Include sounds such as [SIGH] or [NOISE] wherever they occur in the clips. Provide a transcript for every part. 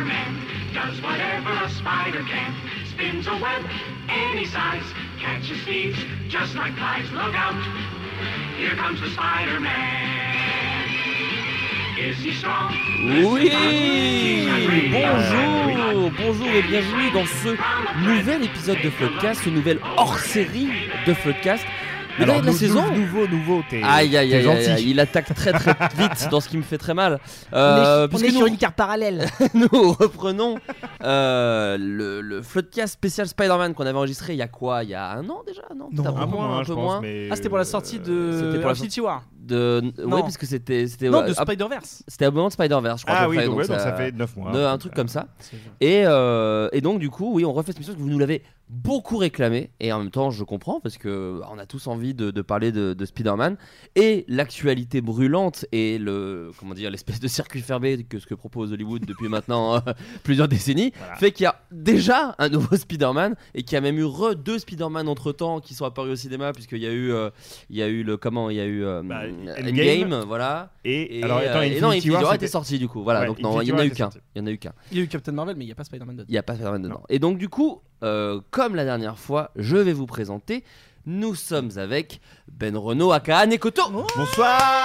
Spider-Man, does whatever a spider can. Spins a web any size, catches thieves just like flies. Look out, here comes the Spider-Man. Is he strong? Oui Bonjour Bonjour Bonjour et bienvenue dans ce nouvel épisode de Floodcast, ce nouvel hors-série de Floodcast. Le dernier de la saison nou- Nouveau, nouveau, t'es. Aïe aïe gentil. aïe, il attaque très très [LAUGHS] vite dans ce qui me fait très mal. Euh, on est puisque sur nous, une carte parallèle. [LAUGHS] nous reprenons euh, le, le Floodcast spécial Spider-Man qu'on avait enregistré il y a quoi? Il y a un an déjà? Non, Non, un peu moins, un pense, mais, Ah, c'était pour la euh, sortie de c'était pour la Infinity War. De... Non. Ouais, parce que c'était c'était Non, ouais, de Spider-Verse. c'était au moment de Spider-Verse, je crois. Ah oui, donc, ouais, donc ça fait 9 mois. Un truc comme ça. Et, euh, et donc du coup, oui, on refait cette émission parce que vous nous l'avez beaucoup réclamé et en même temps, je comprends parce que on a tous envie de, de parler de, de Spider-Man et l'actualité brûlante et le comment dire l'espèce de circuit fermé que ce que propose Hollywood depuis [LAUGHS] maintenant euh, plusieurs décennies Voilà. fait qu'il y a déjà un nouveau [LAUGHS] Spider-Man et qu'il y a même eu re deux Spider-Man entre temps qui sont apparus au cinéma puisqu'il y a eu euh, il y a eu le comment il y a eu euh, Bah, Endgame, Endgame. voilà Et, et, alors, attends, euh, et non Infinity War, était sorti du coup voilà Ouais, donc non il y en a eu qu'un il y en a eu qu'un Il y a eu Captain Marvel, mais il n'y a pas Spider-Man dedans. il n'y a pas Spider-Man dedans. Non. Et donc, du coup, euh, comme la dernière fois, je vais vous présenter. Nous sommes avec Ben Renault, aka Nekoto. Bonsoir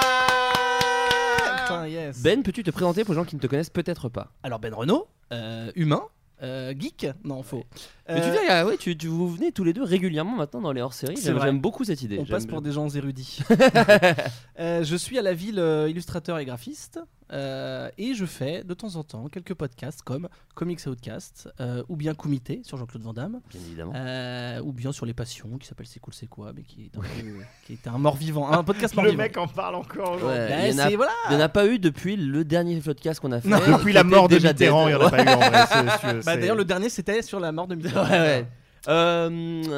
Putain, yes. Ben, peux-tu te présenter pour les gens qui ne te connaissent peut-être pas? Alors Ben Renault, euh, humain, euh, geek, non faux. Mais tu Euh, viens, ah ouais, tu, tu- vous venez tous les deux régulièrement maintenant dans les hors-séries. C'est J'aime vrai. j'aime beaucoup cette idée. on J'aime passe pour bien. des gens érudits. [LAUGHS] Euh, je suis à la ville euh, illustrateur et graphiste euh, et je fais de temps en temps quelques podcasts comme Comics Outcast euh, ou bien Comité sur Jean-Claude Van Damme Bien évidemment. euh, ou bien sur les passions qui s'appelle C'est cool c'est quoi mais qui est un, peu- qui était un mort vivant, un podcast mort Le vivant. mec en parle encore. aujourd'hui. Ouais, Bah, il y en a- c'est- voilà. Il n'y en a pas eu depuis le dernier podcast qu'on a fait. Non. Depuis la mort de déjà Mitterrand, il dead. n'y en a pas eu en vrai. c'est- c'est- Bah, c'est- D'ailleurs, le dernier c'était sur la mort de Mitterrand. [LAUGHS] Ouais, ouais. Euh,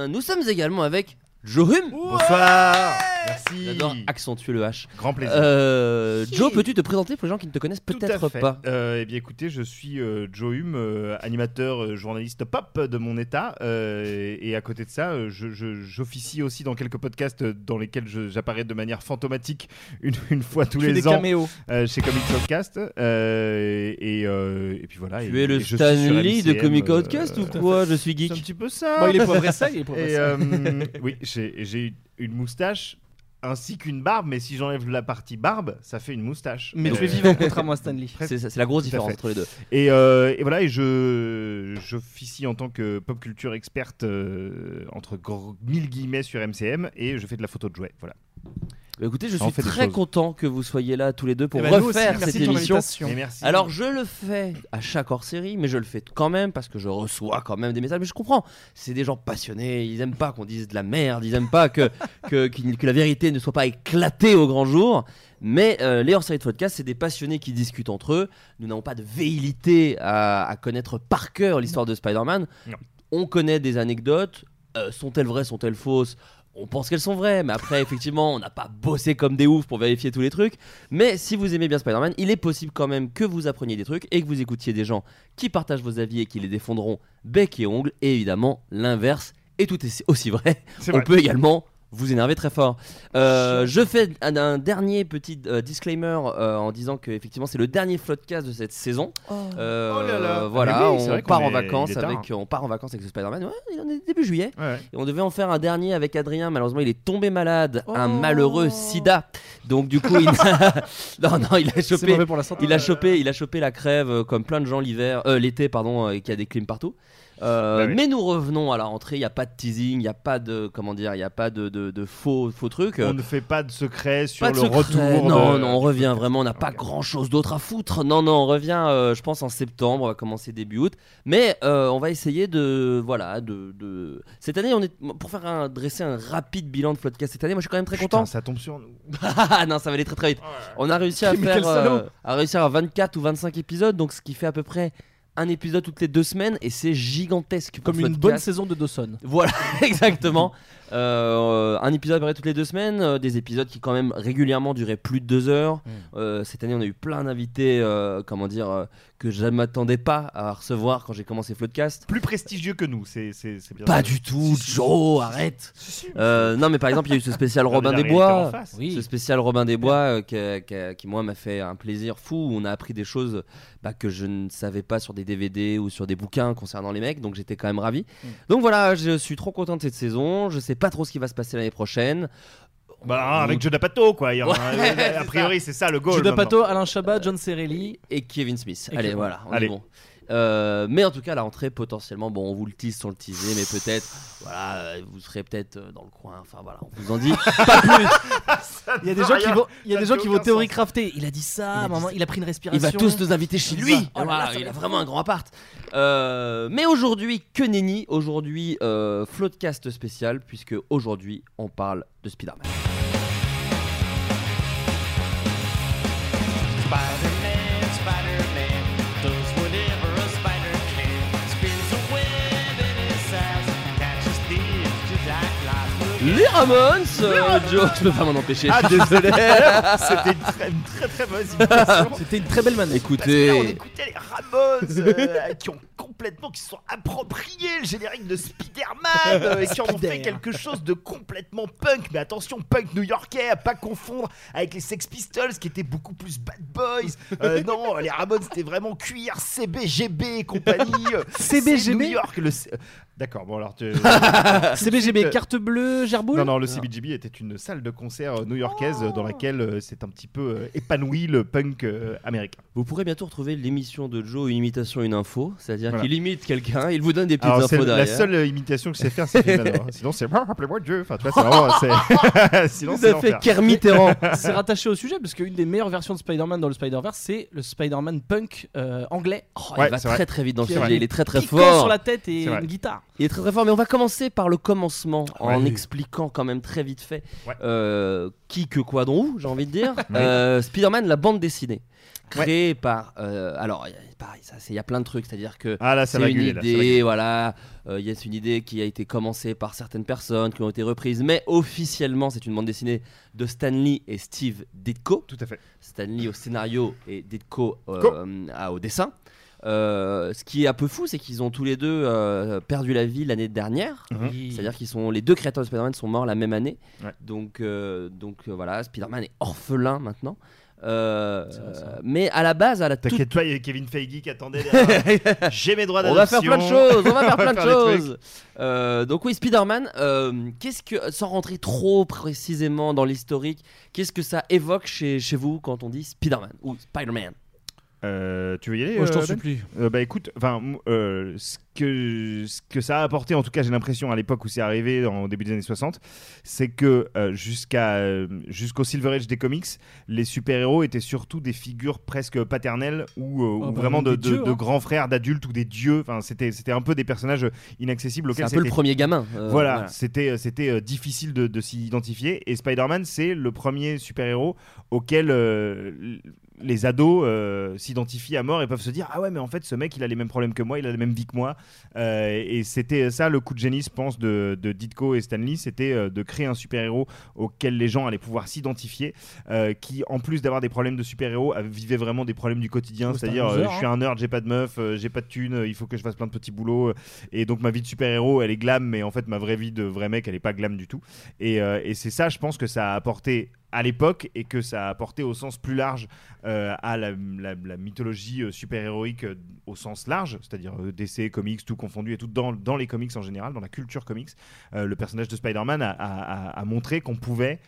nous sommes également avec Jorum. Bonsoir Merci J'adore accentuer le H. Grand plaisir. Euh, Joe, peux-tu te présenter pour les gens qui ne te connaissent peut-être pas Euh, eh bien, écoutez, je suis euh, Joe Hume, euh, animateur, euh, journaliste pop de mon état. euh, et à côté de ça, je- je- j'officie aussi dans quelques podcasts dans lesquels j'apparais de manière fantomatique [LAUGHS] une, une fois tous les des ans caméos. euh, chez Comic Podcast. euh, et, euh, et puis voilà. Tu et- es le et je suis Stan sur Lee de Comic euh, Outcast ou quoi? Je suis. C'est un geek. petit peu ça. Bon, il est pas vrai ça, il est [LAUGHS] pas vrai ça. euh, oui, j'ai j'ai une moustache ainsi qu'une barbe, mais si j'enlève la partie barbe, ça fait une moustache. Mais Euh, tu es vivant contrairement à Stanley. C'est c'est la grosse différence entre les deux. Et, euh, et voilà, et je j'officie en tant que pop culture experte euh, entre gros- mille guillemets sur MCM et je fais de la photo de jouets. Voilà. Bah, écoutez, je suis très content que vous soyez là tous les deux pour Eh ben, aussi, refaire merci cette émission. merci. Alors je le fais à chaque hors-série, mais je le fais quand même parce que je reçois quand même des messages. Mais je comprends, c'est des gens passionnés, ils aiment pas qu'on dise de la merde, ils aiment pas que, [LAUGHS] que, la vérité ne soit pas éclatée au grand jour. Mais euh, les hors-séries de podcast, c'est des passionnés qui discutent entre eux. Nous n'avons pas de véhilité à, à connaître par cœur l'histoire de Spider-Man. On connaît des anecdotes. Euh, sont-elles vraies, sont-elles fausses? On pense qu'elles sont vraies, mais après, effectivement, on n'a pas bossé comme des oufs pour vérifier tous les trucs. Mais si vous aimez bien Spider-Man, il est possible quand même que vous appreniez des trucs et que vous écoutiez des gens qui partagent vos avis et qui les défendront bec et ongle. Et évidemment, l'inverse est tout aussi- aussi vrai. On vrai. peut également vous énervez très fort. Euh, je fais un, un dernier petit euh, disclaimer euh, en disant que effectivement c'est le dernier floodcast de cette saison. Euh, Oh là là. Voilà, oui, on part en vacances avec, on part en vacances avec ce Spider-Man. Ouais, il en est début juillet. Ouais. Et on devait en faire un dernier avec Adrien. Malheureusement, il est tombé malade, un Oh. malheureux SIDA. Donc du coup, il [LAUGHS] [LAUGHS] non non, il a chopé. pour la santé. Il a chopé, il a chopé la crève comme plein de gens l'hiver, euh, l'été pardon, et qu'il y a des clims partout. Euh, Bah oui. Mais nous revenons à la rentrée. Il n'y a pas de teasing, il n'y a pas de comment dire, il n'y a pas de, de- de faux faux trucs. On ne fait pas de secret sur Pas le secret. retour. Non, de- non, on revient vraiment. On n'a pas grand chose d'autre à foutre. Non, non, on revient. euh, je pense en septembre. On va commencer début août. Mais euh, on va essayer de, voilà, de, de- cette année, on est pour faire un dresser un rapide bilan de Floodcast cette année. Moi, je suis quand même très Putain, content. ça tombe sur nous. [LAUGHS] Non, ça va aller très très vite. On a réussi à faire, à réussir à 24 ou 25 épisodes, donc ce qui fait à peu près un épisode toutes les deux semaines, et c'est gigantesque. Comme une bonne saison de Dawson. Voilà, [LAUGHS] exactement. Euh, un épisode toutes les deux semaines, euh, des épisodes qui quand même régulièrement duraient plus de deux heures. Mm. Euh, cette année, on a eu plein d'invités, comment dire, que je ne m'attendais pas à recevoir quand j'ai commencé Floodcast. Plus prestigieux que nous, c'est c'est- c'est bien. Pas du tout, Joe, arrête. Euh, non, mais par exemple, il y a eu ce spécial Robin des Bois. Oui. Ce spécial Robin des Bois euh, qui, qui- qui, moi m'a fait un plaisir fou. où On a appris des choses bah, que je ne savais pas sur des DVD ou sur des bouquins concernant les mecs, donc j'étais quand même ravi. Mm. Donc voilà, je suis trop content de cette saison. Je sais pas trop ce qui va se passer l'année prochaine. Bah, avec Joe D'Apato, quoi. Il y a- priori, c'est ça le goal. Judah maintenant. Pato, Alain Chabat, John Cerelli. Et Kevin Smith. Allez, voilà, on Allez. est bon. Euh, mais en tout cas, la rentrée potentiellement, bon, on vous le tease sans le teaser, mais peut-être, voilà, euh, vous serez peut-être euh, dans le coin. Enfin voilà, on vous en dit [LAUGHS] pas plus. Il y a des gens qui vont, il y a des gens qui vont théorie crafter. Il a dit ça, Il a dit maman, ça. il a pris une Il respiration. va tous nous inviter chez lui. Oh là là, Voilà, il a vraiment un grand appart. Euh, mais aujourd'hui, que nenni. Aujourd'hui, euh, Floodcast spécial, puisque aujourd'hui, on parle de. Spider-Man, Les Ramones euh, Joe, je peux pas m'en empêcher. Ah, je suis désolé. [LAUGHS] C'était une très, une très très mauvaise [LAUGHS] imitation. C'était une très belle manette. Parce que là, on Écoutez, écoutait les Ramones euh, qui ont complètement, qui se sont appropriés le générique de Spider-Man euh, et qui en ont fait quelque chose de complètement punk. Mais attention, punk new-yorkais, à pas confondre avec les Sex Pistols qui étaient beaucoup plus bad boys. Euh, [LAUGHS] non, les Ramones c'était vraiment cuir, CBGB et compagnie. CBGB? New York, le. C- D'accord, bon alors tu. CBGB, carte bleue, Non, non, le CBGB était une salle de concert euh, new-yorkaise euh, dans laquelle euh, s'est un petit peu euh, épanoui le punk euh, américain. vous pourrez bientôt retrouver l'émission de Joe, une imitation, une info. C'est-à-dire Voilà. qu'il imite quelqu'un, il vous donne des petites Alors, c'est infos la derrière. seule euh, imitation que je sais faire, c'est hein. [LAUGHS] Sinon, c'est Ah, appelez-moi Dieu. Enfin, tu vois, c'est vraiment. [LAUGHS] Sinon, Vous avez fait. Kermit Errant. [LAUGHS] C'est rattaché au sujet parce qu'une des meilleures versions de Spider-Man dans le Spider-Verse, c'est le Spider-Man punk euh, anglais. Oh, Ouais, il va très très vite dans le sujet, a il est très très fort. sur la tête et une guitare. Il est très très fort, mais on va commencer par le commencement en expliquant quand même très vite fait Ouais. euh, qui, que, où, j'ai envie de dire. [LAUGHS] Euh, Spider-Man, la bande dessinée, créée par. euh, alors, pareil, il y a plein de trucs, c'est-à-dire que Ah c'est une idée, voilà. euh, Il y a une idée qui a été commencée par certaines personnes, qui ont été reprises, mais officiellement, c'est une bande dessinée de Stan Lee et Steve Ditko. Tout à fait. Stan Lee au scénario et Ditko euh, à- au dessin. Euh, ce qui est un peu fou, c'est qu'ils ont tous les deux euh, perdu la vie l'année dernière. Mhm. C'est-à-dire qu'ils sont les deux créateurs de Spider-Man sont morts la même année. Ouais. Donc, euh, donc euh, voilà, Spider-Man est orphelin maintenant. Euh, C'est vrai, ça. mais à la base, à la toute T'inquiète pas, il y a Kevin Feige qui attendait derrière. [LAUGHS] J'ai mes droits on va faire plein de choses, on va faire [LAUGHS] On va plein de des choses. Euh, donc oui, Spider-Man, euh, qu'est-ce que, sans rentrer trop précisément dans l'historique, qu'est-ce que ça évoque chez, chez vous quand on dit Spider-Man ou Spider-Man? Euh, tu veux y aller Moi, je t'en euh, Ben supplie. Euh, bah écoute, enfin, euh, ce, que, ce que ça a apporté, en tout cas j'ai l'impression à l'époque où c'est arrivé, en début des années 60, c'est que jusqu'à jusqu'au Silver Age des comics, les super-héros étaient surtout des figures presque paternelles ou, euh, Ah ou bah, vraiment de, des de- dieux, de hein. grands frères d'adultes ou des dieux. Enfin, c'était c'était un peu des personnages inaccessibles C'est auxquels un peu le c'était premier gamin. euh, voilà, c'était c'était euh, difficile de, de s'y identifier et Spider-Man c'est le premier super-héros auquel euh, l- les ados euh, s'identifient à mort et peuvent se dire ah ouais mais en fait ce mec il a les mêmes problèmes que moi, il a la même vie que moi. Euh, et c'était ça le coup de génie, je pense, de, de Ditko et Stanley, c'était euh, de créer un super-héros auquel les gens allaient pouvoir s'identifier, qui en plus d'avoir des problèmes de super-héros, avait- vivait vraiment des problèmes du quotidien, Ouais, c'est loser, euh, je suis un nerd, j'ai pas de meuf, j'ai pas de thune, il faut que je fasse plein de petits boulots, et donc ma vie de super-héros elle est glam, mais en fait ma vraie vie de vrai mec elle est pas glam du tout. Et, et c'est ça, je pense que ça a apporté à l'époque et que ça a apporté au sens plus large euh, à la, mythologie euh, super-héroïque euh, au sens large, c'est-à-dire DC, comics, tout confondu et tout dans, les comics en général, dans la culture comics. Le personnage de Spider-Man a, montré qu'on pouvait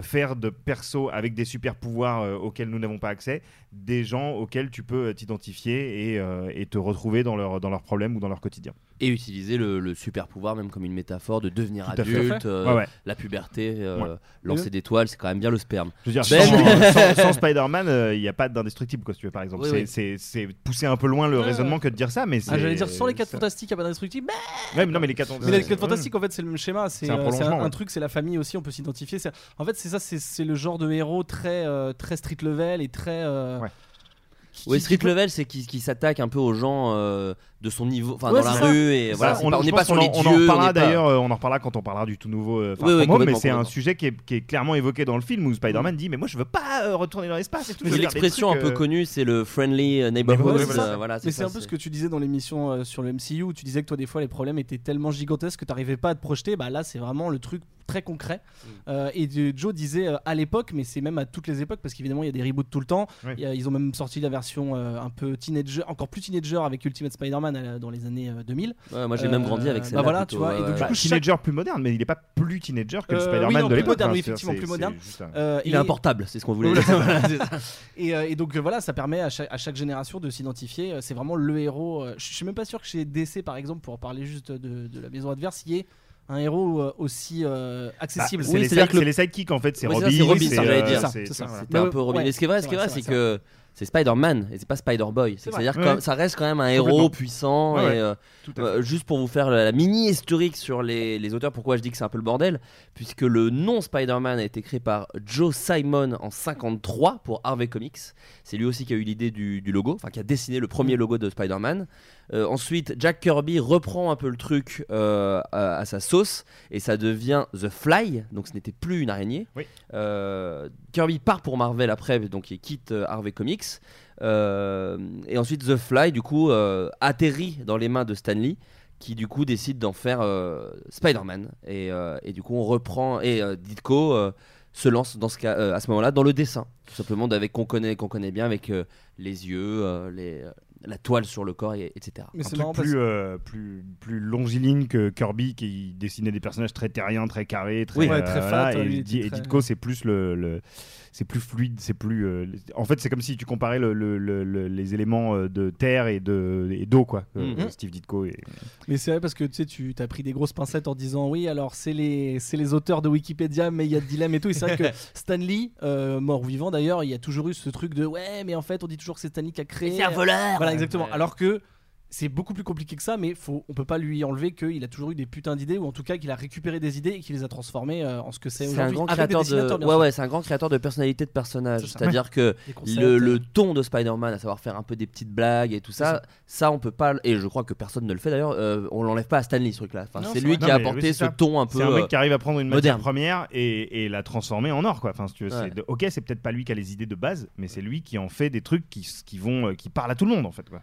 faire de persos avec des super pouvoirs euh, auxquels nous n'avons pas accès, des gens auxquels tu peux t'identifier et, te retrouver dans, dans leurs problèmes ou dans leur quotidien. Et utiliser le, le super pouvoir même comme une métaphore de devenir Tout adulte, euh, Ouais, ouais. la puberté, euh, Ouais. lancer des toiles, c'est quand même bien le sperme. Je veux dire, Ben. sans, [LAUGHS] sans- sans Spider-Man, euh, il n'y a pas d'indestructible, quoi, si tu veux, par exemple. Oui, c'est, oui. pousser un peu loin le Ouais, raisonnement ouais. que de dire ça, mais c'est. Ah, J'allais dire sans les 4 ça- fantastiques, il n'y a pas d'indestructible. Mais, Ouais, mais non, mais les 4 mais les 4 fantastiques, en fait, c'est le même schéma. C'est un euh, un, truc, c'est la famille aussi, on peut s'identifier. c'est- En fait, c'est ça, c'est le genre de héros très, euh, très street level et très. euh, Ouais. qui- Oui, street level, c'est qui, qui s'attaque un peu aux gens euh, de son niveau, enfin Ouais, dans la ça. rue et voilà. ça. on n'est pas sur les en- on dieux. en pas- d'ailleurs, euh, on en reparlera quand on parlera du tout nouveau euh, Oui, oui, Home, mais c'est un sujet qui est, qui est clairement évoqué dans le film où Spider-Man dit Mais moi je veux pas euh, retourner dans l'espace l'expression un peu euh, connue, c'est le friendly neighborhood. Ouais, euh, voilà, Mais c'est un peu ce que tu disais dans l'émission euh, sur le MCU où tu disais que toi des fois les problèmes étaient tellement gigantesques que tu n'arrivais pas à te projeter. Bah là c'est vraiment le truc très concret. Mm. Et Joe disait à l'époque, mais c'est même à toutes les époques parce qu'évidemment il y a des reboots tout le temps. Ils ont même sorti la version un peu teenager, encore plus teenager avec Ultimate Spider-Man euh, dans les années euh, 2000. Ouais, moi j'ai Euh, même grandi avec bah celle-là. voilà, plutôt, tu vois, ouais, et donc, du bah, coup, chaque- teenager plus moderne, mais il est pas plus teenager que le Euh, oui, Spider-Man non, de plus l'époque. moderne, hein, oui, effectivement, plus moderne. un- Euh, il et- est importable, c'est ce qu'on voulait Voilà. [LAUGHS] dire. Voilà, ça. Et, euh, et donc euh, voilà, ça permet à chaque, à chaque génération de s'identifier. Euh, C'est vraiment le héros. euh, Je suis même pas sûr que chez DC, par exemple, pour parler juste de, de la maison adverse, il y ait un héros euh, aussi euh, Bah, accessible. c'est Oui, les, les sidekicks en fait, c'est ça, Robin, c'est Robin, ça, euh, dire. c'est- C'est ça. C'était un peu Robin. ouais, Mais ce qui est vrai, c'est ce qui est vrai, vrai, que c'est Spider-Man et c'est pas Spider-Boy. C'est C'est C'est-à-dire que ça reste quand même un héros puissant Ouais, et euh, euh, juste pour vous faire la, la mini historique sur les, les auteurs, pourquoi je dis que c'est un peu le bordel, puisque le nom Spider-Man a été créé par Joe Simon en 53 pour Harvey Comics. C'est lui aussi qui a eu l'idée du, du logo, enfin qui a dessiné le premier logo de Spider-Man. Euh, ensuite, Jack Kirby reprend un peu le truc euh, à, à sa sauce et ça devient The Fly, donc ce n'était plus une araignée. Oui. Euh, Kirby part pour Marvel après, donc il quitte Harvey Comics. Et ensuite, The Fly, du coup, atterrit dans les mains de Stanley, qui du coup décide d'en faire Spider-Man. Et, et du coup, on reprend. Et Ditko se lance dans ce cas, euh, à ce moment-là dans le dessin, tout simplement, avec qu'on connaît, qu'on connaît bien, avec euh, les yeux, euh, les, la toile sur le corps, et- etc. Mais un c'est truc marrant parce plus, euh, plus, plus longiligne que Kirby qui dessinait des personnages très terriens, très carrés, très, Oui, ouais, très voilà, fat, et, Ditko c'est plus le, le- c'est plus fluide, c'est plus. euh, en fait, c'est comme si tu comparais le- le- le- le- les éléments euh, de terre et de et d'eau quoi. euh, Mhm. Steve Ditko et Mais c'est vrai parce que tu sais, tu as pris des grosses pincettes en disant oui, alors c'est les, c'est les auteurs de Wikipédia, mais il y a de dilemme et tout. Et c'est vrai que [LAUGHS] Stanley, euh, mort ou vivant d'ailleurs, il y a toujours eu ce truc de ouais, mais en fait, on dit toujours que c'est Stanley qui a créé. C'est un voleur Voilà, exactement. Ouais. Alors que c'est beaucoup plus compliqué que ça, mais faut, on peut pas lui enlever qu'il a toujours eu des putins d'idées, ou en tout cas qu'il a récupéré des idées et qu'il les a transformées euh, en ce que c'est C'est un aujourd'hui. grand créateur de, ouais, ouais, c'est un grand créateur de personnalité de personnage. C'est ça. C'est-à-dire [LAUGHS] que le, euh, le ton de Spider-Man, à savoir faire un peu des petites blagues et tout ça, ça, on peut pas. Et je crois que personne ne le fait d'ailleurs. euh, on l'enlève pas à Stanley ce truc-là. Enfin, c'est lui vrai. qui a Non, apporté oui, ce ça. ton un peu. c'est un mec euh, qui arrive à prendre une matière moderne. première et, et la transformer en or quoi. Enfin, si tu veux, Ouais. c'est de- ok, c'est peut-être pas lui qui a les idées de base, mais c'est lui qui en fait des trucs qui, qui vont euh, qui parlent à tout le monde en fait quoi.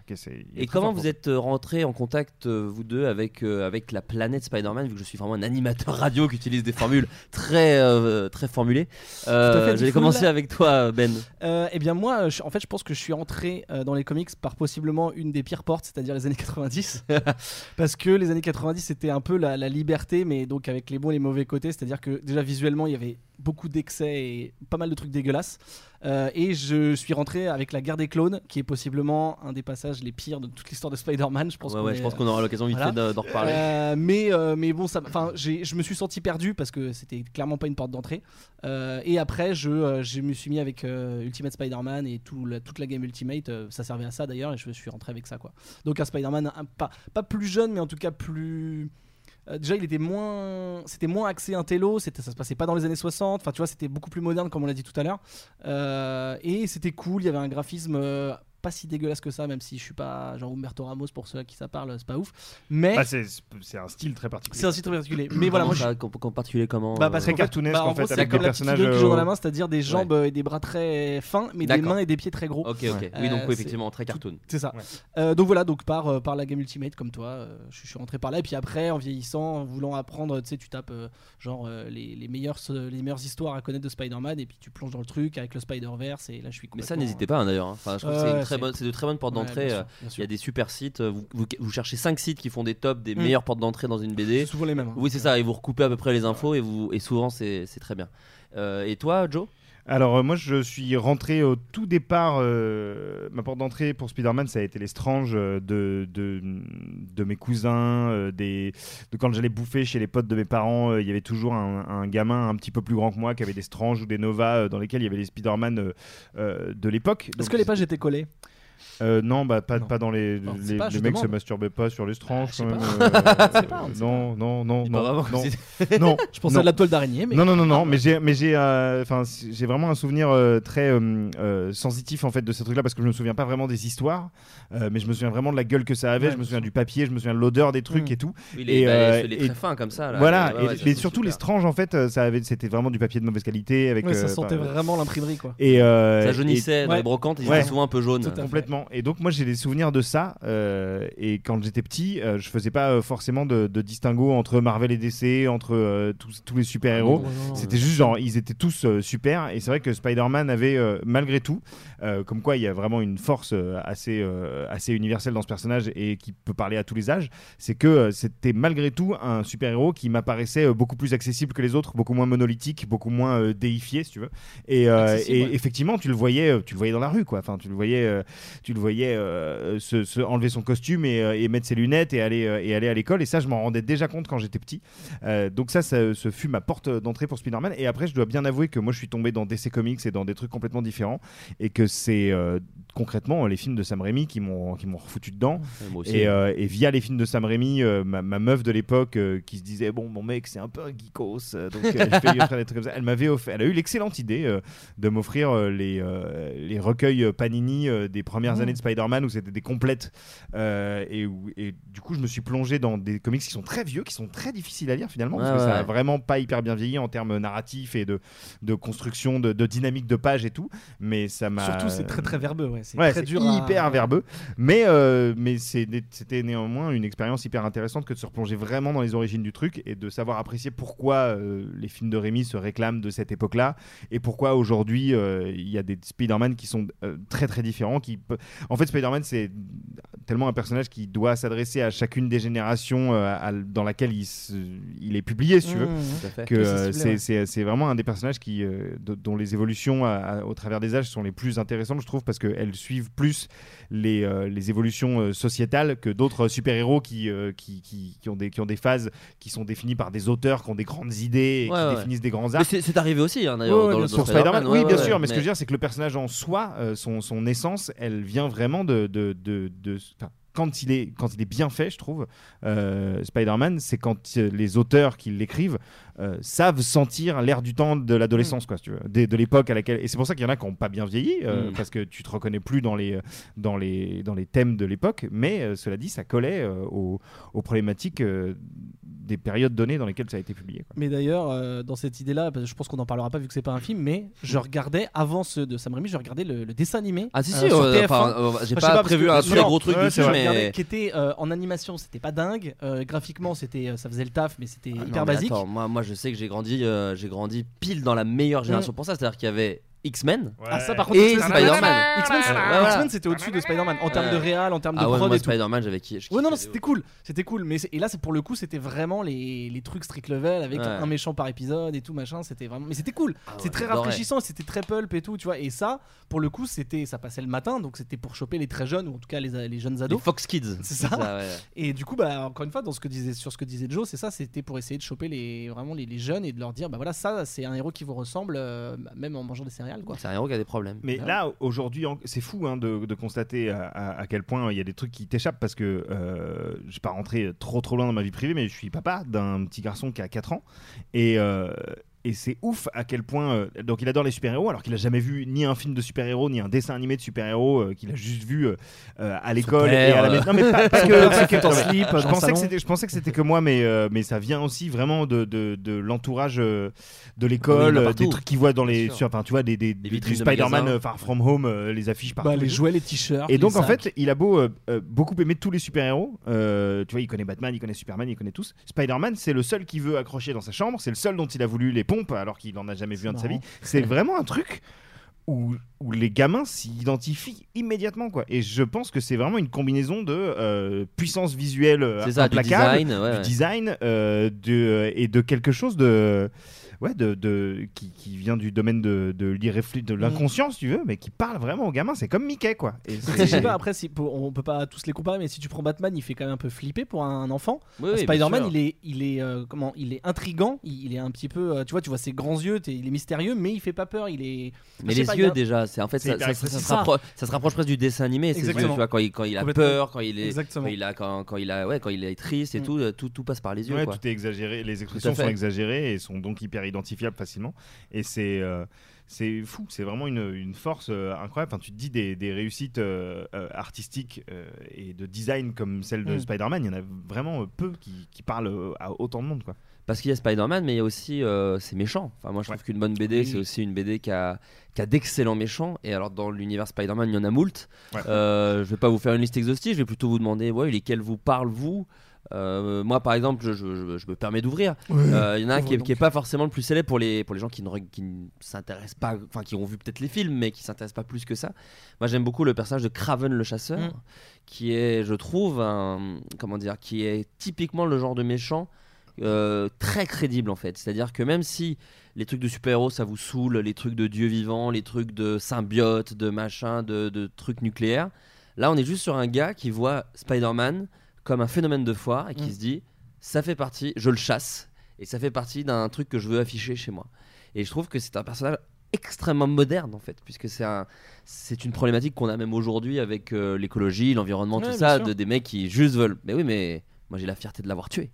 Et comment vous pour êtes rentré en contact, euh, vous deux, avec, euh, avec la planète Spider-Man, vu que je suis vraiment un animateur [LAUGHS] radio qui utilise des formules très, euh, très formulées. Euh, Je vais commencer avec toi, Ben. Euh, eh bien moi, je- en fait, je pense que je suis entré euh, dans les comics par possiblement une des pires portes, c'est-à-dire les années 90, [LAUGHS] parce que les années 90 c'était un peu la, la liberté, mais donc avec les bons et les mauvais côtés, c'est-à-dire que déjà visuellement il y avait beaucoup d'excès et pas mal de trucs dégueulasses, Euh, et je suis rentré avec la guerre des clones, qui est possiblement un des passages les pires de toute l'histoire de Spider-Man. Je pense Ouais, qu'on ouais, est- je pense qu'on aura l'occasion vite voilà. fait d'en reparler. euh, mais, euh, mais bon, ça, je me suis senti perdu parce que c'était clairement pas une porte d'entrée. Et après, je, je me suis mis avec Ultimate Spider-Man et tout la- toute la game Ultimate. ça servait à ça d'ailleurs, et je suis rentré avec ça. quoi. Donc un Spider-Man pas, pas plus jeune, mais en tout cas plus. Euh, déjà il était moins c'était moins axé intello c'était ça se passait pas dans les années 60 enfin tu vois c'était beaucoup plus moderne comme on l'a dit tout à l'heure. Euh, et c'était cool il y avait un graphisme euh, pas si dégueulasse que ça même si je suis pas genre Humberto Ramos pour ceux à qui ça parle c'est pas ouf mais Bah, c'est un style très particulier. c'est un site très particulier mais voilà moi je particulier comment bah, euh, parce Très qu'en fait- cartoonesque, bah, en fait, c'est avec comme des personnages, ont dans euh, la main c'est-à-dire des jambes euh, et des bras très fins mais des mains et des pieds très gros Ok, ok. Oui, Euh, donc oui, c'est- effectivement, très cartoon. c'est ça. Ouais. Euh, donc voilà, donc par, euh, par la Game Ultimate comme toi, euh, je, suis rentré par là. Et puis après, en vieillissant, en voulant apprendre, tu sais, tu tapes euh, genre euh, les, les, meilleures, les meilleures histoires à connaître de Spider-Man. Et puis tu plonges dans le truc avec le Spider-Verse. Et là, je suis Mais ça, n'hésitez pas hein, d'ailleurs. hein. Enfin, je trouve que c'est une ouais, très c'est- de très bonnes portes Ouais, d'entrée. bien euh, sûr, bien Il y a des super sites. euh, Vous, vous, vous cherchez 5 sites qui font des tops des Mm. meilleures portes d'entrée dans une BD. C'est souvent les mêmes. hein. Oui, c'est ça. Et vous recoupez à peu près les infos et, vous, et souvent, c'est c'est très bien. Euh, et toi, Joe? Alors euh, moi je suis rentré au tout départ, euh, ma porte d'entrée pour Spider-Man ça a été les Strange euh, de, de, de mes cousins, euh, des, de quand j'allais bouffer chez les potes de mes parents, euh, il y avait toujours un, un gamin un petit peu plus grand que moi qui avait des Strange ou des Nova dans lesquels il y avait les Spider-Man de l'époque. Est-ce que les pages étaient collées? Euh, non, bah, pas, Non. pas dans les. Non, les, pas, les mecs se masturbaient pas sur les Strange Ah, quand même. euh, [LAUGHS] non, non, non, non, [LAUGHS] non. Je pensais Non. à de la toile d'araignée, mais. Non, non, non, non, mais j'ai, mais j'ai, euh, enfin, j'ai vraiment un souvenir euh, très euh, euh, sensitif en fait de ce truc-là parce que je me souviens pas vraiment des histoires, euh, mais je me souviens vraiment de la gueule que ça avait. Ouais, je me souviens du papier, je me souviens de l'odeur des trucs Mm. et tout. Oui, Et, les, bah, euh, les, et- très fins comme ça. Là. voilà, Ouais, ouais, et- mais surtout les stranges en fait, ça avait, c'était vraiment du papier de mauvaise qualité avec. Ça sentait vraiment l'imprimerie, quoi. Et Ça et- jaunissait dans les brocantes, ils étaient souvent un peu jaunes. Complètement. Et donc moi j'ai des souvenirs de ça. euh, et quand j'étais petit, euh, je faisais pas euh, forcément de, de distinguo entre Marvel et DC, entre euh, tous, tous les super héros. Non, C'était juste genre, ils étaient tous super. Et c'est vrai que Spider-Man avait, malgré tout, comme quoi il y a vraiment une force assez, assez universelle dans ce personnage et qui peut parler à tous les âges. C'est que c'était malgré tout un super-héros qui m'apparaissait beaucoup plus accessible que les autres, beaucoup moins monolithique, beaucoup moins déifié, si tu veux. Et, Accessible, et ouais. effectivement, tu le voyais, tu le voyais dans la rue, quoi. Enfin, tu le voyais, tu le voyais euh, se, se enlever son costume et, euh, et mettre ses lunettes et aller, euh, et aller à l'école. Et ça, je m'en rendais déjà compte quand j'étais petit. Donc ça, ça, ce fut ma porte d'entrée pour Spider-Man. Et après, je dois bien avouer que moi, je suis tombé dans DC Comics et dans des trucs complètement différents. Et que c'est concrètement les films de Sam Raimi qui m'ont qui m'ont refoutu dedans. Et, et via les films de Sam Raimi, ma, ma meuf de l'époque qui se disait bon mon mec c'est un peu un geekos, donc je vais lui offrir des trucs comme ça. Elle m'avait offert, elle a eu l'excellente idée de m'offrir les les recueils Panini des premières Mmh. années de Spider-Man où c'était des complètes euh, et, du coup je me suis plongé dans des comics qui sont très vieux, qui sont très difficiles à lire finalement parce Ouais, que ça a vraiment pas hyper bien vieilli en termes narratifs et de de construction, de, de dynamique de page et tout. Mais ça m'a Surtout, c'est très très verbeux. Ouais. C'est Ouais, très dur. à- hyper verbeux, mais euh, mais c'était néanmoins une expérience hyper intéressante que de se replonger vraiment dans les origines du truc et de savoir apprécier pourquoi euh, les films de Rémi se réclament de cette époque-là et pourquoi aujourd'hui il y a des Spider-Man qui sont très très différents. Qui en fait Spider-Man c'est tellement un personnage qui doit s'adresser à chacune des générations euh, à- dans laquelle il, se- il est publié, si tu veux Mmh. Que c'est euh, vraiment un des personnages qui, euh, dont les évolutions à- à- au travers des âges sont les plus intéressantes, je trouve, parce qu'elles suivent plus les, euh, les évolutions euh, sociétales que d'autres super-héros qui, euh, qui, qui, qui ont des, qui ont des phases qui sont définies par des auteurs qui ont des grandes idées et Ouais, qui ouais. définissent des grands Mais arcs. c'est arrivé aussi, hein, d'ailleurs, Ouais, dans, dans Spider-Man, ouais, oui, bien ouais, sûr, mais, ce que je veux dire, c'est que le personnage en soi, euh, son, son essence, elle vient vraiment de. Quand il, est, quand il est bien fait, je trouve, euh, Spider-Man, c'est quand euh, les auteurs qui l'écrivent euh, savent sentir l'air du temps de l'adolescence, quoi, si tu veux, de, de l'époque à laquelle. Et c'est pour ça qu'il y en a qui n'ont pas bien vieilli, euh, Mm. parce que tu te reconnais plus dans les, dans les, dans les thèmes de l'époque, mais euh, cela dit, ça collait euh, aux, aux problématiques euh, des périodes données dans lesquelles ça a été publié. quoi. Mais d'ailleurs, euh, dans cette idée-là, je pense qu'on n'en parlera pas vu que c'est pas un film, mais je regardais avant ceux de Sam Raimi, je regardais le, le dessin animé. Ah si si, sur euh, TF1. enfin, euh, j'ai Enfin, pas, pas, prévu que- un non, gros truc ouais, dessus, c'est Qui était euh, en animation, c'était pas dingue. Euh, graphiquement, c'était, euh, ça faisait le taf, mais c'était Ah non, hyper mais basique. attends, moi, moi je sais que j'ai grandi, j'ai grandi pile dans la meilleure génération pour ça, c'est-à-dire qu'il y avait X-Men Ah ça par contre, et X-Men, Spider-Man. X-Men, Ouais, voilà. X-Men, c'était au-dessus de Spider-Man en termes Ouais. de réal, en termes de Ah ouais, prod moi et tout. Spider-Man j'avais qui Ouais, non, non, c'était cool, c'était cool. Mais et là, c'est pour le coup, c'était vraiment les, les trucs strict level avec Ouais. un méchant par épisode et tout machin. C'était vraiment, mais c'était cool. Ah ouais, c'est très rafraîchissant, c'était très pulp et tout, tu vois. Et ça, pour le coup, c'était, ça passait le matin, donc c'était pour choper les très jeunes ou en tout cas les, les jeunes Les ados. Fox Kids. C'est ça. ouais. Et du coup, bah, encore une fois, dans ce que disait, sur ce que disait Joe, c'est ça, c'était pour essayer de choper les, vraiment les, les jeunes et de leur dire, bah voilà, ça, c'est un héros qui vous ressemble, euh, même en mangeant des céréales. Génial quoi. C'est un héros qui a des problèmes. Mais là, aujourd'hui, c'est fou hein, de, de constater à, à- à quel point il y a des trucs qui t'échappent parce que euh, je vais pas rentrer trop trop loin dans ma vie privée, mais je suis papa d'un petit garçon qui a 4 ans. Et. euh, et c'est ouf à quel point. euh, donc, il adore les super-héros, alors qu'il a jamais vu ni un film de super-héros, ni un dessin animé de super-héros, euh, qu'il a juste vu euh, à l'école et à la maison. Non, mais [LAUGHS] pas, pas que. Pas se que- non, mais- slip, je pensais, que c'était, je pensais que c'était que moi, mais, mais ça vient aussi vraiment de, de, de l'entourage de l'école, Oui, des trucs qu'ils voient dans les. Sur- enfin, tu vois, des, des, Des Spider-Man Far From Home, les affiches partout. Bah, les jouets, les t-shirts. Et donc, en fait, il a beau beaucoup aimer tous les super-héros, tu vois, il connaît Batman, il connaît Superman, il connaît tous. Spider-Man, c'est le seul qui veut accrocher dans sa chambre, c'est le seul dont il a voulu les alors qu'il en a jamais vu un de sa vie. C'est vraiment un truc où, où les gamins s'identifient immédiatement, quoi. Et je pense que c'est vraiment une combinaison de euh, puissance visuelle ça, du design. ouais, du ouais. design euh, de, et de quelque chose de. Ouais, de, de- qui, qui vient du domaine de, de l'inconscient, si tu veux, mais qui parle vraiment aux gamins. C'est comme Mickey, quoi. Et [LAUGHS] Je sais pas, après, si, on peut pas tous les comparer, mais si tu prends Batman, il fait quand même un peu flipper pour un enfant. Oui, Spider-Man, il est, il est, euh, comment, il est intrigant, il, il est un petit peu, euh, tu vois, tu vois ses grands yeux, il est mystérieux, mais il fait pas peur, il est. Mais les pas, yeux a- déjà, c'est en fait ça, se rappro- ça se rapproche presque du dessin animé. Ses yeux, tu vois, quand il, quand il a peur, quand il est, quand il a, quand, quand il a, ouais, quand il est triste et Mm. tout, euh, tout, tout passe par les yeux. Ouais, quoi. tout est exagéré, les expressions sont exagérées et sont donc hyper identifiables facilement. Et c'est euh, c'est fou, c'est vraiment une, une force euh, incroyable. Enfin, tu te dis des, des réussites euh, euh, artistiques euh, et de design comme celle de Mm. Spider-Man, il y en a vraiment peu qui, qui parlent à autant de monde. Quoi. Parce qu'il y a Spider-Man, mais il y a aussi euh, c'est méchant. Enfin, moi, je trouve qu'une bonne BD, Oui. c'est aussi une BD qui a, qui a d'excellents méchants. Et alors, dans l'univers Spider-Man, il y en a moult. Ouais. Euh, je vais pas vous faire une liste exhaustive, je vais plutôt vous demander ouais, lesquels vous parlent, vous. Euh, moi, par exemple, je, je- je- je me permets d'ouvrir. Euh, Il y en a un qui est, Ouvre qui est donc. pas forcément le plus célèbre pour les, pour les gens qui ne, re- qui ne s'intéressent pas, enfin qui ont vu peut-être les films, mais qui s'intéressent pas plus que ça. Moi, j'aime beaucoup le personnage de Craven le chasseur, Mm. qui est, je trouve, un, comment dire, qui est typiquement le genre de méchant euh, très crédible en fait. C'est-à-dire que même si les trucs de super-héros ça vous saoule, les trucs de dieux vivants, les trucs de symbiotes, de machin, de, de trucs nucléaires, là on est juste sur un gars qui voit Spider-Man comme un phénomène de foire et qui Mm. se dit ça fait partie, je le chasse et ça fait partie d'un truc que je veux afficher chez moi. Et je trouve que c'est un personnage extrêmement moderne en fait puisque c'est un c'est une problématique qu'on a même aujourd'hui avec euh, l'écologie l'environnement Ouais, tout ça de, des mecs qui juste veulent mais oui mais moi j'ai la fierté de l'avoir tué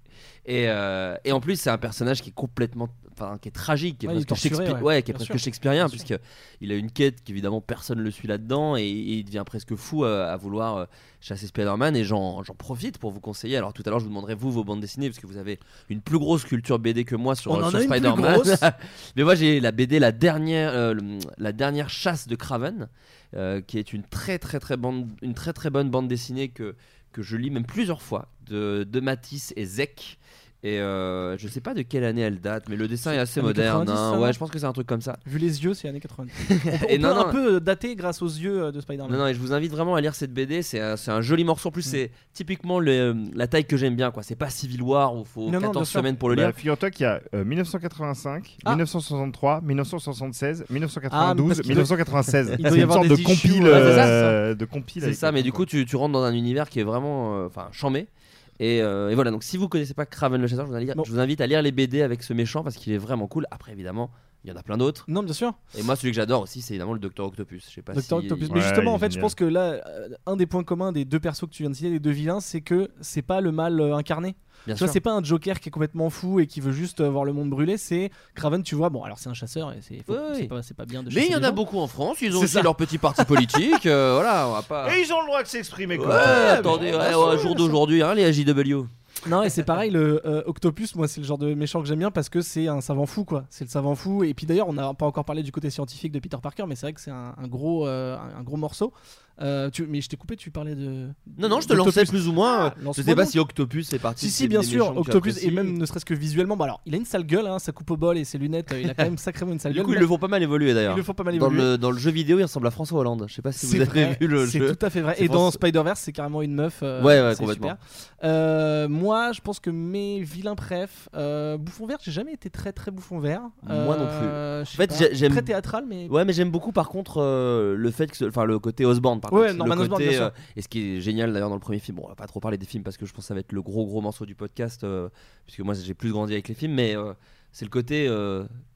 et, euh, et en plus c'est un personnage qui est complètement enfin qui est tragique qui est Ouais, presque, torturé, Shakespeare- ouais. qui est presque shakespearien puisque il a une quête qu'évidemment personne ne le suit là-dedans et, et il devient presque fou à, à vouloir euh, chasser Spider-Man et j'en j'en profite pour vous conseiller. Alors tout à l'heure je vous demanderai vous vos bandes dessinées parce que vous avez une plus grosse culture BD que moi sur, sur Spider-Man. [LAUGHS] mais moi j'ai la BD la dernière euh, la dernière chasse de Craven euh, qui est une très très très bande une très très bonne bande dessinée que que je lis même plusieurs fois de, de Matisse et Zek et euh, je sais pas de quelle année elle date mais le dessin est assez moderne 90, hein. ouais je pense que c'est un truc comme ça Vu les yeux, c'est années 90. [LAUGHS] On peut, Et on non, peut non. un peu dater grâce aux yeux euh, de Spider-Man. Non, non, et je vous invite vraiment à lire cette BD. C'est un, c'est un joli morceau. En plus, Mm. c'est typiquement le- la taille que j'aime bien. quoi. C'est pas Civil War où il faut Non, non, bien 14 sûr. semaines pour le Bah, lire. Figure-toi qu'il y a euh, 1985, Ah. 1963, 1976, Ah, 1992, parce qu'il doit- 1996. Il doit y C'est une avoir sorte des de compile. ouais, c'est ça, euh, de compile C'est ça, mais du coup, tu, tu rentres dans un univers qui est vraiment euh, enfin chamé. Et, euh, et voilà, donc si vous connaissez pas Craven le chasseur, je vous, invite, Bon. je vous invite à lire les BD avec ce méchant parce qu'il est vraiment cool. Après, évidemment, il y en a plein d'autres. Non, bien sûr. Et moi, celui que j'adore aussi, c'est évidemment le Docteur Octopus. Je sais pas Docteur si- Octopus. Ouais, Mais justement, en fait, je pense que là, euh, un des points communs des deux persos que tu viens de citer, les deux vilains, c'est que c'est pas le mal euh, incarné. Bien Tu vois, sûr. c'est pas un Joker qui est complètement fou et qui veut juste euh, voir le monde brûler. C'est Craven, tu vois. Bon, alors c'est un chasseur et c'est faut- Oui, c'est oui. pas, c'est pas bien de Mais il y en a gens. beaucoup en France. Ils ont C'est aussi ça. leur petit parti politique. euh, voilà, on va pas. Et ils ont le droit de s'exprimer Ouais, quoi. attendez, ouais, sûr. ouais, jour d'aujourd'hui, hein, les AJW. Non, et c'est pareil, le euh, Octopus, moi, c'est le genre de méchant que j'aime bien parce que c'est un savant fou, quoi. C'est le savant fou. Et puis d'ailleurs, on n'a pas encore parlé du côté scientifique de Peter Parker, mais c'est vrai que c'est un, un gros, euh, un, un gros morceau. Euh, tu, mais je t'ai coupé, tu parlais de. Non, non, je te lançais plus ou moins. Ah, je sais pas si Octopus est parti. Si, si, bien sûr, Octopus, et même ne serait-ce que visuellement. Bah alors, il a une sale gueule, hein, sa coupe au bol et ses lunettes, euh, il a quand même [LAUGHS] sacrément une sale Du gueule. coup, ils le font pas mal évoluer d'ailleurs. ils le font pas mal Dans évoluer. le, dans le jeu vidéo, il ressemble à François Hollande. Je sais pas si vous C'est avez vrai, vu le C'est jeu. tout à fait vrai. C'est Et dans Spider-Verse, c'est carrément une meuf. euh, Ouais, ouais, c'est complètement. super. Euh, moi, je pense que mes vilains préf, euh, bouffon vert, j'ai jamais été très très bouffon vert. Moi non Euh, sais En fait, j'aime- Très théâtral, mais. Ouais, mais j'aime beaucoup par contre euh, le fait que, enfin le côté Osborne Ouais. Norman le Osborn, côté, bien sûr. euh, et ce qui est génial d'ailleurs dans le premier film. Bon, on va pas trop parler des films parce que je pense que ça va être le gros gros morceau du podcast, euh, puisque moi j'ai plus grandi avec les films, mais euh, c'est le côté.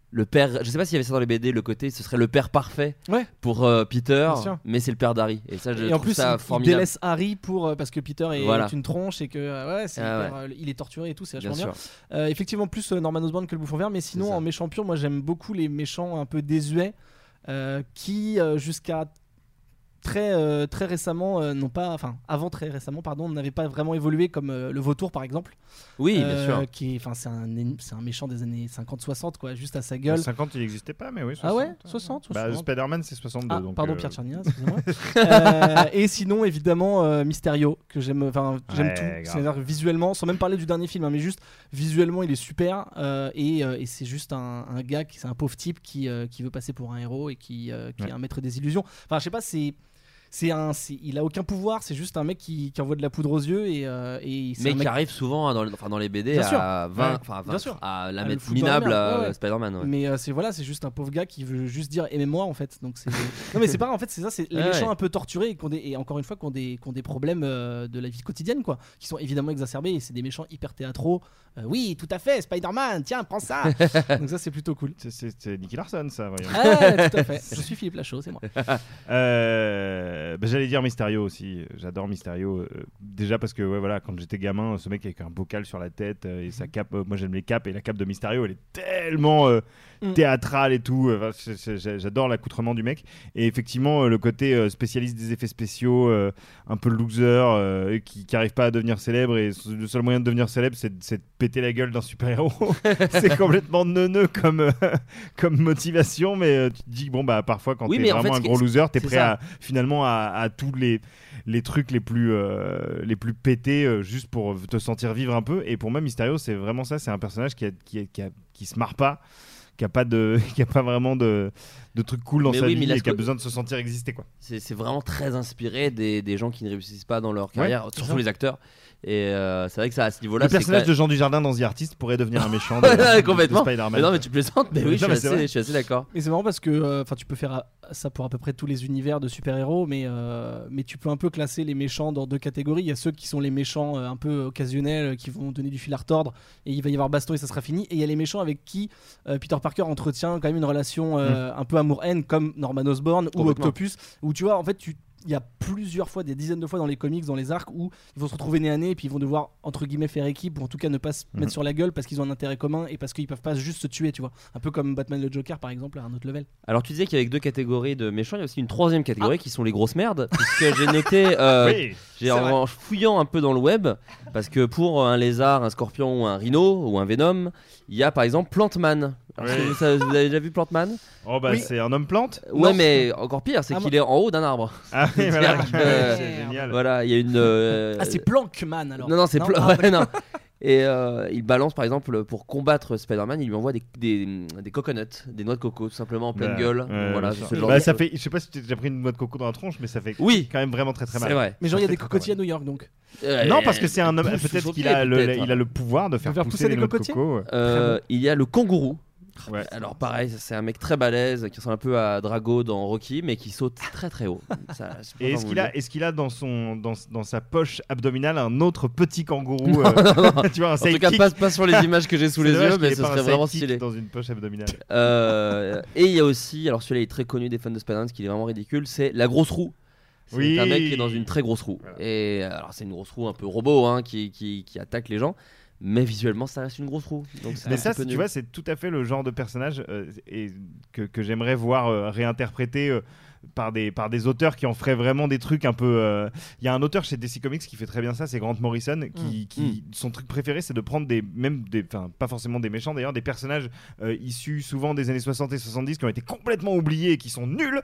le père. Je sais pas s'il y avait ça dans les BD, le côté, ce serait le père parfait Ouais. pour euh, Peter, mais c'est le père d'Harry. Et ça, je et trouve en plus, ça il, il formidable. délaisse Harry pour euh, parce que Peter est, Voilà. est une tronche et que ouais, c'est Ah il est torturé et tout, c'est vachement bien. Euh, effectivement, plus Norman Osborn que le Bouffon Vert, mais sinon en méchant pur, moi j'aime beaucoup les méchants un peu désuets qui jusqu'à très euh, très récemment euh, n'ont pas, enfin avant très récemment pardon, n'avaient pas vraiment évolué comme euh, le Vautour par exemple. Oui, bien Euh, sûr. Qui, enfin c'est un c'est un méchant des années 50-60 quoi, juste à sa gueule. 50, il n'existait pas, mais oui. 60. Ah ouais, 60, Bah, 60. Spider-Man, c'est 62. Ah, donc, pardon, euh, Pierre Tchernia, [LAUGHS] excusez-moi. Euh, et sinon, évidemment, euh, Mysterio, que j'aime enfin, j'aime Ouais, tout. C'est-à-dire visuellement, sans même parler du dernier film, hein, mais juste visuellement, il est super. euh, et euh, et c'est juste un, un gars, qui c'est un pauvre type qui, euh, qui veut passer pour un héros et qui, euh, qui Ouais. est un maître des illusions. Enfin, je sais pas, c'est. C'est un, il a aucun pouvoir, c'est juste un mec qui, qui envoie de la poudre aux yeux et, euh, et Mais qui arrive souvent hein, dans, le- enfin, dans les BD Bien à 20, Ouais. enfin, à Bien 20, sûr. à la À mettre minable merde, à ouais, ouais. Spider-Man. Mais euh, c'est voilà, c'est juste un pauvre gars qui veut juste dire aimez-moi en fait. Donc c'est [LAUGHS] non mais c'est pas en fait c'est ça, c'est les méchants un peu torturés et, des- et encore une fois qui ont des, ont des problèmes euh, de la vie quotidienne quoi, qui sont évidemment exacerbés et c'est des méchants hyper théâtraux. Euh, oui, tout à fait, Spider-Man, tiens, prends ça. [LAUGHS] donc ça c'est plutôt cool. C'est- Nicky Larson, ça, voyons. Ah, tout à fait. [LAUGHS] Je suis Philippe Lachaud, c'est moi. Euh, bah, J'allais dire Mysterio aussi. J'adore Mysterio. euh, déjà parce que ouais, voilà, quand j'étais gamin, ce mec avec un bocal sur la tête euh, et sa cape. euh, moi j'aime les capes et la cape de Mysterio, elle est tellement euh, Mm. théâtrale et tout. euh, enfin, J'adore l'accoutrement du mec. Et effectivement, euh, le côté euh, spécialiste des effets spéciaux, euh, un peu loser, euh, qui n'arrive pas à devenir célèbre. Et le seul moyen de devenir célèbre, c'est de, c'est de péter la gueule d'un super-héros. [LAUGHS] c'est complètement neuneux comme, euh, [LAUGHS] comme motivation. Mais euh, tu te dis, bon, bah parfois, quand Oui, t'es en vraiment fait, un gros loser, t'es prêt à finalement à, à tous les, les trucs les plus, euh, les plus pétés juste pour te sentir vivre un peu. Et pour moi, Mysterio, c'est vraiment ça. C'est un personnage qui, a, qui, a- qui, a- qui se marre pas, qui a pas, de, [LAUGHS] qui a pas vraiment de, de trucs cool dans Mais sa oui, vie et qui a besoin de se sentir exister. Quoi. C'est vraiment très inspiré des, des gens qui ne réussissent pas dans leur carrière, surtout les acteurs. Et euh, c'est vrai que ça, à ce niveau-là, Le personnage de Jean Dujardin dans The Artist pourrait devenir un méchant [LAUGHS] Ouais, de, de complètement. Spider-Man. Mais non, mais tu plaisantes, mais oui, Non, je suis mais assez, vrai. je suis assez d'accord. Et c'est marrant parce que euh, enfin tu peux faire euh, ça pour à peu près tous les univers de super-héros, mais, euh, mais tu peux un peu classer les méchants dans deux catégories. Il y a ceux qui sont les méchants euh, un peu occasionnels, qui vont donner du fil à retordre, et il va y avoir baston et ça sera fini. Et il y a les méchants avec qui euh, Peter Parker entretient quand même une relation euh, un peu amour-haine, comme Norman Osborn ou. Octopus, où tu vois, en fait, tu il y a plusieurs fois, des dizaines de fois dans les comics, dans les arcs, où ils vont se retrouver nez à nez et puis ils vont devoir, entre guillemets, faire équipe, ou en tout cas ne pas se Mhm. mettre sur la gueule parce qu'ils ont un intérêt commun et parce qu'ils peuvent pas juste se tuer, tu vois. Un peu comme Batman le Joker, par exemple, à un autre level. Alors tu disais qu'il y avait deux catégories de méchants, il y a aussi une troisième catégorie qui sont les grosses merdes, puisque j'ai noté, euh, [LAUGHS] Oui. j'ai en, en fouillant un peu dans le web, parce que pour un lézard, un scorpion ou un rhino ou un venom, il y a par exemple Plantman. Oui. vous, ça- vous avez déjà vu Plantman Oh, bah Oui. c'est un homme plante Ouais, Non. mais encore pire, c'est Ah, qu'il est en haut d'un arbre. Ah, oui, [LAUGHS] voilà. [LAUGHS] C'est génial. Voilà, il y a une. euh, Ah, c'est Plankman alors Non, non, c'est Pla- Ah, ouais, non. Et euh, il balance par exemple pour combattre Spider-Man, il lui envoie des, des, des coconuts, des noix de coco tout simplement en pleine Bah, gueule. voilà, ce genre Bah, de ça fait, je sais pas si tu as déjà pris une noix de coco dans la tronche, mais ça fait Oui, quand même vraiment très très mal. c'est vrai. Mais genre, il y a des cocotiers à. New York donc. Euh, Non, parce que c'est un homme. Peut-être qu'il a, le, peut-être. il a le pouvoir de faire, faire pousser, pousser les des noix de cocotiers coco. il y a le kangourou. Ouais. Alors pareil, c'est un mec très balèze qui ressemble un peu à Drago dans Rocky, mais qui saute très très haut. [LAUGHS] Ça, Et est-ce qu'il a, qu'il dans, son, dans, dans sa poche abdominale un autre petit kangourou euh, [LAUGHS] Tu vois, un En tout cas, sidekick pas, sur les images que j'ai sous les [LAUGHS] yeux, qu'il mais ce serait vraiment stylé. dans une poche abdominale. Euh, et il y a aussi, alors celui-là il est très connu des fans de Spider-Man, ce qui est vraiment ridicule, c'est la grosse roue. C'est Oui. un mec qui est dans une très grosse roue. Voilà. Et alors c'est une grosse roue un peu robot hein, qui, qui, qui attaque les gens, mais visuellement ça reste une grosse roue. Donc Mais ça, tu vois, c'est tout à fait le genre de personnage euh, et que, que j'aimerais voir euh, réinterprété euh, par, des, par des auteurs qui en feraient vraiment des trucs un peu. Il y a un auteur chez DC Comics qui fait très bien ça, c'est Grant Morrison, qui, qui son truc préféré, c'est de prendre des, même des, enfin pas forcément des méchants d'ailleurs, des personnages issus souvent des années 60 et 70 qui ont été complètement oubliés et qui sont nuls,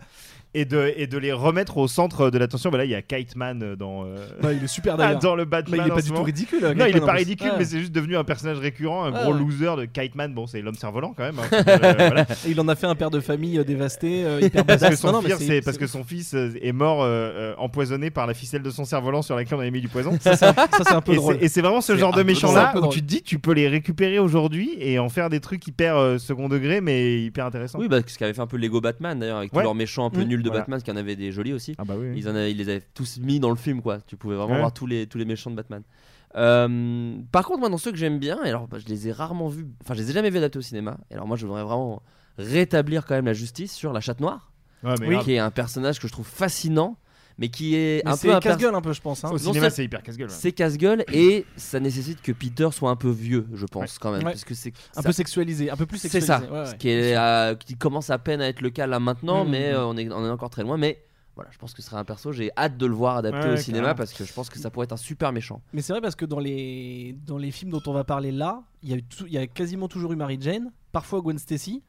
et de, et de les remettre au centre de l'attention. Bah là, il y a Kite Man euh, dans, euh, Bah, il est super ah, d'ailleurs. [LAUGHS] dans le Bah, Batman. il est pas du tout ridicule. Non, il est pas ridicule, Ouais. mais c'est juste devenu un personnage récurrent, un Ouais, gros ouais. loser de Kite Man. Bon, c'est l'homme cerf-volant quand même. hein. [LAUGHS] Euh, voilà. Il en a fait un père de famille euh, dévasté, euh, hyper Parce que son Non, non, mais pire, c'est parce que son fils est mort euh, euh, empoisonné par la ficelle de son cerf-volant sur laquelle on avait mis du poison. ça, c'est un- ça, c'est un peu Et drôle. c'est- Et c'est vraiment ce C'est genre de peu méchant drôle. C'est un là peu où tu te dis tu peux les récupérer aujourd'hui et en faire des trucs hyper second degré mais hyper intéressants. Oui, bah, ce qu'avait fait un peu Lego Batman d'ailleurs, avec tous leurs méchants un peu Mmh. nuls de Voilà. Batman, qui en avaient des jolis aussi. Ah bah oui. Ils, en avaient- ils les avaient tous mis dans le film, quoi. Tu pouvais vraiment Ouais. voir tous les, tous les méchants de Batman. Euh, par contre, moi, dans ceux que j'aime bien, alors bah, je les ai rarement vus, enfin, je les ai jamais vus adaptés au cinéma. Et alors, moi, je voudrais vraiment rétablir quand même la justice sur la chatte noire, Ouais, mais oui, grave. qui est un personnage que je trouve fascinant, mais qui est Mais un c'est peu casse-gueule un peu, je pense. hein. Au cinéma, c'est hyper casse-gueule. ouais. C'est casse-gueule et ça nécessite que Peter soit un peu vieux, je pense quand même, Ouais. parce que c'est Un ça- peu sexualisé, un peu plus c'est sexualisé. ça, ouais, ce qui, est, euh, qui commence à peine à être le cas là maintenant, Mhm. mais euh, on, est, on est encore très loin. Mais voilà, je pense que ce sera un perso, j'ai hâte de le voir adapté Ouais, au cinéma carrément. parce que je pense que ça pourrait être un super méchant. Mais c'est vrai parce que dans les, dans les films dont on va parler là, il y, a eu tout- il y a quasiment toujours eu Mary Jane, parfois Gwen Stacy.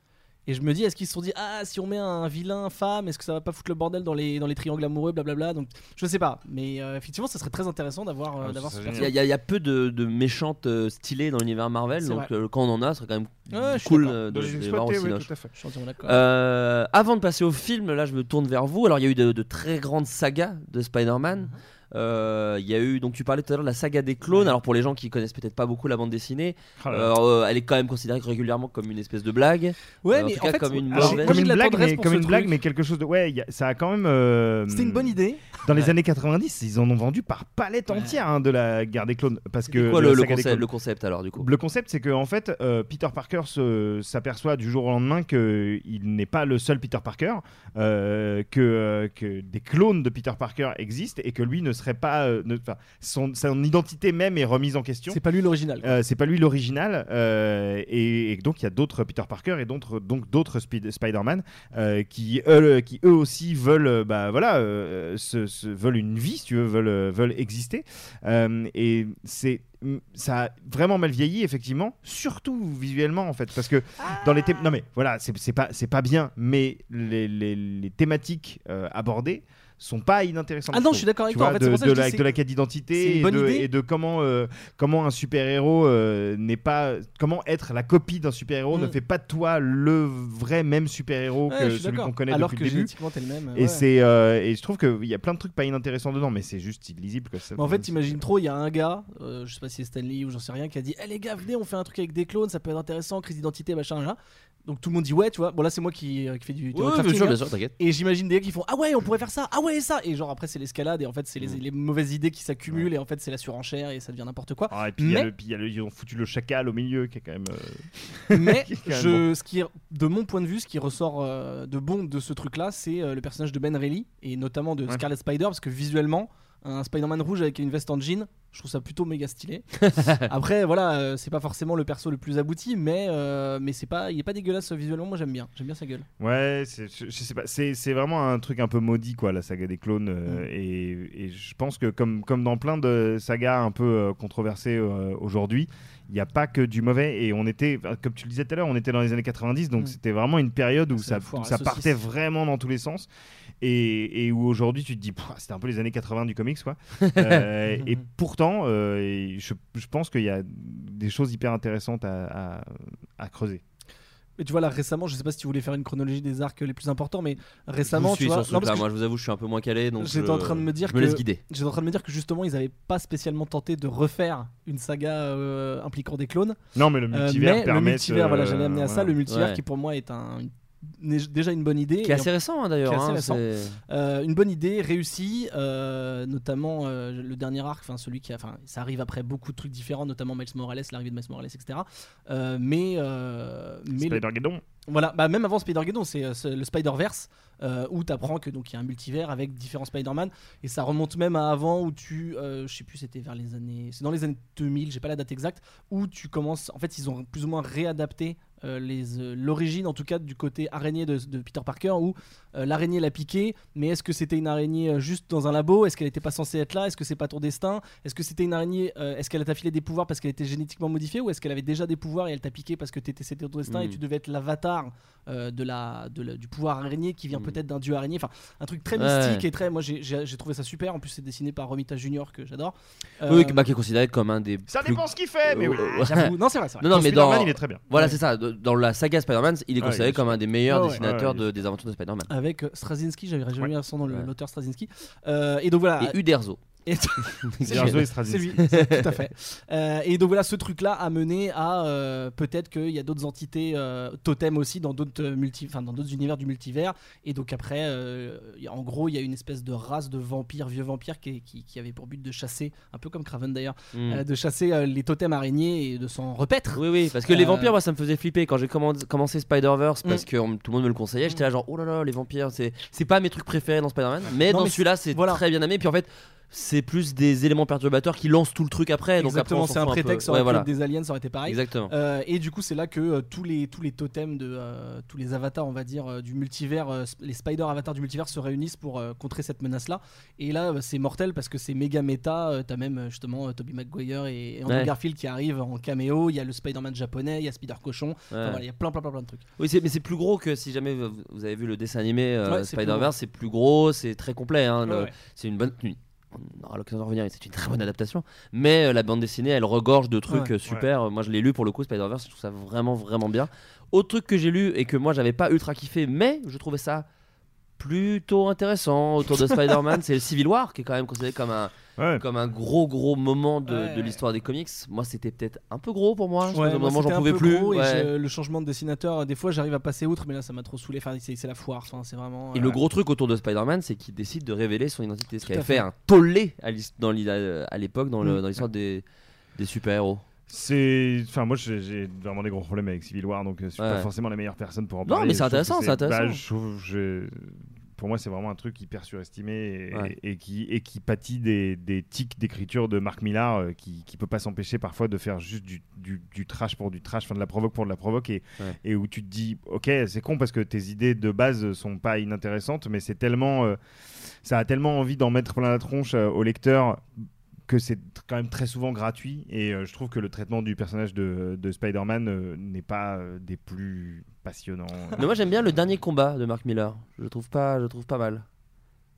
Et je me dis, est-ce qu'ils se sont dit, ah, si on met un vilain femme, est-ce que ça va pas foutre le bordel dans les, dans les triangles amoureux, blablabla. Donc, je sais pas. Mais euh, effectivement, ça serait très intéressant d'avoir euh, Ah, d'avoir ce Il y, a- il y a- peu de, de méchantes euh, stylées dans l'univers Marvel, C'est donc vrai. euh, quand on en a, ce serait quand même Ouais, je suis cool d'accord. euh, de, De les de les voir au oui, tout à fait. Je suis entièrement d'accord. Euh, avant de passer au film, là je me tourne vers vous. Alors il y a eu de, de très grandes sagas de Spider-Man. Euh, Il y a eu, donc tu parlais tout à l'heure de la saga des clones. Alors pour les gens qui connaissent peut-être pas beaucoup la bande dessinée, Oh euh, euh, elle est quand même considérée régulièrement comme une espèce de blague. Ouais, en mais tout en cas, fait, comme une alors, comme une blague, mais, comme une blague, mais quelque chose de. Ouais, il y a- ça a quand même. euh, C'était une bonne idée. Dans les années 90, ils en ont vendu par palette Ouais. entière hein, de la guerre des clones. Parce que C'est quoi le, concept, clones. le concept alors du coup Le concept, c'est que en fait, euh, Peter Parker se- s'aperçoit du jour au lendemain qu'il n'est pas le seul Peter Parker, euh, que, euh, que des clones de Peter Parker existent et que lui ne serait pas, euh, ne- son, son identité même est remise en question. C'est pas lui l'original. Euh, c'est pas lui l'original euh, et, et donc il y a d'autres Peter Parker et d'autres donc d'autres Spider-Man euh, qui eux qui eux aussi veulent bah voilà euh, se, se- veulent une vie si tu veux veulent veulent exister Euh, et c'est ça a vraiment mal vieilli effectivement surtout visuellement en fait parce que dans les thém- non mais voilà c'est c'est pas c'est pas bien mais les, les- les thématiques euh, abordées sont pas inintéressantes Ah non, je suis d'accord avec toi. En vois, fait, c'est de, que la, de la quête d'identité et, de- idée. et de comment euh, comment un super héros n'est pas comment être la copie d'un super héros ne Mm. fait pas de toi le vrai même super héros Ouais, que celui qu'on connaît Alors depuis que le début même. et c'est euh, et je trouve qu'il y a plein de trucs pas inintéressants dedans mais c'est juste illisible quoi, ça- Mais en fait, t'imagines trop, il y a un gars, euh, je sais pas si c'est Stanley ou j'en sais rien, qui a dit Eh les gars, venez, on fait un truc avec des clones, ça peut être intéressant, crise d'identité, machin, machin. Donc tout le monde dit Ouais, tu vois. Bon, là, c'est moi qui, euh, qui fais du Ouais, bien sûr, hein. bien sûr, t'inquiète. Et j'imagine des gars qui font Ah ouais, on pourrait faire ça, ah ouais, ça. Et genre après, c'est l'escalade, et en fait, c'est les, les mauvaises idées qui s'accumulent, et en fait, c'est la surenchère, et ça devient n'importe quoi. Ah, et puis il y a Mais- le- puis il y a le- ils ont foutu le chacal au milieu qui est quand même euh, Mais [LAUGHS] Qui est quand même je, ce qui, est- de mon point de vue, ce qui ressort euh, de bon de ce truc-là, c'est euh, le personnage de Ben Reilly et notamment de Ouais. Scarlet Spider, parce que visuellement, un Spider-Man rouge avec une veste en jean, je trouve ça plutôt méga stylé. [LAUGHS] Après, voilà, euh, c'est pas forcément le perso le plus abouti, mais euh, mais c'est pas, il est pas dégueulasse visuellement. Moi, j'aime bien, j'aime bien sa gueule. Ouais, c'est- je, je sais pas. C'est c'est vraiment un truc un peu maudit, quoi, la saga des clones. euh, Mm. et, et je pense que, comme, comme dans plein de sagas un peu euh, controversées euh, aujourd'hui, il n'y a pas que du mauvais. Et on était, comme tu le disais tout à l'heure, on était dans les années 90, donc Mm. c'était vraiment une période où ça, foire où partait vraiment dans tous les sens. Et, et où aujourd'hui tu te dis, c'était un peu les années 80 du comics, quoi. [LAUGHS] Euh, et pourtant, euh, je, je pense qu'il y a des choses hyper intéressantes à, à- à creuser. Mais tu vois là récemment, je sais pas si tu voulais faire une chronologie des arcs les plus importants, mais récemment, je vous tu suis vois, sur ce non, parce truc-là. que Moi, je vous avoue, je suis un peu moins calé, donc J'étais je- en train de me dire je me laisse que- guider. J'étais en train de me dire que justement ils avaient pas spécialement tenté de refaire une saga euh, impliquant des clones. Non, mais le Euh, multivers mais le permet. multivers, voilà, j'allais amener à ça. Le multivers Ouais. qui pour moi est un, une- déjà une bonne idée. Qui est Et assez récent hein, d'ailleurs. est assez hein, récent. Euh, une bonne idée réussie, euh, notamment euh, le dernier arc, enfin celui qui a, enfin ça arrive après beaucoup de trucs différents, notamment Miles Morales, l'arrivée de Miles Morales, etc. Euh, mais euh, mais le- Spider-Geddon. voilà, bah même avant Spider-Geddon, c'est euh, c'est le Spider-Verse euh, où tu apprends que donc il y a un multivers avec différents Spider-Man et ça remonte même à avant où tu euh, je sais plus c'était vers les années c'est dans les années 2000, j'ai pas la date exacte où tu commences en fait ils ont plus ou moins réadapté l'origine en tout cas du côté araignée de, de Peter Parker où euh, l'araignée l'a piqué mais est-ce que c'était une araignée euh, juste dans un labo? Est-ce qu'elle était pas censée être là? Est-ce que c'est pas ton destin? Est-ce que c'était une araignée euh, est-ce qu'elle t'a filé des pouvoirs parce qu'elle était génétiquement modifiée ou est-ce qu'elle avait déjà des pouvoirs et elle t'a piqué parce que t'étais c'était ton destin et tu devais être l'avatar euh, de la, de la- du pouvoir araignée qui vient Mm. peut-être d'un dieu araignée? Enfin un truc très Ouais. mystique et très moi j'ai- trouvé ça super en plus c'est dessiné par Romita Junior que j'adore Oui, Euh, bah, qui est considéré comme un des. Ça plus- dépend ce qu'il fait, mais oui. Euh, non c'est vrai c'est vrai Non, non, mais dans. il est très bien. Voilà, Ouais. c'est ça. Dans la saga Spider-Man, il est Ouais, considéré il est comme un des meilleurs ouais. dessinateurs Ouais, de- des aventures de Spider-Man. avec euh, Straczynski j'avais jamais Ouais. son nom l'auteur Straczynski Euh, et donc voilà Et Uderzo. Et- Bien [LAUGHS] joué. C'est lui, tout à fait. [LAUGHS] Euh, et donc voilà, ce truc-là a mené à euh, peut-être qu'il y a d'autres entités euh, totems aussi dans d'autres euh, multi, enfin dans d'autres univers du multivers. Et donc après, euh, en gros, il y a une espèce de race de vampires, vieux vampires, qui, qui- qui avait pour but de chasser, un peu comme Craven d'ailleurs, Mm. euh, de chasser euh, les totems araignées et de s'en repaître. Oui, oui, parce que les vampires, moi, ça me faisait flipper quand j'ai commen- commencé Spider-Verse, Mm. parce que on- tout le monde me le conseillait. J'étais là, genre, oh là là, les vampires, c'est c'est pas mes trucs préférés dans Spider-Man. Mais Non, dans mais celui-là, c'est voilà. très bien aimé. Puis en fait, c'est plus des éléments perturbateurs qui lancent tout le truc après. Donc Exactement, on s'en c'est un prétexte, ça Ouais, voilà. des aliens, ça aurait été pareil. Exactement. Euh, et du coup, c'est là que euh, tous, les, tous les totems de euh, tous les avatars, on va dire, du multivers, les spider avatars du multivers se réunissent pour contrer cette menace-là. Et là, c'est mortel parce que c'est méga méta. T'as même justement Tobey Maguire et, et Andrew Ouais. Garfield qui arrivent en caméo. Il y a le Spider-Man japonais, il y a Spider Cochon. Enfin, Ouais. voilà, il y a plein, plein, plein, plein de trucs. Oui, mais c'est plus gros que si jamais vous avez vu le dessin animé Spider-Verse, c'est plus gros, c'est très complet. hein, le-. C'est une bonne. une- On aura l'occasion de revenir, c'est une très bonne adaptation. Mais euh, la bande dessinée, elle regorge de trucs Ouais. euh, super. Moi, je l'ai lu pour le coup, Spider-Verse, je trouve ça vraiment, vraiment bien. Autre truc que j'ai lu et que moi, j'avais pas ultra kiffé, mais je trouvais ça plutôt intéressant autour de [LAUGHS] Spider-Man, c'est le Civil War, qui est quand même considéré comme un, Ouais. comme un gros, gros moment de, Ouais, de l'histoire des comics. Moi, c'était peut-être un peu gros pour moi. Je Ouais, moi, moment, j'en pouvais plus. gros et le changement de dessinateur, euh, des fois, j'arrive à passer outre, mais là, ça m'a trop saoulé. Enfin, c'est c'est la foire. Enfin, c'est vraiment. Et euh, le gros truc autour de Spider-Man, c'est qu'il décide de révéler son identité. Ce qui avait fait fait. un tollé à l'époque dans le- Mm. dans l'histoire des, des super-héros. C'est, enfin moi j'ai j'ai vraiment des gros problèmes avec Civil War donc euh, je suis Ouais. pas forcément la meilleure personne pour en Non, parler. mais c'est intéressant, c'est intéressant. bah, je trouve- je- pour moi c'est vraiment un truc hyper surestimé et, Ouais. et qui et qui pâtit des, des tics d'écriture de Marc Millar euh, qui qui peut pas s'empêcher parfois de faire juste du, du, du trash pour du trash, enfin de la provoque pour de la provoque et Ouais. et où tu te dis ok c'est con parce que tes idées de base sont pas inintéressantes mais c'est tellement euh, ça a tellement envie d'en mettre plein la tronche euh, au lecteur que c'est quand même très souvent gratuit et euh, je trouve que le traitement du personnage de, de Spider-Man euh, n'est pas euh, des plus passionnants. Mais moi j'aime bien le dernier combat de Mark Miller. Je trouve pas, je le trouve pas mal.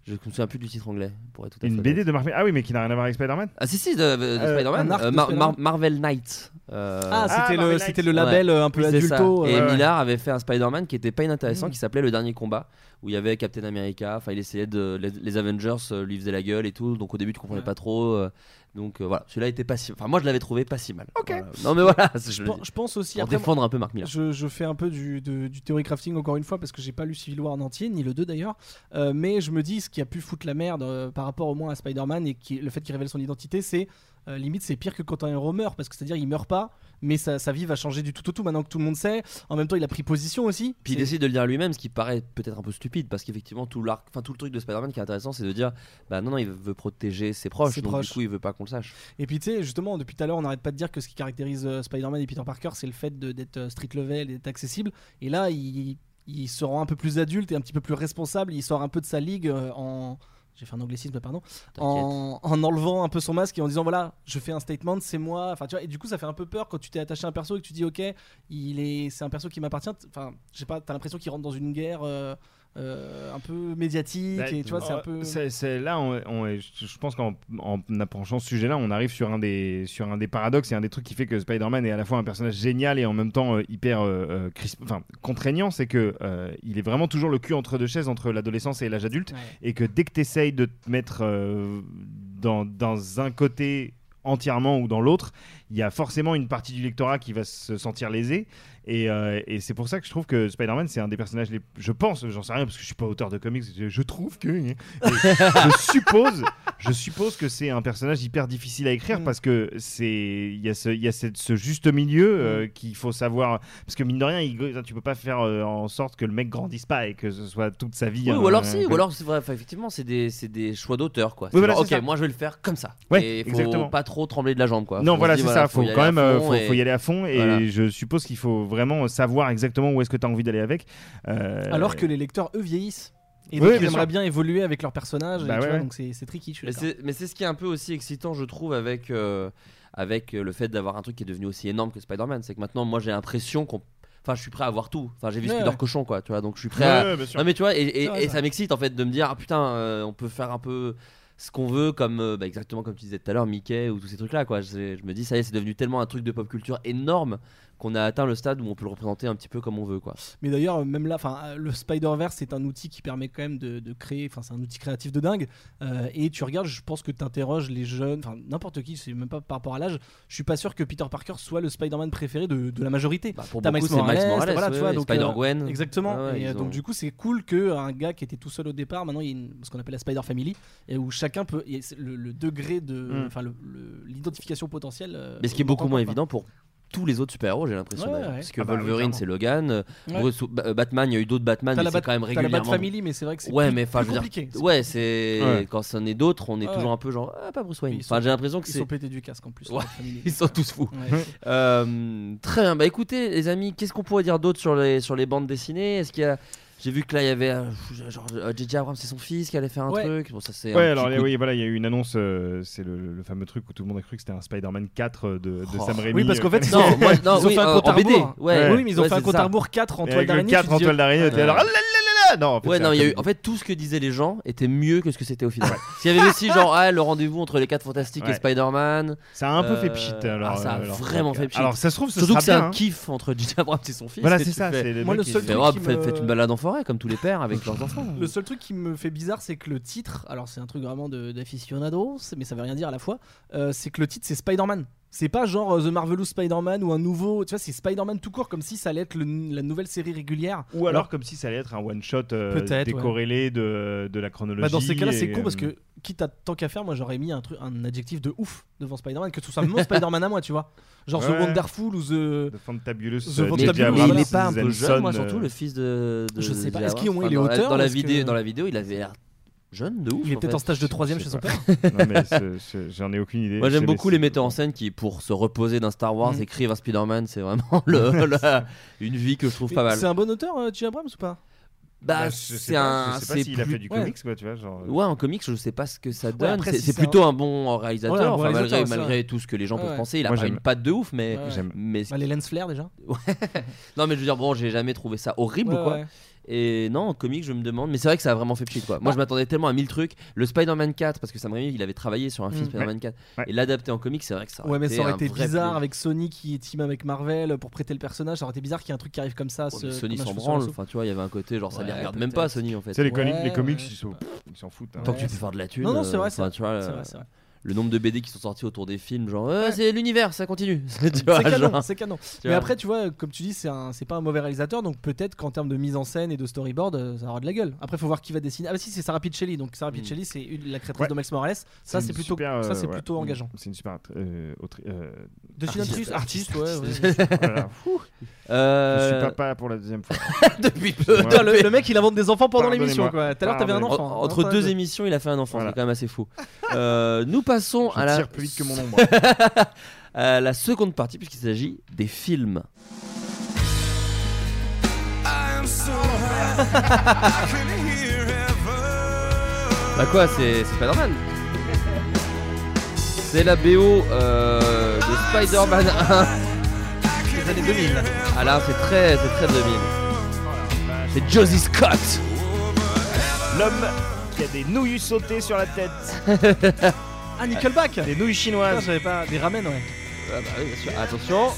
Je me souviens plus du titre anglais, pour être tout à Une fait BD de Marvel Ah oui, mais qui n'a rien à voir avec Spider-Man Ah si si de, de Euh, Spider-Man, un arc Euh, de Mar- Spider-Man Mar- Marvel Knight. Euh, Ah, c'était Marvel le, c'était le label euh, un peu c'est ça. adulto. Et euh, ouais. Miller avait fait un Spider-Man qui était pas inintéressant, Mm. qui s'appelait Le Dernier Combat, où il y avait Captain America. Enfin, il essayait de. Les, les Avengers euh, lui faisaient la gueule et tout. Donc au début, tu comprenais Ouais. pas trop. euh, donc euh, voilà, celui-là était pas si. Enfin, moi je l'avais trouvé pas si mal. Ok. Voilà. Non mais voilà, je, [LAUGHS] pense, je pense aussi. pour Après, défendre un peu Mark Miller. je, je fais un peu du, de- du theory crafting encore une fois parce que j'ai pas lu Civil War en entier, ni le 2 d'ailleurs. Euh, mais je me dis ce qui a pu foutre la merde euh, par rapport au moins à Spider-Man et qui, le fait qu'il révèle son identité, c'est euh, limite c'est pire que quand un héros meurt parce que c'est-à-dire il meurt pas, mais sa, sa vie va changer du tout au tout maintenant que tout le monde sait. En même temps, il a pris position aussi. Puis il décide de le dire lui-même, ce qui paraît peut-être un peu stupide, parce qu'effectivement tout l'arc, enfin tout le truc de Spider-Man qui est intéressant, c'est de dire, bah non non, il veut protéger ses proches, Ses donc proches. du coup il veut pas qu'on le sache. Et puis tu sais, justement, depuis tout à l'heure, on n'arrête pas de dire que ce qui caractérise euh, Spider-Man et Peter Parker, c'est le fait d'être euh, street level et d'être accessible. Et là, il, il se rend un peu plus adulte et un petit peu plus responsable. Il sort un peu de sa ligue euh, en. J'ai fait un anglicisme, pardon. En, en enlevant un peu son masque et en disant voilà, je fais un statement, c'est moi. Enfin, tu vois, et du coup, ça fait un peu peur quand tu t'es attaché à un perso et que tu dis ok, il est, c'est un perso qui m'appartient. Enfin, je sais pas, t'as l'impression qu'il rentre dans une guerre euh, euh, un peu médiatique Bah, et tu vois, c'est un peu. c'est- là, on, on est- je pense qu'en en approchant ce sujet-là, on arrive sur un des sur un des paradoxes et un des trucs qui fait que Spider-Man est à la fois un personnage génial et en même temps euh, hyper euh, euh, crisp- enfin contraignant, c'est que il est vraiment toujours le cul entre deux chaises entre l'adolescence et l'âge adulte Ouais. et que dès que tu essayes de te mettre dans, dans un côté entièrement ou dans l'autre, il y a forcément une partie du lectorat qui va se sentir lésée. Et, euh, et c'est pour ça que je trouve que Spider-Man, c'est un des personnages les. Je pense, j'en sais rien parce que je suis pas auteur de comics, je, trouve que. Je [LAUGHS] suppose, je suppose que c'est un personnage hyper difficile à écrire Mm. parce que c'est. Il y a ce, il y a cette- ce juste milieu euh, qu'il faut savoir. Parce que mine de rien, il- tu peux pas faire euh, en sorte que le mec grandisse pas et que ce soit toute sa vie. Oui, un- ou alors si, ou alors c'est vrai, effectivement c'est des, des choix d'auteur quoi. Voilà, genre, ok, ça. moi je vais le faire comme ça. Ouais, et faut exactement. pas trop trembler de la jambe quoi. Non, Faut voilà, c'est ça. Faut quand même, euh, faut, et- faut y aller à fond. Et Voilà. je suppose qu'il faut vraiment savoir exactement où est-ce que tu as envie d'aller avec. Euh, Alors que les lecteurs, eux, vieillissent. Et Oui, donc, bien ils aimeraient sûr. bien évoluer avec leur personnage. Bah tu ouais, vois, ouais. Donc c'est c'est tricky, je suis Mais c'est, ce qui est un peu aussi excitant, je trouve, avec, euh, avec euh, le fait d'avoir un truc qui est devenu aussi énorme que Spider-Man. C'est que maintenant, moi, j'ai l'impression qu'on. Enfin, je suis prêt à voir tout. Enfin, j'ai vu Ouais, Spider ouais. Cochon, quoi, tu vois. Donc, je suis prêt Ouais, à. Non, mais tu vois, et, et- C'est vrai, et ça. ça m'excite en fait de me dire, ah putain, euh, on peut faire un peu ce qu'on veut, comme euh, bah, exactement comme tu disais tout à l'heure, Mickey ou tous ces trucs-là, quoi. Je, je me dis, ça y est, c'est devenu tellement un truc de pop culture énorme qu'on a atteint le stade où on peut le représenter un petit peu comme on veut quoi. Mais d'ailleurs, même là, enfin, euh, le Spider-Verse c'est un outil qui permet quand même de, de créer, enfin, c'est un outil créatif de dingue. Euh, et tu regardes, je pense que tu interroges les jeunes, enfin, n'importe qui, c'est même pas par rapport à l'âge. Je suis pas sûr que Peter Parker soit le Spider-Man préféré de, de la majorité. Bah, pour beaucoup c'est Miles Morales, voilà, ouais, ouais, Spider-Gwen. euh, Exactement. Ouais, et donc ont- du coup, c'est cool que un gars qui était tout seul au départ, maintenant il y a une- ce qu'on appelle la Spider Family, et où chacun peut, le, le degré de, Mm. enfin, l'identification potentielle. Mais ce qui est beaucoup moins évident pour tous les autres super-héros, j'ai l'impression. Ouais. Parce que Ah bah Wolverine, c'est Logan. Ouais. Bruce- Ba- Batman, il y a eu d'autres Batman, mais c'est Bat- quand même t'as la Bat régulièrement. Family, mais c'est vrai que c'est Ouais, plus, mais enfin, plus je veux compliqué. dire, ouais, c'est Ouais. quand c'en est d'autres, on est Ouais. toujours un peu genre ah pas Bruce Wayne. Enfin, j'ai l'impression que Ils c'est sont pétés du casque en plus. [LAUGHS] Ils sont tous fous. Ouais. [LAUGHS] Euh, très bien. Bah écoutez, les amis, qu'est-ce qu'on pourrait dire d'autre sur les sur les bandes dessinées? Est-ce qu'il y a j'ai vu que là il y avait euh, genre euh, J.J. Abrams, c'est son fils qui allait faire un Ouais. truc. Bon, ça c'est. Ouais, un alors oui, voilà, il y a eu une annonce, euh, c'est le, le fameux truc où tout le monde a cru que c'était un Spider-Man 4 de, de Oh. Sam Raimi. Oui, parce qu'en fait, ils Non, ont, moi, non, ils ont oui, fait un euh, compte en à BD. rebours. Ouais, oui, mais ils ont ouais, fait un compte ça. à rebours 4 en toile d'araignée. 4 tu te en toile d'araignée, alors, ah Non, en fait, Ouais, c'est non, un il y a eu. En fait, tout ce que disaient les gens était mieux que ce que c'était au final. S'il y avait [LAUGHS] aussi genre ah, le rendez-vous entre les 4 fantastiques et Ouais. Spider-Man. ça a un peu Euh, fait pchit. Alors, ah, ça a euh, alors, vraiment fait pchit. Alors, ça se trouve, ce Surtout sera que c'est bien. un hein. kiff entre J.J. Abrams et son fils. Voilà, c'est ça. fais- c'est les Moi, le qui seul truc oh, qui faites, me- faites une balade en forêt comme tous les pères avec leurs enfants. [LAUGHS] Le seul truc qui me fait bizarre, c'est que le titre, alors c'est un truc vraiment de- d'aficionados, mais ça veut rien dire à la fois, euh, c'est que le titre c'est Spider-Man. C'est pas genre euh, The Marvelous Spider-Man ou un nouveau, tu vois, c'est Spider-Man tout court, comme si ça allait être le- la nouvelle série régulière. Ou alors comme si ça allait être un one shot euh, décorrélé de, de la chronologie. Bah, dans ces cas-là, c'est con parce euh, que, quitte à tant qu'à faire, moi j'aurais mis un, truc, un adjectif de ouf devant Spider-Man, que ce soit mon Spider-Man à moi, tu vois. Genre Ouais. The Wonderful ou The. The Fantabulous. The Fantabulous. Mais il est pas un peu jeune, moi surtout le fils de. de Je sais pas. Est-ce qu'il- il est Enfin, dans la- auteur Dans la vidéo, que- dans la vidéo, il avait l'air jeune de ouf. Il est peut-être en stage de troisième je chez son père. Non, mais ce- ce- j'en ai aucune idée. Moi j'aime beaucoup les metteurs en scène qui, pour se reposer d'un Star Wars, Mm. écrivent un Spider-Man. C'est vraiment le, [LAUGHS] la- une vie que je trouve pas mal. C'est un bon auteur, euh, J. Abrams ou pas? Bah, Bah, je sais c'est pas, un. Je sais pas c'est s'il a plus- fait du ouais. comics, quoi, tu vois. Genre... Ouais, en comics, je sais pas ce que ça donne. après, c'est si c'est c'est plutôt un bon réalisateur. Ouais, un bon enfin, réalisateur, malgré, tout ce que les gens Ouais, peuvent ouais. penser, il a Moi, pas j'aime. une patte de ouf, mais. Ouais. J'aime. mais Bah, Les lens flare déjà. [LAUGHS] non, mais je veux dire, bon, j'ai jamais trouvé ça horrible, Ouais, quoi. ouais. Et non, en comics, je me demande, mais c'est vrai que ça a vraiment fait pchit quoi. Moi, je m'attendais tellement à mille trucs. Le Spider-Man 4, parce que Sam Raimi, il avait travaillé sur un film Mm. Spider-Man 4, Ouais. et l'adapter en comics, c'est vrai que ça aurait Ouais, mais ça aurait été vrai bizarre avec Sony qui est team avec Marvel pour prêter le personnage. Ça aurait été bizarre qu'il y ait un truc qui arrive comme ça. Mais Sony s'en branle, enfin tu vois, il y avait un côté genre ça les regarde même pas Sony en fait. Tu sais, les, Ouais, coni- les comics, ouais. ils s'en foutent. hein. Tant que tu peux faire de la thune. Non, non, c'est euh, vrai, enfin, c'est tu vois, Le nombre de BD qui sont sortis autour des films, genre euh, Ouais. c'est l'univers, ça continue. [LAUGHS] C'est canon, genre, canon. tu Mais vois. après, tu vois, comme tu dis, c'est pas un mauvais réalisateur, donc peut-être qu'en termes de mise en scène et de storyboard, euh, ça aura de la gueule. Après, faut voir qui va dessiner. Ah bah si, c'est Sarah Pichelli, donc Sarah Mm. Pichelli, c'est la créatrice Ouais. de Miles Morales. Ça, c'est plutôt, super, ça, euh, c'est ouais, plutôt engageant. C'est une super euh, autri- euh, Dessinatrice, Artiste. artiste, ouais. ouais. [LAUGHS] voilà. Je suis papa pour la deuxième fois. [LAUGHS] depuis peu. Le, le mec, il invente des enfants pendant l'émission. Tout à l'heure, t'avais un enfant. En- Entre hein, deux émissions, il a fait un enfant, c'est quand même assez fou. Nous passons Je à la, tire plus vite que mon ombre. [LAUGHS] à la seconde partie, puisqu'il s'agit des films. [LAUGHS] Bah quoi, c'est c'est Spider-Man C'est la BO euh, de Spider-Man 1 des années 2000. Ah là, c'est très, c'est très 2000. C'est Josie Scott L'homme qui a des nouilles sautées sur la tête. [LAUGHS] Ah, Nickelback Des nouilles Putain, chinoises. j'avais pas. Des ramen, ouais. Ah bah oui, bien sûr. Attention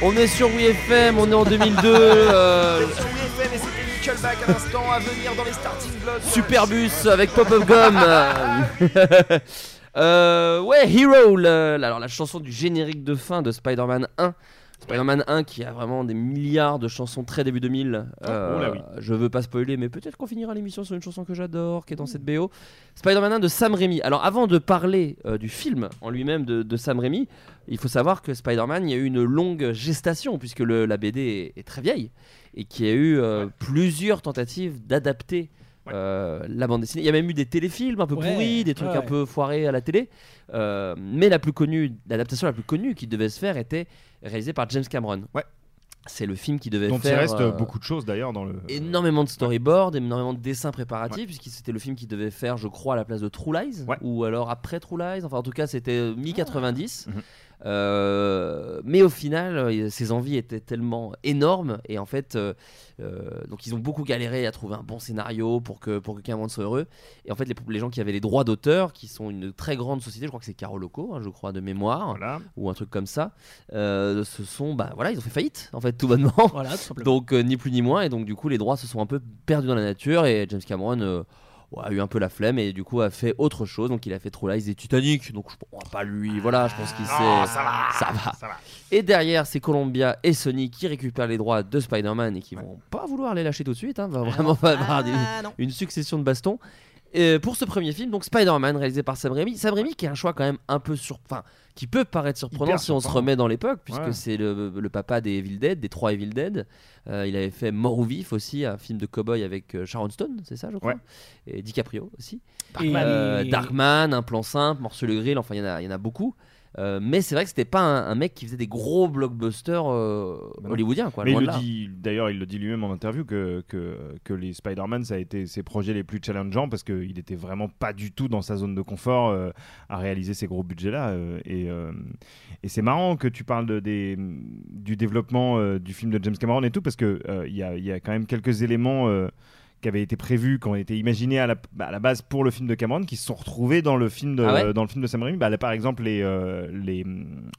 On est sur WeFM, on est en 2002. [LAUGHS] euh, Nickelback à l'instant à venir dans les starting blocks. Superbus avec Pop-Up Gum. [LAUGHS] Euh, ouais, Hero, le- alors la chanson du générique de fin de Spider-Man 1. Spider-Man 1 qui a vraiment des milliards de chansons très début 2000. Euh, oh là oui. Je veux pas spoiler, mais peut-être qu'on finira l'émission sur une chanson que j'adore, qui est dans cette BO. Spider-Man 1 de Sam Raimi. Alors avant de parler euh, du film en lui-même de, de Sam Raimi, il faut savoir que Spider-Man, il y a eu une longue gestation, puisque le- la BD est, est très vieille, et qu'il y a eu euh, plusieurs tentatives d'adapter euh, la bande dessinée. Il y a même eu des téléfilms un peu Ouais, pourris, des trucs ouais. un peu foirés à la télé. Euh, mais la plus connue, l'adaptation la plus connue qui devait se faire était réalisée par James Cameron. Ouais. C'est le film qui devait Dont il faire reste euh, beaucoup de choses d'ailleurs dans le. énormément de storyboard, énormément de dessins préparatifs, puisque c'était le film qui devait faire, je crois, à la place de True Lies, Ouais. ou alors après True Lies. Enfin, en tout cas, c'était mi-90. Mhm. Euh, mais au final, euh, ses envies étaient tellement énormes et en fait, euh, euh, donc ils ont beaucoup galéré à trouver un bon scénario pour que pour que Cameron soit heureux. Et en fait, les, les gens qui avaient les droits d'auteur, qui sont une très grande société, je crois que c'est Caro Loco, hein, je crois de mémoire, Voilà. ou un truc comme ça, euh, ce sont, bah voilà, ils ont fait faillite en fait tout bonnement. Voilà, tout simplement. Donc euh, ni plus ni moins et donc du coup les droits se sont un peu perdus dans la nature et James Cameron euh, a eu un peu la flemme et du coup a fait autre chose. Donc il a fait True Lies et Titanic. Donc je, on va pas lui voilà je pense qu'il sait. Non, ça va, ça va. ça va. et derrière c'est Columbia et Sony qui récupèrent les droits de Spider-Man et qui vont pas vouloir les lâcher tout de suite hein, va vraiment pas avoir Ah, une succession de bastons Euh, pour ce premier film, donc Spider-Man réalisé par Sam Raimi. Sam Raimi qui est un choix quand même un peu sur, enfin, qui peut paraître surprenant Hyper si on se remet dans l'époque, puisque Ouais. c'est le, le papa des Evil Dead, des trois Evil Dead. Euh, il avait fait Mort ou Vif aussi, un film de cowboy avec euh, Sharon Stone, c'est ça, je crois, Ouais. et DiCaprio aussi. Et- Euh, Darkman, Un plan simple, Morceau le grill, enfin il y, en a- il y en a beaucoup. Euh, mais c'est vrai que c'était pas un, un mec qui faisait des gros blockbusters euh, Bah hollywoodiens, quoi. Mais il le dit, d'ailleurs, il le dit lui-même en interview que, que, que les Spider-Man, ça a été ses projets les plus challengeants parce qu'il était vraiment pas du tout dans sa zone de confort euh, à réaliser ces gros budgets-là. et et c'est marrant que tu parles de, des, du développement du film de James Cameron et tout parce qu'il il y, a, y a quand même quelques éléments. Qui avaient été prévus, qui ont été imaginés à la, à la base pour le film de Cameron, qui se sont retrouvés dans le film de, Ah ouais dans le film de Sam Raimi. Bah, là, par exemple, les, euh, les,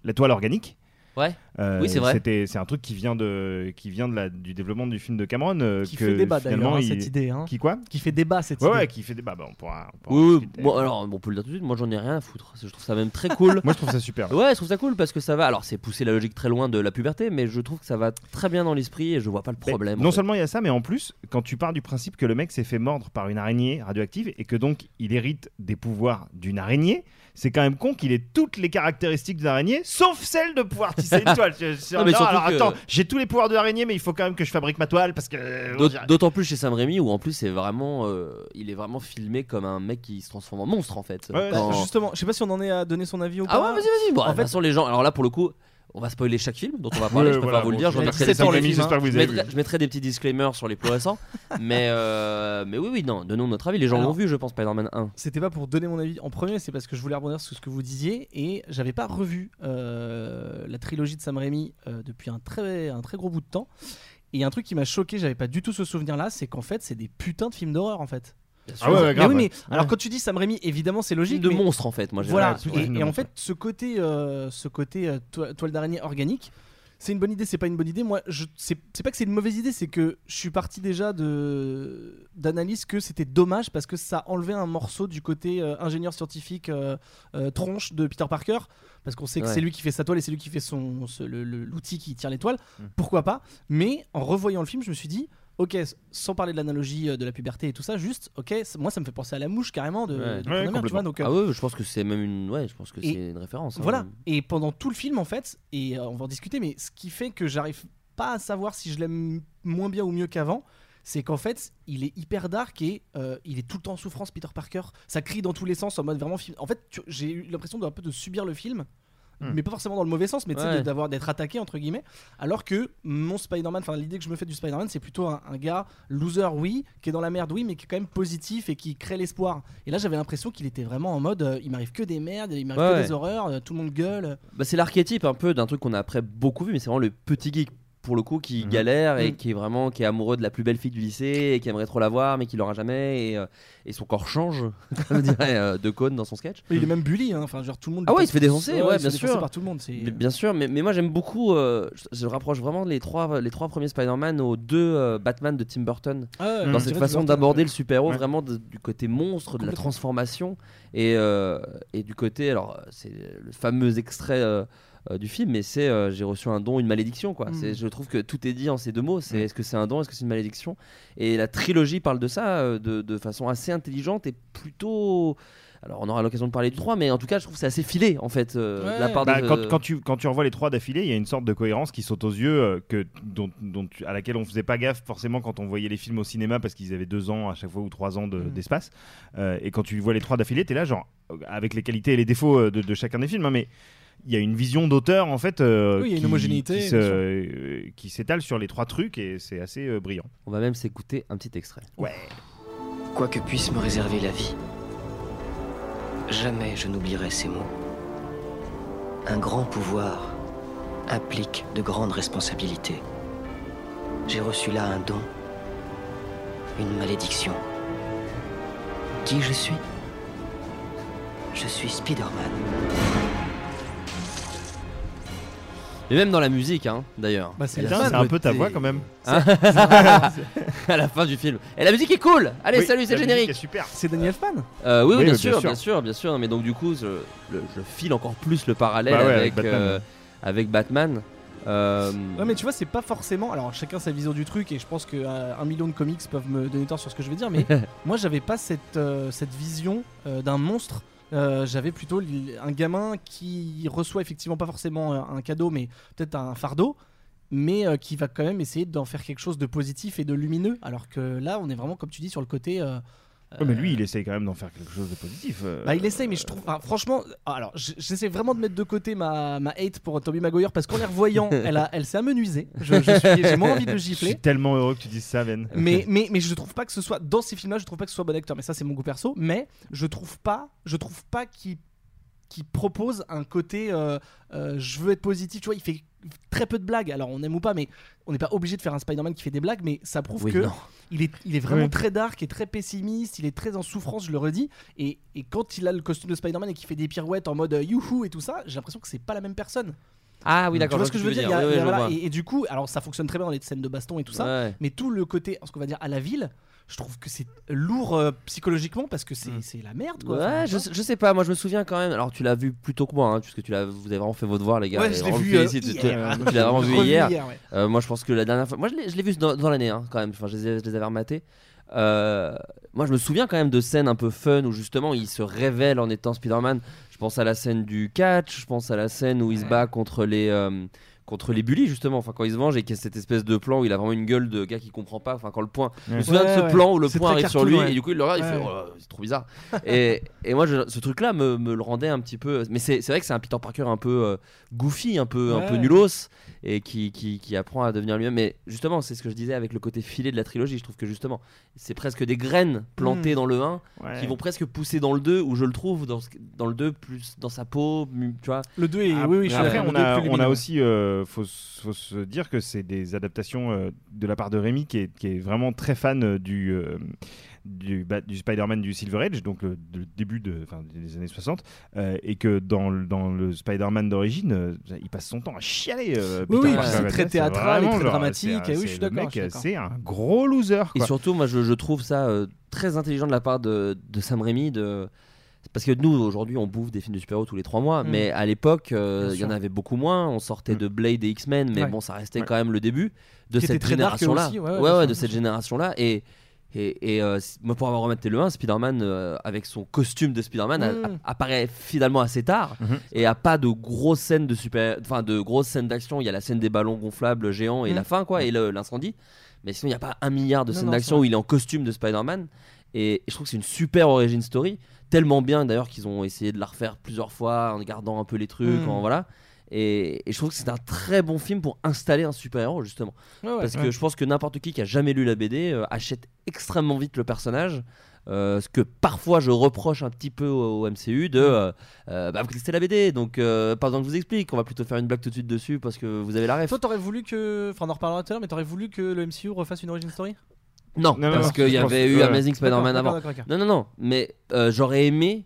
la toile organique. Ouais. Euh, Oui, c'est vrai. C'était, c'est un truc qui vient de, qui vient de la, du développement du film de Cameron. euh, Qui que fait débat finalement, d'ailleurs, hein, il- cette idée. Hein. Qui quoi? Qui fait débat cette Ouais, idée. ouais, qui fait débat. Bah, on pourra. on pourra en Oui, oui. Bon, alors, bon, on peut le dire tout de suite, moi j'en ai rien à foutre. Je trouve ça même très cool. [LAUGHS] Moi, je trouve ça super. Ouais, je trouve ça cool parce que ça va. Alors, c'est pousser la logique très loin de la puberté, mais je trouve que ça va très bien dans l'esprit et je vois pas le problème. non fait. seulement il y a ça, mais en plus, quand tu pars du principe que le mec s'est fait mordre par une araignée radioactive et que donc il hérite des pouvoirs d'une araignée, c'est quand même con qu'il ait toutes les caractéristiques d'une araignée, sauf celle de pouvoir tisser une toile. Je- je- [LAUGHS] Non, mais non, surtout alors que- attends, j'ai tous les pouvoirs de l'araignée, mais il faut quand même que je fabrique ma toile parce que. euh, D'autant plus chez Sam Raimi où en plus c'est vraiment, euh, il est vraiment filmé comme un mec qui se transforme en monstre en fait. Ouais, Quand- Bah, Justement, je sais pas si on en est à donner son avis ou Ah pas. ouais, vas-y, vas-y. Bon, En de toute fait- façon les gens. Alors là pour le coup, on va spoiler chaque film dont on va parler. Ouais, je préfère voilà, vous le dire. Je mettrai des dans Sam le Raimi, film, j'espère que Je vous mettrai, je mettrai des petits disclaimers sur les plus récents, [LAUGHS] mais, euh, mais oui, oui, non, donnons notre avis. Les gens l'ont vu, je pense, Spider-Man 1. C'était pas pour donner mon avis en premier, c'est parce que je voulais rebondir sur ce que vous disiez et j'avais pas revu euh, la trilogie de Sam Raimi euh, depuis un très, un très gros bout de temps. Et un truc qui m'a choqué, j'avais pas du tout ce souvenir là, c'est qu'en fait c'est des putains de films d'horreur en fait. Ah ouais, ouais, mais grave. oui, mais ouais. alors quand tu dis Sam Raimi, évidemment c'est logique. de mais- monstre en fait, moi Voilà, et, et en monstre, fait, ce côté, euh, ce côté euh, toi- toile d'araignée organique, c'est une bonne idée, c'est pas une bonne idée. Moi, je, c'est, pas que c'est une mauvaise idée, c'est que je suis parti déjà de, d'analyse que c'était dommage parce que ça enlevait un morceau du côté euh, ingénieur scientifique euh, euh, tronche de Peter Parker. Parce qu'on sait que Ouais. c'est lui qui fait sa toile et c'est lui qui fait son, l'outil qui tire l'étoile. Mm. Pourquoi pas? Mais en revoyant le film, je me suis dit, ok, sans parler de l'analogie euh, de la puberté et tout ça, juste, ok, moi ça me fait penser à la mouche carrément de, Ouais. de Ouais, Cronenberg, tu vois. Donc, euh, Ah ouais, je pense que c'est même une, ouais, je pense que c'est une référence. hein. voilà. Et pendant tout le film, en fait, et euh, on va en discuter, mais ce qui fait que j'arrive pas à savoir si je l'aime moins bien ou mieux qu'avant, c'est qu'en fait, il est hyper dark et euh, il est tout le temps en souffrance, Peter Parker. Ça crie dans tous les sens en mode vraiment film. En fait, j'ai eu l'impression d'un peu de subir le film. Hmm. Mais pas forcément dans le mauvais sens, mais tu sais, Ouais. d'avoir d'être attaqué entre guillemets. Alors que mon Spider-Man, enfin l'idée que je me fais du Spider-Man, c'est plutôt un, un gars loser, oui, qui est dans la merde, oui, mais qui est quand même positif et qui crée l'espoir. Et là, j'avais l'impression qu'il était vraiment en mode, euh, il m'arrive que des merdes, il m'arrive Ouais, que ouais. des horreurs, euh, tout le monde gueule. Bah, c'est l'archétype un peu d'un truc qu'on a après beaucoup vu, mais c'est vraiment le petit geek pour le coup qui Mhm. galère et Mhm. qui est vraiment qui est amoureux de la plus belle fille du lycée et qui aimerait trop la voir mais qui l'aura jamais et, euh, et son corps change [LAUGHS] comme [LAUGHS] dirait euh, De Caunes dans son sketch. Il est même bully, hein. enfin genre tout le monde. Ah ouais, il se fait défoncer, ouais, bien sûr. par tout le monde. C'est Mais bien sûr, mais, mais moi j'aime beaucoup. euh, je, je rapproche vraiment les trois les trois premiers Spider-Man aux deux Batman de Tim Burton Ah Dans cette façon d'aborder le super-héros Ouais. vraiment de- du côté monstre, de la transformation et, et du côté alors c'est le fameux extrait du film mais c'est euh, j'ai reçu un don une malédiction quoi Mm. c'est je trouve que tout est dit en ces deux mots c'est Mm. est-ce que c'est un don est-ce que c'est une malédiction? Et la trilogie parle de ça euh, de, de façon assez intelligente et plutôt alors on aura l'occasion de parler du 3 mais en tout cas je trouve que c'est assez filé en fait euh, de la Ouais. part Bah, de quand, quand tu, quand tu revois les trois d'affilée, il y a une sorte de cohérence qui saute aux yeux, euh, que, dont, dont tu- à laquelle on faisait pas gaffe forcément quand on voyait les films au cinéma parce qu'ils avaient deux ans à chaque fois ou trois ans de- Mm. d'espace. Euh, et quand tu vois les trois d'affilée, tu es là, genre, euh, avec les qualités et les défauts euh, de, de chacun des films, hein, mais il y a une vision d'auteur en fait euh, Oui, il y a une qui- homogénéité, qui se- euh, qui s'étale sur les trois trucs et c'est assez euh, brillant. on va même s'écouter un petit extrait Ouais. Quoi que puisse me réserver la vie, jamais je n'oublierai ces mots. Un grand pouvoir implique de grandes responsabilités. J'ai reçu là un don, une malédiction. Qui je suis? Je suis Spider-Man. Et même dans la musique, hein, d'ailleurs. Bah, c'est un peu ta voix quand même. Hein [LAUGHS] à la fin du film. Et la musique est cool. Allez, Oui, salut, c'est générique. est super. C'est Daniel Elfman Euh, oui, oui, Oui, bien, sûr, bien bien sûr. bien sûr. Mais donc du coup, je, le- je file encore plus le parallèle Bah ouais, avec, avec Batman, euh, ouais. avec Batman. Euh, Ouais, mais tu vois, c'est pas forcément. Alors, chacun sa vision du truc, et je pense que euh, un million de comics peuvent me donner tort sur ce que je vais dire, mais [LAUGHS] moi, j'avais pas cette, euh, cette vision euh, d'un monstre. Euh, j'avais plutôt un gamin qui reçoit effectivement pas forcément euh, un cadeau, mais peut-être un fardeau, mais euh, qui va quand même essayer d'en faire quelque chose de positif et de lumineux. Alors que là, on est vraiment, comme tu dis, sur le côté. Ouais, mais lui, il essaye quand même d'en faire quelque chose de positif. euh. Bah, il essaye, mais je trouve. enfin, franchement, alors j- j'essaie vraiment de mettre de côté ma, ma hate pour Tommy Maguire parce qu'en les revoyant, [LAUGHS] elle, a- elle s'est amenuisée. Je, je J'ai moins envie de le Je suis gifler. tellement heureux que tu dises ça, Ben. Mais, [LAUGHS] mais, mais je trouve pas que ce soit. Dans ces films-là, je trouve pas que ce soit bon acteur. Mais ça, c'est mon goût perso. Mais je trouve pas. Je trouve pas qu'il qui propose un côté euh, euh, je veux être positif tu vois il fait très peu de blagues alors on aime ou pas mais on n'est pas obligé de faire un Spider-Man qui fait des blagues mais ça prouve oui, que non. il est, il est vraiment Oui. très dark et très pessimiste, il est très en souffrance, je le redis. Et, et quand il a le costume de Spider-Man et qu'il fait des pirouettes en mode euh, youhou et tout ça, j'ai l'impression que c'est pas la même personne. Ah oui, tu d'accord. vois ce que je veux dire, Il y a- Oui, il y a- oui, je voilà, vois. et, et du coup, alors ça fonctionne très bien dans les scènes de baston et tout ça, Ouais. mais tout le côté, ce qu'on va dire, à la ville, je trouve que c'est lourd euh, psychologiquement parce que c'est c'est la merde quoi. Ouais, Enfin, je, sais- je sais pas, moi je me souviens quand même. Alors tu l'as vu plus tôt que moi, hein, puisque tu l'as, vous avez vraiment fait votre devoir, les gars. Ouais, je l'ai vu euh, hier. tu l'as [LAUGHS] vraiment vu hier. ouais. Euh, moi je pense que la dernière fois. Moi je l'ai, je l'ai vu dans, dans l'année hein, quand même. Enfin, je les, je les avais rematés. Euh, moi je me souviens quand même de scènes un peu fun où justement il se révèle en étant Spider-Man. Je pense à la scène du catch, je pense à la scène où il se bat contre les. Contre les bullies justement, enfin quand il se venge et qu'il y a cette espèce de plan où il a vraiment une gueule de gars qui comprend pas, enfin quand le point, je me Ouais. souviens de ce Ouais, plan où le point arrive sur lui ouais. et du coup il le regarde, il Ouais, fait ouais. oh, c'est trop bizarre. [LAUGHS] et, et moi je- ce truc là me, me le rendait un petit peu, mais c'est c'est vrai que c'est un Peter Parker un peu euh, goofy, un peu, un peu Ouais. nulos et qui, qui, qui apprend à devenir lui-même. Mais justement, c'est ce que je disais avec le côté filé de la trilogie. Je trouve que justement, c'est presque des graines plantées Mm. dans le 1 Ouais. qui vont presque pousser dans le 2 où je le trouve dans, ce- dans le 2 plus dans sa peau, tu vois. Le 2 est. Oui, oui, je suis Après, d'accord, on a, on a aussi, euh, faut, s- faut se dire que c'est des adaptations euh, de la part de Rémi qui est, qui est vraiment très fan euh, du, euh, du, Bat- du Spider-Man du Silver Age, donc le, le début de, des années 60, euh, et que dans, le- dans le Spider-Man d'origine, euh, il passe son temps à chialer. euh, Oui, c'est très théâtral et très genre, dramatique, c'est un- et oui, je suis d'accord. C'est un gros loser. Et surtout, moi, je, je trouve ça euh, très intelligent de la part de, de Sam Raimi. De... Parce que nous, aujourd'hui, on bouffe des films de super-héros tous les trois mois. Mm. Mais à l'époque, euh, il y en avait beaucoup moins. On sortait Mm. de Blade et X-Men, mais Ouais. bon, ça restait Ouais. quand même le début de Qui cette génération-là. ouais, ouais, de cette génération-là. Et, et, et, euh, moi, pour avoir remetté le 1, Spider-Man, euh, avec son costume de Spider-Man, Mm. apparaît finalement assez tard. Mhm. Et a pas de grosses scènes de super. Enfin, de grosses scènes d'action. Il y a la scène des ballons gonflables géants et la fin, quoi, et l'incendie. Mais sinon, il n'y a pas un milliard de Non, scènes d'action où il est en costume de Spider-Man. Et je trouve que c'est une super origin story. Tellement bien d'ailleurs qu'ils ont essayé de la refaire plusieurs fois en gardant un peu les trucs. Mm. en- voilà. Et, et je trouve que c'est un très bon film pour installer un super-héros, justement. Ouais, ouais. Parce que je pense que n'importe qui qui a jamais lu la BD euh, achète extrêmement vite le personnage. Euh, ce que parfois je reproche un petit peu au, au MCU de euh, euh, bah, vous connaissez la BD donc pas besoin que je vous explique on va plutôt faire une blague tout de suite dessus parce que vous avez la ref Toi, t'aurais voulu que. Enfin, on en reparlera tout à l'heure, mais t'aurais voulu que le MCU refasse une origin story? Non, Non, non, parce non, qu'il y pense- avait eu ouais. Amazing Spider-Man D'accord, avant d'accord, d'accord, non non non mais euh, j'aurais aimé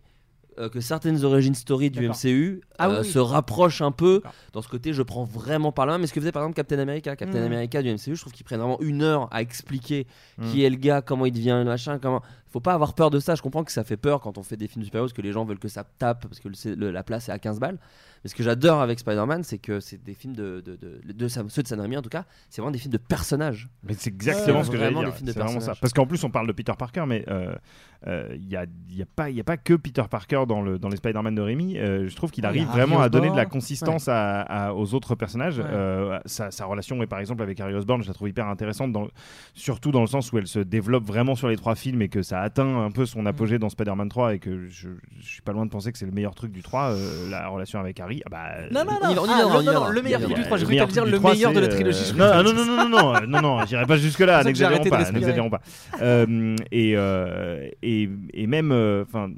euh, que certaines origin stories du D'accord. MCU Ah euh, oui, oui. se rapprochent un peu D'accord. dans ce côté je prends vraiment par la main mais ce que faisait par exemple Captain America Captain Mhm. America du MCU je trouve qu'ils prennent vraiment une heure à expliquer Mhm. qui est le gars comment il devient le machin comment faut pas avoir peur de ça je comprends que ça fait peur quand on fait des films de super-héros parce que les gens veulent que ça tape parce que le- le- la place est à 15 balles mais ce que j'adore avec Spider-Man c'est que c'est des films de, de, de, de ceux de Sam Raimi en tout cas c'est vraiment des films de personnages Mais c'est exactement Ouais, ce que j'allais dire. C'est vraiment ça. Parce qu'en plus, on parle de Peter Parker, mais euh, euh, il n'y a, il y a, pas- il y a pas que Peter Parker dans, le, dans les Spider-Man de Rémi. Euh, je trouve qu'il il arrive vraiment à donner de la consistance à- à- aux autres personnages. Ouais. Euh, sa, sa relation, est, par exemple, avec Harry Osborn, je la trouve hyper intéressante, dans, surtout dans le sens où elle se développe vraiment sur les trois films et que ça atteint un peu Mm. son apogée dans Spider-Man 3 et que je, je suis pas loin de penser que c'est le meilleur truc du 3, euh, la relation avec Harry. Ah bah, Non, non, non, ah, non, non, le meilleur truc du 3, je le voulais meilleur te dire le du 3, meilleur de la trilogie. euh, Non, non, non, non, non, non, non, non, j'irai pas jusque là, C'est pour ça que j'ai n'exagérons pas, n'exagérons pas. Euh, et, euh, et, et même, euh, enfin,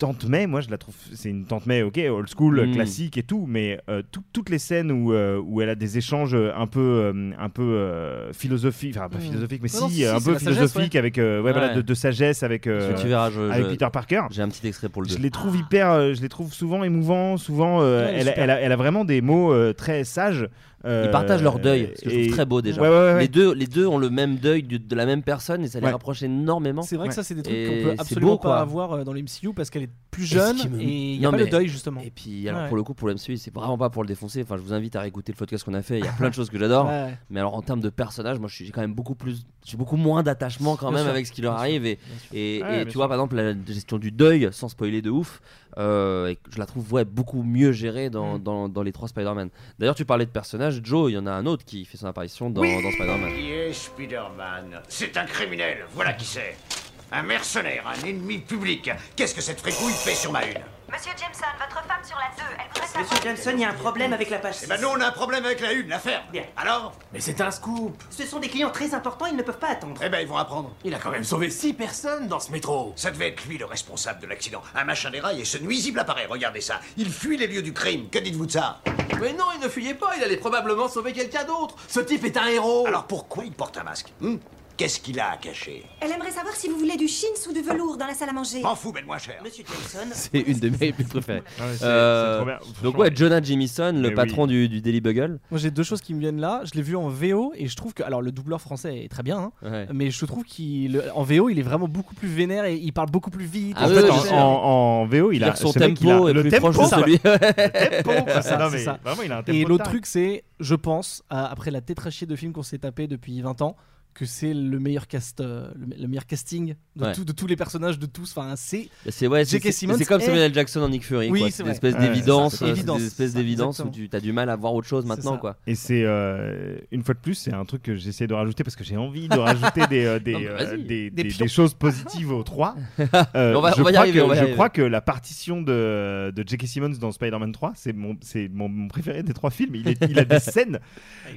Tante May, moi je la trouve, c'est une Tante May, ok, old school, Mm. classique et tout, mais euh, tout- toutes les scènes où, euh, où elle a des échanges un peu, euh, un peu euh, philosophiques, enfin pas Mm. philosophiques, mais Non, non, si, un peu philosophiques avec, euh, ouais, voilà, Ouais. de, de sagesse avec, euh, tu verras, je- avec je- Peter Parker. J'ai un petit extrait pour le Je 2. les trouve hyper, euh, je les trouve souvent émouvants, souvent. euh, Ouais, elle a- super. elle a, elle a vraiment des mots euh, très sages. Euh, Ils partagent leur deuil, ce que je et- trouve très beau déjà. Ouais, ouais, ouais, ouais. Les, deux, les deux ont le même deuil du- de la même personne et ça les Ouais. rapproche énormément. C'est vrai que ça, c'est des trucs qu'on peut c'est absolument beau, pas quoi. avoir euh, dans le MCU parce qu'elle est plus jeune me- et il n'y a Non, pas le mais- deuil justement. Et puis, alors Ouais. pour le coup, pour le MCU, c'est vraiment pas pour le défoncer. Enfin, je vous invite à réécouter le podcast qu'on a fait. Il y a plein de choses que j'adore. [LAUGHS] Ouais. Mais alors, en termes de personnages, moi, je suis j'ai quand même beaucoup plus, j'ai beaucoup moins d'attachement quand Bien même sûr, avec ce qui leur arrive. Et, et, Ouais, et bien tu sûr. vois, par exemple, la gestion du deuil, sans spoiler de ouf, euh, je la trouve ouais, beaucoup mieux gérée dans, Mm. dans, dans les trois Spider-Man. D'ailleurs, tu parlais de personnages. Joe, il y en a un autre qui fait son apparition dans, dans Spider-Man. Qui est Spider-Man? C'est un criminel, voilà qui c'est. Un mercenaire, un ennemi public. Qu'est-ce que cette fricouille fait sur ma une? Monsieur Jameson, votre femme sur la 2, elle voudrait savoir... Monsieur Jameson, il y a un problème avec la page Eh ben nous, on a un problème avec la une, l'affaire. Bien. Alors Mais c'est un scoop Ce sont des clients très importants, ils ne peuvent pas attendre. Eh ben, ils vont apprendre. Il a quand même sauvé six personnes dans ce métro Ça devait être lui le responsable de l'accident. Un machin déraille et ce nuisible appareil, regardez ça. Il fuit les lieux du crime. Que dites-vous de ça? Mais non, il ne fuyait pas, il allait probablement sauver quelqu'un d'autre Ce type est un héros Alors pourquoi il porte un masque? Hmm? Qu'est-ce qu'il a à cacher Elle aimerait savoir si vous voulez du chintz ou du velours dans la salle à manger. M'en fous, moins cher. Monsieur Jameson... [LAUGHS] C'est une de mes plus préférées. Ouais, c'est- Euh, c'est trop bien. donc ouais, Jonah Jameson, le Mais patron du, du Daily Bugle. Moi j'ai deux choses qui me viennent là. Je l'ai vu en VO et je trouve que alors le doubleur français est très bien, hein, Ouais. mais je trouve qu'il en VO il est vraiment beaucoup plus vénère et il parle beaucoup plus vite. Ah en fait, en, VO, il a son il a tempo est le plus tempo, proche de ça. celui. Le [LAUGHS] tempo, ça, non, c'est mais ça. vraiment, il a un tempo Et l'autre truc c'est, je pense, à- après la tétrachée de films qu'on s'est tapé depuis 20 ans, que c'est le meilleur cast, euh, le, le meilleur casting de, Ouais. tout- de tous les personnages de tous. Enfin c'est C'est ouais, c'est- comme Samuel L. Jackson en Nick Fury. Oui, c'est une espèce Ouais, d'évidence, euh, c'est ça, d'évidence où tu as du mal à voir autre chose maintenant quoi. Et c'est euh, une fois de plus, c'est un truc que j'essaie de rajouter parce que j'ai envie de rajouter des, euh, des, Non, euh, des, Des des- pions. des choses positives aux trois. [LAUGHS] Euh, On va- je on va y crois arriver, que, on va y je arriver. crois que la partition de, de J.K. Simmons dans Spider-Man 3, c'est mon, c'est mon, mon préféré des trois films. Il, est- il a des [LAUGHS] scènes,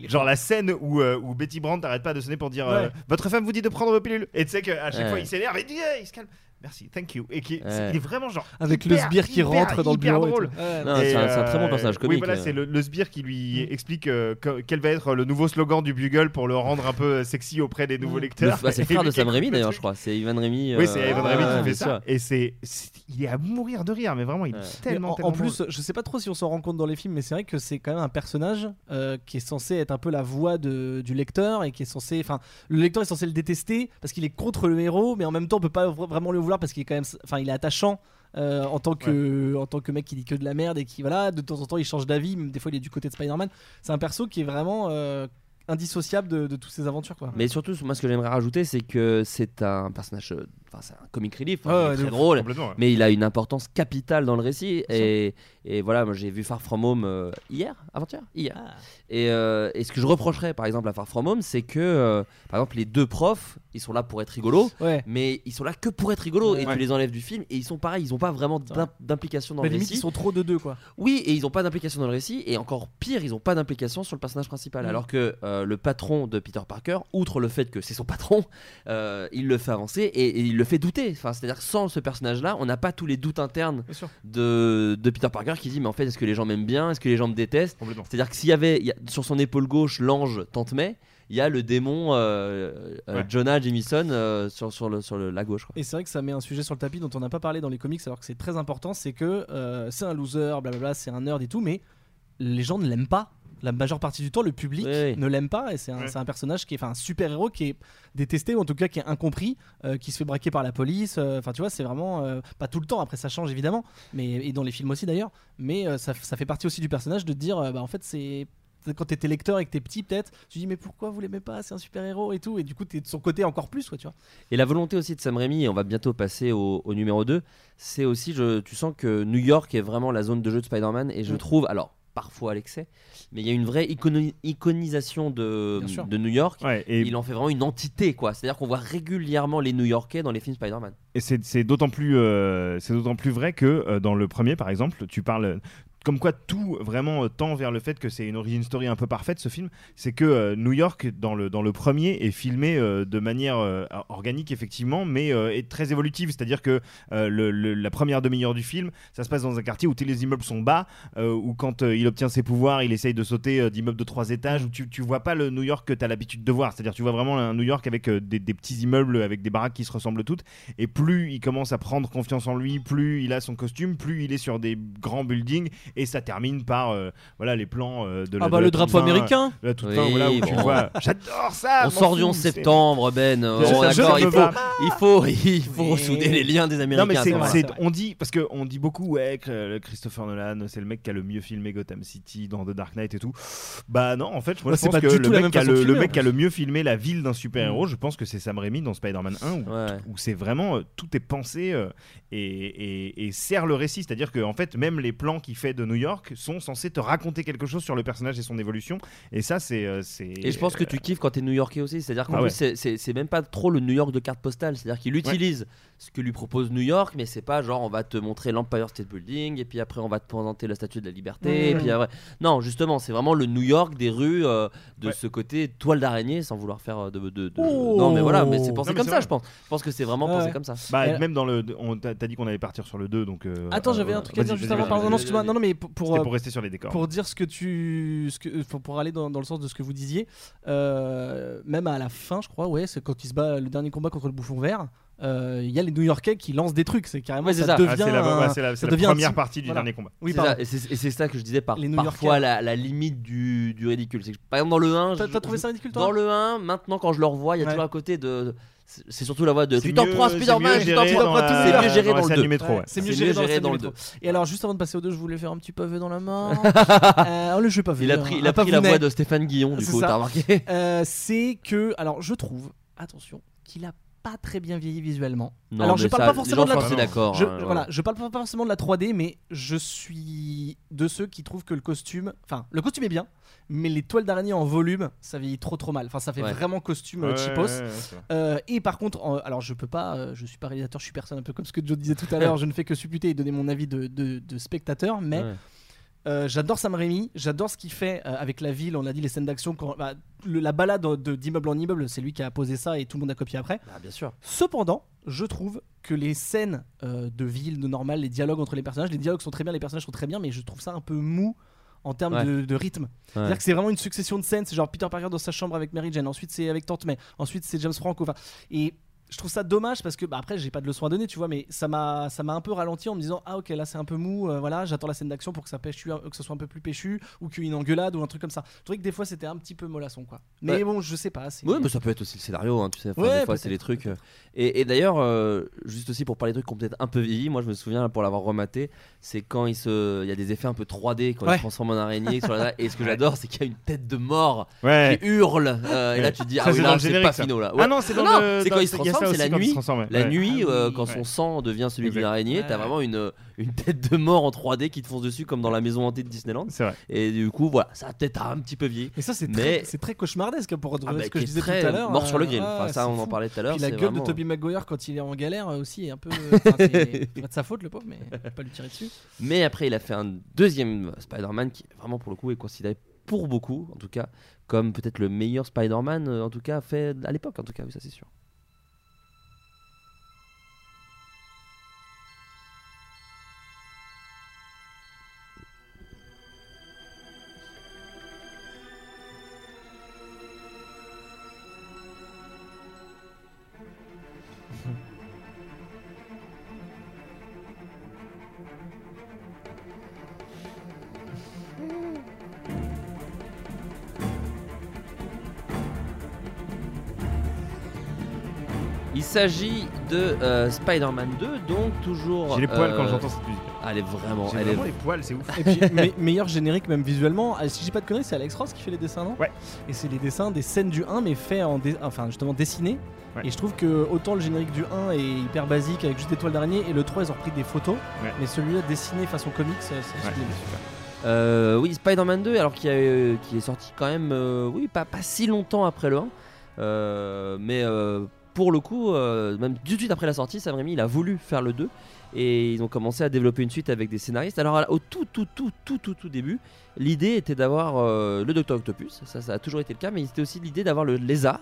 genre la scène où, où Betty Brandt n'arrête pas de sonner pour dire euh, Ouais. Votre femme vous dit de prendre vos pilules. Et tu sais qu'à chaque Ouais. fois il s'énerve et dit il se calme. Merci, thank you. Et qui, Ouais. il est vraiment genre. avec hyper, le sbire qui hyper, rentre dans le bureau. drôle. Ouais, Non, c'est un, c'est un très bon euh, personnage comique. Oui, voilà, euh. c'est le, le sbire qui lui explique euh, que- quel va être le nouveau slogan du Bugle pour le rendre un peu sexy auprès des nouveaux Le- lecteurs. bah, c'est le frère de [LAUGHS] Sam Raimi le d'ailleurs, je crois. C'est Ivan Raimi. Oui, euh, c'est Evan ouais, Raimi qui fait ça. Et c'est, c'est- il est à mourir de rire, mais vraiment, il est Ouais. Tellement, en, tellement en plus, drôle. je sais pas trop si on s'en rend compte dans les films, mais c'est vrai que c'est quand même un personnage qui est censé être un peu la voix de, du lecteur et qui est censé, enfin, le lecteur est censé le détester parce qu'il est contre le héros, mais en même temps on peut pas vra- vraiment le vouloir parce qu'il est quand même, enfin, il est attachant. euh, en tant que en tant que mec qui dit que de la merde et qui voilà de temps en temps il change d'avis même des fois il est du côté de Spider-Man c'est un perso qui est vraiment euh, indissociable de, de toutes ces aventures quoi Mais surtout, moi, ce que j'aimerais rajouter, c'est que c'est un personnage, euh, enfin, c'est un comic relief, enfin, Ouais, très drôle, ouais. mais il a une importance capitale dans le récit. Et, et voilà, moi, j'ai vu Far From Home euh, hier, avant-hier, hier. Ah. Et, euh, et ce que je reprocherais, par exemple, à Far From Home, c'est que, euh, par exemple, les deux profs, ils sont là pour être rigolos. ouais Mais ils sont là que pour être rigolos et tu les enlèves du film et ils sont pareils, ils ont pas vraiment d'implication dans mais le limite récit. ils sont trop de deux quoi Oui, et ils ont pas d'implication dans le récit, et encore pire, ils ont pas d'implication sur le personnage principal. Mm. Alors que euh, le patron de Peter Parker, outre le fait que c'est son patron, euh, il le fait avancer et, et il le fait douter. Enfin, c'est-à-dire que sans ce personnage-là, on n'a pas tous les doutes internes de, de Peter Parker qui dit mais en fait est-ce que les gens m'aiment bien, est-ce que les gens me détestent? C'est-à-dire que s'il y avait il y a- sur son épaule gauche l'ange Tante May, il y a le démon euh, euh, Ouais. Jonah Jameson euh, sur, sur, le, sur le, la gauche. quoi. Et c'est vrai que ça met un sujet sur le tapis dont on n'a pas parlé dans les comics alors que c'est très important, c'est que euh, c'est un loser, blablabla, c'est un nerd et tout, mais les gens ne l'aiment pas. La majeure partie du temps, le public Oui, oui. ne l'aime pas et c'est un, Ouais. c'est un personnage qui est, enfin, un super héros qui est détesté ou en tout cas qui est incompris, euh, qui se fait braquer par la police. euh, Enfin, tu vois, c'est vraiment euh, pas tout le temps. Après, ça change évidemment, mais et dans les films aussi d'ailleurs. Mais euh, ça, ça fait partie aussi du personnage de te dire, euh, bah en fait, c'est quand t'étais lecteur et que t'es petit peut-être, tu dis mais pourquoi vous l'aimez pas C'est un super héros et tout, et du coup t'es de son côté encore plus, quoi, tu vois. Et la volonté aussi de Sam Raimi, et on va bientôt passer au, au numéro 2, c'est aussi, je, tu sens que New York est vraiment la zone de jeu de Spider-Man, et je Mm. trouve, alors parfois à l'excès, mais il y a une vraie iconi- iconisation de, de New York. Ouais, et, Il en fait vraiment une entité, quoi. C'est-à-dire qu'on voit régulièrement les New Yorkais dans les films Spider-Man. et c'est, c'est d'autant plus, euh, c'est d'autant plus vrai que euh, dans le premier, par exemple, tu parles. Comme quoi tout vraiment euh, tend vers le fait que c'est une origin story un peu parfaite ce film, c'est que euh, New York dans le, dans le premier est filmé euh, de manière organique effectivement, mais est très évolutive, c'est-à-dire que la première demi-heure du film, ça se passe dans un quartier où tous les immeubles sont bas, où quand il obtient ses pouvoirs, il essaye de sauter d'immeubles de trois étages, où tu, tu vois pas le New York que tu as l'habitude de voir, c'est-à-dire tu vois vraiment un New York avec des, des petits immeubles, avec des baraques qui se ressemblent toutes, et plus il commence à prendre confiance en lui, plus il a son costume, plus il est sur des grands buildings, et ça termine par euh, voilà les plans euh, de la Ah bah de la le toute drapeau fin, américain. la toute Oui, fin, voilà, où tu bon. vois. J'adore ça. On m'en sort du fous, 11 c'est- septembre, Ben. Oh, je d'accord, ne il faut, il faut, [LAUGHS] il faut ressouder les liens des Non Américains. mais c'est, à c'est- on dit parce que on dit beaucoup ouais que euh, Christopher Nolan c'est le mec qui a le mieux filmé Gotham City dans The Dark Knight et tout. Bah non en fait moi Ouais, je c'est pense pas que du le tout la mec même qui a façon de le, le filmer, mec en qui a le mieux filmé la ville d'un super héros Mm. je pense que c'est Sam Raimi dans Spider-Man 1 où, Ouais. où c'est vraiment euh, tout est pensé euh, et, et- et sert le récit c'est-à-dire que en fait même les plans qu'il fait de New York sont censés te raconter quelque chose sur le personnage et son évolution et ça c'est euh, c'est Et je pense que tu kiffes quand t'es New-Yorkais aussi. C'est-à-dire qu'en Ah plus, ouais. c'est- même pas trop le New York de carte postale. C'est-à-dire qu'il utilise ce que lui propose New York, mais c'est pas genre on va te montrer l'Empire State Building et puis après on va te présenter la Statue de la Liberté. Et puis après... Non, justement, c'est vraiment le New York des rues euh, de Ouais. ce côté toile d'araignée, sans vouloir faire de. de- de- Oh. Non, mais voilà, mais c'est pensé Non, mais comme ça, vrai. je pense. Je pense que c'est vraiment Ouais, pensé comme ça. bah, même dans le on t'a t'as dit qu'on allait partir sur le 2 donc euh, Attends, euh, j'avais un truc à dire juste avant. Pardon, non. Non, non, mais pour pour, C'était euh, pour rester sur les décors pour dire ce que tu, ce que, pour aller dans, dans le sens de ce que vous disiez, euh, même à la fin, je crois, ouais, c'est quand il se bat le dernier combat contre le bouffon vert. Euh, Il y a les New-Yorkais qui lancent des trucs, c'est carrément Ouais, ça, ça. Ah, devient. c'est la, ouais, la- ça la devient première partie du voilà. dernier combat. Oui, et c'est ça que je disais par, Les parfois la, la limite du, du ridicule. C'est que, par exemple, dans le 1, T'as trouvé ça ridicule toi Dans le 1, maintenant quand je le revois, il y a Ouais. toujours à côté de. c'est- surtout la voix de. Tu t'en prends Spider-Man, tu t'en prends tout. C'est mieux géré dans le scène 2. du métro, ouais. C'est mieux géré dans, le métro. 2. Et alors, juste avant de passer au 2, je voulais faire un petit pavé dans la main. [LAUGHS] euh, le jeu pavé. Il a hein. pris, il a pris la voix de Stéphane Guillon, du coup, t'as remarqué Euh, c'est que, alors je trouve, attention, qu'il a pas très bien vieilli visuellement. Non, alors je parle ça, pas forcément de la sont assez d'accord. je, hein, voilà, voilà. je parle pas forcément de la 3D, mais je suis de ceux qui trouvent que le costume, enfin, le costume est bien, mais les toiles d'araignée en volume, ça vieillit trop trop mal. Enfin, ça fait Ouais. vraiment costume euh, Ouais, cheapos. ouais, ouais, c'est vrai. Euh, et par contre, en- alors je peux pas, euh, je suis pas réalisateur, je suis personne, un peu comme ce que Joe disait tout à l'heure, [LAUGHS] je ne fais que supputer et donner mon avis de, de- de spectateur, mais Ouais. Euh, j'adore Sam Raimi, j'adore ce qu'il fait euh, avec la ville, on a dit les scènes d'action, bah, le- la balade de- d'immeuble en immeuble, c'est lui qui a posé ça et tout le monde a copié après. Bah, bien sûr. Cependant, je trouve que les scènes euh, de ville, de normal, les dialogues entre les personnages, les dialogues sont très bien, les personnages sont très bien, mais je trouve ça un peu mou en termes Ouais. de, de rythme. Ouais. C'est-à-dire que c'est vraiment une succession de scènes. C'est genre Peter Parker dans sa chambre avec Mary Jane, ensuite c'est avec Tante May, ensuite c'est James Franco. Enfin, et je trouve ça dommage parce que bah, après j'ai pas de leçon à donner, tu vois, mais ça m'a ça m'a un peu ralenti en me disant ah ok là c'est un peu mou, euh, voilà j'attends la scène d'action pour que ça pêche, que ce soit un peu plus péchu ou qu'il y ait une engueulade ou un truc comme ça. Je trouvais que des fois c'était un petit peu mollasson quoi. Mais Ouais. bon je sais pas. Ouais, mais ça peut être aussi le scénario, hein, tu sais. Enfin, Ouais, des fois, c'est les trucs. euh. Et, et d'ailleurs, euh, juste aussi pour parler de trucs qui ont peut-être un peu vieilli, moi je me souviens pour l'avoir rematé, c'est quand il se, il y a des effets un peu 3D quand il se transforme en araignée. sur la... [LAUGHS] Et ce que j'adore, c'est qu'il y a une tête de mort Ouais. qui hurle. euh, et là, tu te dis, Ça, ah oui, là, c'est pas finaux là. Ah non, c'est quand il se transforme, c'est la nuit. La Ouais. nuit, Ah euh, quand ouais. son sang devient celui d'une araignée, t'as vraiment une, [LAUGHS] une tête de mort en 3D qui te fonce dessus comme dans la maison hantée de Disneyland. C'est vrai. Et du coup, voilà, ça a peut-être un petit peu vieilli. Mais ça c'est Mais- très, cauchemardesque pour Ah retrouver bah, ce que je disais très tout à l'heure. mort sur le euh, grill. ah, Enfin, ça, on en parlait tout à l'heure. Puis la gueule vraiment- de Toby Maguire quand il est en galère euh, aussi est un peu. [LAUGHS] enfin, c'est de sa faute le pauvre, mais pas lui tirer dessus. Mais après, il a fait un deuxième Spider-Man qui vraiment pour le coup est considéré pour beaucoup, en tout cas, comme peut-être le meilleur Spider-Man, euh, en tout cas fait à l'époque, en tout cas, oui, ça c'est sûr. Il s'agit de euh, Spider-Man 2, donc toujours. J'ai les poils quand euh, j'entends cette musique. Ah, elle est vraiment. J'ai Elle vraiment est... les poils, c'est ouf. Et puis me- [LAUGHS] meilleur générique même visuellement. Ah, Si j'ai pas de conneries, c'est Alex Ross qui fait les dessins, non? Ouais. Et c'est les dessins des scènes du 1 mais fait en dé- enfin justement dessinés. Ouais. Et je trouve que autant le générique du 1 est hyper basique avec juste des toiles d'araignée et le 3 ils ont repris des photos, Ouais. mais celui-là dessiné façon comics, c'est c'est Ouais. sublime. Euh, oui, Spider-Man 2, alors qui, a, euh, qui est sorti quand même, euh, oui, pas, pas si longtemps après le 1, euh, mais euh, pour le coup, euh, même tout de suite après la sortie, Sam Raimi, il a voulu faire le 2. Et ils ont commencé à développer une suite avec des scénaristes. Alors au tout tout tout tout tout tout début, l'idée était d'avoir euh, le Docteur Octopus. Ça, ça a toujours été le cas, mais c'était aussi l'idée d'avoir le lézard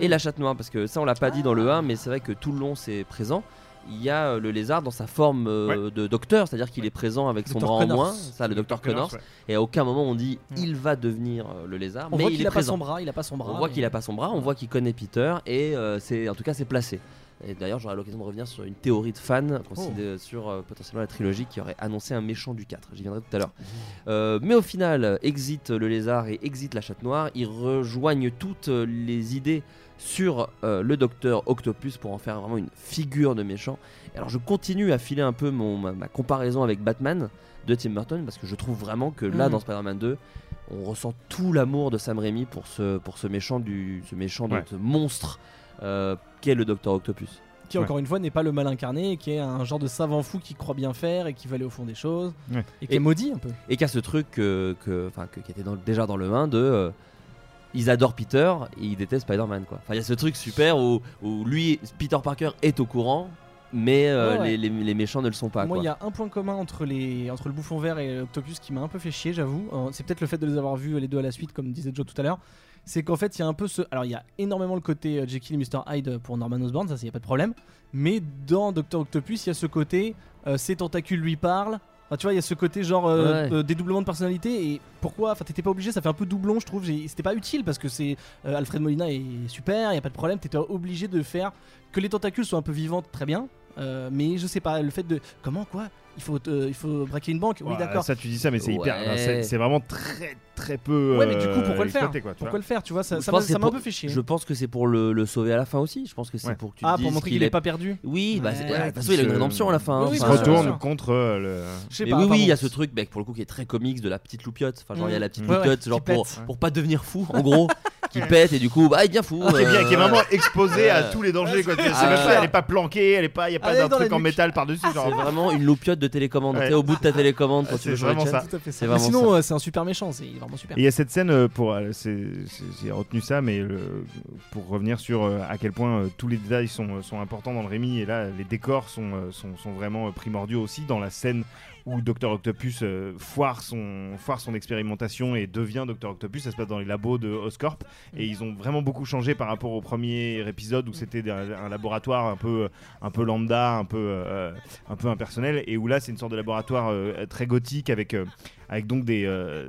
et Mm. la chatte noire. Parce que ça, on l'a pas dit dans le 1, mais c'est vrai que tout le long c'est présent. Il y a euh, le lézard dans sa forme euh, de docteur, c'est-à-dire qu'il est présent avec son Dr. bras en Connors. moins, ça le docteur Connors. ouais. Et à aucun moment on dit Mm. il va devenir euh, le lézard, On mais voit il qu'il est a pas son bras, il a pas son bras. On voit qu'il a pas son bras, on voit qu'il connaît Peter et euh, c'est en tout cas c'est placé. Et d'ailleurs, j'aurai l'occasion de revenir sur une théorie de fans considé- sur euh, potentiellement la trilogie qui aurait annoncé un méchant du 4. J'y viendrai tout à l'heure. Euh, mais au final, exit le lézard et exit la chatte noire. Ils rejoignent toutes les idées sur euh, le docteur Octopus pour en faire vraiment une figure de méchant. Et alors, je continue à filer un peu mon, ma, ma comparaison avec Batman de Tim Burton parce que je trouve vraiment que là, Mhm. dans Spider-Man 2, on ressent tout l'amour de Sam Raimi pour ce, pour ce méchant, du, ce méchant Ouais. ce monstre euh, qu'est le Docteur Octopus. Qui encore une fois n'est pas le mal incarné, qui est un genre de savant fou qui croit bien faire et qui va aller au fond des choses Ouais. et qui Et- est maudit un peu. Et qu'à ce truc que, que- enfin, que- qui était dans- déjà dans le 1 de. euh, ils adorent Peter et ils détestent Spider-Man quoi. Enfin il y a ce truc super où, où lui, Peter Parker est au courant, mais euh, ouais. Les, les- les méchants ne le sont pas. Moi, il y a un point commun entre, les, entre le bouffon vert et l'Octopus qui m'a un peu fait chier, j'avoue. Euh, C'est peut-être le fait de les avoir vus les deux à la suite, comme disait Joe tout à l'heure. C'est qu'en fait, il y a un peu ce. Alors, il y a énormément le côté euh, Jekyll et Mr. Hyde pour Norman Osborn, ça, il n'y a pas de problème. Mais dans Docteur Octopus, il y a ce côté euh, ses tentacules lui parlent. Enfin, tu vois, il y a ce côté genre euh, Ouais. euh, dédoublement de personnalité. Et pourquoi Enfin, t'étais pas obligé, ça fait un peu doublon, je trouve. C'était pas utile parce que c'est euh, Alfred Molina est super, il y a pas de problème. T'étais obligé de faire que les tentacules soient un peu vivantes, très bien. Euh, mais je sais pas, le fait de. Comment quoi? Il faut, euh, il faut braquer une banque? Oui, Ouais, d'accord. Ça, tu dis ça, mais c'est hyper. Ouais. c'est- C'est vraiment très très peu. Ouais, mais du coup, euh, pourquoi le faire? quoi, Pourquoi le faire Tu vois, ça ça m'a un peu fait chier. Je pense que c'est pour le, le sauver à la fin aussi. Je pense que c'est Ouais. pour que tu Ah, te pour dises montrer qu'il qu'il est est pas perdu Oui, bah, c'est- Ouais, ouais, de toute façon il a une rédemption à la fin. Oui, hein. oui, Il se bien retourne sûr. contre euh, le. Je sais Mais pas, oui, oui, il y a ce truc, mec, pour le coup, qui est très comics de la petite loupiote. Enfin, genre, il y a la petite loupiote, genre pour pas devenir fou, en [LAUGHS] gros, qui pète et du coup, bah, il devient fou. Qui est, bien, qui est euh, vraiment exposé à tous les dangers. Quoi. C'est Ah, même pas- elle est pas planquée, elle est pas, il y a pas Allez, d'un dans truc en nuque. métal par-dessus. C'est vraiment une loupiote de télécommande. Ouais. Tu sais, au bout de ta télécommande, quand Ah, tu veux c'est vraiment ça. Tout à fait ça. C'est Mais vraiment sinon, euh, c'est un super méchant, c'est il est vraiment super. Et il y a cette scène euh, pour euh, c'est- c'est- j'ai retenu ça mais le- pour revenir sur euh, à quel point euh, tous les détails sont, euh, sont importants dans le Rémi et là les décors sont, euh, sont, sont vraiment euh, primordiaux aussi dans la scène où Dr Octopus euh, foire son foire son expérimentation et devient Dr Octopus. Ça se passe dans les labos de Oscorp. Et ils ont vraiment beaucoup changé par rapport au premier épisode où c'était un, un laboratoire un peu un peu lambda un peu euh, un peu impersonnel. Et où là c'est une sorte de laboratoire euh, très gothique avec avec donc des euh,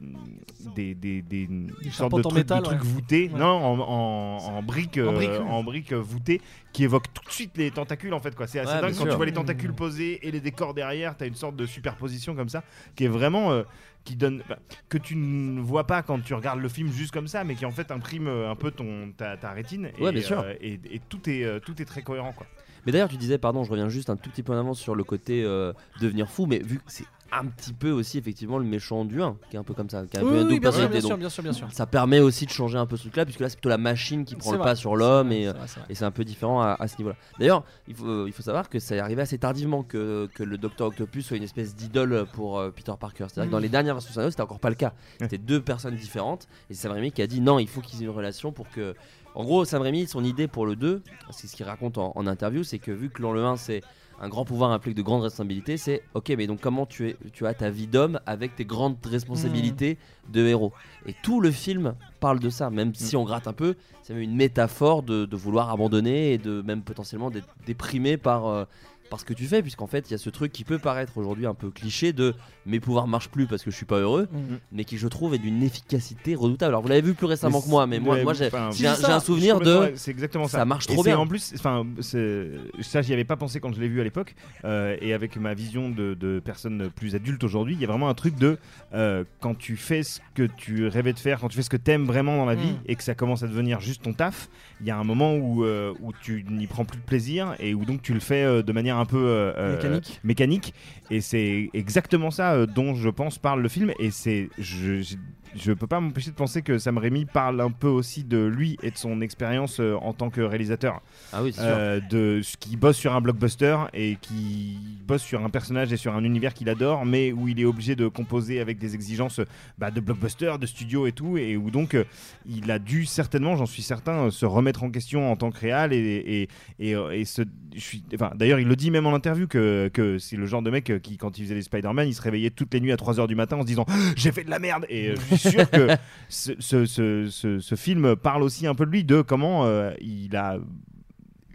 des, des, des, sortes de trucs, métal, de trucs ouais. voûtés Ouais. non en, en, en briques En euh, briques, oui. en briques euh, voûtées qui évoquent tout de suite les tentacules en fait quoi c'est assez Ouais, dingue quand tu vois les tentacules posés et les décors derrière t'as une sorte de superposition comme ça qui est vraiment euh, qui donne bah, que tu ne vois pas quand tu regardes le film juste comme ça mais qui en fait imprime euh, un peu ton ta, ta rétine Ouais, et, bien sûr. euh, et, et tout est euh, tout est très cohérent quoi Mais d'ailleurs, tu disais, pardon, je reviens juste un tout petit peu en avance sur le côté euh, devenir fou, mais vu que c'est un petit peu aussi effectivement le méchant du 1, qui est un peu comme ça, qui a un peu Oui, bien sûr, bien sûr, bien sûr, bien sûr. Ça permet aussi de changer un peu ce truc-là, puisque là c'est plutôt la machine qui prend C'est le vrai, pas sur c'est l'homme vrai, et, c'est c'est et c'est un peu différent à, à ce niveau-là. D'ailleurs, il faut, il faut savoir que ça est arrivé assez tardivement que, que le Docteur Octopus soit une espèce d'idole pour euh, Peter Parker. C'est-à-dire que dans Mhm. les dernières versions scénario, c'était encore pas le cas. C'était deux personnes différentes et c'est Sam Raimi qui a dit non, il faut qu'ils aient une relation pour que. En gros, Sam Raimi, son idée pour le 2, c'est ce qu'il raconte en, en interview, c'est que vu que dans le 1 c'est un grand pouvoir implique de grandes responsabilités, c'est ok, mais donc comment tu, es, tu as ta vie d'homme avec tes grandes responsabilités de héros? Et tout le film parle de ça, même si on gratte un peu, c'est même une métaphore de, de vouloir abandonner et de même potentiellement d'être déprimé par, euh, par ce que tu fais, puisqu'en fait il y a ce truc qui peut paraître aujourd'hui un peu cliché de mes pouvoirs marchent plus parce que je suis pas heureux, Mhm. mais qui je trouve est d'une efficacité redoutable. Alors vous l'avez vu plus récemment Mais que moi, mais moi, j'ai un, souvenir de c'est exactement ça ça marche Et trop c'est bien. en plus enfin ça j'y avais pas pensé quand je l'ai vu à l'époque euh, et avec ma vision de, de personne plus adulte aujourd'hui il y a vraiment un truc de euh, quand tu fais ce que tu rêvais de faire quand tu fais ce que t'aimes vraiment dans la vie Mm. et que ça commence à devenir juste ton taf il y a un moment où, euh, où tu n'y prends plus de plaisir et où donc tu le fais de manière un peu Mécanique. mécanique et c'est exactement ça dont je pense parle le film et c'est je, peux pas m'empêcher de penser que Sam Raimi parle un peu aussi de lui et de son expérience euh, en tant que réalisateur. Ah oui, c'est euh, de ce qui bosse sur un blockbuster et qui bosse sur un personnage et sur un univers qu'il adore mais où il est obligé de composer avec des exigences bah, de blockbuster de studio et tout et où donc euh, il a dû certainement j'en suis certain euh, se remettre en question en tant que réal et, et, et, et se, je suis, enfin, d'ailleurs il le dit même en interview que, que c'est le genre de mec qui, quand il faisait les Spider-Man, il se réveillait toutes les nuits à 3h du matin en se disant J'ai fait de la merde! Et je suis sûr que ce, ce- ce- film parle aussi un peu de lui, de comment euh, il a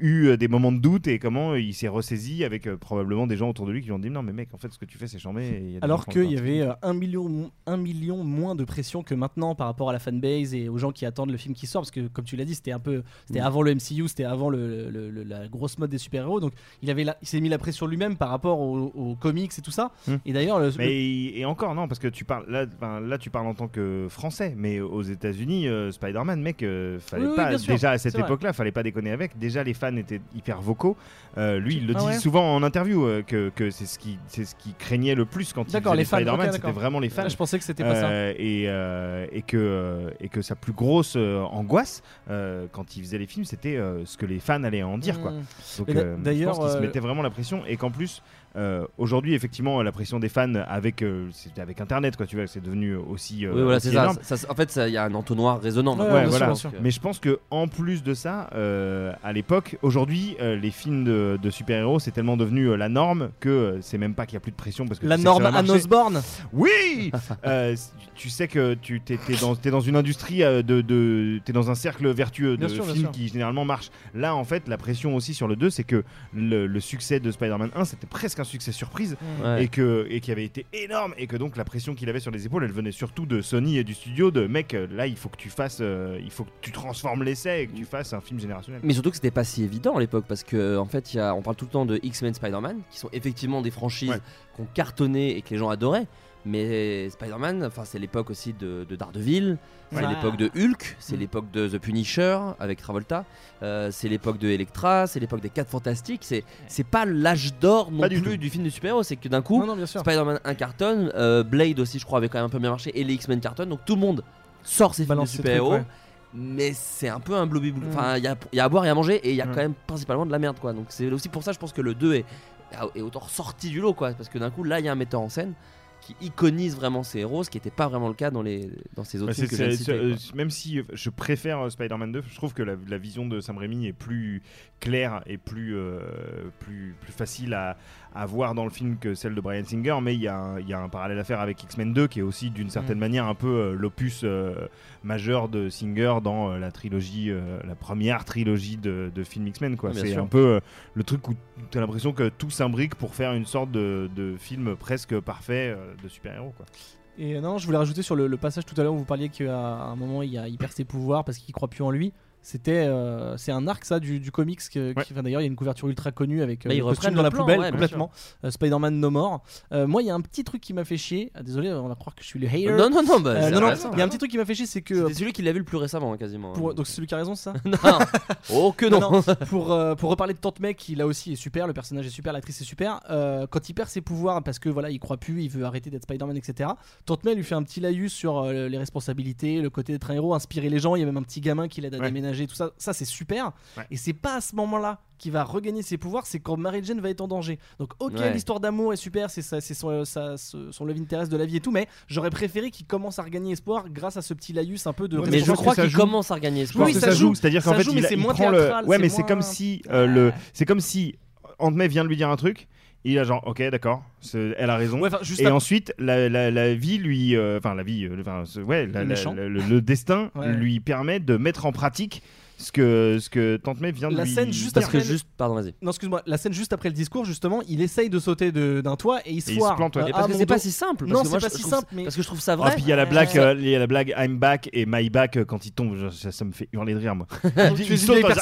eu euh, des moments de doute et comment il s'est ressaisi avec euh, probablement des gens autour de lui qui lui ont dit non mais mec en fait ce que tu fais c'est chambé Alors qu'il y avait euh, un million, un million moins de pression que maintenant par rapport à la fanbase et aux gens qui attendent le film qui sort. Parce que, comme tu l'as dit, c'était un peu. C'était Mm. avant le MCU, c'était avant le, le- le- la grosse mode des super-héros. Donc il, avait la- il s'est mis la pression lui-même par rapport aux, aux comics et tout ça. Hmm. Et d'ailleurs, le, Mais et encore non parce que tu parles là, là tu parles en tant que français mais aux États-Unis euh, Spider-Man mec euh, fallait Oui, pas déjà à cette époque-là fallait pas déconner avec déjà les fans étaient hyper vocaux. Euh, lui il le Ah dit ouais. souvent en interview euh, que, que c'est ce qui c'est ce qui craignait le plus quand il faisait les Spider-Man ok, c'était vraiment les fans. Ah, je pensais que c'était pas ça. Euh, et, euh, et que euh, et que sa plus grosse euh, angoisse euh, quand il faisait les films c'était euh, ce que les fans allaient en dire quoi. Mm. donc Et d'a- euh, je d'ailleurs, pense qu'il se mettait vraiment la pression et qu'en plus euh, aujourd'hui effectivement la pression des fans avec euh, avec internet quoi tu vois c'est devenu aussi euh, Oui, voilà, c'est ça. En fait, il y a un entonnoir résonnant. Ouais, voilà. Mais je pense que en plus de ça, euh, à l'époque, aujourd'hui, euh, les films de, de super-héros, c'est tellement devenu euh, la norme que euh, c'est même pas qu'il y a plus de pression parce que La tu sais norme Anne. Osborne Oui [LAUGHS] Euh, Tu sais que tu t'es, dans, t'es dans une industrie de, de t'es dans un cercle vertueux de Bien sûr, bien films sûr. qui généralement marchent. Là, en fait, la pression aussi sur le 2, c'est que le, le succès de Spider-Man 1, c'était presque un succès surprise Ouais. et que et qui avait été énorme et que donc la pression qu'il avait sur les épaules, elle venait surtout de Sony et du studio de mec, là, il faut que tu fasses, euh, il faut que tu transformes l'essai et que tu fasses un film générationnel. Mais surtout que c'était pas si évident à l'époque parce que en fait, il y a, on parle tout le temps de X-Men, Spider-Man, qui sont effectivement des franchises Ouais. ont cartonné et que les gens adoraient. Mais Spider-Man, enfin, c'est l'époque aussi de, de Daredevil, c'est Ouais. l'époque de Hulk, c'est Mm. l'époque de The Punisher avec Travolta, euh, c'est l'époque de Elektra, c'est l'époque des 4 Fantastiques. C'est c'est pas l'âge d'or non Pas du plus du film de super-héros, c'est que d'un coup, Non, non. Spider-Man 1 cartonne, euh, Blade aussi, je crois, avait quand même un peu bien marché, et les X-Men cartonnent, donc tout le monde sort ses films de super-héros. ouais. Mais c'est un peu un blobby Mm. Enfin, il y a, il y a à boire et à manger, et il y a Mm. quand même principalement de la merde, quoi. Donc c'est aussi pour ça, je pense que le 2 est, est autant sorti du lot, quoi. Parce que d'un coup, là, il y a un metteur en scène qui iconise vraiment ses héros, ce qui n'était pas vraiment le cas dans, les, dans ces autres Ouais, films c'est- que j'ai c'est- cités. euh, même si euh, je préfère euh, Spider-Man 2, je trouve que la, la vision de Sam Raimi est plus claire et plus, euh, plus, plus facile à, à voir dans le film que celle de Brian Singer. Mais il y, a un- il y a un parallèle à faire avec X-Men 2 qui est aussi d'une certaine Mm. manière un peu euh, l'opus euh, majeur de Singer dans euh, la trilogie, euh, la première trilogie de, de films X-Men. quoi. C'est sûr. un peu euh, le truc où tu as l'impression que tout s'imbrique pour faire une sorte de, de film presque parfait euh, de super-héros. quoi. Et non, je voulais rajouter sur le, le passage tout à l'heure où vous parliez qu'à un moment il, a, il perd ses pouvoirs parce qu'il croit plus en lui. C'était, euh, c'est un arc ça du, du comics que, Ouais. qui- enfin, d'ailleurs il y a une couverture ultra connue avec euh, Bah, ils le costume reprennent dans le la plan, poubelle ouais, complètement. Euh, Spider-Man No More. Euh, moi il y a un petit truc qui m'a fait chier. Ah, désolé, on va croire que je suis le hater. Non, non, non, bah, Euh, c'est non, non, intéressant. il y a un petit truc qui m'a fait chier, c'est que C'était celui qui l'a vu le plus récemment, hein, quasiment. pour, donc c'est celui qui a raison, c'est ça [LAUGHS] non. [LAUGHS] Oh que non. Non, non, pour, euh, pour reparler de Tante May, qui là aussi est super, le personnage est super, l'actrice est super. euh, quand il perd ses pouvoirs parce que voilà, il croit plus, il veut arrêter d'être Spider-Man, etc. Tante May lui fait un petit laïus sur euh, les responsabilités, le côté d'être un héros, inspirer les gens. Il y a même un petit gamin qui l'aide à Ouais. Déménager, tout ça. Ça, c'est super. Ouais. Et c'est pas à ce moment-là qu'il va regagner ses pouvoirs, c'est quand Mary Jane va être en danger. Donc, ok, Ouais. l'histoire d'amour est super, c'est ça- c'est son, ce- son love interest de la vie et tout, mais j'aurais préféré qu'il commence à regagner espoir grâce à ce petit laïus un peu de Ouais, mais je crois ça qu'il joue. commence à regagner espoir. Oui, que ça ça joue, joue. c'est-à-dire qu'en Ça fait, joue, il, mais c'est il moins prend le. Ouais, c'est mais c'est comme si euh, le, c'est comme si Aunt May vient de lui dire un truc. Il a genre, ok, d'accord, elle a raison. Ouais, enfin, juste et après- ensuite, la, la- la vie lui, euh, enfin la vie, euh, ouais, la- Le la- méchant. la- le, le destin [LAUGHS] Ouais. lui permet de mettre en pratique ce que ce que Tante May vient de La lui. scène juste Parce dire. que après- juste, pardon, vas-y. Non, excuse-moi, la scène juste après le discours, justement, il essaye de sauter de- d'un toit et il se Et il se plante, ouais. Euh, Et Parce que c'est pas si simple. Non, parce c'est pas je si trouve simple, mais- Parce que je trouve ça Ah, vrai. puis il y a la blague, euh, il y a la blague I'm back et my back quand il tombe, je- ça, ça me fait hurler de rire moi. [LAUGHS] [LAUGHS] Tu es il une saute. I'm back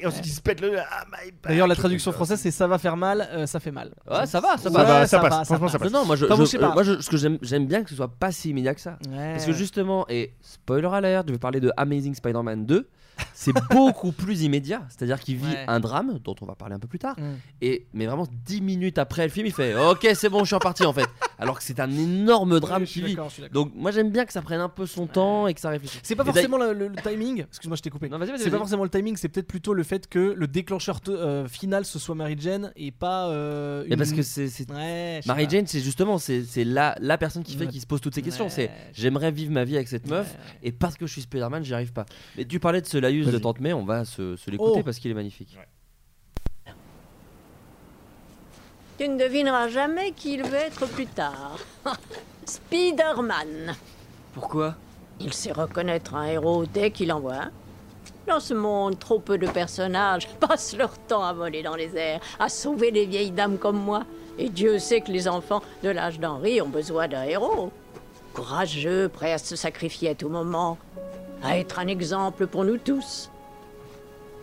et ensuite il se pète le ah, my back. D'ailleurs, la traduction française, c'est ça va faire mal, euh, ça fait mal. Ouais, ça va, ça va. va, ça passe. Franchement, ça Non, passe. non, moi, je, Enfin, je- je sais pas. euh, moi, je- ce que j'aime, j'aime bien que ce soit pas si immédiat que ça. Parce que justement, et spoiler alert, je vais parler de Amazing Spider-Man 2. C'est beaucoup plus immédiat, c'est-à-dire qu'il vit Ouais. un drame dont on va parler un peu plus tard. Mm. Et mais vraiment 10 minutes après le film, il fait OK, c'est bon, je suis reparti en fait. Alors que c'est un énorme drame Oui, je suis qu'il vit. d'accord, je suis d'accord. Donc moi j'aime bien que ça prenne un peu son temps et que ça réfléchisse. C'est pas Et forcément le, le- le timing. Excuse-moi, je t'ai coupé. Non, vas-y, vas-y, C'est pas forcément le timing, c'est peut-être plutôt le fait que le déclencheur euh, final ce soit Mary Jane et pas. euh, Mais une- parce que c'est c'est- Ouais, je sais Mary pas. Jane, c'est justement c'est c'est la, la personne qui fait Ouais. qui se pose toutes ces questions. Ouais. C'est j'aimerais vivre ma vie avec cette meuf Ouais. et parce que je suis Spider-Man, j'y arrive pas. Mais tu parlais de ce laïus de. Tante May, on va se, se l'écouter Oh. parce qu'il est magnifique. Tu ne devineras jamais qui il veut être plus tard. [LAUGHS] Spider-Man. Pourquoi? Il sait reconnaître un héros dès qu'il en voit un. Dans ce monde, trop peu de personnages [LAUGHS] passent leur temps à voler dans les airs, à sauver les vieilles dames comme moi. Et Dieu sait que les enfants de l'âge d'Henri ont besoin d'un héros. Courageux, prêt à se sacrifier à tout moment, à être un exemple pour nous tous.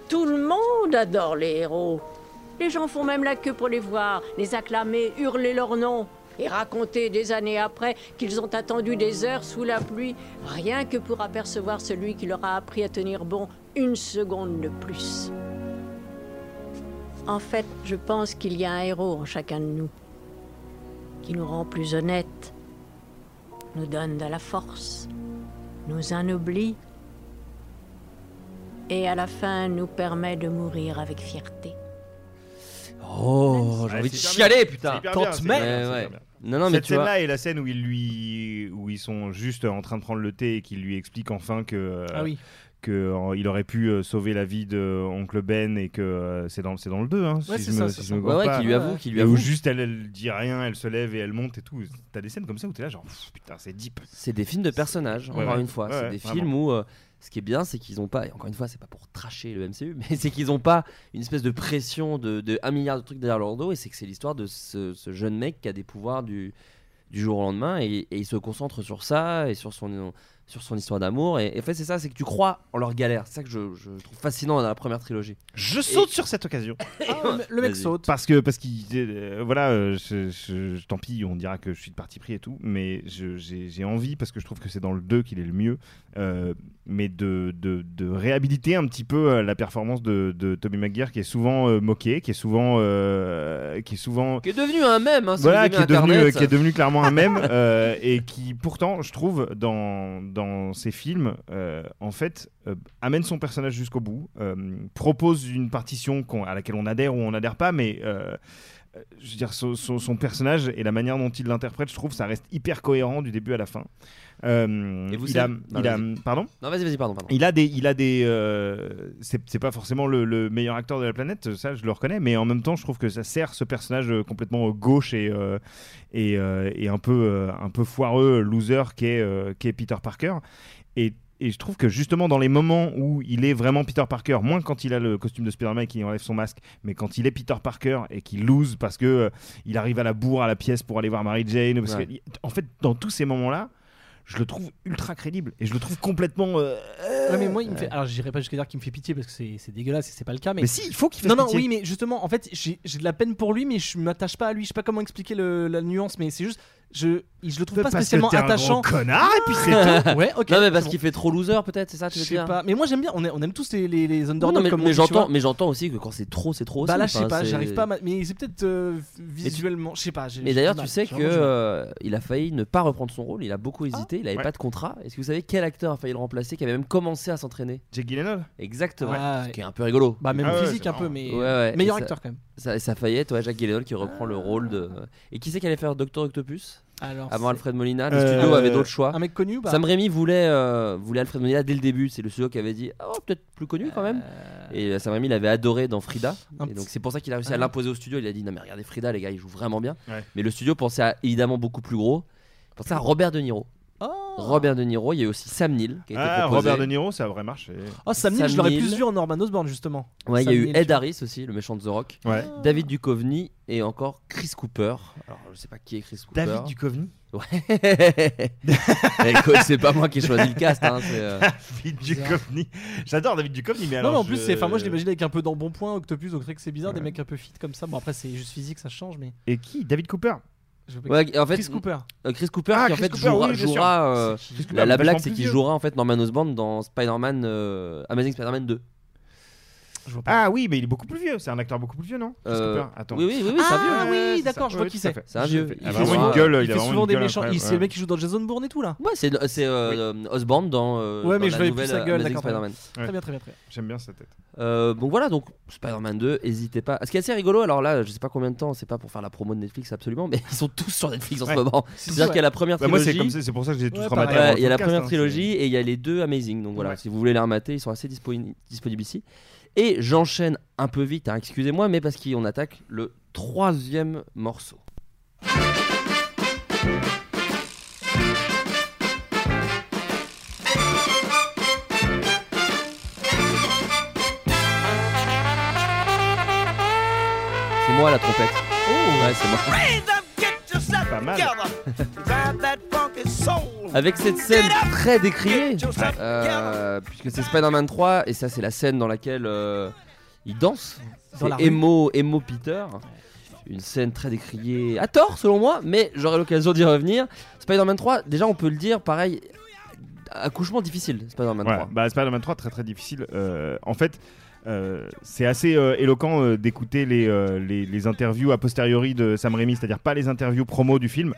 Tout le monde adore les héros. Les gens font même la queue pour les voir, les acclamer, hurler leur nom et raconter des années après qu'ils ont attendu des heures sous la pluie, rien que pour apercevoir celui qui leur a appris à tenir bon une seconde de plus. En fait, je pense qu'il y a un héros en chacun de nous, qui nous rend plus honnêtes, nous donne de la force, nous anoblit et à la fin nous permet de mourir avec fierté. Oh, j'ai envie de chialer, putain. Tante bien. Non, non, mais Cette tu vois. scène-là est la scène où, il lui... où ils sont juste en train de prendre le thé et qu'il lui explique enfin que. euh, Ah oui. que euh, il aurait pu euh, sauver la vie de oncle Ben et que c'est dans c'est dans le 2 hein, Ouais, si c'est je ça, me, c'est si ça. je me Ouais, ouais, pas. qui lui avoue, qui lui avoue. juste elle, elle dit rien elle se lève et elle monte et tout t'as des scènes comme ça où t'es là genre putain c'est deep C'est des films de personnages, Ouais, encore ouais. une fois. Ouais, c'est ouais, des vraiment. films où euh, ce qui est bien, c'est qu'ils ont pas, et encore une fois, c'est pas pour tracher le MCU, [LAUGHS] mais c'est qu'ils ont pas une espèce de pression de, de un milliard de trucs derrière leur dos, et c'est que c'est l'histoire de ce, jeune mec qui a des pouvoirs du, jour au lendemain, et il se concentre sur ça et sur son, sur son histoire d'amour. Et, et en fait, c'est ça, c'est que tu crois en leur galère. C'est ça que je, je trouve fascinant dans la première trilogie. je saute sur cette occasion [LAUGHS] Ah, le mec saute. parce que parce qu'il euh, voilà euh, je, je- tant pis on dira que je suis de parti pris et tout mais j'ai envie parce que je trouve que c'est dans le 2 qu'il est le mieux euh, mais de, de, de réhabiliter un petit peu la performance de, de Tommy McGuire qui est souvent euh, moqué qui est souvent euh, qui est souvent Qui est devenu un mème, hein, si voilà, qui est, devenu, Internet. qui est devenu clairement un mème [LAUGHS] euh, et qui pourtant, je trouve, dans, dans ses films, euh, en fait, euh, amène son personnage jusqu'au bout, euh, propose une partition à laquelle on adhère ou on n'adhère pas, mais je veux dire, son, son- son personnage et la manière dont il l'interprète, je trouve, ça reste hyper cohérent du début à la fin. Euh, Et vous il a, savez- il a- vas-y. pardon? Non, vas-y, vas-y, pardon, pardon. il a des, il a des, euh, c'est pas forcément le, le meilleur acteur de la planète, ça je le reconnais, mais en même temps je trouve que ça sert ce personnage euh, complètement gauche et euh, et, et un peu un peu foireux, loser qu'est euh, qu'est Peter Parker. Et et je trouve que justement dans les moments où il est vraiment Peter Parker, moins quand il a le costume de Spider-Man et qu'il enlève son masque, mais quand il est Peter Parker et qu'il lose parce que euh, il arrive à la bourre à la pièce pour aller voir Mary Jane, parce Ouais. que, en fait dans tous ces moments-là, je le trouve ultra crédible et je le trouve complètement. euh, Ouais, mais moi, il me fait. Alors, j'irai pas jusqu'à dire qu'il me fait pitié parce que c'est c'est dégueulasse et c'est pas le cas. Mais, Mais si, il faut qu'il fasse Non, non, pitié. oui, mais justement, en fait, j'ai j'ai de la peine pour lui, mais je m'attache pas à lui. Je sais pas comment expliquer le- la nuance, mais c'est juste. Je, je le trouve pas Parce spécialement un attachant. gros connard et puis c'est tout. Ouais, ok. non, mais parce qu'il fait trop loser, peut-être, c'est ça, tu Je veux sais dire pas. Mais moi, j'aime bien. On, aime- on aime tous les, les, underdogs non, mais, comme on mais dit, tu j'entends, mais j'entends aussi que quand c'est trop, c'est trop. Bah là, je sais pas, j'arrive pas. à ma- Mais c'est peut-être euh, visuellement. Je sais pas. Mais d'ailleurs, tu sais que euh, il a failli ne pas reprendre son rôle. Il a beaucoup hésité. il avait ouais. pas de contrat. Est-ce que vous savez quel acteur a failli le remplacer, qui avait même commencé à s'entraîner? Jake Gyllenhaal? Exactement. Ah, Ce qui est un peu rigolo. Bah, même Ah physique un peu, mais. Meilleur acteur quand même. Ça, ça faillette, ouais, Jacques Gyllenhaal qui reprend le rôle de. Et qui c'est qui allait faire Docteur Octopus? Alors, avant Alfred Molina Le Euh, studio avait d'autres choix. Un mec connu ou pas? Sam Raimi voulait, euh, voulait Alfred Molina dès le début. C'est le studio qui avait dit Oh, peut-être plus connu quand même. Euh, Et Sam Raimi l'avait adoré dans Frida. Un Et donc c'est pour ça qu'il a réussi à l'imposer au studio. Il a dit Non, mais regardez Frida, les gars, il joue vraiment bien. Ouais. Mais le studio pensait à évidemment beaucoup plus gros. Il pensait à Robert De Niro. Oh, Robert De Niro, il y a eu aussi Sam Neill qui a été Ah, proposé. Robert De Niro, ça a vrai marché. Oh, Sam Neill, Sam je l'aurais Neill. plus vu en Norman Osborn justement. Ouais, il y a eu Neill, Ed Harris aussi, le méchant de The Rock. Ouais. David Duchovny et encore Chris Cooper. Alors je sais pas qui est Chris Cooper. David Duchovny. Ouais. [LAUGHS] C'est pas moi qui ai choisi le cast. Hein, euh, David Duchovny. J'adore David Duchovny, mais Non, alors. mais en plus, je- c'est. Enfin, moi, je l'imagine avec un peu d'embonpoint, Octopus, donc c'est vrai que c'est bizarre, des mecs un peu fit comme ça. Bon, après, c'est juste physique, ça change, mais. Et qui? David Cooper? Ouais, en fait, Chris Cooper. euh, Chris Cooper Ah, qui en Chris fait Cooper, jouera, oui, euh, la, blague c'est qu'il jouera en fait Norman Osborn dans Spider-Man euh, Amazing Spider-Man 2. Je vois pas. Ah oui, mais il est beaucoup plus vieux. C'est un acteur beaucoup plus vieux, non? Chris Euh, Cooper. Attends. Oui, oui, oui, oui, c'est un vieux. Ah Ouais, oui, d'accord, je vois qui tout c'est. C'est un vieux. Il Il a fait vraiment souvent- une gueule. Il Il fait vraiment souvent une des gueule méchants. il- C'est le ouais. mec qui joue dans Jason Bourne et tout là. Ouais, c'est c'est euh, Osborn dans, euh, Ouais, mais dans je la nouvelle plus sa gueule, Amazing d'accord, Spider-Man. Ouais. Très bien, très bien, très bien. J'aime bien sa tête. Euh, donc voilà, donc Spider-Man 2, n'hésitez pas. Ce qui est assez rigolo, alors là, je sais pas combien de temps, c'est pas pour faire la promo de Netflix absolument, mais ils sont tous sur Netflix en Ouais. ce moment. C'est-à-dire qu'il y a la première Bah, moi, c'est trilogie. comme ça, c'est pour ça que j'ai tous Ouais, rematé. pareil. avant Ouais, le il y a la podcast, première hein, trilogie et il y a les deux Amazing. Donc voilà, Ouais. si vous voulez les remater, ils sont assez disponi- disponibles ici. Et j'enchaîne un peu vite, hein, excusez-moi, mais parce qu'on attaque le troisième morceau. C'est moi la trompette. Ouais, c'est moi. Pas mal. Avec cette scène très décriée, euh, puisque c'est Spider-Man 3, et ça c'est la scène dans laquelle euh, il danse. C'est. Emo, Emo Peter. Une scène très décriée, à tort selon moi, mais j'aurai l'occasion d'y revenir. Spider-Man 3, déjà on peut le dire, pareil, accouchement difficile, Spider-Man Ouais, 3. bah, Spider-Man 3, très très difficile. Euh, en fait, euh, c'est assez euh, éloquent euh, d'écouter les, les, les interviews a posteriori de Sam Raimi, c'est-à-dire pas les interviews promo du film,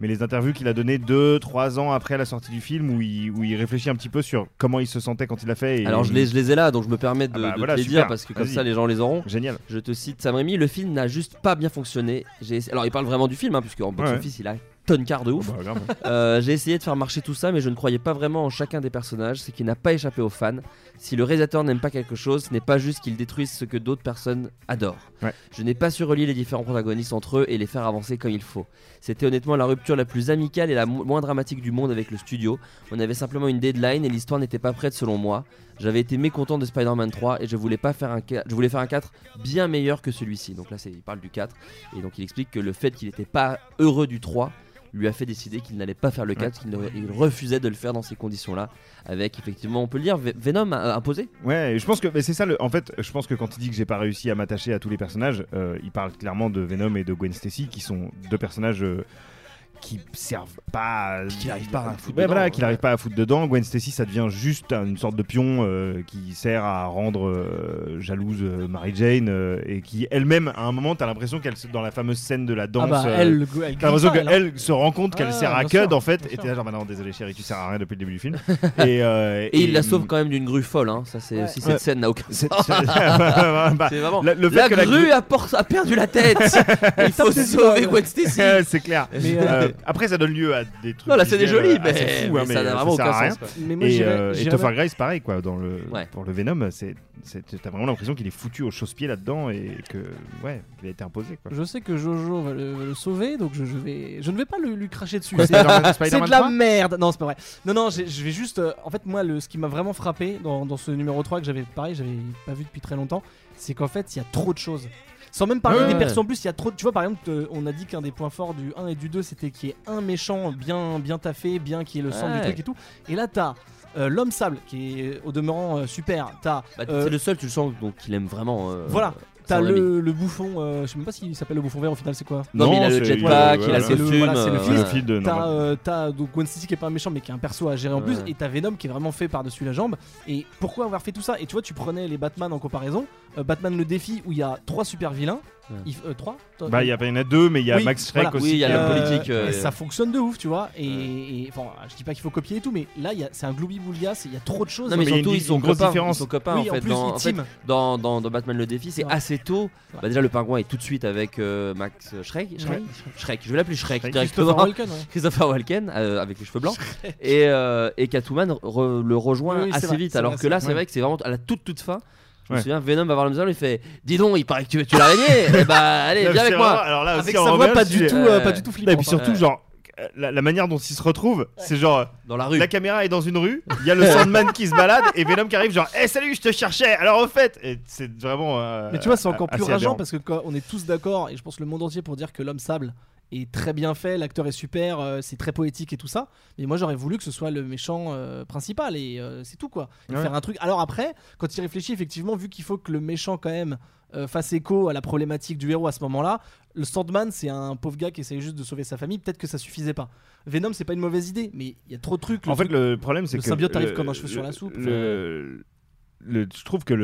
mais les interviews qu'il a données 2-3 ans après la sortie du film, où il, où il réfléchit un petit peu sur comment il se sentait quand il l'a fait. et- Alors je les, je les ai là, donc je me permets de, Ah bah de voilà, te les super. dire parce que comme ça les gens les auront. Génial. Je te cite Sam Raimi, le film n'a juste pas bien fonctionné. Alors il parle vraiment du film, hein, puisque en box-office il a tonne quart de ouf. Bah, grave. Euh, J'ai essayé de faire marcher tout ça, mais je ne croyais pas vraiment en chacun des personnages, ce qui n'a pas échappé aux fans. Si le réalisateur n'aime pas quelque chose, ce n'est pas juste qu'il détruise ce que d'autres personnes adorent. Ouais. Je n'ai pas su relier les différents protagonistes entre eux et les faire avancer comme il faut. C'était honnêtement la rupture la plus amicale et la mo- moins dramatique du monde avec le studio. On avait simplement une deadline et l'histoire n'était pas prête selon moi. J'avais été mécontent de Spider-Man 3 et je voulais pas faire un je voulais faire un 4 bien meilleur que celui-ci. Donc là il parle du 4 et donc il explique que le fait qu'il n'était pas heureux du 3 lui a fait décider qu'il n'allait pas faire le 4, qu'il refusait de le faire dans ces conditions-là, avec effectivement, on peut le dire, Ve- Venom imposé. Ouais, je pense que c'est ça. En fait, je pense que quand il dit que j'ai pas réussi à m'attacher à tous les personnages, euh, il parle clairement de Venom et de Gwen Stacy, qui sont deux personnages. euh, qui servent pas Qui arrivent pas à foutre Ouais, dedans, voilà ouais. qu'il arrive pas à foutre dedans Gwen Stacy ça devient juste une sorte de pion euh, qui sert à rendre euh, jalouse euh, Mary Jane euh, et qui elle-même à un moment t'as l'impression qu'elle dans la fameuse scène de la danse Ah bah, euh, elle- elle t'as l'impression qu'elle se rend compte qu'elle Ah, sert à Cud en fait et t'es là genre bah non désolé chérie tu sers à rien depuis le début du film [LAUGHS] et, euh, Et il la sauve quand même d'une grue folle, hein. ça c'est Ouais. aussi Ouais. cette scène n'a aucun sens. [LAUGHS] bah, vraiment le fait la que la grue a, perdu la tête. [LAUGHS] il faut sauver. Gwen Stacy. C'est clair. Mais, Après, ça donne lieu à des trucs. Non, la scène est visuels, jolie, euh, mais- fous, mais hein, ça n'a vraiment sert à aucun rien. sens, quoi. Mais moi, et euh, et Topher Grace, pareil, quoi. Dans le, Ouais. Pour le Venom, c'est, c'est- t'as vraiment l'impression qu'il est foutu au chausse-pied là-dedans et que, ouais, il a été imposé, quoi. Je sais que Jojo va le, va le sauver, donc je, je vais, je ne vais pas le, lui cracher dessus. [LAUGHS] C'est c'est de la 3? merde. Non, c'est pas vrai. Non, non, je vais juste. euh, en fait, moi, le, ce qui m'a vraiment frappé dans, dans ce numéro 3 que j'avais, pareil, j'avais pas vu depuis très longtemps, c'est qu'en fait, il y a trop de choses. Sans même parler Ouais. des persos en plus, il y a trop. de- Tu vois, par exemple, euh, on a dit qu'un des points forts du 1 et du 2, c'était qu'il y ait un méchant bien, bien taffé, bien qui est le centre Ouais. du truc et tout. Et là, t'as. euh, L'homme sable qui est au demeurant euh, super. T'as Bah, euh, c'est le seul, tu le sens, donc qu'il aime vraiment. euh, voilà. T'as le, le bouffon, euh, je sais même pas s'il s'appelle le bouffon vert au final, c'est quoi Non, mais il a le c'est- jetpack, il a le costume. T'as euh, donc Gwen Stacy qui est pas un méchant mais qui est un perso à gérer en plus et t'as Venom qui est vraiment fait par-dessus la jambe. Et pourquoi avoir fait tout ça? Et tu vois tu prenais les Batman en comparaison. Euh, Batman le défi où il y a trois super vilains. Il euh, trois Toi- Bah, il y, a- il y en a deux, mais il y a Oui, Max Schreck voilà. aussi. Oui, il y a qui la est- politique, euh, et ça fonctionne de ouf tu vois et, et- enfin je dis pas qu'il faut copier et tout mais là il y a- c'est un gloubi-boulga il y a trop de choses Non, mais, Mais il y a surtout, une- ils sont une grosse copains. différence. Ils sont copains oui en en fait. plus dans, ils en fait, team dans, dans, dans Batman le défi, c'est Ouais. assez tôt. Ouais. Bah, déjà, le pingouin est tout de suite avec euh, Max Shrek. Shrek, Ouais. Shrek. Je vais l'appeler Shrek, Shrek. directement. Christopher Walken ouais. [LAUGHS] Christopher Walken euh, avec les cheveux blancs et, euh, et Catwoman re- le rejoint Oui, oui, c'est assez vrai, vite c'est alors vrai, que c'est là vrai. c'est vrai que c'est vraiment à la toute toute fin je me souviens Venom va voir le museum il fait dis donc il paraît que tu veux tuer l'araignée et bah [LAUGHS] allez Non, viens avec moi. Alors là aussi, avec on sa voix pas du tout euh, euh, pas du tout Et flippante puis surtout, Ouais. genre, la, la manière dont ils se retrouvent, c'est genre. dans la rue. La caméra est dans une rue, il y a le Sandman qui se balade et Venom qui arrive genre Eh salut je te cherchais alors au fait et c'est vraiment euh, Mais tu vois, c'est encore plus rageant parce que quand on est tous d'accord, et je pense le monde entier pour dire que l'homme sable est très bien fait, l'acteur est super, euh, c'est très poétique et tout ça. Mais moi j'aurais voulu que ce soit le méchant euh, principal et euh, c'est tout quoi. Et Ouais. Faire un truc. Alors après, quand il réfléchit, effectivement, vu qu'il faut que le méchant quand même fasse écho à la problématique du héros à ce moment-là, le Sandman c'est un pauvre gars qui essaye juste de sauver sa famille, peut-être que ça suffisait pas. Venom c'est pas une mauvaise idée, mais il y a trop de trucs. En fait, truc- le problème, c'est le que. symbiote arrive le- comme un cheveu sur le- la soupe. le- le- je trouve que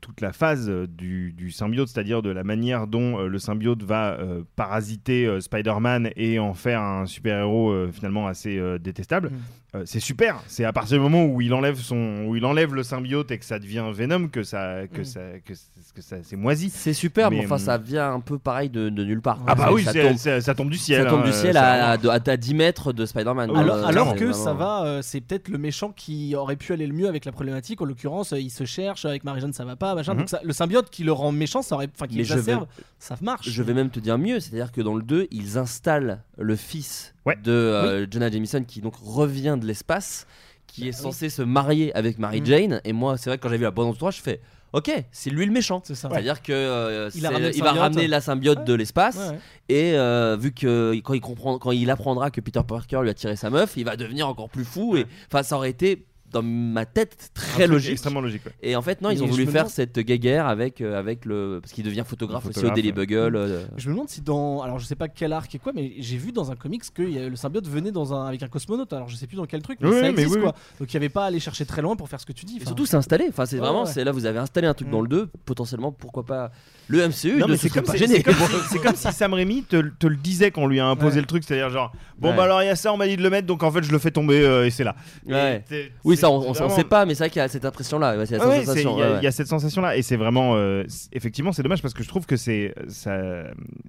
toute la phase euh, du, symbiote, c'est-à-dire de la manière dont euh, le symbiote va euh, parasiter Spider-Man et en faire un super-héros finalement assez détestable, Mm. Euh, c'est super. C'est à partir du moment où il enlève son, où il enlève le symbiote et que ça devient Venom que ça, que Mm. ça, que, ça, c'est moisi. c'est super mais Mais, enfin hum, ça vient un peu pareil de, de nulle part Ah bah oui, ça c'est- tombe, c'est- ça tombe du ciel. ça tombe hein, du ciel euh, à, à, à 10 mètres de Spider-Man Alors, euh, alors que ça vraiment- va, euh, c'est peut-être le méchant qui aurait pu aller le mieux avec la problématique. En l'occurrence, euh, il se cherchent, avec Marie-Jeanne ça va pas, machin. Mhm. Donc ça- le symbiote qui le rend méchant, ça aurait, enfin qui Mais je vais- exacerbe, ça marche. Je vais même te dire mieux, c'est-à-dire que dans le 2, ils installent le fils de euh, Jonah Jameson qui donc revient de l'espace, qui est censé se marier avec Mary Mm. Jane. Et moi, c'est vrai que quand j'ai vu la bande 3, je fais. Ok, c'est lui le méchant. C'est ça. C'est-à-dire que euh, Il va ramener la symbiote de l'espace Ouais, ouais. et euh, vu que quand il comprend, quand il apprendra que Peter Parker lui a tiré sa meuf, il va devenir encore plus fou. Et enfin, ça aurait été dans ma tête très logique. extrêmement logique, ouais. Et en fait, non, ils Mais ont voulu faire demande- cette guéguerre avec euh, avec le parce qu'il devient photographe, aussi au photographe, Daily ouais. Bugle. euh, Je me demande si dans. Alors je sais pas quel arc et quoi, mais j'ai vu dans un comics que il y a- le symbiote venait dans un... avec un cosmonaute. Alors je sais plus dans quel truc, mais Oui, ça mais existe oui, quoi. Donc il y avait pas à aller chercher très loin pour faire ce que tu dis. Et surtout, c'est installé. Enfin, c'est Ouais, vraiment, ouais. c'est là, vous avez installé un truc dans le 2. Potentiellement, pourquoi pas le MCU Non, ne mais se c'est serait comme, pas c'est- gêné. c'est comme, si- [LAUGHS] c'est comme si Sam Raimi te, te le disait quand on lui a imposé le truc, c'est-à-dire genre bon Ouais. bah alors il y a ça, on m'a dit de le mettre, donc en fait je le fais tomber euh, et c'est là. Et Ouais. t'es- Oui, c'est ça, on, on- on vraiment- sait pas, mais c'est vrai qu'il y a cette impression-là. Ouais, c'est la Ouais, ouais, c'est- sensation. Il y, a- ouais, il y a cette sensation-là et c'est vraiment, euh, c'est- effectivement, c'est dommage parce que je trouve que c'est ça,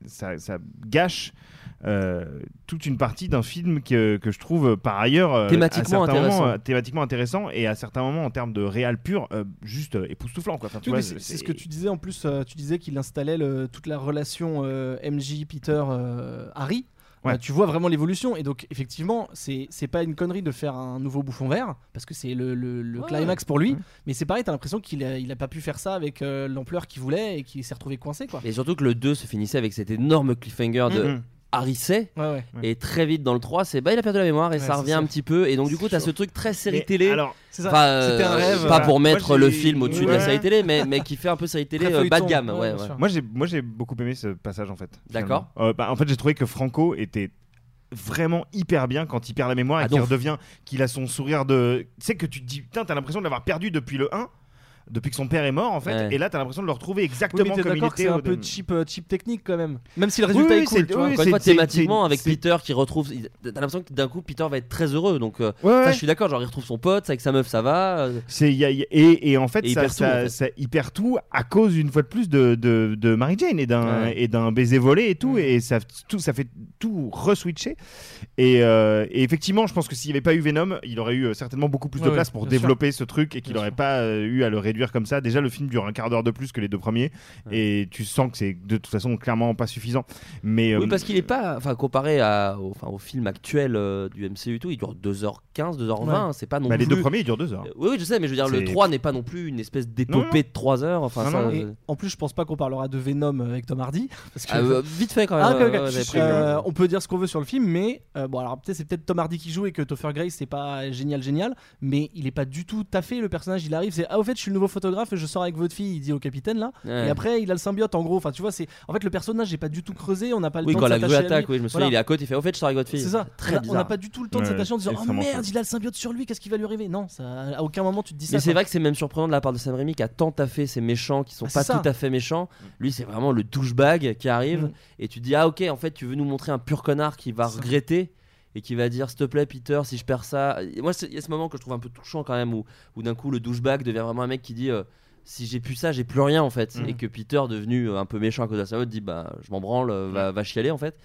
ça, ça gâche. Euh, toute une partie d'un film que, que je trouve euh, par ailleurs euh, Thématiquement intéressant. moments, euh, thématiquement intéressant et à certains moments en termes de réal pur euh, juste euh, époustouflant quoi. Enfin, tu Oui, c'est c'est ce que tu disais en plus. euh, tu disais qu'il installait le- toute la relation euh, MJ, Peter, euh, Harry. Ouais. Euh, tu vois vraiment l'évolution et donc effectivement c'est c'est pas une connerie de faire un nouveau bouffon vert parce que c'est le, le- le Ouais. climax pour lui mais c'est pareil t'as l'impression qu'il a, il a pas pu faire ça avec euh, l'ampleur qu'il voulait et qu'il s'est retrouvé coincé quoi Et surtout que le 2 se finissait avec cet énorme cliffhanger de Mhm. Harry sait. Ouais, ouais. Et très vite dans le 3, c'est bah il a perdu la mémoire et Ouais, ça revient ça. un petit peu. Et donc du coup, t'as ce truc très série Mais télé. alors, c'est ça. Euh, C'était un rêve, Pas euh, pour mettre le film au-dessus de la série télé, mais, mais qui fait un peu série télé euh, bas de gamme. Moi j'ai moi j'ai beaucoup aimé ce passage en fait. D'accord. Euh, bah, en fait j'ai trouvé que Franco était vraiment hyper bien quand il perd la mémoire et Ah, qu'il donc. redevient qu'il a son sourire de tu sais que tu te dis putain t'as l'impression de l'avoir perdu depuis le 1 depuis que son père est mort en fait Ouais. et là t'as l'impression de le retrouver Oui, exactement t'es comme il était c'est un peu cheap, euh, cheap technique quand même même si le Oui, résultat oui, est cool c'est- tu vois. oui, Encore une fois, c'est- thématiquement, avec Peter qui retrouve. T'as l'impression que d'un coup, Peter va être très heureux. Donc, euh, Ouais, ça, ouais. je suis d'accord. Genre, il retrouve son pote, avec sa meuf, ça va. euh, C'est- il y a- il y a- et, et en fait, Et il ça, perd tout, ça- en fait. ça- il perd tout à cause une fois de plus de, de, de Mary Jane et d'un Ouais. et d'un baiser volé et tout et ça tout ça fait tout reswitcher et, euh, et effectivement je pense que s'il n'y avait pas eu Venom il aurait eu certainement beaucoup plus de place pour développer ce truc et qu'il n'aurait pas eu à le réduire comme ça déjà le film dure un quart d'heure de plus que les deux premiers et tu sens que c'est de toute façon clairement pas suffisant mais Oui, euh, parce qu'il est pas. Enfin, comparé à, au, enfin, au film actuel euh, du MCU et tout, il dure 2h15, 2h20. Ouais. C'est pas non bah, plus. les deux premiers ils durent deux heures Euh, Oui, oui, je sais, mais je veux dire, le C'est- 3 n'est pas non plus une espèce d'épopée de 3 heures. Enfin, Non, ça, non, Et en plus, je pense pas qu'on parlera de Venom avec Tom Hardy. [LAUGHS] Parce que... ah, euh, vite fait quand même. Ah, ouais. Euh, on peut dire ce qu'on veut sur le film, mais euh, bon, alors peut-être c'est peut-être Tom Hardy qui joue et que Topher Grace c'est pas génial, génial, mais il est pas du tout taffé. Le personnage, il arrive, c'est ah au fait, je suis le nouveau photographe et je sors avec votre fille. Il dit au capitaine là, Ouais. et après il a le symbiote en gros. Enfin, tu vois, c'est en fait le personnage, j'ai pas du tout creusé. On n'a pas le Oui, temps quand de la grue à attaque, lui. oui, je me souviens, Voilà. il est à côté, il fait au fait, je sors avec votre fille. C'est ça. Très on a- on bizarre. n'a pas du tout le temps de s'attacher en disant oh merde, il a le symbiote sur lui, qu'est-ce qui va lui arriver? Non, ça, à aucun moment tu te dis ça. Mais c'est vrai que c'est même surprenant de la part de Sam Raimi qui a tant taffé ces méchants qui sont Ah, pas ça. tout à fait méchants. Lui, c'est vraiment le douchebag qui arrive Mm. et tu te dis ah ok en fait tu veux nous montrer un pur connard qui va regretter et qui va dire s'il te plaît Peter si je perds ça. Et moi il y a ce moment que je trouve un peu touchant quand même où, où d'un coup le douchebag devient vraiment un mec qui dit euh, si j'ai plus ça j'ai plus rien en fait Mm. et que Peter devenu euh, un peu méchant à cause de ça dit bah je m'en branle euh, va, va chialer en fait.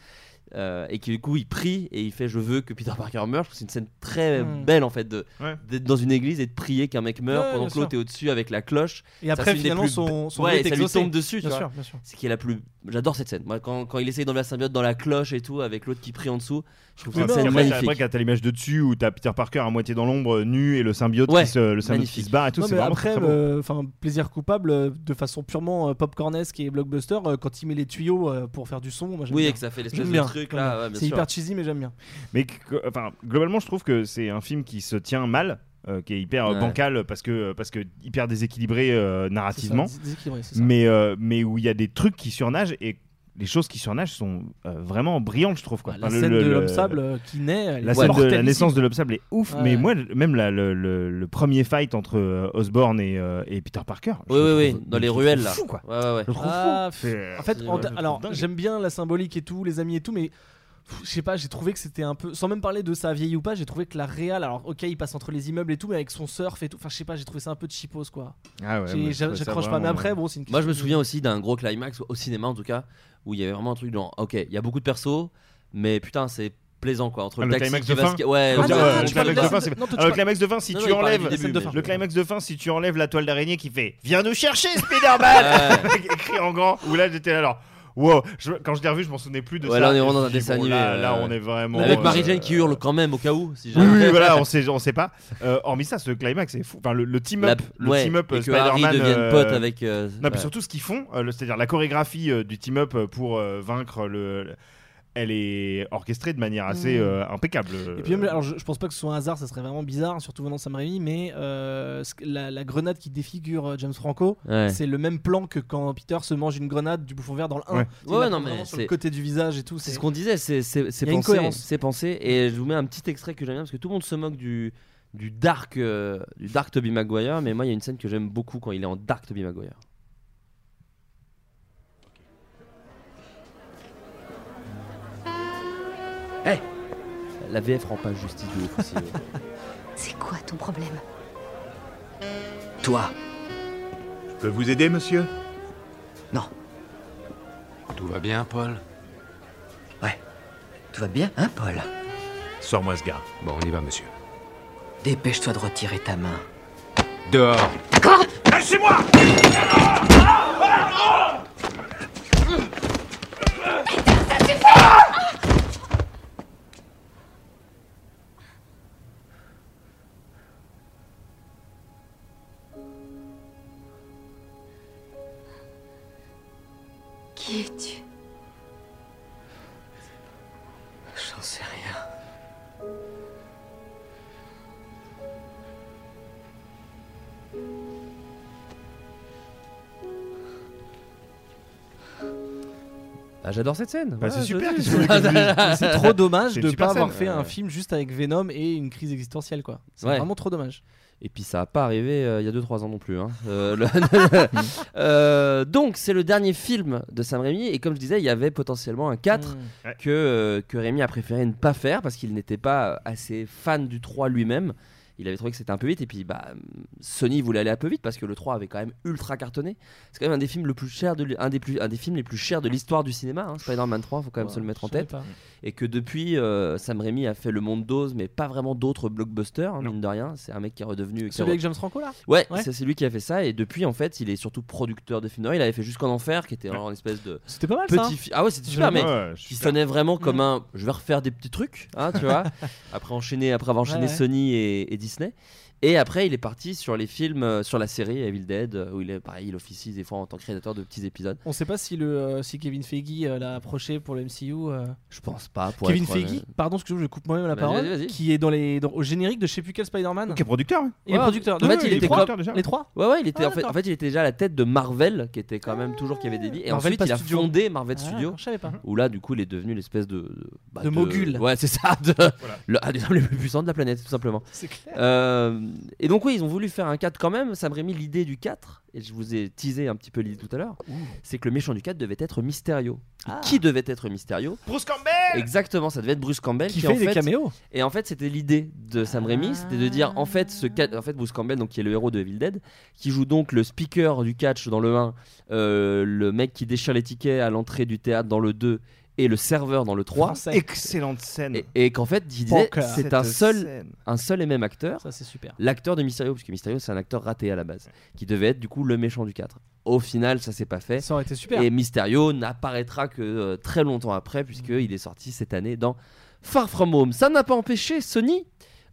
Euh, et qui du coup il prie et il fait je veux que Peter Parker meure. Je trouve que c'est une scène très Mm. belle en fait de Ouais. d'être dans une église et de prier qu'un mec meurt Ouais, pendant que l'autre est au-dessus avec la cloche. Et Ça, après, finalement, plus- son, son ouais, ça lui tombe dessus. tu Bien vois. sûr, bien sûr. C'est qui est la plus. J'adore cette scène. Moi, quand, quand il essaye d'enlever la symbiote dans la cloche et tout, avec l'autre qui prie en dessous, je trouve cette parce scène magnifique. Après, quand t'as l'image de dessus où t'as Peter Parker à moitié dans l'ombre, nu, et le symbiote, Ouais, qui, se, le symbiote qui se barre et tout, Non, c'est mais vraiment après, euh, enfin, plaisir coupable euh, de façon purement euh, popcornesque et blockbuster quand il met les tuyaux pour faire du son. Moi, j'aime Oui, bien. et que ça fait l'espèce de truc, j'aime là, bien. ouais, bien c'est sûr. hyper cheesy, mais j'aime bien. Mais que- enfin, globalement, je trouve que c'est un film qui se tient mal, euh, qui est hyper euh, Ouais. bancal parce que, parce que hyper déséquilibré euh, narrativement, C'est ça, dés- déséquilibré, c'est ça. mais, euh, mais où il y a des trucs qui surnagent et les choses qui surnagent sont euh, vraiment brillantes, je trouve. Quoi. Bah, la Enfin, scène le- de l'homme sable euh, qui naît. elle La est scène de la naissance de l'homme sable est ouf, Ouais. mais moi, même la- le, le- le premier fight entre euh, Osborn et, euh, et Peter Parker. Oui, oui, oui, dans les ruelles là. Fou, quoi. Ouais, ouais, ouais. Je le trouve Ah, fou. En fait, en- alors j'aime bien la symbolique et tout, les amis et tout, mais je sais pas, j'ai trouvé que c'était un peu, sans même parler de ça vieilli ou pas, j'ai trouvé que la réal, alors ok, il passe entre les immeubles et tout, mais avec son surf et tout, enfin je sais pas, j'ai trouvé ça un peu cheapos quoi. Ah ouais, J'accroche pas, mais après, bon, c'est une Moi, je me de- souviens aussi d'un gros climax au cinéma, en tout cas, où il y avait vraiment un truc genre, ok, il y a beaucoup de persos, mais putain, c'est plaisant quoi entre Ah, le, le climax de fin ouais le- climax de fin, c'est- non, toi, tu Alors, le parles- climax de fin, si Non, tu non, enlèves début, le climax de fin, si tu enlèves la toile d'araignée qui fait Viens nous chercher, Spider-Man [LAUGHS] Écrit en grand. Où là, j'étais là, alors. Wow, je- quand je l'ai revu, je m'en souvenais plus de Ouais, ça. là, on est vraiment dans un dessin bon, animé, Là, là, euh, on est vraiment. avec euh, Marie-Jane qui hurle quand même au cas où si Oui, jamais. oui, voilà, on [LAUGHS] sait, on sait pas. Euh, hormis ça, ce climax, c'est fou. Enfin, le, le team up, La- le ouais, team up et euh, que Harry Spider-Man. devienne euh, pote avec, euh, non, puis surtout ce qu'ils font, euh, c'est-à-dire la chorégraphie euh, du team up euh, pour euh, vaincre le. Le- Elle est orchestrée de manière assez Mm. euh, impeccable. Et puis même, alors je, je pense pas que ce soit un hasard, ça serait vraiment bizarre, surtout venant de Sam Raimi, mais euh, la, la grenade qui défigure euh, James Franco, Ouais. c'est le même plan que quand Peter se mange une grenade du bouffon vert dans le 1. Ouais. Ouais, non, mais sur le côté du visage et tout. C'est ce qu'on disait, c'est pensé, cohérence. c'est pensé. Et je vous mets un petit extrait que j'aime bien parce que tout le monde se moque du du dark euh, du dark Toby Maguire, mais moi il y a une scène que j'aime beaucoup quand il est en dark Toby Maguire. Hey La VF rend pas justice ouf aussi. ouais. [LAUGHS] C'est quoi ton problème? Toi, Je peux vous aider, monsieur? Non. Tout va bien, Paul? Ouais. Tout va bien, hein, Paul? Sors-moi ce gars. Bon, on y va, monsieur. Dépêche-toi de retirer ta main. Dehors Lâchez-moi Qui J'adore cette scène. Bah, c'est super, je- qu'est-ce que vous voulez que je vous dise C'est trop dommage C'est de une pas avoir scène, fait euh. un film juste avec Venom et une crise existentielle quoi. C'est Ouais. vraiment trop dommage. Et puis ça n'a pas arrivé euh, il y a 2-3 ans non plus. hein. Euh, le- [LAUGHS] [LAUGHS] Euh, donc c'est le dernier film de Sam Raimi et comme je disais il y avait potentiellement un 4 Mm. Ouais. que, euh, que Raimi a préféré ne pas faire parce qu'il n'était pas assez fan du 3 lui-même. Il avait trouvé que c'était un peu vite et puis bah, Sony voulait aller un peu vite parce que le 3 avait quand même ultra cartonné. C'est quand même un des films le plus cher de un des plus un des films les plus chers de l'histoire du cinéma. Hein. Spider-Man 3, faut quand même Ouais, se le mettre en tête pas. et que depuis euh, Sam Raimi a fait Le Monde d'Oz mais pas vraiment d'autres blockbusters hein, mine de rien. C'est un mec qui est redevenu Celui avec James Franco là? Ouais, Ouais. c'est lui qui a fait ça et depuis en fait il est surtout producteur de films d'horreur. Il avait fait Jusqu'en Enfer qui était en espèce de C'était pas mal ça. petit fi- Ah ouais c'était super mais Ouais, qui sonnait vraiment comme Mm. un je vais refaire des petits trucs hein, tu vois [LAUGHS] après enchaîner après avoir enchaîné Ouais, ouais. Sony et, et Disney et après il est parti sur les films euh, sur la série Evil Dead euh, où il est pareil il officie des fois en tant que créateur de petits épisodes. On sait pas si le euh, si Kevin Feige euh, l'a approché pour le MCU. euh. Je pense pas pour Kevin être Feige, pardon, excuse-moi, je coupe moi-même la parole, qui est dans les dans- au générique de je sais plus quel Spider-Man. Qui est producteur hein. Il est producteur. en fait, oui, il les était déjà. Les trois. Ouais ouais il était Ah, en fait en fait il était déjà à la tête de Marvel qui était quand même toujours qui avait des billes et Marvel, ensuite il a studio. fondé Marvel Ah, Studios Je savais pas. où là du coup il est devenu l'espèce de de, bah, De mogul. ouais c'est ça de, le, un des [LAUGHS] hommes les plus puissants de la planète tout simplement C'est clair. Euh, et donc oui ils ont voulu faire un 4 quand même. Sam Raimi l'idée du 4 et je vous ai teasé un petit peu l'idée tout à l'heure c'est que le méchant du 4 devait être Mysterio. Ah. qui devait être Mysterio? Bruce Campbell! Exactement ça devait être Bruce Campbell Qui en fait des caméos. et en fait, c'était l'idée de Sam Raimi, c'était de dire en fait, ce en fait, Bruce Campbell, donc qui est le héros de Evil Dead, qui joue donc le speaker du catch dans le 1, euh, le mec qui déchire les tickets à l'entrée du théâtre dans le 2 et le serveur dans le 3. Français. Excellente scène. Et, et qu'en fait, il disait c'est un seul, scène. un seul et même acteur, Ça c'est super. l'acteur de Mysterio, parce que Mysterio c'est un acteur raté à la base, qui devait être du coup le méchant du 4. Au final, ça s'est pas fait. Ça aurait été super. Et Mysterio n'apparaîtra que euh, très longtemps après, puisqu'il est sorti cette année dans Far From Home. Ça n'a pas empêché Sony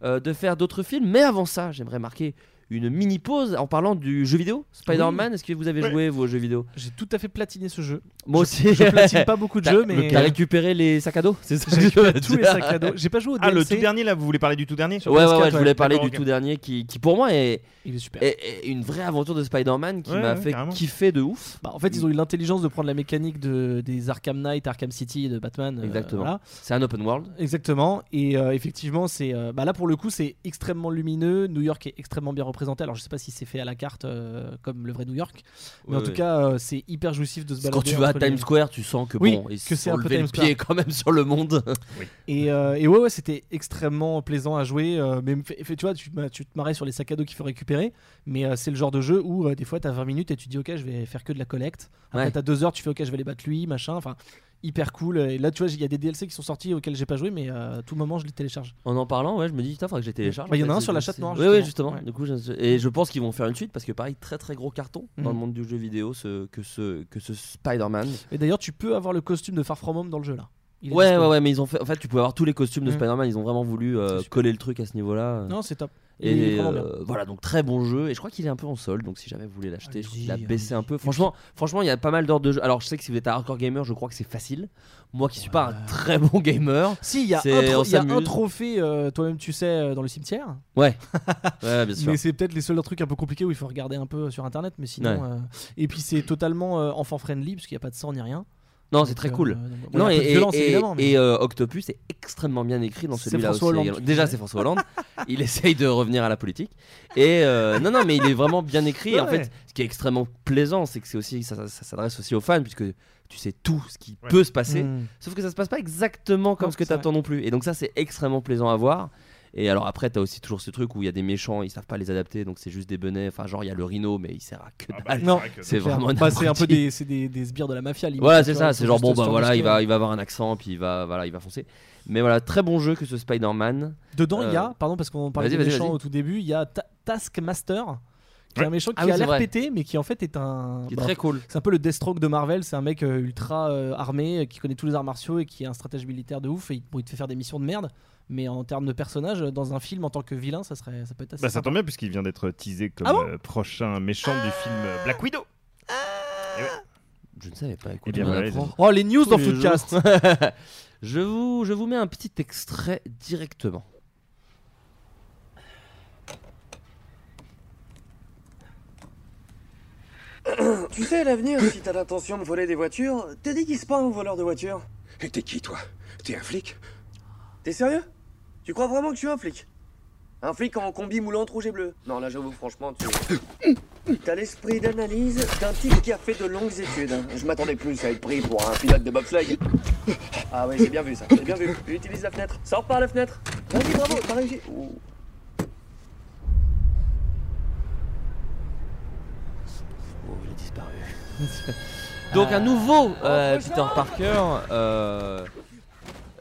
euh, de faire d'autres films, mais avant ça, j'aimerais marquer une mini pause en parlant du jeu vidéo Spider-Man. Est-ce que vous avez Ouais. joué vos jeux vidéo? J'ai tout à fait platiné ce jeu. Moi Je- aussi. Je platine pas beaucoup de [LAUGHS] jeux, mais T'as récupéré les sacs à dos C'est ça j'ai je récupéré tous les sacs à dos. J'ai pas joué au Ah, le DLC. tout dernier là, vous voulez parler du tout dernier? Ouais, ouais, PS4, ouais, je voulais parler du tout dernier qui, qui pour moi est, Il est super. est- est une vraie aventure de Spider-Man qui Ouais, m'a ouais, fait carrément. kiffer de ouf. Bah, en fait, ils ont eu l'intelligence de prendre la mécanique de, des Arkham Knight, Arkham City de Batman. euh, Exactement. voilà. C'est un open world. Exactement. Et euh, effectivement, c'est euh, bah là pour le coup, c'est extrêmement lumineux. New York est extrêmement bien représenté. Alors, je sais pas si c'est fait à la carte euh, comme le vrai New York, mais Ouais, en tout ouais. cas, euh, c'est hyper jouissif de se balader. Quand tu vas à les- Times Square, tu sens que Oui, bon, ils que se c'est un peu le Square. pied quand même sur le monde. [LAUGHS] Et, euh, et ouais, ouais, c'était extrêmement plaisant à jouer. euh, mais tu vois, tu, te ma- tu te marrais sur les sacs à dos qu'il faut récupérer. Mais euh, c'est le genre de jeu où euh, des fois, tu as 20 minutes et tu dis, ok, je vais faire que de la collecte. Après, Ouais. tu as 2 heures, tu fais, ok, je vais aller battre lui, machin. Enfin, hyper cool. Et là, tu vois, il y a des DLC qui sont sortis auxquels j'ai pas joué, mais euh, à tout moment, je les télécharge. En en parlant, ouais, je me dis, putain, faudrait que je les télécharge. Bah, il y en a un sur la chatte noire, Oui, oui, justement. justement. Ouais. Du coup, je- et je pense qu'ils vont faire une suite parce que, pareil, très très gros carton dans le Mhm. monde du jeu vidéo ce, que ce, que ce Spider-Man. Et d'ailleurs, tu peux avoir le costume de Far From Home dans le jeu là. Ouais, ouais, ouais, mais ils ont fait. En fait, tu pouvais avoir tous les costumes de. Spider-Man. Ils ont vraiment voulu euh, coller le truc à ce niveau-là. Non, c'est top. Et euh, voilà, donc très bon jeu. Et je crois qu'il est un peu en solde. Donc si jamais vous voulez l'acheter, je crois qu'il a baissé un peu. Franchement, franchement, il y a pas mal d'heures de jeu. Alors je sais que si vous êtes un hardcore gamer, je crois que c'est facile. Moi qui suis pas un très bon gamer. Si, il y a, un, tro- y a trophée, euh, toi-même tu sais, euh, dans le cimetière. Ouais. [LAUGHS] ouais, bien sûr. Mais c'est peut-être les seuls trucs un peu compliqués où il faut regarder un peu sur internet. Mais sinon. Ouais. Et puis c'est totalement enfant friendly parce qu'il n'y a pas de sang ni rien. Non, c'est très euh, cool. bon, non, et, violence, et- évidemment, mais- et, euh, Octopus est extrêmement bien écrit dans celui-là aussi. Déjà, c'est François Hollande. [LAUGHS] il essaye de revenir à la politique. Et euh, non, non, mais il est vraiment bien écrit. Et en fait, ce qui est extrêmement plaisant, c'est que c'est aussi ça, ça s'adresse aussi aux fans puisque tu sais tout ce qui peut se passer. Mm. Sauf que ça se passe pas exactement comme Non, ce que c'est tu attends non plus. Et donc ça, c'est extrêmement plaisant à voir. Et alors après, t'as aussi toujours ce truc où il y a des méchants, ils savent pas les adapter, donc c'est juste des benets. Enfin, genre il y a le rhino, mais il sert à que dalle. Non, c'est vraiment. Bah, c'est un peu des, c'est des, des sbires de la mafia. limite, Voilà, c'est ça. C'est genre bon bah voilà, il va, il va avoir un accent, puis il va, voilà, il va foncer. Mais voilà, très bon jeu que ce Spider-Man. Dedans, il y Euh, a, pardon, parce qu'on parlait des méchants au tout début, il y a Ta- Taskmaster, qui est un méchant qui Ah oui, a l'air pété, mais qui en fait est un. Qui est bah, très cool. C'est un peu le Deathstroke de Marvel, c'est un mec euh, ultra euh, armé, euh, qui connaît tous les arts martiaux et qui est un stratège militaire de ouf, et il, bon, il te fait faire des missions de merde. Mais en termes de personnage, dans un film en tant que vilain, ça serait, ça peut être assez. Bah, ça sympa. tombe bien puisqu'il vient d'être teasé comme Ah bon euh, prochain méchant du film euh, Black Widow. Et ouais. Je ne savais pas. Eh Écoute, bien, voilà, les- Oh, les news tous dans jours. [LAUGHS] je vous, je vous mets un petit extrait directement. [COUGHS] Tu sais, à l'avenir, si t'as l'intention de voler des voitures, te déguise pas en voleur de voiture. Et t'es qui, toi? T'es un flic? T'es sérieux? Tu crois vraiment que je suis un flic Un flic en combi moulante rouge et bleu Non, là, j'avoue, franchement, tu... T'as l'esprit d'analyse d'un type qui a fait de longues études. Je m'attendais plus à être pris pour un pilote de bobsleigh. Ah ouais, j'ai bien vu ça, j'ai bien vu. Utilise la fenêtre, sors par la fenêtre. Vas-y, bravo, t'as réussi. Ouh. Oh, il a disparu. Donc un nouveau euh, Peter Parker. Euh...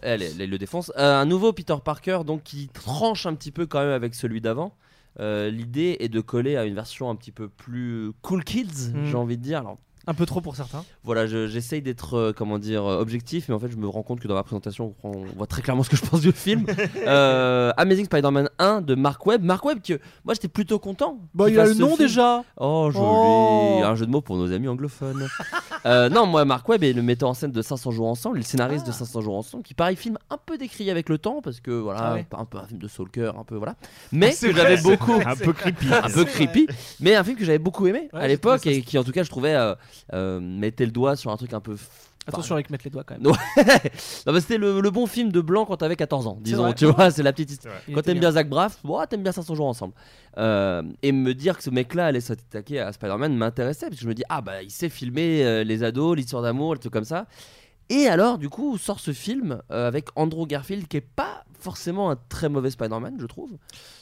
Elle, elle, elle le défonce. Euh, un nouveau Peter Parker donc qui tranche un petit peu quand même avec celui d'avant. Euh, L'idée est de coller à une version un petit peu plus cool kids, Mhm. j'ai envie de dire. Alors, Un peu trop pour certains. voilà, je- j'essaye d'être euh, comment dire euh, objectif, mais en fait, je me rends compte que dans ma présentation, on, on voit très clairement ce que je pense du film. [LAUGHS] Euh, Amazing Spider-Man 1 de Mark Webb. Mark Webb, que moi j'étais plutôt content. Bah, il a le nom film. déjà. Oh, joli. Oh. Un jeu de mots pour nos amis anglophones. [LAUGHS] Euh, non, moi, Mark Webb est le metteur en scène de 500 jours ensemble, le scénariste de 500 jours ensemble, qui pareil film un peu décrié avec le temps parce que voilà, Ah ouais. un peu un film de Soulker, un peu voilà, mais Ah, c'est que j'avais beaucoup, [LAUGHS] Un peu creepy. un peu creepy, mais un film que j'avais beaucoup aimé Ouais, à l'époque et qui en tout cas je trouvais euh, mettait le doigt sur un truc un peu. Attention avec mettre les doigts quand même. [LAUGHS] Non, c'était le, le bon film de blanc quand t'avais 14 ans, disons. vrai. Tu vois, c'est la petite Quand t'aimes bien Zach Braff, bon, t'aimes bien 500 jours ensemble. Euh, et me dire que ce mec-là allait s'attaquer à Spider-Man m'intéressait parce que je me dis, ah bah il sait filmer euh, les ados, l'histoire d'amour, les trucs comme ça. Et alors, du coup, sort ce film euh, avec Andrew Garfield qui est pas forcément un très mauvais Spider-Man, je trouve.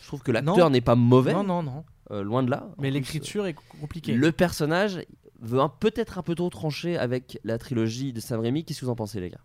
Je trouve que l'acteur n'est pas mauvais. Non, non, non. euh, loin de là. Mais l'écriture est compliquée. le personnage veut peut-être un peu trop trancher avec la trilogie de Sam Raimi. Qu'est-ce que vous en pensez, les gars?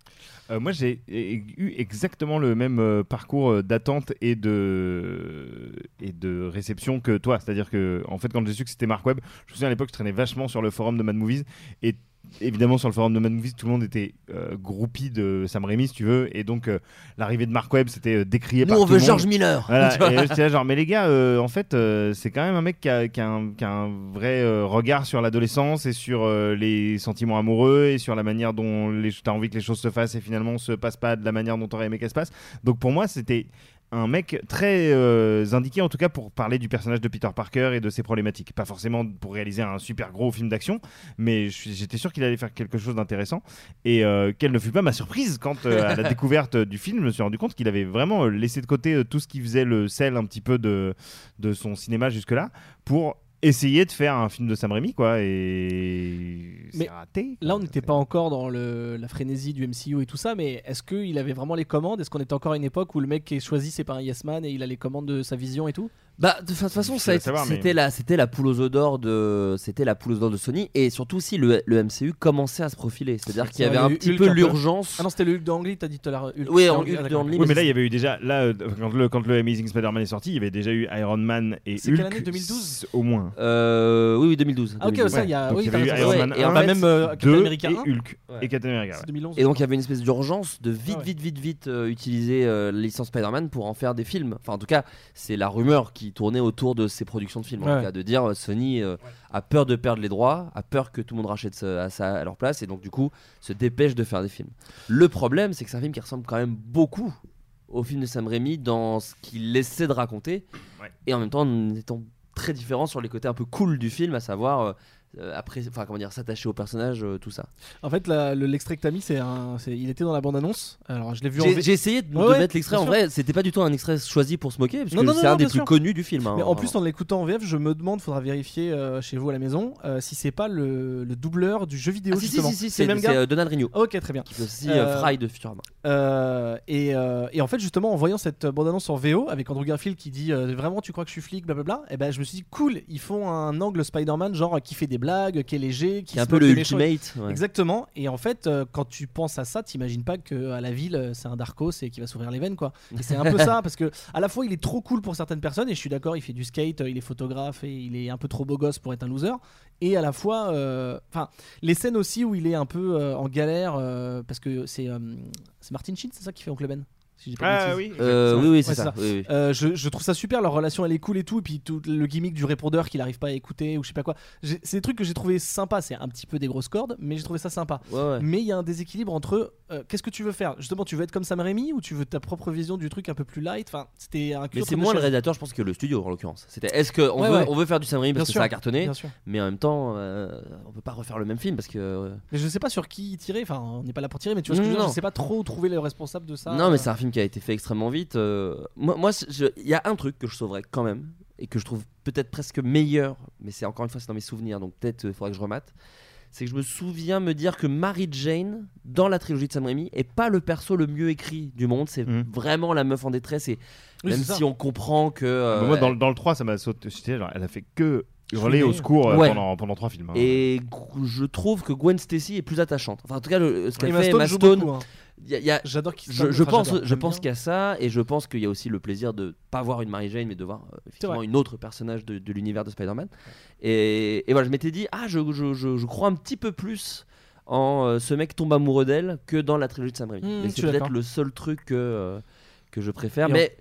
Euh, moi, j'ai eu exactement le même euh, parcours euh, d'attente et de et de réception que toi. C'est-à-dire que, en fait, quand j'ai su que c'était Mark Webb, je me souviens à l'époque, je traînais vachement sur le forum de Mad Movies et évidemment sur le forum de Mad Movies, tout le monde était euh, groupie de Sam Raimi, si tu veux, et donc euh, l'arrivée de Mark Webb, c'était euh, décrié Nous, par on tout veut monde. George Miller. Voilà, [LAUGHS] Tu et j'étais là genre, mais les gars, euh, en fait, euh, c'est quand même un mec qui a, qui a un, qui a un vrai regard sur l'adolescence et sur les sentiments amoureux et sur la manière dont les, t'as envie que les choses se fassent et finalement se passent pas de la manière dont t'aurais aimé qu'elles se passent. Donc pour moi, c'était un mec très euh, indiqué en tout cas pour parler du personnage de Peter Parker et de ses problématiques. Pas forcément pour réaliser un super gros film d'action, mais j'étais sûr qu'il allait faire quelque chose d'intéressant. Et euh, quelle ne fut pas ma surprise quand, euh, à la [LAUGHS] découverte du film, je me suis rendu compte qu'il avait vraiment laissé de côté tout ce qui faisait le sel un petit peu de, de son cinéma jusque-là pour essayer de faire un film de Sam Raimi, quoi, et Mais c'est raté. Là, on n'était pas encore dans le, la frénésie du MCU et tout ça, mais est-ce qu'il avait vraiment les commandes? Est-ce qu'on était encore à une époque où le mec qui est choisi, c'est pas un yes man et il a les commandes de sa vision et tout? Bah de toute façon, savoir, mais- c'était la, c'était la poule aux œufs d'or de, c'était la poule aux œufs d'or de Sony et surtout aussi le, le MCU commençait à se profiler, c'est-à-dire qu'il y avait un petit Hulk peu l'urgence. Ah non, c'était le Hulk d'Angly, t'as dit tout à l'heure. Hulk Oui, en Hulk ah, d'Angly, Oui, mais là, il y avait eu déjà, là, euh, quand le, quand le Amazing Spider-Man est sorti, il y avait déjà eu Iron Man et C'est Hulk. quelle année, 2012 Au moins. Euh, oui, oui, 2012. Ah, ok, 2012. ça, il y a. Donc, oui, il y avait eu Ouais, et en 1, fait, même euh, Captain 2 America et 1. Hulk. Ouais. Et Captain America. C'est ouais. 2011. Et donc il y avait une espèce d'urgence de vite, Ah vite, vite, vite euh, utiliser la licence Spider-Man pour en faire des films. Enfin, en tout cas, c'est la rumeur qui tournait autour de ces productions de films. En Ouais. tout cas, de dire Sony a peur de perdre les droits, a peur que tout le monde rachète ce- à, leur place, et donc du coup se dépêche de faire des films. Le problème, c'est que c'est un film qui ressemble quand même beaucoup au film de Sam Raimi dans ce qu'il essaie de raconter, Ouais. et en même temps en étant très différent sur les côtés un peu cool du film, à savoir euh, après, enfin comment dire, s'attacher au personnage, euh, tout ça. En fait, l'extrait que t'as mis, c'est un, il était dans la bande-annonce. Alors, je l'ai vu J'ai essayé de, de Ouais, ouais, mettre l'extrait. En vrai, c'était pas du tout un extrait choisi pour se moquer, parce Non, que non, c'est non, un des bien plus sûr. connus du film. hein, Mais en plus, vraiment. en l'écoutant en VF, je me demande, faudra vérifier euh, chez vous à la maison, euh, si c'est pas le, le doubleur du jeu vidéo. Ah, si, si, justement. si, si, c'est le même gars. euh, Donald Rigno, Ok, très bien. qui fait aussi euh, Euh, Fry de Futurama. Euh, et, euh, et en fait, justement, en voyant cette bande-annonce en VO avec Andrew Garfield qui dit euh, vraiment, tu crois que je suis flic, blablabla, et ben je me suis dit cool, ils font un angle Spider-Man genre qui fait des blagues, qui est léger, qui est un peu le. Ultimate. ouais. Exactement. Et en fait, euh, quand tu penses à ça, t'imagines pas que à la ville, euh, c'est un Darkos et qui va s'ouvrir les veines, quoi. Et c'est un peu ça, [LAUGHS] parce que à la fois, il est trop cool pour certaines personnes, et je suis d'accord, il fait du skate, euh, il est photographe et il est un peu trop beau gosse pour être un loser. Et à la fois, euh, enfin, les scènes aussi où il est un peu euh, en galère, euh, parce que c'est euh, c'est Martin Sheen, c'est ça qui fait Oncle Ben? Si j'ai pas Ah oui. Euh, oui, oui, c'est Ouais, ça. oui, oui. Euh, je, je trouve ça super, leur relation elle est cool et tout, et puis tout le gimmick du répondeur qu'il arrive pas à écouter ou je sais pas quoi. C'est des trucs que j'ai trouvé sympa, c'est un petit peu des grosses cordes, mais j'ai trouvé ça sympa. Ouais, ouais. Mais il y a un déséquilibre entre euh, qu'est-ce que tu veux faire? Justement, tu veux être comme Sam Raimi ou tu veux ta propre vision du truc un peu plus light? Enfin, c'était un Mais c'est moins le réalisateur, je pense, que le studio en l'occurrence. C'était est-ce qu'on Ouais, veut, ouais. on veut faire du Sam Raimi Bien parce que sûr, ça a cartonné, bien sûr. mais en même temps, euh, on peut pas refaire le même film parce que. Mais je sais pas sur qui tirer, enfin, on n'est pas là pour tirer, mais tu vois ce que je veux dire non. Je sais pas trop trouver le responsable de ça. non, mais c'est un film qui a été fait extrêmement vite. euh, moi, il y a un truc que je sauverais quand même et que je trouve peut-être presque meilleur, mais c'est encore une fois c'est dans mes souvenirs, donc peut-être il faudra que je remate. C'est que je me souviens me dire que Mary Jane dans la trilogie de Sam Raimi est pas le perso le mieux écrit du monde. C'est Mhm. vraiment la meuf en détresse et Oui, même ça. si on comprend que euh, bah, moi, dans, le- dans le 3, ça m'a sauté. genre, Elle a fait que hurler au secours euh, Ouais. pendant, pendant 3 films. hein. Et je trouve que Gwen Stacy est plus attachante. Enfin, en tout cas, le- ce qu'a Emma fait Stone Emma joue Stone, beaucoup, hein. J'adore qu'il je, je pense, je pense bien. qu'il y a ça, et je pense qu'il y a aussi le plaisir de pas voir une Mary Jane, mais de voir euh, effectivement une autre personnage de, de l'univers de Spider-Man. Et, et voilà, je m'étais dit, ah, je, je, je, crois un petit peu plus en euh, ce mec tombe amoureux d'elle que dans la trilogie de Sam Raimi. Mmh, c'est peut-être le seul truc que, euh, que je préfère. Et mais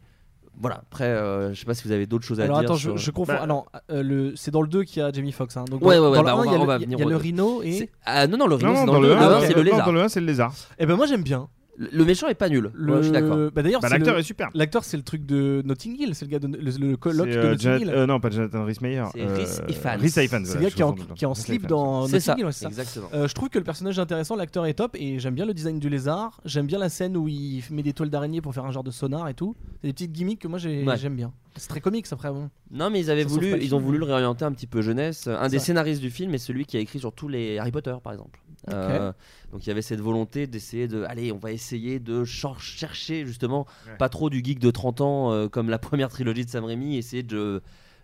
voilà, après, euh, je sais pas si vous avez d'autres choses à Alors dire. attends, sur- je, je confonds. Bah, Ah non, euh, le, c'est dans le 2 qu'il y a Jamie Foxx. Hein. Donc Ouais, dans, ouais, ouais, dans bah, le 1, il y a le, y a rhino et. Ah non, non, le Non, rhino, non, c'est dans le 1, un, c'est le non, lézard. dans le 1, c'est le lézard. Eh ben moi j'aime bien. Le, méchant est pas nul. Le... Ouais, je suis d'accord. Bah, d'ailleurs, Bah, L'acteur le- est super. L'acteur, c'est le truc de Notting Hill, c'est le gars de le, le colloque C'est, de euh, Notting Jonathan- Hill. euh, non, pas Jonathan Rhys-Meyer. C'est euh, Rhys Ifans. Rhys Ifans, c'est le gars je qui est en, qui est slip Rhys dans Notting ça, Hill, ouais, c'est ça. exactement. Euh, je trouve que le personnage est intéressant, l'acteur est top et j'aime bien le design du lézard. J'aime bien la scène où il met des toiles d'araignée pour faire un genre de sonar et tout. C'est des petites gimmicks que moi Ouais. j'aime bien. C'est très comique, ça, après. Bon. Non, mais ils avaient Ça voulu, ils ont voulu le réorienter un petit peu jeunesse. Un des scénaristes du film est celui qui a écrit sur tous les Harry Potter, par exemple. Euh, donc il y avait cette volonté d'essayer de, allez, on va essayer de ch- chercher justement Ouais. pas trop du geek de 30 ans euh, comme la [LAUGHS] première trilogie de Sam Raimi, essayer de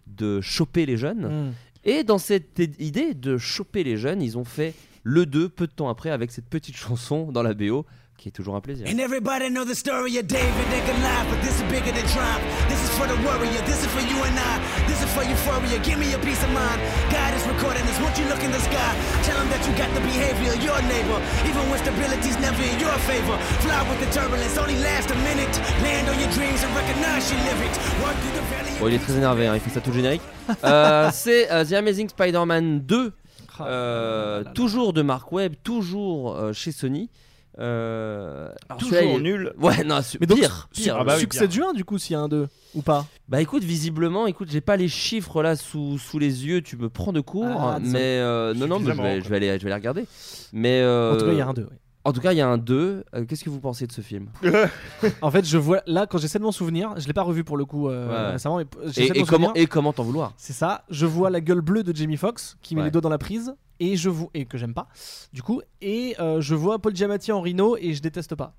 de choper les jeunes. Mm. Et dans cette idée de choper les jeunes, ils ont fait le 2 peu de temps après avec cette petite [LAUGHS] chanson dans la BO qui est toujours un plaisir. And everybody know the story of David and Goliath, but this is bigger than triumph. This is for the warrior, this is for you and I. This is for euphoria, give me a peace of mind. God is recording this, won't you look in the sky? Tell him that you got the behavior of your neighbor, even when stability's never in your favor. Fly with the turbulence, only last a minute. Land on your dreams and recognize your lyrics. Work through the valley. Bon, il est très énervé, hein, il fait ça tout le générique. [LAUGHS] Euh, c'est euh, The Amazing Spider-Man 2, Ah, euh, toujours de Mark Webb, toujours chez Sony. Euh, alors Toujours nul. [LAUGHS] Ouais, non, su- Mais donc, pire, pire. Ah bah oui, succès de juin, du coup, s'il y a un 2 ou pas? Bah écoute, visiblement, écoute, j'ai pas les chiffres là sous, sous les yeux, tu me prends de court, Ah, mais euh, non, non, mais je vais, quoi. je vais aller, je vais les regarder. Mais euh, En tout cas, il y a un 2. En tout cas, il y a un 2. Euh, Qu'est-ce que vous pensez de ce film? [LAUGHS] En fait, je vois là quand j'essaie de m'en souvenir, je l'ai pas revu pour le coup euh, Ouais. récemment, mais j'essaie et, de et m'en comment, souvenir. et comment t'en vouloir? C'est ça. Je vois la gueule bleue de Jamie Foxx qui met les doigts dans la prise et je vois et que j'aime pas. Du coup, et euh, je vois Paul Giamatti en Rhino et je déteste pas.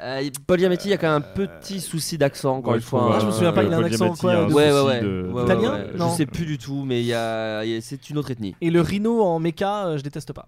Euh, Paul Giamatti, il y a quand même un petit souci d'accent, encore ouais, une je fois. Ah, je me souviens pas, il a un Paul accent Giamatti quoi a un de- Ouais, ouais, ouais. de- Ouais, ouais, Italien ouais. Non. Je sais plus du tout, mais il y a, c'est une autre ethnie. Et le Rhino en mecha, euh, je déteste pas.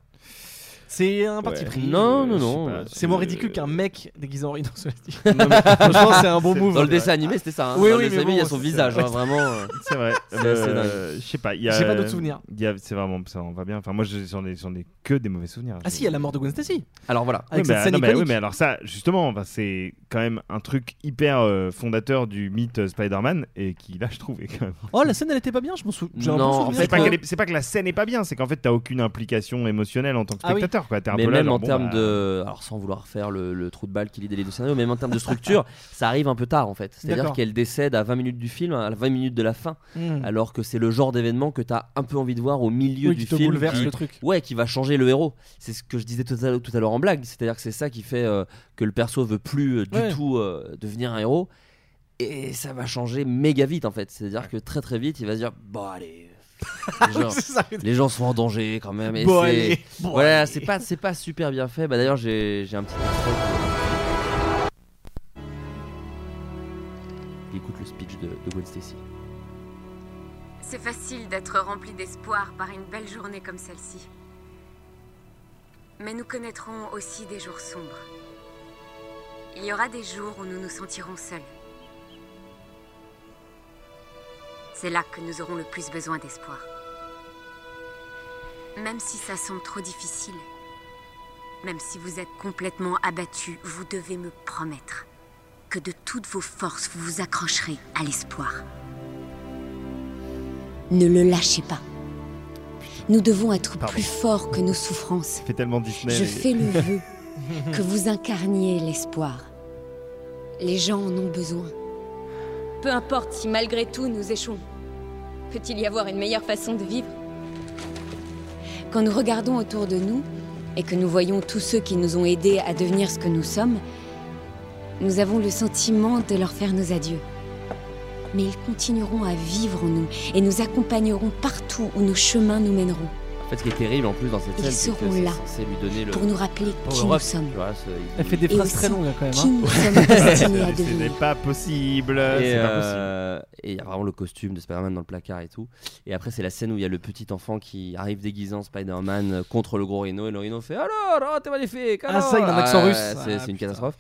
C'est un parti pris. Non, non, non. C'est moins ridicule qu'un mec déguisé en Rhino. cela dit. Non, mais- Franchement, c'est un bon move. Dans le dessin animé, c'était ça. hein. Oui, Dans oui, le dessin animé, il y a son visage, hein, vraiment. euh. [LAUGHS] C'est vrai. Euh, Je sais pas. J'ai pas d'autres souvenirs. C'est vraiment ça, on va bien. Enfin, moi, je- j'en ai, ai que des mauvais souvenirs. Ah si, il y a la mort de Gwen Stacy. Alors voilà. Oui, Avec mais, cette scène non, mais, oui, mais alors ça, justement, c'est quand même un truc hyper euh, fondateur du mythe Spider-Man et qui, là, je trouvais quand même. Oh, la scène elle était pas bien, je m'en souviens. Non, C'est pas, que la scène est pas bien, c'est qu'en fait, t'as aucune implication émotionnelle en tant que Ah oui. Spectateur. quoi. T'es un Mais peu là, même genre, en bon, termes bah, de. Alors sans vouloir faire le, le trou de balle qui lit les deux scénarios, même en termes de structure, [LAUGHS] ça arrive un peu tard en fait. C'est-à-dire qu'elle décède à 20 minutes du film, à 20 minutes de la fin, Hmm. alors que c'est le genre d'événement que t'as un peu envie de voir au milieu Oui, du qui te film. bouleverse qui- le truc. Ouais, qui va changer le héros. C'est ce que je disais tout à l'heure- tout à l'heure en blague. C'est-à-dire que c'est ça qui fait euh, que le perso veut plus euh, du Ouais. tout euh, devenir un héros. Et ça va changer méga vite en fait. C'est-à-dire que très très vite, il va se dire Bon, allez. Les gens, [LAUGHS] les sont en danger quand même. Et Bon, c'est- allez. Bon, voilà, allez. c'est pas, c'est pas super bien fait. Bah, D'ailleurs, j'ai j'ai un petit extrait. qui- Écoute le speech de, de Gwen Stacy. C'est facile d'être rempli d'espoir par une belle journée comme celle-ci. Mais nous connaîtrons aussi des jours sombres. Il y aura des jours où nous nous sentirons seuls. C'est là que nous aurons le plus besoin d'espoir. Même si ça semble trop difficile, même si vous êtes complètement abattu, vous devez me promettre que de toutes vos forces vous vous accrocherez à l'espoir. Ne le lâchez pas. Nous devons être Pardon. plus forts que nos souffrances. Ça fait tellement Disney. Je et- fais le vœu que vous incarniez l'espoir. Les gens en ont besoin. Peu importe si malgré tout nous échouons. Peut-il y avoir une meilleure façon de vivre? Quand nous regardons autour de nous et que nous voyons tous ceux qui nous ont aidés à devenir ce que nous sommes, nous avons le sentiment de leur faire nos adieux. Mais ils continueront à vivre en nous et nous accompagneront partout où nos chemins nous mèneront. En fait, ce qui est terrible en plus dans cette Ils scène, c'est que lui donner le. pour nous rappeler qui nous sommes. tu vois, ce- il- Elle fait des Et phrases aussi, très longues hein, quand même. Qui hein. [LAUGHS] Ce n'est pas possible. Et C'est pas possible. euh, et il y a vraiment le costume de Spider-Man dans le placard et tout. Et après, c'est la scène où il y a le petit enfant qui arrive déguisé en Spider-Man euh, contre le gros Rhino. Et le Rhino fait Alors, oh, t'es magnifique Ah, alors ça, il a un accent russe. C'est Ah, une catastrophe.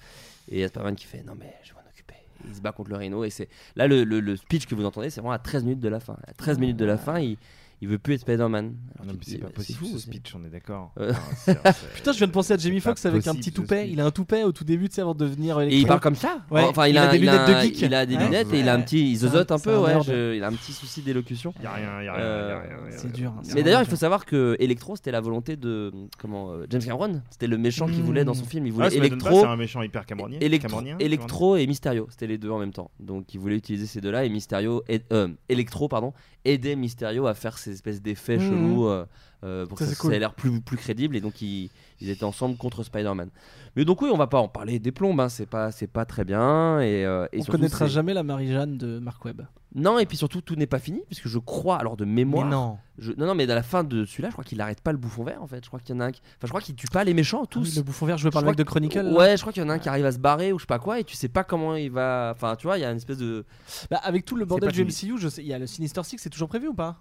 Et il y a Spider-Man qui fait Non, mais je vais m'en occuper. Et il se bat contre le Rhino. Et c'est là, le, le- le speech que vous entendez, c'est vraiment à 13 minutes de la fin. À 13 minutes de la fin, il, il veut plus être Spider-Man. C'est pas possible fou, ce speech, on est d'accord. Euh. [LAUGHS] Putain, je viens de penser à Jamie Foxx avec un petit toupet. Il a un toupet au tout début, tu sais, avant de devenir Et il parle comme ça Ouais, Enfin, il, il a, a des il lunettes a- de geek. Il a des Ouais. lunettes et il a un petit. Il zozote un peu, un ouais. nerd. je- il a un petit souci d'élocution. Y a rien, y a rien, Euh, rien. C'est dur. hein, Mais d'ailleurs, il faut savoir que Electro, c'était la volonté de comment euh, James Cameron. C'était le méchant qu'il voulait dans son film. Il Ah, voulait Electro, c'est un méchant hyper camerounien. Electro, et Mysterio. C'était les deux en même temps. Donc, il voulait utiliser ces deux-là et Mysterio, et, euh, Electro, pardon, aidait Mysterio à faire ces espèces d'effets Mhm. chelous euh, euh, pour Ça, que ça, c'est cool. ça ait l'air plus, plus crédible. Et donc, ils, ils étaient ensemble contre Spider-Man. Mais donc, oui, on va pas en parler des plombes. hein. C'est pas, c'est pas très bien. Et, euh, et On surtout, connaîtra jamais la Marie-Jeanne de Mark Webb. Non, et puis surtout, tout n'est pas fini, puisque je crois, alors de mémoire. Mais non. Je- non, non, mais à la fin de celui-là, je crois qu'il arrête pas le bouffon vert en fait. Je crois qu'il y en a un qui. Enfin, je crois qu'il tue pas les méchants Ah tous. oui, le bouffon vert joué par Je le mec de Chronicle. là. Ouais, je crois qu'il y en a un qui arrive à se barrer ou je sais pas quoi, et tu sais pas comment il va. Enfin, tu vois, il y a une espèce de. Bah, avec tout le bordel du. MCU, je sais, il y a le Sinister Six, c'est toujours prévu ou pas?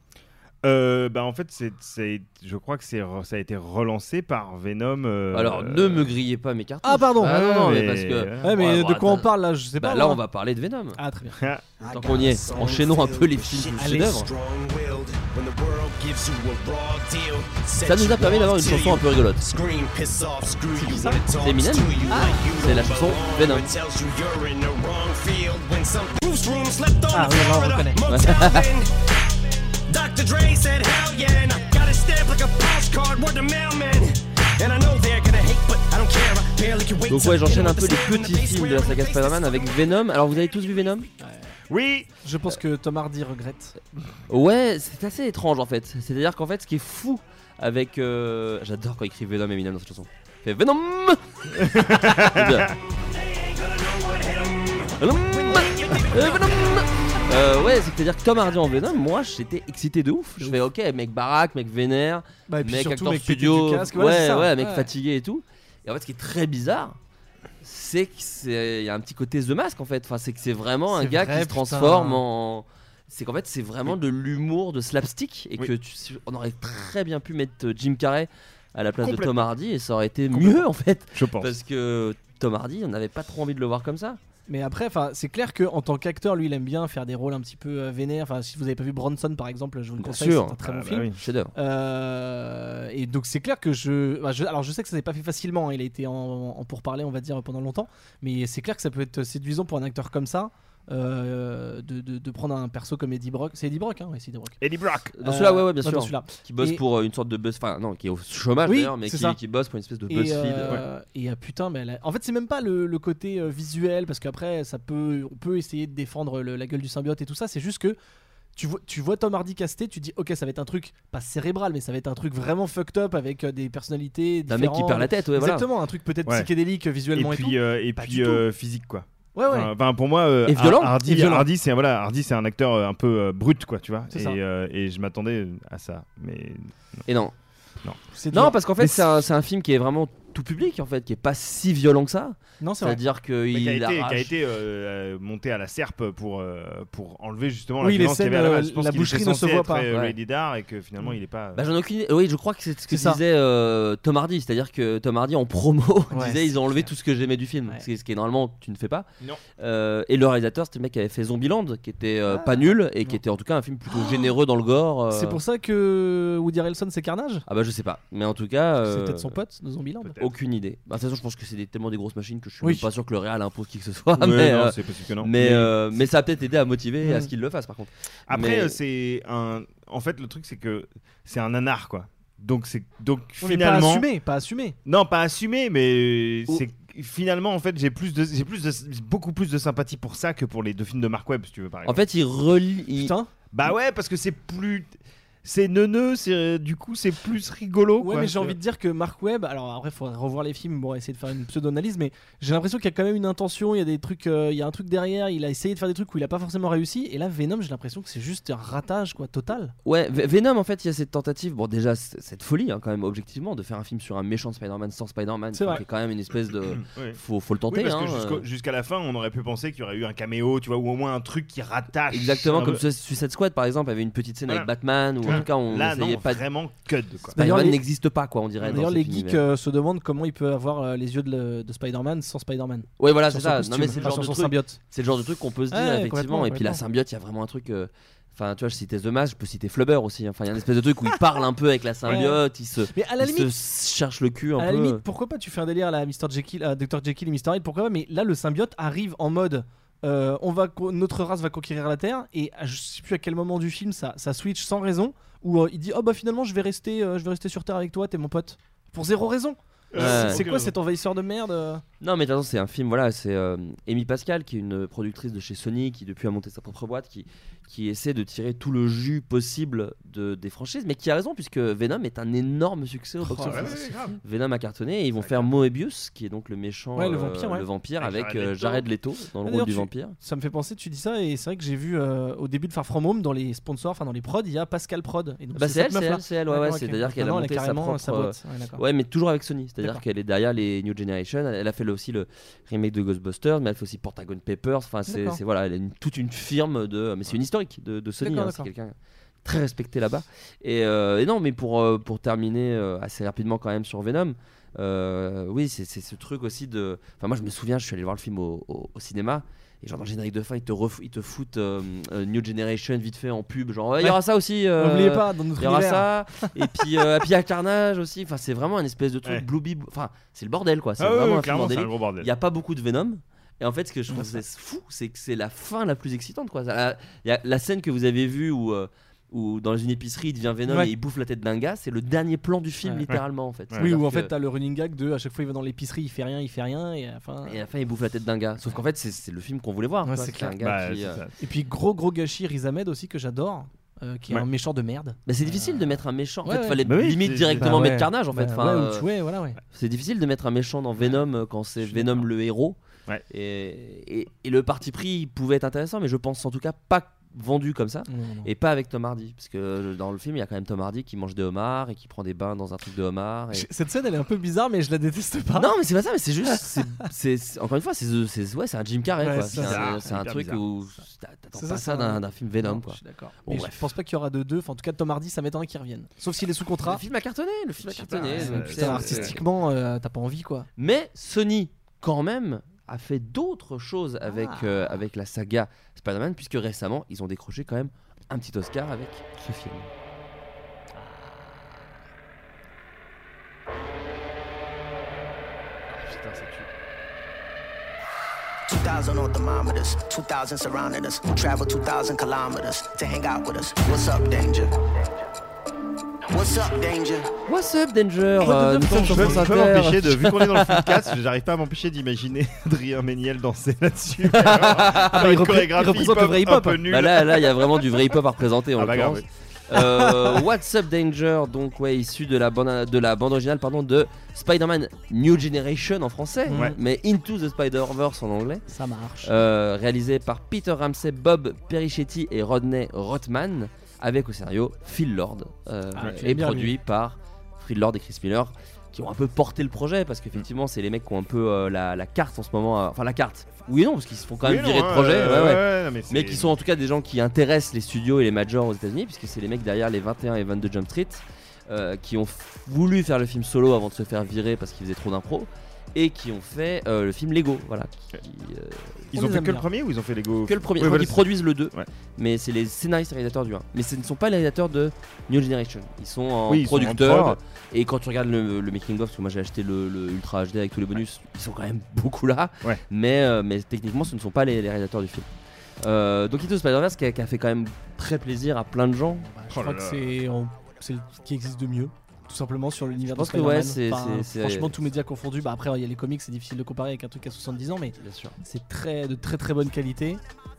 Euh, bah en fait, c'est, c'est, je crois que c'est, ça a été relancé par Venom. euh, Alors, ne me grillez pas mes cartouches. Ah, pardon. Ah, non, non, mais mais- parce que. Ouais, mais Ouais, de bah, quoi on attends. parle là Je sais Bah, pas. là, moi. on va parler de Venom. Ah, très bien. Tant qu'on y est, enchaînons un peu les films chefs-d'œuvre. Ça nous a permis d'avoir une chanson un peu rigolote. C'est Eminem Ah, c'est la chanson Venom. Ah oui, là, on reconnaît. [LAUGHS] Dr. Dre said, hell yeah, and I got a stamp like a postcard, word to mailman. And I know they're gonna hate, but I don't care. I barely can wait Donc, ouais, j'enchaîne un the peu les the petits films de la saga the Spider-Man avec Venom. Alors, vous avez tous vu Venom? Oui. Je pense que Tom Hardy regrette. Ouais, c'est assez étrange en fait. C'est-à-dire qu'en fait, ce qui est fou avec. euh, J'adore quand il écrit Venom Eminem dans cette chanson. fait Venom. [LAUGHS] C'est bien. Venom. Venom. Euh, ouais, c'est-à-dire que Tom Hardy en Venom, moi j'étais excité de ouf. Je fais ok, mec baraque, mec vénère, Bah, et puis mec surtout, acteur mec studio, du casque, ouais, ça. ouais, mec Ouais. fatigué et tout. Et en fait, ce qui est très bizarre, c'est que c'est il y a un petit côté The Mask en fait. Enfin, c'est que c'est vraiment un gars vrai, qui se putain. transforme en. C'est qu'en fait, c'est vraiment de l'humour de slapstick et Oui. que tu- on aurait très bien pu mettre Jim Carrey à la place de Tom. Hardy et ça aurait été mieux en fait. Je pense. Parce que Tom Hardy, on n'avait pas trop envie de le voir comme ça. Mais après, c'est clair que en tant qu'acteur, lui, il aime bien faire des rôles un petit peu euh, vénères. Enfin, si vous avez pas vu Bronson, par exemple, je vous le conseille, c'est un très Ah bon bah film. oui. Euh, et donc c'est clair que je, bah, je- alors je sais que ça n'est pas fait facilement. hein, il a été en, en pourparler, on va dire, pendant longtemps. Mais c'est clair que ça peut être séduisant pour un acteur comme ça. Euh, de, de- de prendre un perso comme Eddie Brock, c'est Eddie Brock, hein, ouais, c'est Eddie Brock. Eddie Brock. Dans celui-là, ouais, ouais, bien dans sûr. celui-là. Qui bosse Et- pour euh, une sorte de buzz, enfin non, qui est au chômage Oui, d'ailleurs, mais qui, qui bosse pour une espèce de Et, BuzzFeed. euh, et ah, putain, mais elle a- en fait, c'est même pas le, le côté euh, visuel, parce qu'après, ça peut, on peut essayer de défendre le- la gueule du symbiote et tout ça. C'est juste que tu vois, tu vois Tom Hardy casté, tu dis, ok, ça va être un truc pas cérébral, mais ça va être un truc vraiment fucked up avec euh, des personnalités. Un mec qui différentes. perd la tête, ouais, voilà. Exactement, un truc peut-être Ouais. psychédélique euh, visuellement et, et tout. puis, euh, et puis euh, physique quoi. Ouais, ouais. Enfin, pour moi, euh, Et violent. Hardy, Et violent. Hardy, c'est voilà, Hardy, c'est un acteur euh, un peu euh, brut quoi, tu vois. Et, euh, et je m'attendais à ça, mais Et non. non. Non, parce qu'en fait, c'est un, c'est un film qui est vraiment tout public en fait, qui est pas si violent que ça. Non, c'est. C'est-à-dire qui a qu'il a été, euh, euh, monté à la serpe pour, euh, pour enlever justement Oui, la violence qu'il y avait à la scènes, base. Je pense la qu'il boucherie ne se voit pas. Ouais. Lady Dar et que finalement il est pas. Bah, j'en ai aucune. Oui, je crois que c'est ce que disait euh, Tom Hardy, c'est-à-dire que Tom Hardy en promo [LAUGHS] Ouais, disait ils ont enlevé tout ce que j'aimais du film, Ouais. ce, qui, est normalement tu ne fais pas. Non. Et le réalisateur, c'était le mec qui avait fait Zombieland, qui était Ah, pas nul et qui était en tout cas un film plutôt généreux dans le gore. C'est pour ça que Woody Harrelson c'est Carnage? Ah bah je sais pas, mais en tout cas. C'est peut-être son pote de Zombieland. Aucune idée. Bah, de toute façon, je pense que c'est des- tellement des grosses machines que je suis Oui. même pas sûr que le Real impose qui que ce soit. Ouais, mais, non, euh, que non. mais, Mais- euh, mais ça a peut-être aidé à motiver à ce qu'il le fasse par contre. Après, Mais- euh, c'est un. En fait, le truc c'est que c'est un nanar quoi. Donc c'est donc mais pas finalement. assumé, pas assumé. Non, pas assumé, mais Oh. c'est finalement en fait j'ai plus de j'ai plus de beaucoup plus de sympathie pour ça que pour les deux films de Mark Webb si tu veux par En exemple. fait, il relie. Putain. bah ouais parce que c'est plus c'est neuneux, c'est du coup c'est plus rigolo. Ouais, quoi. mais j'ai envie de dire que Mark Webb, alors après, il faudrait revoir les films pour essayer de faire une pseudo-analyse, mais j'ai l'impression qu'il y a quand même une intention, il y a des trucs, euh, il y a un truc derrière, il a essayé de faire des trucs où il a pas forcément réussi, et là, Venom, j'ai l'impression que c'est juste un ratage, quoi, total. Ouais, V- Venom, en fait, il y a cette tentative, bon, déjà, cette folie, hein, quand même, objectivement, de faire un film sur un méchant Spider-Man sans Spider-Man, C'est quand même une espèce de. [CLEARS THROAT] Ouais. [CLEARS THROAT] faut, faut le Oui, tenter, parce que hein, euh. jusqu'à la fin, on aurait pu penser qu'il y aurait eu un caméo, tu vois, ou au moins un truc qui rattache. Exactement, comme peu. Su- Suicide Squad, par exemple, avait une petite scène Voilà. avec Batman, ou tout cas, on Là, non, pas de- vraiment cud quoi. D'ailleurs, Spider-Man les- n'existe pas, quoi, on dirait. D'ailleurs, les geeks euh, se demandent comment il peut avoir euh, les yeux de, le- de Spider-Man sans Spider-Man. Ouais, voilà, c'est ça. Non, mais c'est le enfin, genre de truc. symbiote. C'est le genre de truc qu'on peut se dire, Ouais, effectivement. complètement, Et puis la symbiote, il y a vraiment un truc. euh, Enfin, tu vois, je citais The Mask, je peux citer Flubber aussi. Enfin, il y a une espèce de truc où il parle un peu avec la symbiote, il se, Mais à la il limite, se cherche le cul un à la peu. limite, pourquoi pas tu fais un délire à la Mr. Jekyll, à Dr. Jekyll et Mr. Hyde, pourquoi pas, mais là, le symbiote arrive en mode. Euh, on va notre race va conquérir la Terre et à- je sais plus à quel moment du film ça, ça switch sans raison où euh, il dit oh bah finalement je vais rester euh, je vais rester sur Terre avec toi t'es mon pote. Pour zéro raison. Ouais. c'est quoi cet envahisseur de merde Non, mais de toute façon, c'est un film, voilà, c'est euh, Amy Pascal, qui est une productrice de chez Sony, qui depuis a monté sa propre boîte, qui, qui essaie de tirer tout le jus possible de, des franchises, mais qui a raison, puisque Venom est un énorme succès au Oh, box-office. ouais, ouais, grave. Venom a cartonné, et ils vont faire Moebius, qui est donc le méchant, Ouais, le euh, vampire, ouais. le vampire Avec avec Jared euh, Leto. Jared Leto dans le Ah, rôle du tu- vampire. ça me fait penser tu dis ça et c'est vrai que j'ai vu euh, au début de Far From Home dans les sponsors enfin dans les prods il y a Pascal Prod et donc Bah, c'est elle, c'est elle, c'est elle, ouais, ouais, D'accord, ok. c'est-à-dire qu'elle a monté elle sa carrément propre. sa boîte Ouais, mais toujours avec Sony. C'est-à-dire qu'elle est derrière les New Generation. Elle, a fait aussi le remake de Ghostbusters, mais elle fait aussi Portagon Papers. Enfin, c'est c'est- voilà, elle a toute une firme de. Mais c'est une historique de, de Sony. Hein, c'est quelqu'un très respecté là-bas. Et, euh, et non, mais pour euh, pour terminer euh, assez rapidement quand même sur Venom. euh, oui, c'est ce truc aussi de. Enfin, moi, je me souviens, je suis allé voir le film au, au- au cinéma. Et genre dans le générique de fin, ils te, ref- ils te foutent euh, euh, New Generation vite fait en pub. Genre, Ouais, il y aura ça aussi. euh, N'oubliez pas, dans notre Il y aura univers. ça. et puis, euh, et puis il y a Carnage aussi. Enfin, c'est vraiment un espèce de truc Ouais. Blooby. Enfin, c'est le bordel quoi. C'est Ah ouais, vraiment ouais, un film clairement, c'est un bordélique. gros bordel. Il n'y a pas beaucoup de Venom. Et en fait, ce que je trouve c'est fou, c'est que c'est la fin la plus excitante. Quoi. Ça- Il y a la scène que vous avez vue où, euh, où dans une épicerie, il devient Venom Ouais. et il bouffe la tête d'un gars. C'est le dernier plan du film, Ouais. littéralement, en fait. oui où en que- fait t'as le running gag de à chaque fois il va dans l'épicerie il fait rien il fait rien et à la fin Et à la fin, il bouffe la tête d'un gars. Sauf qu'un fait, c'est le film qu'on voulait voir. Quoi. clair. un gars Bah, qui. euh, ça. et puis gros gros gâchis Riz Ahmed aussi que j'adore euh, qui est Ouais. un méchant de merde. Mais c'est difficile de mettre un méchant. En Ouais, fait, ouais. fallait Bah oui, limite directement bah mettre. Carnage en fait. Bah Enfin, euh, voilà, ouais. C'est difficile de mettre un méchant dans Venom quand c'est Venom le héros. Et, et- et le parti pris pouvait être intéressant, mais je pense en tout cas pas vendu comme ça. Non, non. Et pas avec Tom Hardy. Parce que dans le film, il y a quand même Tom Hardy qui mange des homards et qui prend des bains dans un truc de homard. et- Cette scène, elle est un peu bizarre, mais je la déteste pas. Non, mais c'est pas ça, mais c'est juste. [LAUGHS] c'est- c'est- c'est- encore une fois, c'est c'est- ouais, c'est un Jim Carrey. Ouais, quoi. c'est ça. un, c'est un Hyper truc bizarre. où t'a- t'attends C'est pas ça, ça d'un un- d'un film Venom. Non, quoi. je suis d'accord. Bon, mais bref. je pense pas qu'il y aura de deux. Enfin, en tout cas, Tom Hardy, ça m'étonnerait qu'il revienne. Sauf s'il est sous contrat. Le film a cartonné, le film a cartonné. Ouais, donc putain, c'est- artistiquement, euh, t'as pas envie quoi. Mais Sony, quand même, a fait d'autres choses avec, Ah. euh, avec la saga Spider-Man, puisque récemment, ils ont décroché quand même un petit Oscar avec ce film. Putain, ça tue. 2,000 on thermometers, 2,000 surrounding us. Travel 2,000 kilometers to hang out with us. What's up, danger? What's up, danger? What's up, Danger? Euh, nous sommes sur France Inter. m'empêcher de, vu qu'on est dans le [LAUGHS] podcast, j'arrive pas à m'empêcher d'imaginer [LAUGHS] Adrien Méniel danser là-dessus. [LAUGHS] Ah, bah, il chorégraphie il représente le vrai un hip-hop. peu. Bah là, là, il y a vraiment du vrai hip-hop à représenter en Ah bah, l'occurrence. grave, Euh, What's Up Danger, donc ouais, issu de la bande, de la bande originale pardon, de Spider-Man New Generation en français, Ouais. mais Into the Spider-Verse en anglais. Ça marche. Euh, réalisé par Peter Ramsey, Bob Perichetti et Rodney Rothman, avec au scénario Phil Lord, euh, Ah, et produit lui. par Phil Lord et Chris Miller, qui ont un peu porté le projet, parce qu'effectivement, c'est les mecs qui ont un peu euh, la, la carte en ce moment, euh, enfin la carte. Oui et non, parce qu'ils se font quand Oui même non, virer de projet, ouais, ouais. ouais, non, mais mais qui sont en tout cas des gens qui intéressent les studios et les majors aux États-Unis, puisque c'est les mecs derrière les 21 et 22 Jump Street qui ont voulu faire le film solo avant de se faire virer parce qu'ils faisaient trop d'impro et qui ont fait euh, le film Lego. Voilà. qui, euh, Ils on ont les fait aime que le bien. premier ou ils ont fait Lego Que le premier. Ouais, voilà, c'est- produisent le 2. Ouais. Mais c'est les scénaristes et réalisateurs du 1. Mais ce ne sont pas les réalisateurs de New Generation. Ils sont en Oui, ils sont en producteurs. prod. et quand tu regardes le, le making of, parce que moi j'ai acheté le, le Ultra HD avec tous les bonus, ils sont quand même [LAUGHS] beaucoup là. Ouais. Mais, euh, mais techniquement, ce ne sont pas les, les réalisateurs du film. Euh, donc Into the Spider-Verse qui a, qui a fait quand même très plaisir à plein de gens. Je crois que c'est en- c'est le qui existe de mieux. Tout simplement sur l'univers de Spider-Man. ouais, Enfin, franchement, tous médias confondus. Bah après, il y a les comics, c'est difficile de comparer avec un truc à 70 ans, mais c'est très de très très bonne qualité.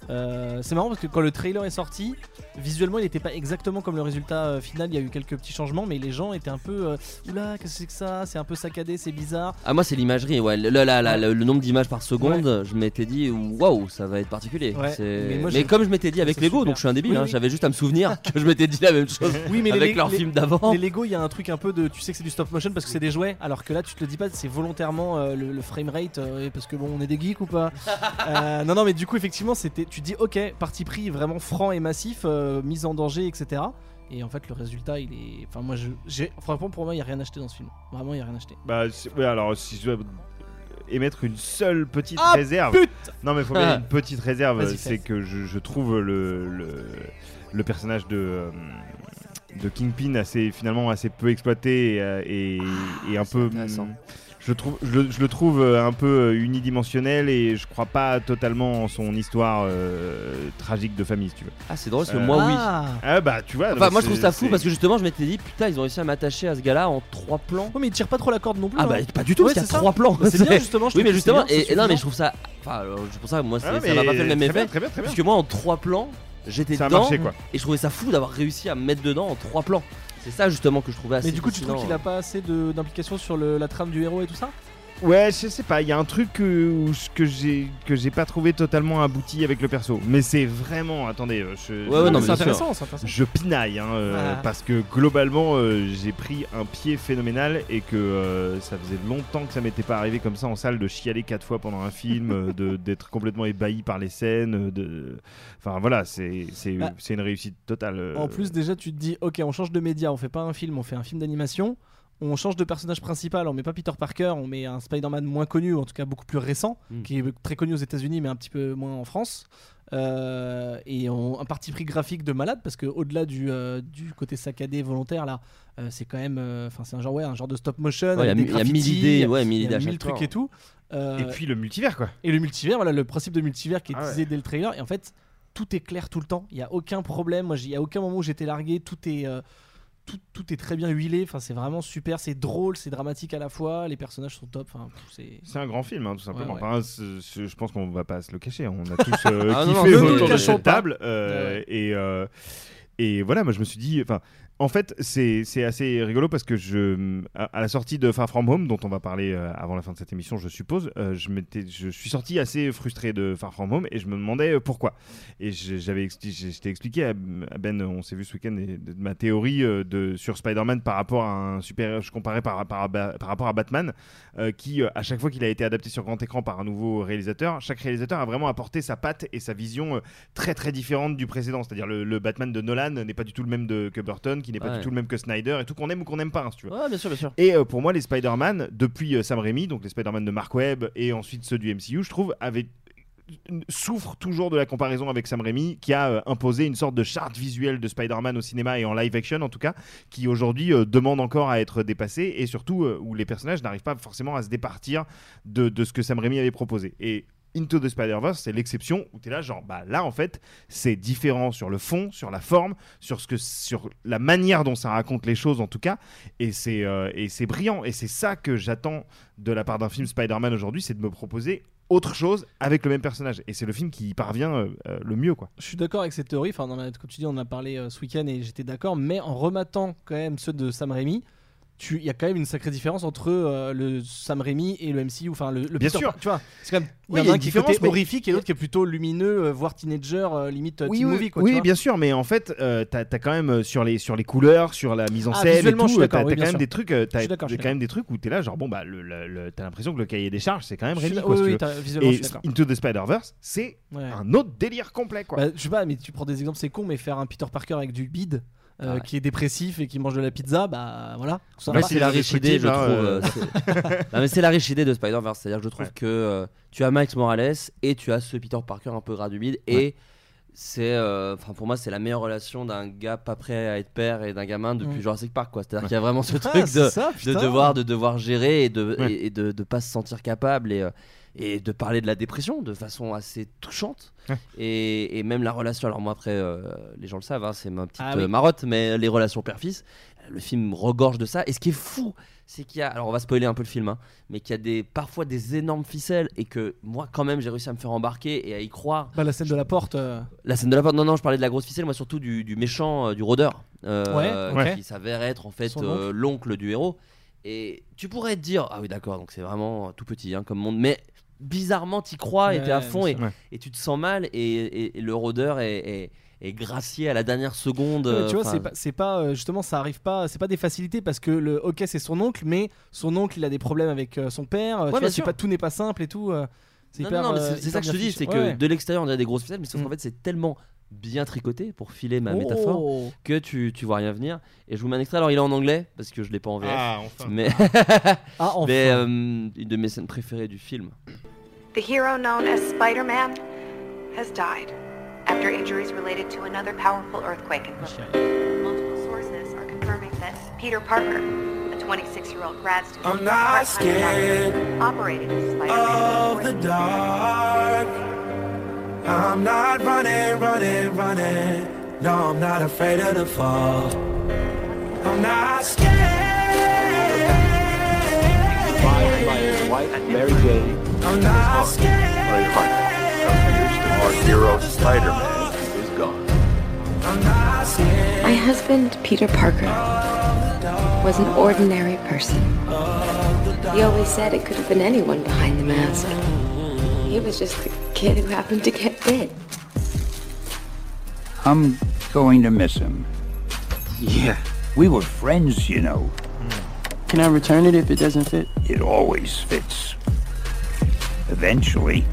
Euh, c'est marrant parce que quand le trailer est sorti, visuellement, il n'était pas exactement comme le résultat euh, final. Il y a eu quelques petits changements, mais les gens étaient un peu euh, oula, qu'est-ce que c'est que ça? C'est un peu saccadé, c'est bizarre. Ah moi c'est l'imagerie, ouais. Le, la- la- le- le nombre d'images par seconde, je m'étais dit waouh ça va être particulier. Ouais, mais moi, comme je m'étais dit avec Lego, super. donc je suis un débile, Oui, hein, oui. j'avais juste à me souvenir [LAUGHS] que je m'étais dit la même chose Oui, mais avec les, leur les- film d'avant. Les Lego, il y a un truc un peu de. Tu sais que c'est du stop motion parce que c'est des jouets, alors que là, tu te le dis pas, c'est volontairement euh, le, le frame rate euh, parce que bon, on est des geeks ou pas [LAUGHS] Euh, Non, non, mais du coup, effectivement, c'était. Tu dis, ok, parti pris vraiment franc et massif, euh, mise en danger, etc. Et en fait, le résultat, il est. Enfin, moi, je. j'ai- Franchement, pour moi, il y a rien acheté dans ce film. Vraiment, il y a rien acheté. Bah, c'est- alors si je dois émettre une seule petite Ah, réserve. non, mais faut bien une petite réserve, Vas-y, c'est fais. que je, je trouve le, le, le personnage de. euh, de Kingpin assez finalement assez peu exploité et, euh, et un peu intéressant. je le trouve je le, je le trouve euh, un peu euh, unidimensionnel et je crois pas totalement en son histoire euh, tragique de famille si tu veux Ah c'est drôle parce que Euh, moi oui. ah bah tu vois Enfin moi je trouve ça fou parce que justement je m'étais dit putain ils ont réussi à m'attacher à ce gars-là en trois plans. Oh, mais il tire pas trop la corde non plus. Ah hein. bah pas du tout Ouais, parce qu'il y c'est a ça. trois plans. Bah, c'est [LAUGHS] bien, justement. je Oui mais trouve que c'est justement bien, et, et non mais je trouve ça. Enfin c'est pour ça moi Ah, ça m'a pas fait le même effet. bien, très bien, très bien. Parce que moi en trois plans j'étais dedans marché, quoi. et je trouvais ça fou d'avoir réussi à me mettre dedans en trois plans. C'est ça justement que je trouvais assez. Mais du coup, tu trouves qu'il a pas assez de- d'implication sur le- la trame du héros et tout ça? Ouais, je sais pas, il y a un truc que, que j'ai que j'ai pas trouvé totalement abouti avec le perso. Mais c'est vraiment, attendez, euh, je, Ouais, ouais, non, c'est intéressant, intéressant. je pinaille, hein, euh, Ah. parce que globalement, euh, j'ai pris un pied phénoménal et que euh, ça faisait longtemps que ça m'était pas arrivé comme ça en salle de chialer quatre fois pendant un film, de [LAUGHS] d'être complètement ébahi par les scènes, de, enfin voilà, c'est c'est Bah, c'est une réussite totale. En plus, déjà, tu te dis, ok, on change de média, on fait pas un film, on fait un film d'animation. On change de personnage principal, on met pas Peter Parker, on met un Spider-Man moins connu, ou en tout cas beaucoup plus récent, Mm. qui est très connu aux États-Unis, mais un petit peu moins en France. Euh, et on- un parti pris graphique de malade, parce que au-delà du, euh, du côté saccadé volontaire, là, euh, c'est quand même. euh, Enfin, c'est un genre, ouais, un genre de stop motion. Ouais, il y a y mille idées, ouais, mille il y a mille trucs et tout. Euh, Et puis le multivers quoi. et le multivers, voilà, le principe de multivers qui est Ah ouais. dès le trailer. Et en fait, tout est clair tout le temps. Il n'y a aucun problème. Moi, il n'y a aucun moment où j'étais largué. Tout est, euh, tout, tout est très bien huilé. Enfin, c'est vraiment super. C'est drôle, c'est dramatique à la fois. Les personnages sont top. Enfin, c'est. C'est un grand film, hein, tout simplement. Ouais, ouais. Enfin, c'est- c'est- je pense qu'on va pas se le cacher. On a tous euh, [LAUGHS] Ah, non, non, kiffé autour de cette pas. table. euh, Ouais, Et, euh, Et voilà, moi je me suis dit, enfin, en fait, c'est assez rigolo parce que je, à, la sortie de Far From Home, dont on va parler euh, avant la fin de cette émission, je suppose, euh, je, je suis sorti assez frustré de Far From Home et je me demandais euh, pourquoi. Et j'avais expliqué à Ben, on s'est vu ce week-end, ma théorie de, sur Spider-Man par rapport à un super. Je comparais par, rapport à Batman, qui, à chaque fois qu'il a été adapté sur grand écran par un nouveau réalisateur, chaque réalisateur a vraiment apporté sa patte et sa vision très très différente du précédent. C'est-à-dire le, le Batman de Nolan n'est pas du tout le même de, que Burton, qui n'est pas Ouais. du tout le même que Snyder, et tout qu'on aime ou qu'on n'aime pas, hein, si tu veux. Ouais, bien sûr, bien sûr. Et euh, pour moi, les Spider-Man, depuis euh, Sam Raimi, donc les Spider-Man de Mark Webb et ensuite ceux du MCU, je trouve, avaient souffre toujours de la comparaison avec Sam Raimi qui a euh, imposé une sorte de charte visuelle de Spider-Man au cinéma et en live action en tout cas qui aujourd'hui euh, demande encore à être dépassé et surtout euh, où les personnages n'arrivent pas forcément à se départir de, de ce que Sam Raimi avait proposé et Into the Spider-Verse, c'est l'exception où tu es là, genre, bah là en fait, c'est différent sur le fond, sur la forme, sur, ce que, sur la manière dont ça raconte les choses en tout cas, et c'est euh, c'est brillant. Et c'est ça que j'attends de la part d'un film Spider-Man aujourd'hui, c'est de me proposer autre chose avec le même personnage. Et c'est le film qui y parvient euh, euh, le mieux, quoi. Je suis d'accord avec cette théorie. Enfin, comme tu dis, on en a parlé ce week-end et j'étais d'accord. Mais en rematant quand même ceux de Sam Raimi, il y a quand même une sacrée différence entre euh, le Sam Raimi et le MCU. Enfin, le, le Bien Peter sûr. Tu vois, c'est quand même. Il Oui, y il y a un une qui est côté horrifique et l'autre qui est plutôt lumineux, euh, voire teenager, euh, limite Oui, teen oui, movie. Quoi, oui, tu vois. bien sûr, mais en fait, t'as as quand même sur les, sur les couleurs, sur la mise en Ah, scène et tout, t'as quand même sûr. des trucs, t'as quand même des trucs où t'es là, genre bon bah, le, le- t'as l'impression que le cahier des charges, c'est quand même d'ac- quoi. si Et. Into the Spider-Verse, c'est Ouais. un autre délire complet, quoi. Bah, je sais pas, mais tu prends des exemples, c'est con, mais faire un Peter Parker avec du bide. Euh, Ah ouais. qui est dépressif et qui mange de la pizza, bah voilà. Ça va. c'est la riche idée, je trouve. euh, c'est- [LAUGHS] non, mais c'est la riche idée de Spider-Verse. C'est-à-dire que je trouve Ouais. que euh, tu as Miles Morales et tu as ce Peter Parker un peu gras du bide. Et c'est. euh, Enfin, pour moi, c'est la meilleure relation d'un gars pas prêt à être père et d'un gamin depuis Mm. Jurassic Park. quoi. C'est-à-dire qu'il y a vraiment ce [LAUGHS] Ah, truc de, ça, de, putain. devoir, de devoir gérer et de, Ouais. et, et de, de pas se sentir capable. Et. Et de parler de la dépression de façon assez touchante Ouais. et, et même la relation alors moi après euh, les gens le savent hein, c'est ma petite Ah oui. euh, marotte mais les relations père-fils le film regorge de ça et ce qui est fou c'est qu'il y a alors on va spoiler un peu le film hein, mais qu'il y a des parfois des énormes ficelles et que moi quand même j'ai réussi à me faire embarquer et à y croire Bah, la scène de la porte. euh, la scène de la porte non non je parlais de la grosse ficelle moi surtout du, du méchant euh, du rôdeur euh, Ouais, qui s'avère être en fait l'oncle du héros et tu pourrais te dire ah oui d'accord donc c'est vraiment tout petit hein, comme monde mais bizarrement t'y crois et t'es à Ouais, fond et, tu te sens mal et, et- et le rôdeur est, est- est gracié à la dernière seconde Ouais, tu vois, c'est pas, euh, justement, ça arrive pas, c'est pas des facilités parce que le ok c'est son oncle, mais son oncle il a des problèmes avec euh, son père. euh, tu Ouais, vois, pas tout n'est pas simple et tout. c'est non, non, c'est- ça que je te dis, c'est que Ouais. de l'extérieur on dirait des grosses ficelles, mais sauf Mm. qu'en fait c'est tellement bien tricoté pour filer ma Oh. métaphore que tu, tu vois rien venir. Et je vous mets un extrait, alors il est en anglais parce que je l'ai pas en VF. Ah, enfin. Mais, [LAUGHS] Ah, enfin. mais euh, une de mes scènes préférées du film. The hero known as Spider-Man has died after injuries related to another powerful earthquake in Brooklyn. Multiple sources are confirming that Peter Parker, a 26-year-old grad student, I'm not scared doctor, operated as of Spider-Man. the dark. I'm not running, running, running. No, I'm not afraid of the fall. I'm not scared. wife, Mary Jane. I'm not scared. Our hero Spider-Man is gone. I'm not scared. My husband, Peter Parker, was an ordinary person. He always said it could have been anyone behind the mask. He was just the kid who happened to get bit. I'm going to miss him. Yeah. We were friends, you know. Can I return it if it doesn't fit? It always fits. Eventually.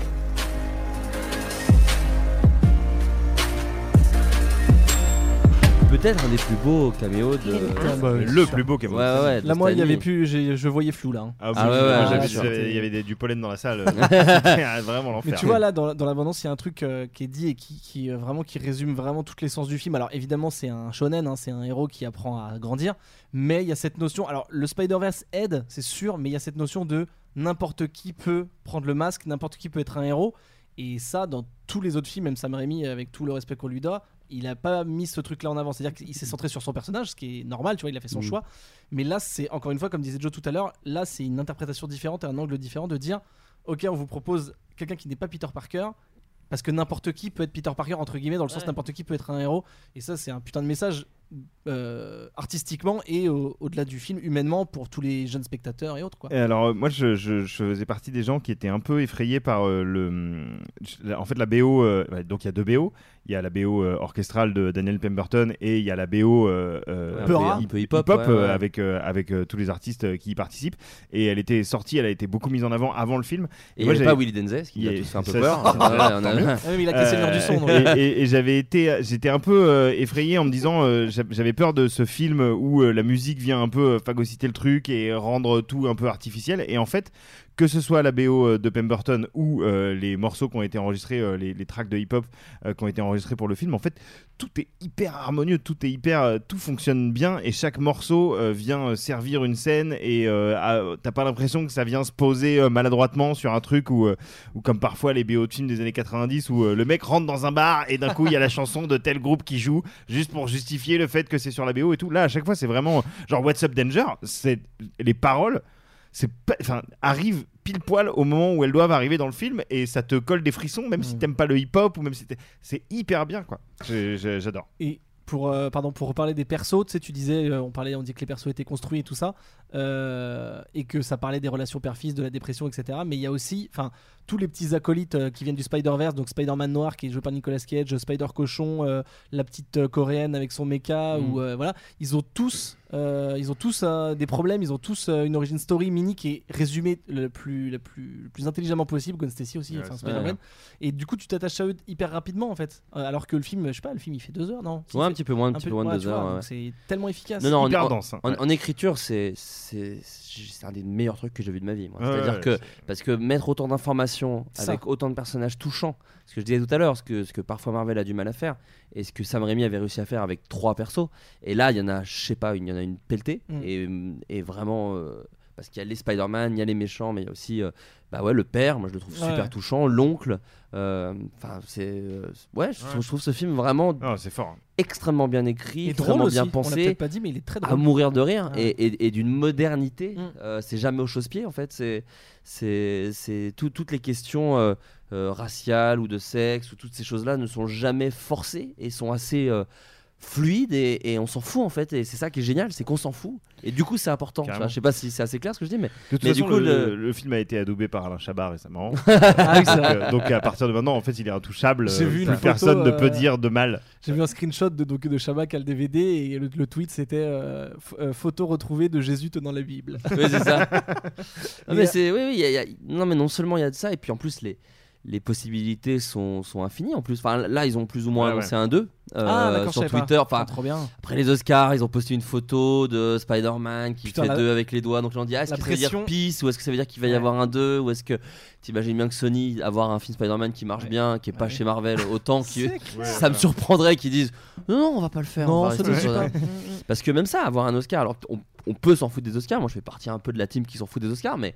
Peut-être un des plus beaux caméos de. Ah, bah, le plus beau Kevin. Ouais, ouais, ouais, de Là, moi, il y avait plus, j'ai- je voyais flou là. hein. Ah, Ah ouais, ouais, j'avais- bien sûr. j'avais- il y avait des- du pollen dans la salle. [LAUGHS] C'était vraiment l'enfer. Mais tu vois là dans, dans l'abondance il y a un truc euh, qui est dit et qui, qui, euh, vraiment qui résume vraiment toute l'essence du film. Alors évidemment c'est un shonen, hein, c'est un héros qui apprend à grandir, mais il y a cette notion. Alors le Spider Verse aide, c'est sûr, mais il y a cette notion de n'importe qui peut prendre le masque, n'importe qui peut être un héros. Et ça dans tous les autres films, même Sam Raimi avec tout le respect qu'on lui doit, il a pas mis ce truc là en avant. C'est-à-dire qu'il s'est centré sur son personnage, ce qui est normal, tu vois, il a fait son Mhm. choix. Mais là c'est encore une fois comme disait Joe tout à l'heure, là c'est une interprétation différente et un angle différent de dire ok on vous propose quelqu'un qui n'est pas Peter Parker parce que n'importe qui peut être Peter Parker entre guillemets dans le sens n'importe qui peut être un héros et ça c'est un putain de message euh, artistiquement et au- au-delà du film humainement pour tous les jeunes spectateurs et autres quoi. Et alors, euh, moi, je, je- je faisais partie des gens qui étaient un peu effrayés par euh, le. la- En fait, la BO. euh, ouais, donc, il y a deux BO. Il y a la BO euh, orchestrale de Daniel Pemberton et il y a la BO euh, euh, Un peu rap. hip- Un peu hip-hop, hip-hop, ouais, euh, ouais. avec, euh, avec euh, tous les artistes euh, qui y participent. Et elle était sortie, elle a été beaucoup mise en avant avant le film. Et moi, avait j'avais- pas Willy Denzey, ce qui Il a y a- tous fait un peu ça, peur. c'est- on a-. Ah oui, mais il a cassé le mur du son, donc. et et- et j'avais été, j'étais un peu euh, effrayé en me disant, euh, j'a- j'avais peur de ce film où euh, la musique vient un peu euh, phagocyter le truc et rendre tout un peu artificiel. Et en fait, que ce soit la BO euh, de Pemberton ou euh, les morceaux qui ont été enregistrés, euh, les, tracks de hip-hop qui ont été enregistrés pour le film, en fait, tout est hyper harmonieux, tout est hyper, tout fonctionne bien et chaque morceau vient servir une scène et t'as pas l'impression que ça vient se poser maladroitement sur un truc ou comme parfois les BO de films des années 90 où le mec rentre dans un bar et d'un coup il y a la chanson de tel groupe qui joue juste pour justifier le fait que c'est sur la BO et tout. Là à chaque fois c'est vraiment genre What's Up Danger, c'est les paroles c'est enfin arrivent pile poil au moment où elles doivent arriver dans le film et ça te colle des frissons même si t'aimes pas le hip hop ou même si c'est hyper bien quoi. J'adore. Et pour, euh, pardon, pour reparler des persos, tu sais, tu disais, euh, on parlait, on dit que les persos étaient construits et tout ça, euh, et que ça parlait des relations père-fils, de la dépression, etc. Mais il y a aussi, enfin, tous les petits acolytes euh, qui viennent du Spider-Verse, donc Spider-Man noir qui est joué par Nicolas Cage, Spider-Cochon, euh, la petite euh, coréenne avec son mecha, Mm. ou euh, voilà, ils ont tous, euh, ils ont tous euh, des problèmes, ils ont tous euh, une origin story mini qui est résumée le plus, le plus, le plus intelligemment possible. Gwen Stacy aussi, Ouais, enfin bien. Et du coup, tu t'attaches à eux hyper rapidement en fait. Alors que le film, je sais pas, le film il fait deux heures, non? Ouais, un petit peu moins, un petit peu moins de ouais, deux heures, ouais. C'est tellement efficace. Non, non, en, Hyper en- dense, hein, en- ouais. en écriture, c'est c'est un des meilleurs trucs que j'ai vu de ma vie. moi. Ouais, C'est-à-dire ouais, que parce que mettre autant d'informations avec autant de personnages touchants, ce que je disais tout à l'heure, ce que ce que parfois Marvel a du mal à faire, et ce que Sam Raimi avait réussi à faire avec trois persos. Et là, il y en a, je sais pas, il y en a une pelletée, Mm. et, et vraiment. euh, parce qu'il y a les Spider-Man, il y a les méchants, mais il y a aussi euh, bah ouais, le père, moi je le trouve Ouais. super touchant, l'oncle. euh, Enfin, c'est. euh, ouais, je, Ouais. Trouve, je trouve ce film vraiment c'est fort. hein. extrêmement bien écrit, Et drôle extrêmement aussi. bien On l'a pensé peut-être pas dit, mais il est très à mourir de rire Ouais. et, et- et d'une modernité. Mm. Euh, c'est jamais au chausse-pied en fait. C'est c'est c'est tout- toutes les questions euh, euh, raciales ou de sexe ou toutes ces choses-là ne sont jamais forcées et sont assez euh, fluides et, et on s'en fout en fait. Et c'est ça qui est génial, c'est qu'on s'en fout. Et du coup, c'est important. Je sais pas si c'est assez clair ce que je dis, mais De toute mais façon, du coup, le, le- le film a été adoubé par Alain Chabat récemment. [LAUGHS] Ah donc, euh, donc, à partir de maintenant, en fait, il est intouchable. Euh, vu une plus photo, personne ne euh, peut dire de mal. J'ai vu un screenshot de, donc, de Shabak qui a le DVD et le, le tweet c'était euh, euh, photo retrouvée de Jésus tenant la Bible. Oui, c'est ça. [LAUGHS] Non, Mais, c'est oui, oui, il y a- il y a- non mais non seulement il y a de ça et puis en plus les les possibilités sont, sont infinies en plus. Enfin là ils ont plus ou moins Ouais, annoncé ouais. un 2 Ah, d'accord, sur pas. Twitter. Enfin Ah, trop bien. après les Oscars ils ont posté une photo de Spider-Man qui Putain, fait la- deux avec les doigts. Donc on dit ah, est-ce que ça veut dire pression- peace ou est-ce que ça veut dire qu'il va y Ouais. avoir un 2 ou est-ce que t'imagines bien que Sony avoir un film Spider-Man qui marche bien, qui est pas Ouais. chez Marvel autant que ça me surprendrait qu'ils disent non, non on va pas le faire. Non, on va ça rester ne sur- suffit pas. parce que même ça, avoir un Oscar, alors on, on peut s'en foutre des Oscars, moi je fais partie un peu de la team qui s'en fout des Oscars, mais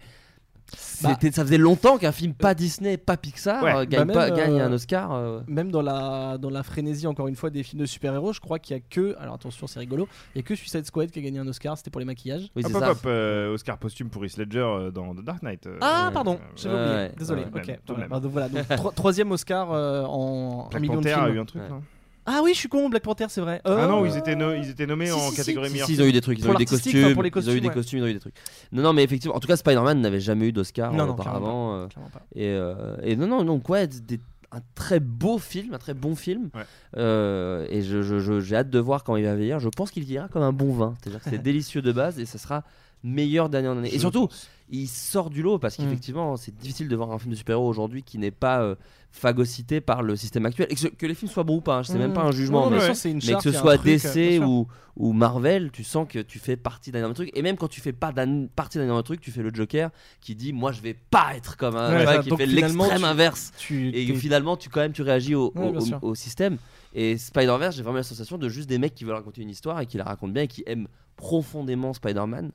Bah, ça faisait longtemps qu'un film pas Disney, pas Pixar, Ouais. euh, gagne, Bah, pas, gagne euh, un Oscar. euh. Même dans la, dans la frénésie, encore une fois, des films de super-héros, je crois qu'il y a que. Alors attention, c'est rigolo. Il y a que Suicide Squad qui a gagné un Oscar, c'était pour les maquillages. Oui, hop, c'est hop, euh, Oscar posthume pour Heath Ledger euh, dans The Dark Knight. euh, Ah, euh, pardon, euh, j'avais oublié. ouais, Désolé. ouais, ok. même, Voilà, même. voilà, donc, tro- troisième Oscar euh, en million de films. a eu un truc, Ouais. non? Ah oui, je suis con, Black Panther, c'est vrai. Ah non, Euh, ils étaient, no- ils étaient nommés si, en si, si. catégorie Si, meilleur si, ils ont eu des trucs, ils Pour ont eu des l'artistique, costumes, enfin, pour les ils ont eu costumes, des ouais. costumes, ils ont eu des trucs. Non, non, mais effectivement, en tout cas, Spider-Man n'avait jamais eu d'Oscar Non, euh, non, auparavant. euh, Clairement pas. et, euh, et non, non, donc ouais, des- un très beau film, un très bon film. Ouais. Euh, et je, je- je- j'ai hâte de voir quand il va vieillir. Je pense qu'il vieillira comme un bon vin. C'est-à-dire que c'est [LAUGHS] délicieux de base et ça sera meilleur d'année en année. Et surtout, pense. Il sort du lot parce Mm. qu'effectivement, c'est difficile de voir un film de super-héros aujourd'hui qui n'est pas euh, phagocyté par le système actuel. Et que, ce- que les films soient bons ou pas, hein, c'est Mm. même pas un jugement. Non, mais une que ce soit truc, euh, DC sûr. ou, ou Marvel, tu sens que tu fais partie d'un énorme truc. Et même quand tu fais pas partie d'un énorme truc, tu fais le Joker qui dit Moi je vais pas être comme un. Ouais, qui fait l'extrême inverse. Tu, Et finalement, tu quand même tu réagis au, Ouais, au- bien au- sûr. au système. Et Spider-Verse, j'ai vraiment la sensation de juste des mecs qui veulent raconter une histoire et qui la racontent bien et qui aiment profondément Spider-Man.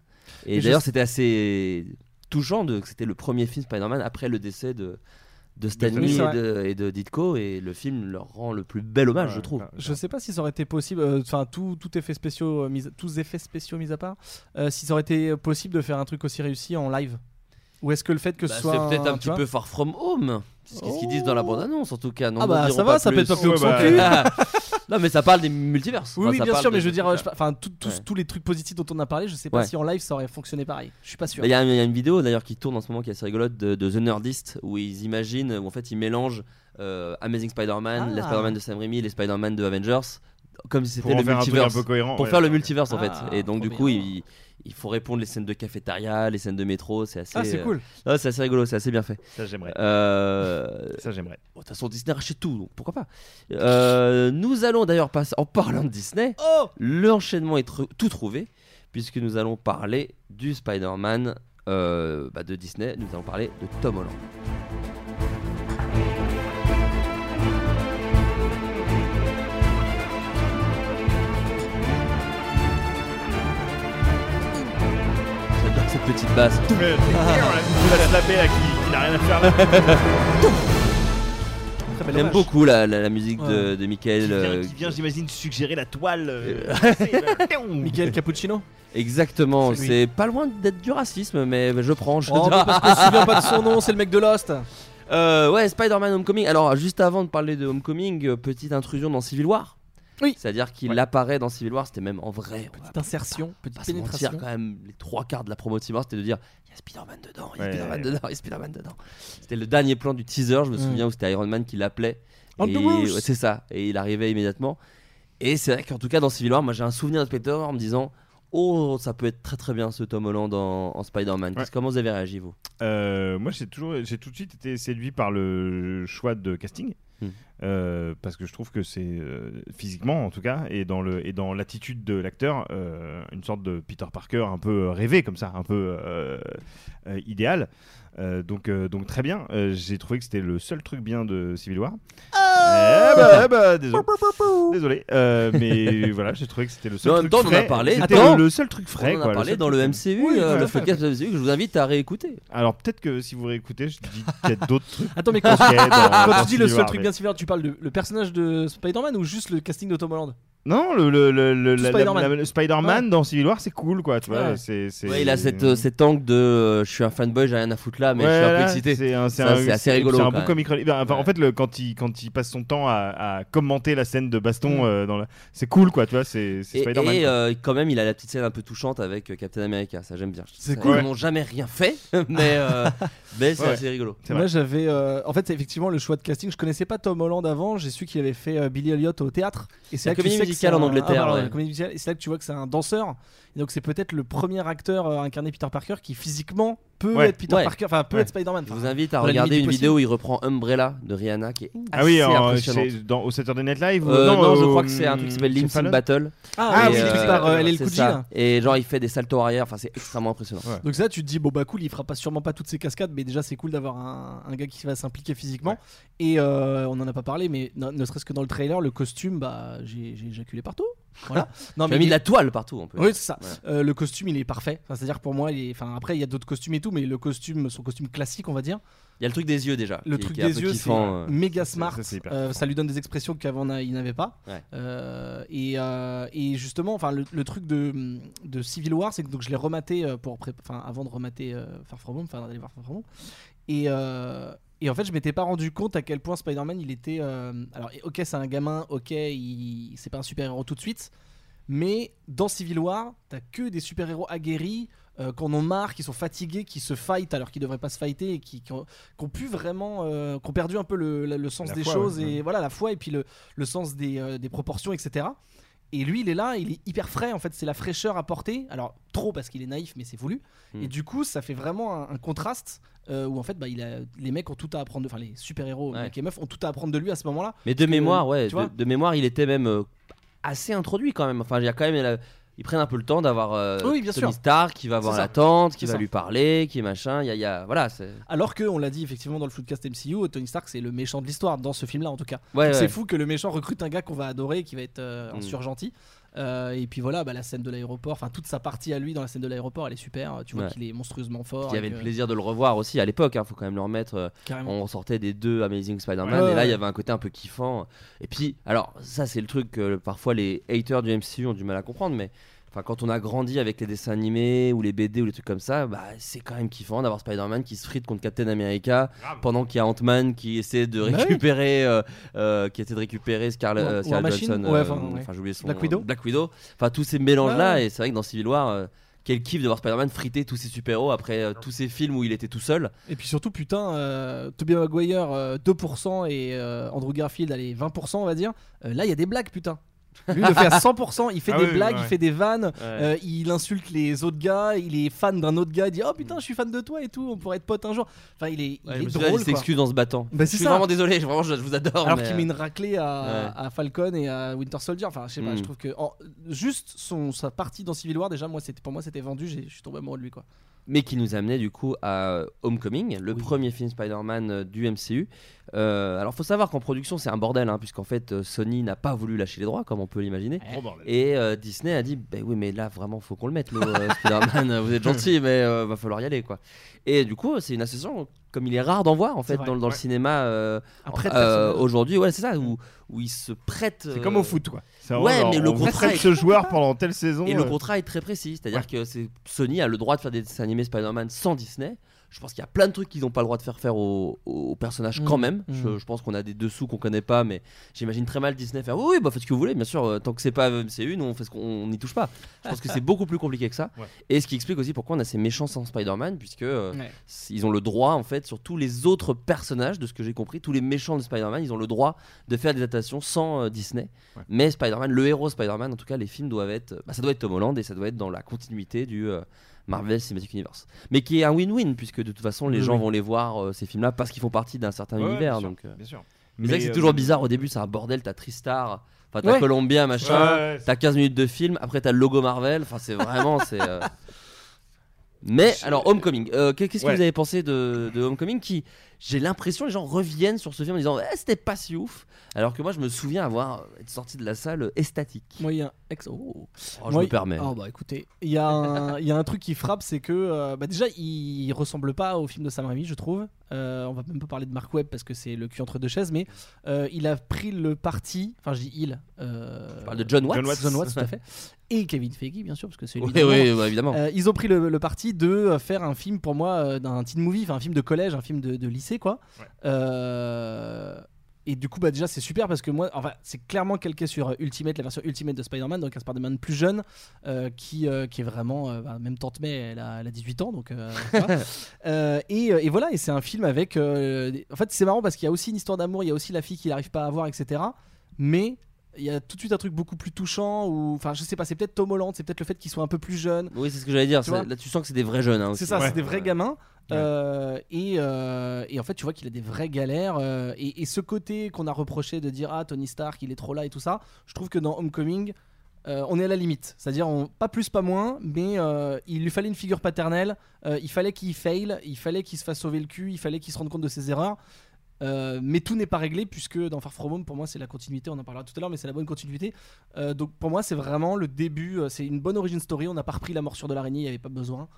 Et, je d'ailleurs, c'était assez touchant de, que c'était le premier film Spider-Man après le décès de, de Stan Lee et de, et de Ditko. Et le film leur rend le plus bel hommage, Ouais, je trouve. ouais. Je sais pas si ça aurait été possible, euh, enfin tout, tout effet spéciaux, euh, mis- tous effets spéciaux mis à part, euh, si ça aurait été possible de faire un truc aussi réussi en live. Ou est-ce que le fait que Bah, ce soit. c'est peut-être un petit peu Far From Home. C'est ce qu'ils disent dans la bande-annonce en tout cas. Non, Ah bah, ça va, ça être pas plus haut que son Ouais, cul. [LAUGHS] [LAUGHS] non mais ça parle des multiverses. Oui, Enfin, oui, ça bien parle sûr, de- mais je veux dire, euh, enfin, tout- tous- Ouais. tous les trucs positifs dont on a parlé, je sais pas Ouais. si en live ça aurait fonctionné pareil. Je suis pas sûr. Il y, a il y a une vidéo d'ailleurs qui tourne en ce moment qui est assez rigolote de, de The Nerdist où ils imaginent, où en fait ils mélangent euh, Amazing Spider-Man, les Ah. Spider-Man de Sam Raimi, les Spider-Man de Avengers, comme c'était le multiverse. un peu cohérent, pour ouais. faire le multiverse en fait. Ah, Et donc du coup, il, il faut répondre les scènes de cafétéria, les scènes de métro, c'est assez. Ah, c'est euh, cool. ouais, c'est assez rigolo, c'est assez bien fait. Ça, j'aimerais. Euh, Ça, j'aimerais. bon, De toute façon, Disney rachète tout, donc pourquoi pas. Euh, nous allons d'ailleurs passer, en parlant de Disney, Oh l'enchaînement est tr- tout trouvé, puisque nous allons parler du Spider-Man euh, bah, de Disney, nous allons parler de Tom Holland. Cette petite basse. Mais, on la slapper là qui, qui n'a rien à faire là. Très belle J'aime beaucoup la, la- la musique de, Ouais. de Michael. Qui vient, euh, qui vient, j'imagine, suggérer la toile. euh, [LAUGHS] [LAUGHS] Michael Cappuccino Exactement, C'est lui. c'est pas loin d'être du racisme, mais je prends. Je Oh, mais parce qu'on se souvient pas de son [LAUGHS] nom, c'est le mec de Lost. Euh, ouais, Spider-Man Homecoming. Alors, juste avant de parler de Homecoming, euh, petite intrusion dans Civil War. Oui. C'est-à-dire qu'il apparaît dans Civil War, c'était même en vrai. Petite insertion, pas petite se mentir, pénétration. quand même, les trois quarts de la promo de Civil War, c'était de dire il y a Spider-Man dedans, il y a Ouais. Spider-Man dedans, il y a Spider-Man dedans. C'était le dernier plan du teaser, je me souviens, où c'était Iron Man qui l'appelait. C'est ça, et il arrivait immédiatement. Et c'est vrai qu'en tout cas, dans Civil War, moi j'ai un souvenir de en me disant Oh, ça peut être très très bien ce Tom Holland en, en Spider-Man. Comment vous avez réagi, vous? Euh, moi, j'ai toujours, j'ai tout de suite été séduit par le choix de casting. Hmm. Euh, parce que je trouve que c'est euh, physiquement en tout cas et dans le et dans l'attitude de l'acteur une sorte de Peter Parker un peu rêvé comme ça un peu idéal Euh, donc euh, donc très bien Euh, j'ai trouvé que c'était le seul truc bien de Civil War Eh bah, eh bah, désolé désolé Euh, mais [LAUGHS] voilà j'ai trouvé que c'était le seul truc temps, on en a frais. parlé. Attends, le, seul truc frais On en a quoi, parlé dans le MCU, Oui, euh, ouais, le podcast de MCU que je vous invite à réécouter. alors peut-être que si vous réécoutez, je dis qu'il y a d'autres trucs. [LAUGHS] Attends, mais quand, Ok, dans- [LAUGHS] quand dans tu dis le seul War, truc mais- bien Civil War, tu parles de le personnage de Spider-Man ou juste le casting de Tom Holland? Non, le, le, le, Spider-Man. Ouais. dans Civil War, c'est cool, quoi. Tu vois, Ouais. c'est, Ouais, il a cette, euh, cet angle de euh, je suis un fanboy, j'ai rien à foutre là, mais je suis un peu excité. C'est, assez rigolo. C'est un bon comic relief. Enfin, En fait, le, quand, il, quand il passe son temps à, à commenter la scène de Mm. baston, euh, dans la... c'est cool, quoi. Tu vois, c'est, Spider-Man. et, euh, quand même, il a la petite scène un peu touchante avec euh, Captain America, ça j'aime bien. C'est Ça, cool. Ils n'ont jamais rien fait, [LAUGHS] mais, euh, [LAUGHS] mais c'est Ouais. assez rigolo. Moi j'avais. euh, en fait, c'est effectivement le choix de casting. Je connaissais pas Tom Holland avant. J'ai su qu'il avait fait euh, Billy Elliot au théâtre. Et c'est La là que musicale en Angleterre, Ah, voilà, ouais. la comédie musicale. Et c'est là que tu vois que c'est un danseur. Et donc c'est peut-être le premier acteur euh, à incarner Peter Parker qui physiquement peut Ouais. être Peter Ouais. Parker. Enfin, peut Ouais. être Spider-Man. Je vous invite à dans la regarder limite une du vidéo où il reprend Umbrella de Rihanna qui est assez Ah oui, en- impressionnante. chez- dans, au Saturday Night Live ou- Euh, non, je au- crois que c'est un truc qui s'appelle Fallon Battle. Ah, oui, Et, le truc euh, par, euh, LL c'est Cool J, ça. là. Et genre, il fait des saltos arrière, enfin, c'est extrêmement impressionnant. Ouais. Donc ça, tu te dis bon bah cool, il fera pas sûrement pas toutes ces cascades, mais déjà c'est cool d'avoir un, un gars qui va s'impliquer physiquement. Et euh, on en a pas parlé, mais ne, ne serait-ce que dans le trailer, le costume, bah j'ai j'ai éjaculé partout. Voilà. Non [LAUGHS] Tu as mis de la toile partout en plus. Oui, c'est ça. Ouais. Euh, le costume, il est parfait. Enfin, C'est-à-dire pour moi, il est... enfin, après, il y a d'autres costumes et tout, mais le costume, son costume classique, on va dire, Il y a le truc des yeux déjà. le qui- truc qui des yeux, c'est euh. méga Ça, smart. ça, Euh, ça lui donne des expressions qu'avant il n'avait pas. Ouais. Euh, et, euh, et justement, enfin, le, le truc de, de Civil War, c'est que donc je l'ai rematé pour, pré- enfin, avant de remater euh, Far From Home, enfin d'aller voir Far From Home. Et, euh, et en fait, je m'étais pas rendu compte à quel point Spider-Man, il était. euh, alors, ok, c'est un gamin, ok, il, c'est pas un super héros tout de suite. Mais dans Civil War, t'as que des super-héros aguerris, euh, qu'on en marre, qui sont fatigués, qui se fight alors qu'ils devraient pas se fighter, et qui, qui ont, qui ont pu vraiment, euh, qui ont perdu un peu le, le- le sens La des foi, choses ouais, et ouais. voilà la foi et puis le, le sens des, euh, des proportions, etc. Et lui, il est là, il est hyper frais. En fait, c'est la fraîcheur apportée. Alors trop parce qu'il est naïf, mais c'est voulu. Hmm. Et du coup, ça fait vraiment un, un contraste euh, où en fait, bah, il a, les mecs ont tout à apprendre. Enfin, les super-héros, Ouais. mecs et meufs, ont tout à apprendre de lui à ce moment-là. Mais de que, mémoire, ouais, de, de mémoire, il était même euh, assez introduit quand même. Enfin, il y a quand même. la- Ils prennent un peu le temps d'avoir euh, Oui, bien Tony sûr. Stark qui va voir la tante, qui va ça. lui parler, qui est machin. Y a, y a- voilà. Alors que, on l'a dit effectivement dans le Floodcast MCU, Tony Stark c'est le méchant de l'histoire, dans ce film-là en tout cas. Ouais. C'est fou que le méchant recrute un gars qu'on va adorer, qui va être euh, un Mm. surgentil. Euh, et puis voilà, bah, la scène de l'aéroport, enfin toute sa partie à lui dans la scène de l'aéroport, elle est super. Tu vois Ouais. qu'il est monstrueusement fort. Il y avait que- le plaisir de le revoir aussi à l'époque, il faut quand même le remettre. euh, Carrément. on sortait des deux Amazing Spider-Man Ouais, et là il y avait un côté un peu kiffant. Et puis, alors ça c'est le truc que parfois les haters du MCU ont du mal à comprendre, mais Enfin, quand on a grandi avec les dessins animés ou les BD ou les trucs comme ça, bah, c'est quand même kiffant d'avoir Spider-Man qui se frite contre Captain America pendant qu'il y a Ant-Man qui essaie de Bah récupérer, euh, euh, qui essaie de récupérer Scarlett, euh, Johansson. Ouais, euh, enfin, ouais. j'ai oublié son Black Widow Black Widow. Enfin, tous ces mélanges-là, Ouais, et c'est vrai que dans Civil War. euh, quel kiff de voir Spider-Man friter tous ses super-héros après euh, tous ces films où il était tout seul. Et puis surtout, putain, euh, Tobey Maguire euh, 2% et euh, Andrew Garfield, allez, 20%, on va dire. Euh, là, il y a des blagues, putain. Lui, il le fait à 100%, il fait Ah des oui, blagues, ouais. il fait des vannes, Ouais. euh, il insulte les autres gars, il est fan d'un autre gars, il dit Oh putain, je suis fan de toi et tout, on pourrait être potes un jour. Enfin, il est, il Ouais, est drôle. il s'excuse en se battant. Bah, je c'est suis ça. vraiment désolé, vraiment, je, je vous adore. Alors mais, qu'il met une raclée à, Ouais. à Falcon et à Winter Soldier. Enfin, je sais pas, Mm. je trouve que en- juste son, sa partie dans Civil War, déjà, moi, c'était, pour moi, c'était vendu, j'ai- je suis tombé amoureux de lui, quoi. Mais qui nous amenait du coup à Homecoming, le premier film Spider-Man euh, du MCU. Euh, alors faut savoir qu'en production c'est un bordel, hein, puisqu'en fait euh, Sony n'a pas voulu lâcher les droits, comme on peut l'imaginer. Et euh, Disney a dit, bah oui mais là vraiment faut qu'on le mette, le euh, Spider-Man, [LAUGHS] vous êtes gentil, mais euh, va falloir y aller quoi. Et du coup c'est une association comme il est rare d'en voir en fait vrai. dans, le- cinéma euh, euh, aujourd'hui, ouais c'est ça, où, où il se prête. C'est comme au foot, quoi. Vraiment Ouais genre, mais le on contrat est- ce joueur pendant telle saison. et le euh. contrat est très précis, c'est-à-dire que c'est Sony a le droit de faire des dessins animés Spider-Man sans Disney. Je pense qu'il y a plein de trucs qu'ils n'ont pas le droit de faire faire aux, aux personnages Mm. quand même. Je, Mm. je pense qu'on a des dessous qu'on connaît pas, mais j'imagine très mal Disney faire oui, oui, bah faites ce que vous voulez, bien sûr. euh, tant que c'est pas MCU, nous on fait ce qu'on on n'y touche pas. Je pense que c'est beaucoup plus compliqué que ça. Ouais. Et ce qui explique aussi pourquoi on a ces méchants sans Spider-Man, puisque euh, Ouais. ils ont le droit en fait sur tous les autres personnages, de ce que j'ai compris, tous les méchants de Spider-Man, ils ont le droit de faire des adaptations sans euh, Disney. Ouais. Mais Spider-Man, le héros Spider-Man, en tout cas, les films doivent être, bah, ça doit être Tom Holland et ça doit être dans la continuité du euh, Marvel Cinematic Universe. Mais qui est un win-win puisque de toute façon les Oui, gens oui. vont les voir euh, ces films-là parce qu'ils font partie d'un certain Ouais, univers. bien sûr, donc, euh, bien sûr. Mais c'est euh, toujours bizarre au début, c'est un bordel. T'as Tristar, enfin t'as Ouais. Columbia, machin. Ouais, t'as 15 minutes de film. Après t'as le logo Marvel. Enfin c'est vraiment c'est. [LAUGHS] Mais alors Homecoming, euh, qu'est- qu'est-ce que Ouais. vous avez pensé de, de Homecoming qui j'ai l'impression les gens reviennent sur ce film en disant Eh, c'était pas si ouf alors que moi je me souviens avoir être sorti de la salle estatique. Moi, il y a un ex. Oh. Oh, je Moi, me permets. Oh, bah écoutez, il y, a un- il y a un truc qui frappe, c'est que euh, bah, déjà, il ressemble pas au film de Sam Raimi, je trouve. Euh, on va même pas parler de Mark Webb parce que c'est le cul entre deux chaises, mais euh, il a pris le parti. Enfin, je dis il. Euh, Tu parles de John Watts John Watts, John Watts, [LAUGHS] tout à fait. Et Kevin Feige, bien sûr, parce que c'est lui. Oui, oui, bah, évidemment. Euh, ils ont pris le, le parti de euh, faire un film pour moi euh, d'un teen movie, enfin un film de collège, un film de, de lycée, quoi. Euh, et du coup, bah déjà, c'est super parce que moi, enfin, c'est clairement calqué sur Ultimate, la version Ultimate de Spider-Man, donc un Spider-Man plus jeune, euh, qui, euh, qui est vraiment, euh, bah, même Tante May, elle a, elle a 18 ans, donc. [LAUGHS] et, et voilà, et c'est un film avec. En fait, c'est marrant parce qu'il y a aussi une histoire d'amour, il y a aussi la fille qu'il n'arrive pas à avoir, etc. Mais il y a tout de suite un truc beaucoup plus touchant, ou enfin, je sais pas, c'est peut-être Tom Holland, c'est peut-être le fait qu'il soit un peu plus jeune. Oui, c'est ce que j'allais dire. Tu c'est- vois Là, tu sens que c'est des vrais jeunes. hein, C'est ça, Ouais. c'est des vrais Ouais. gamins. Euh, et, euh, et en fait, tu vois qu'il a des vraies galères. euh, et, et ce côté qu'on a reproché de dire Ah, Tony Stark, il est trop là et tout ça, je trouve que dans Homecoming, euh, on est à la limite. C'est-à-dire, on- pas plus, pas moins, mais euh, il lui fallait une figure paternelle. euh, il fallait qu'il fail, il fallait qu'il se fasse sauver le cul, il fallait qu'il se rende compte de ses erreurs. Euh, mais tout n'est pas réglé puisque dans Far From Home pour moi c'est la continuité. On en parlera tout à l'heure mais c'est la bonne continuité. Euh, donc pour moi c'est vraiment le début euh, c'est une bonne origin story. On n'a pas repris la morsure de l'araignée il n'y avait pas besoin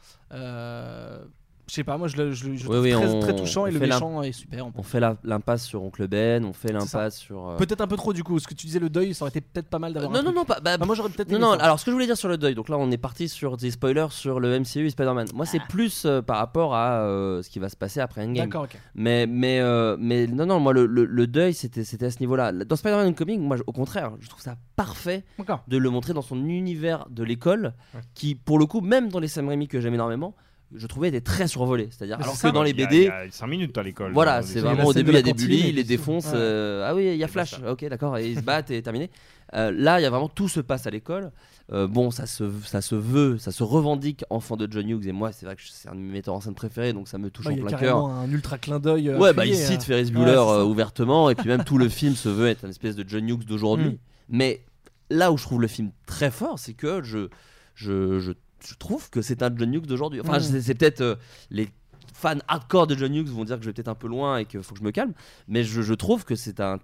je sais pas moi je le je, Oui, oui, très, on- très touchant et le méchant est super. On fait l'impasse sur Oncle Ben, on fait l'impasse sur. euh, peut-être un peu trop du coup ce que tu disais le deuil ça aurait été peut-être pas mal d'avoir non, non, non, pas. bah, Bah, moi j'aurais peut-être Non, non, alors ce que je voulais dire sur le deuil, donc là on est parti sur des spoilers sur le MCU et Spider-Man. Moi c'est plus euh, par rapport à euh, ce qui va se passer après Endgame. D'accord, ok. Mais, mais, mais non, non, moi le, le- le deuil c'était à ce niveau-là. Dans Spider-Man Homecoming, moi au contraire, je trouve ça parfait de le montrer dans son univers de l'école, qui pour le coup, même dans les Sam Raimi que j'aime énormément, je trouvais était très survolé. C'est-à-dire, alors que ça, dans les BD. il y a cinq minutes à l'école, Voilà, c'est vraiment au début il y a des bullies, ils les défoncent. Ouais. euh, ah oui, il y a Flash, ok, d'accord, et ils se battent et terminé. Euh, là, il y a vraiment tout se passe à l'école. Euh, bon, ça se, ça se veut, ça se revendique enfant de John Hughes et moi, c'est vrai que c'est un de mes metteurs en scène préférés, donc ça me touche Ouais, en il y a plein carrément cœur. un ultra clin d'œil euh, Ouais, bah il cite euh. Ferris Bueller euh, ouvertement, et puis même tout le film se veut être une espèce de John Hughes d'aujourd'hui. Mm. Mais là où je trouve le film très fort, c'est que je, je, je, je trouve que c'est un John Hughes d'aujourd'hui. Enfin, Mm. c'est peut-être euh, les fans hardcore de John Hughes vont dire que je vais peut-être un peu loin et qu'il faut que je me calme, mais je, je trouve que c'est un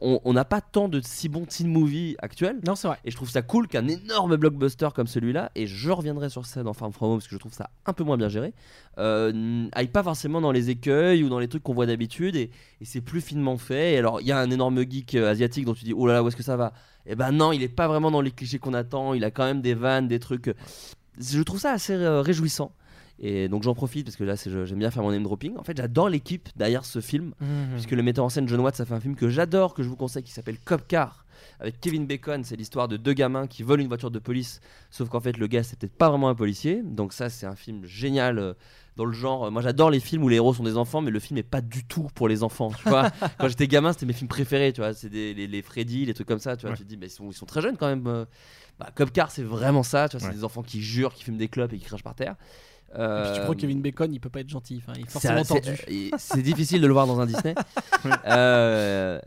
on n'a pas tant de si bons teen movies actuels. Non, c'est vrai. Et je trouve ça cool qu'un énorme blockbuster comme celui-là, et je reviendrai sur ça dans Farm From Home parce que je trouve ça un peu moins bien géré, euh, aille pas forcément dans les écueils ou dans les trucs qu'on voit d'habitude, et, et c'est plus finement fait. Et alors, il y a un énorme geek euh, asiatique dont tu dis, oh là là, où est-ce que ça va? Et ben non, il est pas vraiment dans les clichés qu'on attend, il a quand même des vannes, des trucs. Je trouve ça assez euh, réjouissant. Et donc j'en profite parce que là j'aime bien faire mon name dropping. En fait j'adore l'équipe derrière ce film Mhm. puisque le metteur en scène John Watts a fait un film que j'adore, que je vous conseille qui s'appelle Cop Car avec Kevin Bacon. C'est l'histoire de deux gamins qui volent une voiture de police, sauf qu'en fait le gars c'est peut-être pas vraiment un policier. Donc ça c'est un film génial. euh, dans le genre, moi j'adore les films où les héros sont des enfants, mais le film est pas du tout pour les enfants. Tu vois, [LAUGHS] quand j'étais gamin, c'était mes films préférés. Tu vois, c'est les, les Freddy, les trucs comme ça. Tu vois, Ouais. tu te dis, mais ils sont, ils sont très jeunes quand même. euh. Bah, Cop Car, c'est vraiment ça. Tu vois, c'est Ouais. des enfants qui jurent, qui fument des clopes et qui crachent par terre. Et puis tu Euh, crois que Kevin Bacon, il peut pas être gentil. Enfin, il est forcément c'est- tordu. et C'est difficile de le voir dans un Disney. [LAUGHS] Euh,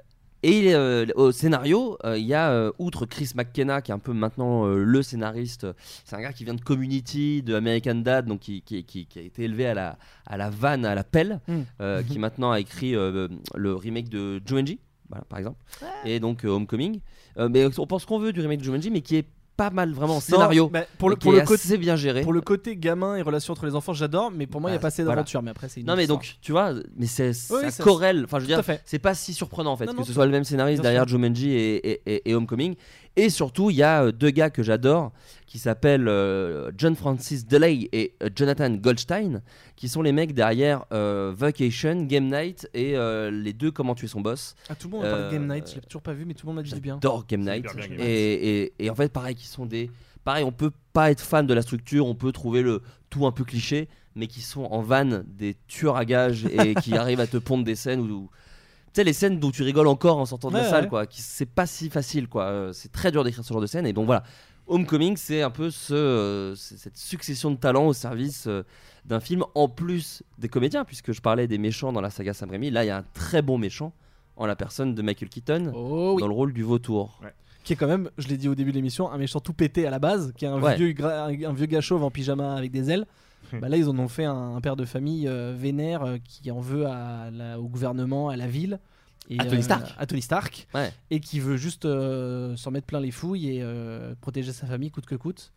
et euh, au scénario, euh, il y a, euh, outre Chris McKenna, qui est un peu maintenant euh, le scénariste, c'est un gars qui vient de Community, de American Dad, donc qui, qui- qui- qui a été élevé à la, à la vanne, à la pelle, Mm. euh, qui maintenant a écrit euh, le remake de Jumanji, voilà, par exemple, et donc euh, Homecoming. Euh, mais on pense qu'on veut du remake de Jumanji, mais qui est pas mal vraiment en scénario, Non, bah, pour le, pour le côté bien géré. Pour le côté gamin et relation entre les enfants, j'adore, mais pour moi, il n'y a Bah, pas assez voilà. d'aventure. Mais après, c'est Non mais histoire. donc tu vois, mais c'est Oui, ça corrèle. Enfin je veux dire, c'est pas si surprenant en fait Non, que non, ce soit le même scénariste derrière. Jumanji et, et, et- et Homecoming. Et surtout, il y a euh, deux gars que j'adore qui s'appellent euh, John Francis Delay et euh, Jonathan Goldstein, qui sont les mecs derrière euh, Vacation, Game Night et euh, les deux Comment tuer son boss. Ah, tout le monde a parlé de Game Night, je l'ai toujours pas vu, mais tout le monde m'a dit du bien. J'adore Game Night. Super bien, Game et, et- et en fait, pareil, qui sont des. Pareil, on peut pas être fan de la structure, on peut trouver le tout un peu cliché, mais qui sont en vanne des tueurs à gages et qui [LAUGHS] arrivent à te pondre des scènes où. Sais, les scènes dont tu rigoles encore en sortant de la salle, ouais. quoi. qui- C'est pas si facile, quoi. Euh, C'est très dur d'écrire ce genre de scène. Et donc voilà. Homecoming, c'est un peu ce, euh, cette succession de talents au service euh, d'un film, en plus des comédiens, puisque je parlais des méchants dans la saga Sam Raimi. Là, il y a un très bon méchant en la personne de Michael Keaton Oh dans le rôle du vautour. Qui est quand même, je l'ai dit au début de l'émission, un méchant tout pété à la base, qui est un, vieux, un, un vieux gars chauve en pyjama avec des ailes. Bah là, ils en ont fait un, un père de famille euh, vénère euh, qui en veut à la- au gouvernement, à la ville. Et, À Tony euh, Stark. à Tony Stark. Ouais. Et qui veut juste s'en mettre plein les fouilles et protéger sa famille coûte que coûte.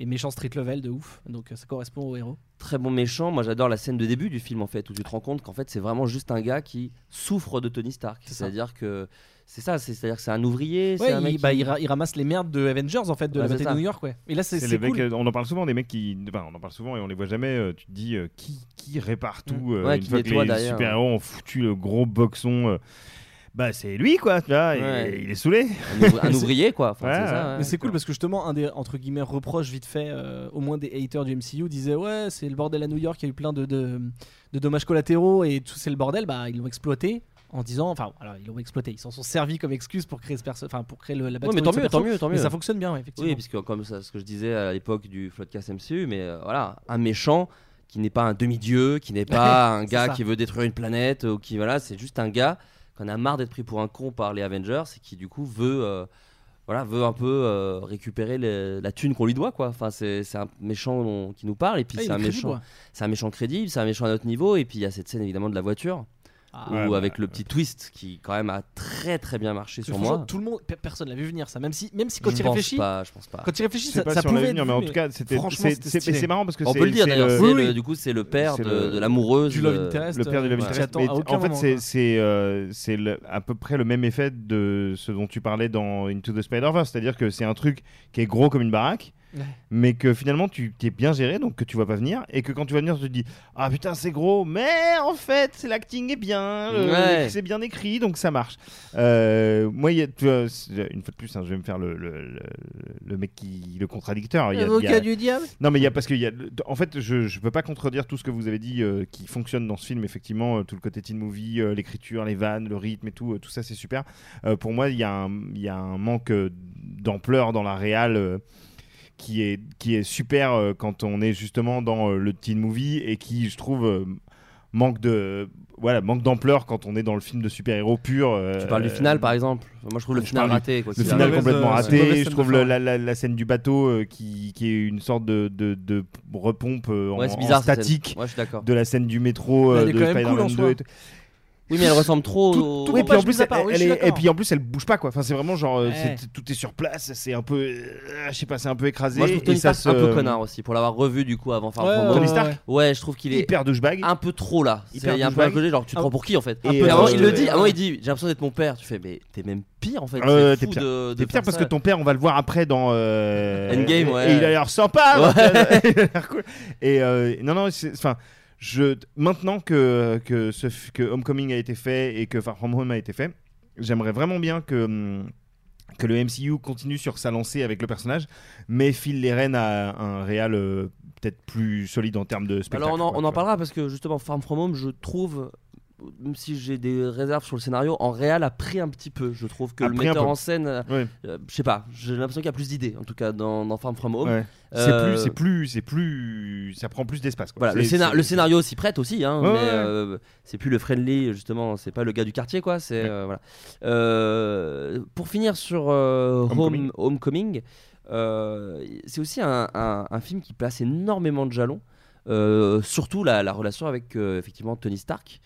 Et méchant street level de ouf. Donc euh, ça correspond au héros. très bon méchant. Moi, j'adore la scène de début du film en fait, où tu te rends compte qu'en fait, c'est vraiment juste un gars qui souffre de Tony Stark. C'est ça. C'est-à-dire que c'est ça, c'est- c'est-à-dire que c'est un ouvrier, c'est Ouais, un il, mec bah, qui- il ra- il ramasse les merdes de Avengers en fait, de Ouais, la bataille de New York. Ouais. Et là, c'est mecs, cool. on en parle souvent des mecs qui, enfin, on en parle souvent et on les voit jamais. euh, tu te dis euh, qui, qui répare tout Mm. euh, Ouais, une qui fois que les super héros ont foutu le gros boxon. Bah c'est lui quoi, tu vois, Ouais. il est saoulé. Un ouvri- un ouvrier, quoi. Enfin, c'est Ouais, ça, ouais. Mais c'est cool parce que justement, un des entre guillemets reproches vite fait, euh, au moins des haters du MCU disaient ouais, c'est le bordel à New York, il y a eu plein de, de, de dommages collatéraux et tout c'est le bordel. Bah, ils l'ont exploité en disant, enfin, alors ils l'ont exploité, ils s'en sont servis comme excuse pour créer ce perso, enfin pour créer le, la mais tant mieux, tant mieux, tant Mais mieux. ça fonctionne bien, effectivement. Oui, puisque comme ça, ce que je disais à l'époque du Floodcast MCU, mais euh, voilà, un méchant qui n'est pas un demi-dieu, qui n'est [LAUGHS] pas un gars ça. qui veut détruire une planète, ou qui voilà, c'est juste un gars qu'on a marre d'être pris pour un con par les Avengers et qui du coup veut, euh, voilà, veut un peu euh, récupérer les- la thune qu'on lui doit, quoi. Enfin, c'est un méchant qui nous parle et puis Ah, c'est est un méchant, c'est un méchant crédible, c'est un méchant à notre niveau et puis il y a cette scène évidemment de la voiture. Ah. Ouais, bah, avec le petit twist qui quand même a très très bien marché sur moi. Tout le monde, pe- personne l'a vu venir ça. Même si, même si quand Je il pense réfléchit, pas, je pense pas. Quand il réfléchit, ça, pas ça si pouvait venir, mais en tout cas, c'était- franchement, c'est- marrant parce que On peut le dire d'ailleurs, le- c'est Oui, le- oui. du coup c'est le père de, le- de l'amoureuse. Du love de- interest, le père du Love euh, Interest. Mais en fait, c'est euh, c'est à peu près le même effet de ce dont tu parlais dans Into the Spider-Verse, c'est-à-dire que c'est un truc qui est gros comme une baraque. Ouais. Mais que finalement tu es bien géré, donc que tu vois pas venir, et que quand tu vas venir, tu te dis Ah putain, c'est gros, mais en fait, c'est l'acting est bien, le- Ouais. c'est bien écrit, donc ça marche. Euh, moi, y a, tu vois, c'est- une fois de plus, hein, je vais me faire le, le, le- le mec qui. le contradicteur. A- a- L'avocat du diable. non, mais il y a parce qu'il y a. En fait, je je peux pas contredire tout ce que vous avez dit euh, qui fonctionne dans ce film. Effectivement, euh, tout le côté teen movie, euh, l'écriture, les vannes, le rythme et tout, euh, tout ça c'est super. Euh, pour moi, il y a un il y a un manque euh, d'ampleur dans la réal. Qui est, qui est super euh, quand on est justement dans euh, le teen movie et qui, je trouve, euh, manque de voilà manque d'ampleur quand on est dans le film de super-héros pur. Tu parles du final par exemple. Moi je trouve le je final raté. quoi le final complètement raté. Je trouve la, la- la scène du bateau qui, qui est une sorte de, de, de repompe en, Ouais, statique Ouais, de la scène du métro de Spider-Man cool en 2 soi. et tout. Oui, mais elle ressemble trop. au- Oui, et puis en plus, à elle, part, oui, elle je suis est, et puis en plus, elle bouge pas quoi. Enfin, c'est vraiment genre, euh, Ouais. tout est sur place, c'est un peu, euh, je sais pas, c'est un peu écrasé. Moi, je trouve et Tony ça Stark un se- peu connard aussi pour l'avoir revu du coup avant Far Ouais, From ouais, Home. Tony ouais, Stark ouais. Je trouve qu'il est hyper douchebag. un peu trop là. Il y a un peu un côté genre tu te Ah. prends pour qui en fait Et, euh, avant, il le dit, avant il dit j'ai l'impression d'être mon père. Tu fais mais t'es même pire en fait. T'es pire. parce que ton père, on va le voir après dans Endgame, et- ouais. Et il a l'air sympa. Ouais. donc, [LAUGHS] il a l'air cool. Et non, non, c'est- enfin, je maintenant que que ce f- que Homecoming a été fait et que Far From Home a été fait, j'aimerais vraiment bien que hum, que le MCU continue sur sa lancée avec le personnage, mais file les rênes à un réal euh, peut-être plus solide en termes de spectacle. Alors on en, quoi, on en parlera parce que justement Farm From Home, je trouve, même si j'ai des réserves sur le scénario, en réel a pris un petit peu. Je trouve que A le metteur en scène, euh, euh, je sais pas, j'ai l'impression qu'il y a plus d'idées en tout cas dans, dans Farm From Home. Ouais. C'est Euh, plus, c'est plus, c'est plus, ça prend plus d'espace. Voilà, le, scénar- scénario s'y prête aussi, hein, Ouais, mais ouais, euh, c'est plus le friendly, justement, c'est pas le gars du quartier, quoi. C'est euh, voilà. Pour finir sur Home- Homecoming. C'est aussi un, un- un film qui place énormément de jalons, surtout la, la relation avec effectivement Tony Stark,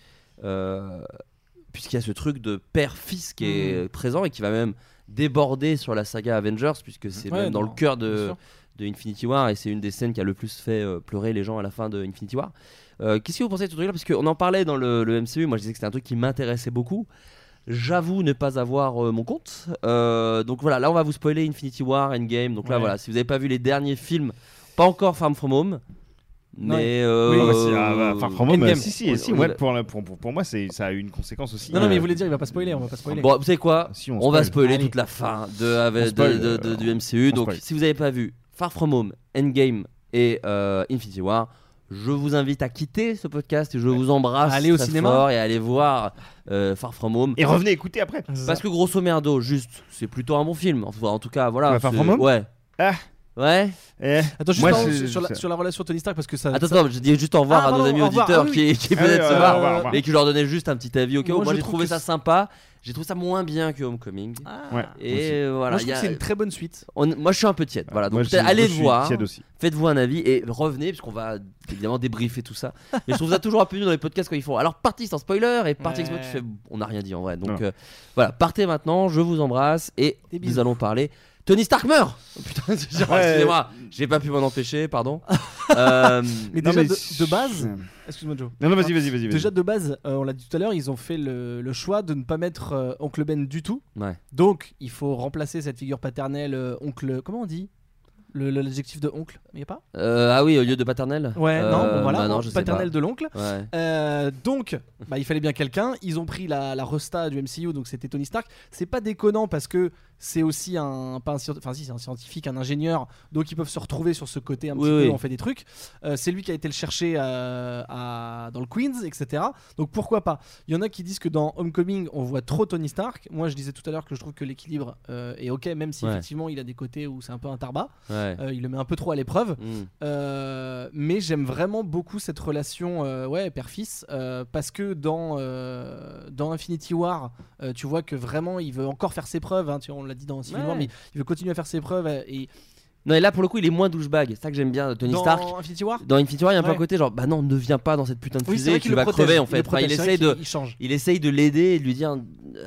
puisqu'il y a ce truc de père-fils qui est Mm. présent et qui va même déborder sur la saga Avengers, puisque c'est Ouais, même dans non, le cœur de Infinity War et c'est une des scènes qui a le plus fait euh, pleurer les gens à la fin de Infinity War. Euh, Qu'est-ce que vous pensez de ce truc-là? Parce qu'on en parlait dans le, le MCU, moi je disais que c'était un truc qui m'intéressait beaucoup. J'avoue ne pas avoir euh, mon compte. Euh, donc voilà, là on va vous spoiler Infinity War, Endgame. Donc là Ouais. voilà, si vous n'avez pas vu les derniers films, pas encore Farm From Home, mais. Ouais. euh, Oui. Ah bah, ah bah, pour, la- pour, pour, pour moi, c'est, ça a eu une conséquence aussi. Non, non, mais il voulait dire, il va pas spoiler, on va pas spoiler. Bon, vous savez quoi Si, on, on va spoil. spoiler Allez. toute la fin de, avec- On spoil, de- de- de- euh, du MCU. on Donc, spoil. si vous n'avez pas vu Far From Home, Endgame et euh, Infinity War, je vous invite à quitter ce podcast et je vous embrasse Allez au très cinéma. fort et allez voir euh, Far From Home. Et revenez écouter après. Parce que grosso merdo, juste, c'est plutôt un bon film. Enfin, en tout cas, voilà. Far From Home Ouais. Ah. Ouais. Eh. Attends, juste Moi, pardon, c'est- sur, la, c'est- sur la relation Tony Stark, parce que ça. Attends, ça- attends, je dis juste au revoir Ah, à nos amis au auditeurs Ah oui. qui, qui Allez, peut-être se au barrent au et qui leur donnais juste un petit avis. Ok, Moi, moi, je j'ai trouve trouvé ça sympa. J'ai trouvé ça moins bien que Homecoming. Ouais, Et euh, voilà, Moi, je a- que c'est une très bonne suite. on- moi je suis un peu tiède. Voilà, donc je- allez je voir. Faites-vous un avis et revenez puisqu'on va évidemment débriefer tout ça. Mais je trouve ça toujours un peu mieux dans les podcasts quand ils font. Alors partie sans spoiler et partie Ouais. avec tu fais on n'a rien dit en vrai. Donc euh, voilà, partez maintenant, je vous embrasse et nous allons parler. Tony Stark meurt. Oh, [LAUGHS] putain, genre, Ouais. excusez-moi, j'ai pas pu m'en empêcher, pardon. [LAUGHS] Euh, Mais Non, déjà, mais de, base, excuse-moi Joe. Non, non, vas-y, vas-y, vas-y. Déjà de base, euh, on l'a dit tout à l'heure, ils ont fait le, le choix de ne pas mettre euh, Oncle Ben du tout. ouais. Donc, il faut remplacer cette figure paternelle, euh, oncle. Comment on dit? Le- le- L'adjectif de oncle, il a pas Euh, ah oui, au lieu de paternel. Ouais, non, Euh, bon, voilà, bah non, je de l'oncle. Ouais. Euh, donc, bah, il fallait bien quelqu'un. Ils ont pris la, la resta du MCU, donc c'était Tony Stark. C'est pas déconnant parce que c'est aussi un, pas un, enfin si, un scientifique, un ingénieur, donc ils peuvent se retrouver sur ce côté un Oui, petit peu. oui. On fait des trucs. C'est lui qui a été le chercher à- dans le Queens, etc. Donc pourquoi pas? Il y en a qui disent que dans Homecoming, on voit trop Tony Stark. Moi, je disais tout à l'heure que je trouve que l'équilibre est ok, même si Ouais. effectivement il a des côtés où c'est un peu un tarbat. Ouais. Il le met un peu trop à l'épreuve. Mm. Euh, mais j'aime vraiment beaucoup cette relation euh, ouais, père-fils euh, parce que dans, dans Infinity War, tu vois que vraiment il veut encore faire ses preuves. hein, tu vois, on l'a dit dans Civil Ouais. War, mais il veut continuer à faire ses preuves. Et Non, et là pour le coup, il est moins douchebag. C'est ça que j'aime bien Tony dans Stark. Infinity War, Dans Infinity War, il y a un peu un côté genre, bah non, ne viens pas dans cette putain de Oui, fusée, tu vas protège, crever en fait. Enfin, il essaye de, qu'il- il change. il essaye de l'aider et de lui dire,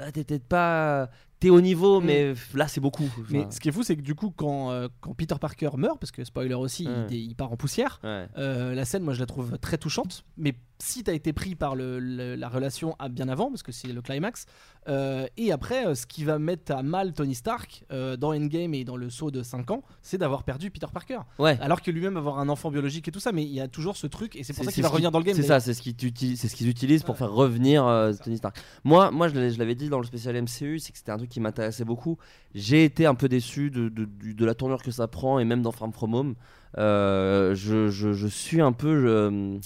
ah, t'es peut-être pas, t'es au niveau, Mm. mais là c'est beaucoup. Mais ce qui est fou, c'est que du coup, quand, euh, quand Peter Parker meurt, parce que spoiler aussi, Ouais. il, il part en poussière, ouais. euh, la scène, moi, je la trouve très touchante. Mais si t'as été pris par le, le- la relation à bien avant, parce que c'est le climax, euh, et après, euh, ce qui va mettre à mal Tony Stark euh, dans Endgame et dans le saut de 5 ans, c'est d'avoir perdu Peter Parker. Ouais. Alors que lui-même avoir un enfant biologique et tout ça, mais il y a toujours ce truc, et c'est pour ça qu'il va ce revenir qui- dans le game. C'est ça, c'est ce qu'ils ce qu'ils utilisent pour faire revenir Tony Stark. Moi, moi, je l'avais dit dans le spécial MCU, c'est que c'était un truc qui m'intéressait beaucoup. J'ai été un peu déçu de, de, du- de la tournure que ça prend et même dans Farm From Home. Je, je, je suis un peu. je-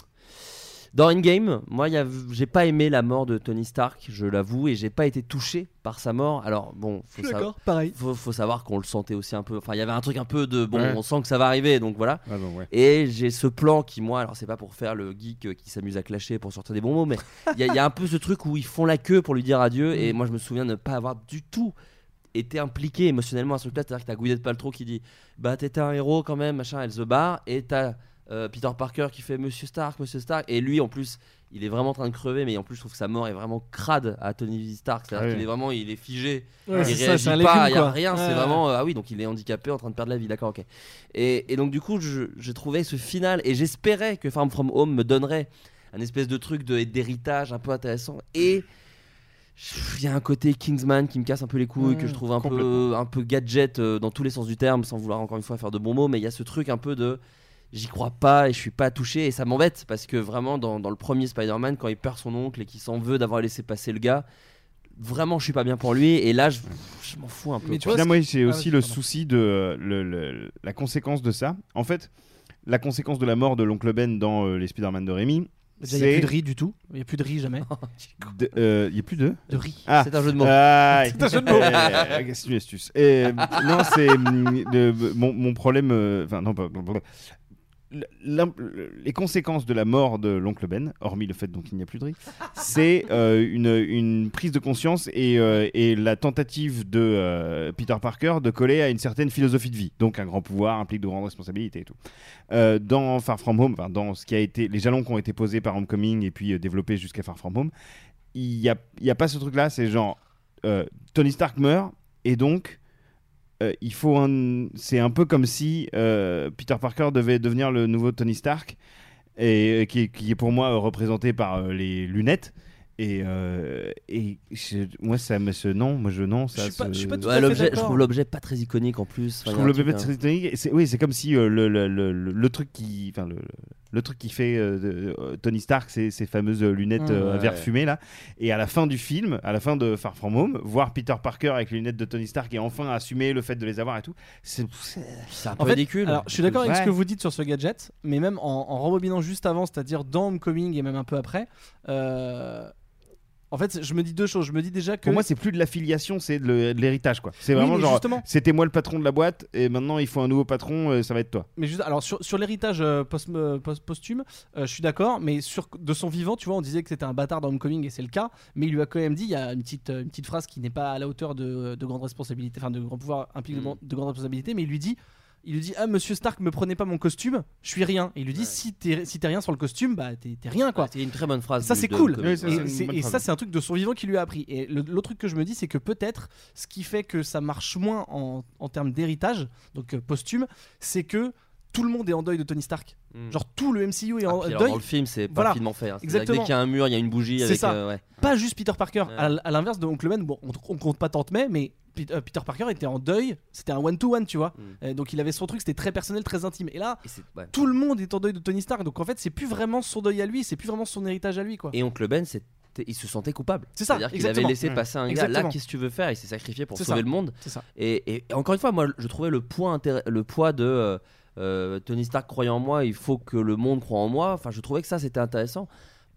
Dans Endgame, moi, il y a- j'ai pas aimé la mort de Tony Stark, je l'avoue, et j'ai pas été touché par sa mort. Alors bon, faut, suis sa- d'accord, pareil. faut, faut savoir qu'on le sentait aussi un peu. Enfin, il y avait un truc un peu de bon, Ouais. on sent que ça va arriver, donc voilà. Ah non, ouais. Et j'ai ce plan qui, moi, alors c'est pas pour faire le geek euh, qui s'amuse à clasher pour sortir des bons mots, mais il y, a- il y a un peu ce truc où ils font la queue pour lui dire adieu. Et moi, je me souviens de ne pas avoir du tout été impliqué émotionnellement à ce truc-là. C'est-à-dire que t'as Gwyneth Paltrow qui dit Bah, t'étais un héros quand même, machin, elle se barre. Et t'as euh, Peter Parker qui fait Monsieur Stark, Monsieur Stark, et lui en plus, il est vraiment en train de crever, mais en plus, je trouve que sa mort est vraiment crade à Tony Stark. C'est-à-dire Ah oui. qu'il est vraiment, il est figé, Ouais, il c'est ça, réagit pas, il y a rien. Ouais, C'est vraiment, euh, ah oui, donc il est handicapé, en train de perdre la vie, d'accord, ok. Et, et donc du coup, je- j'ai trouvé ce final, et j'espérais que Farm From Home me donnerait un espèce de truc de- d'héritage un peu intéressant, et il y a un côté Kingsman qui me casse un peu les couilles, que je trouve un peu, un peu gadget euh, dans tous les sens du terme, sans vouloir encore une fois faire de bons mots, mais il y a ce truc un peu de j'y crois pas et je suis pas touché et ça m'embête parce que vraiment dans, dans le premier Spider-Man quand il perd son oncle et qu'il s'en veut d'avoir laissé passer le gars vraiment je suis pas bien pour lui et là je, je m'en fous un peu quoi. Là, moi, j'ai Ah, aussi le pardon. souci de le- le- la conséquence de ça. En fait, la conséquence de la mort de l'oncle Ben dans euh, les Spider-Man de Rémi, il n'y a c'est plus de riz du tout. Il n'y a plus de riz jamais. [LAUGHS] de- euh, Il y a plus de De riz. Ah. C'est un jeu de mots. Ah, [LAUGHS] C'est un jeu de mots. euh, astuce, astuce. Et, euh, non, c'est mon, mon problème. euh, Enfin, non, pas. Les conséquences de la mort de l'oncle Ben, hormis le fait donc il n'y a plus de riz, c'est euh, une, prise de conscience et, euh, la tentative de euh, Peter Parker de coller à une certaine philosophie de vie. Donc un grand pouvoir implique de grandes responsabilités et tout. Dans Far From Home, dans ce qui a été les jalons qui ont été posés par Homecoming et puis développés jusqu'à Far From Home, il n'y a, pas ce truc-là. C'est genre Tony Stark meurt et donc euh, il faut un. C'est un peu comme si euh, Peter Parker devait devenir le nouveau Tony Stark, et euh, qui, est- qui est pour moi euh, représenté par euh, les lunettes. Et, euh, et je- moi, ça me. Ce, non, moi je. Non, ça. Je suis pas- je suis pas tout Ouais, à fait l'objet- je d'accord. trouve l'objet pas très iconique en plus je trouve bébé hein. très. C'est- Oui, c'est comme si euh, le, le, le, le- le truc qui, enfin le, le truc qui fait euh, euh, Tony Stark, c'est ces fameuses lunettes Mmh, euh, ouais. verre fumé là. Et à la fin du film, à la fin de Far From Home, voir Peter Parker avec les lunettes de Tony Stark et enfin assumer le fait de les avoir et tout, c'est un En peu fait, ridicule Alors, je suis d'accord avec ce que vous dites sur ce gadget, mais même en, en rembobinant juste avant, c'est-à-dire dans Homecoming et même un peu après, euh, en fait, je me dis deux choses. Je me dis déjà que. Pour moi, c'est plus de l'affiliation, c'est de l'héritage quoi. C'est vraiment genre, c'était moi le patron de la boîte et maintenant il faut un nouveau patron, euh, ça va être toi. Mais juste, alors sur, sur l'héritage euh, post, euh, post- posthume, euh, je suis d'accord, mais sur de son vivant, tu vois, on disait que c'était un bâtard dans Homecoming et c'est le cas, mais il lui a quand même dit, il y a une petite, une petite phrase qui n'est pas à la hauteur de, de grandes responsabilités, enfin de grands pouvoirs implique de, Mm. grandes- de grandes responsabilités, mais il lui dit. Il lui dit ah monsieur Stark me prenez pas mon costume je suis rien et il lui dit si t'es si t'es rien sur le costume bah t'es t'es rien quoi c'est une très bonne phrase ça c'est cool Homecoming. Oui, ça, et, ça c'est un truc de son vivant qui lui a appris et l'autre truc que je me dis c'est que peut-être ce qui fait que ça marche moins en, en termes d'héritage donc euh, posthume c'est que tout le monde est en deuil de Tony Stark Mm. genre tout le MCU est en Ah, alors, deuil dans le film c'est pas Voilà. finement fait hein. Que Exactement. dès qu'il y a un mur il y a une bougie c'est ça euh, ouais. pas juste Peter Parker Ouais. à, l'inverse de Oncle Ben bon on, on compte pas Tante May mais Peter Parker était en deuil c'était un one to one tu vois Mm. Euh, donc il avait son truc c'était très personnel très intime et là Et c'est- ouais. tout le monde est en deuil de Tony Stark donc en fait c'est plus vraiment son deuil à lui c'est plus vraiment son héritage à lui quoi Et Oncle Ben, c'était- il se sentait coupable. C'est ça, C'est-à-dire qu'il avait laissé passer un gars. Exactement. Là, qu'est-ce que tu veux faire? Il s'est sacrifié pour C'est sauver ça. le monde. c'est ça Et, et encore une fois, moi, je trouvais le, point le poids de euh, euh, Tony Stark croyant en moi, il faut que le monde croit en moi. Enfin, je trouvais que ça, c'était intéressant.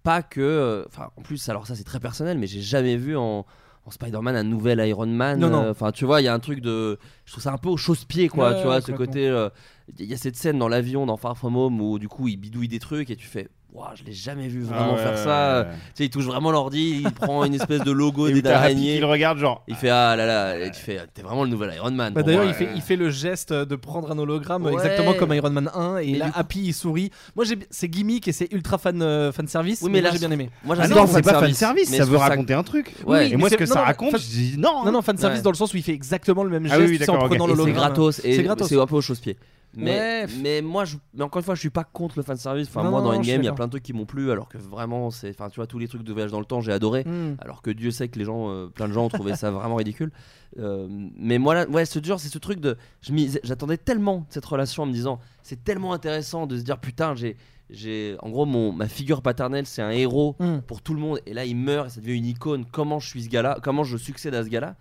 Pas que. euh, Enfin, en plus, alors ça, c'est très personnel, mais j'ai jamais vu en. En Spider-Man, un nouvel Iron Man. Non, non. euh, Enfin, tu vois, il y a un truc de. Je trouve ça un peu au chausse-pied, quoi. Ouais, tu vois, ouais, ce côté. euh, Il y a cette scène dans l'avion, dans Far From Home, où du coup, il bidouille des trucs et tu fais. Waouh, je l'ai jamais vu vraiment Ah ouais, faire ouais, ça. ouais, ouais. Tu sais, il touche vraiment l'ordi, il prend une espèce de logo [LAUGHS] des araignées. le regarde genre. Il fait ah là là, et tu fais t'es vraiment le nouvel Iron Man. Bah, D'ailleurs, il fait, il fait le geste de prendre un hologramme Ouais. exactement comme Iron Man 1 et là coup- Happy il sourit. Moi j'ai c'est gimmick et c'est ultra fan euh, fan service. Oui, mais, là, j'ai bien aimé. Moi Ah j'adore c'est pas fan service, mais ça veut raconter un truc. Ouais. Et mais moi, ce que ça raconte, fan- je dis non. Non non fan service dans le sens où il fait exactement le même Ah geste oui, oui, en prenant Et c'est l'hologramme. gratos et C'est gratos. c'est un peu au chausse-pied. Mais, Ouais. mais moi, je, mais encore une fois, je suis pas contre le fanservice. Enfin, Non, moi, dans Endgame, il y a plein de trucs qui m'ont plu, alors que vraiment, c'est, enfin, tu vois, tous les trucs de voyage dans le temps, j'ai adoré. Hmm. Alors que Dieu sait que les gens, euh, plein de gens ont trouvé ça [LAUGHS] vraiment ridicule. Euh, mais moi, là, ouais, ce genre, c'est ce truc de, j'attendais tellement cette relation en me disant, c'est tellement intéressant de se dire, putain, j'ai, j'ai, en gros, mon, ma figure paternelle, c'est un héros Hmm. pour tout le monde, et là, il meurt, et ça devient une icône. Comment je suis ce gars-là? Comment je succède à ce gars-là?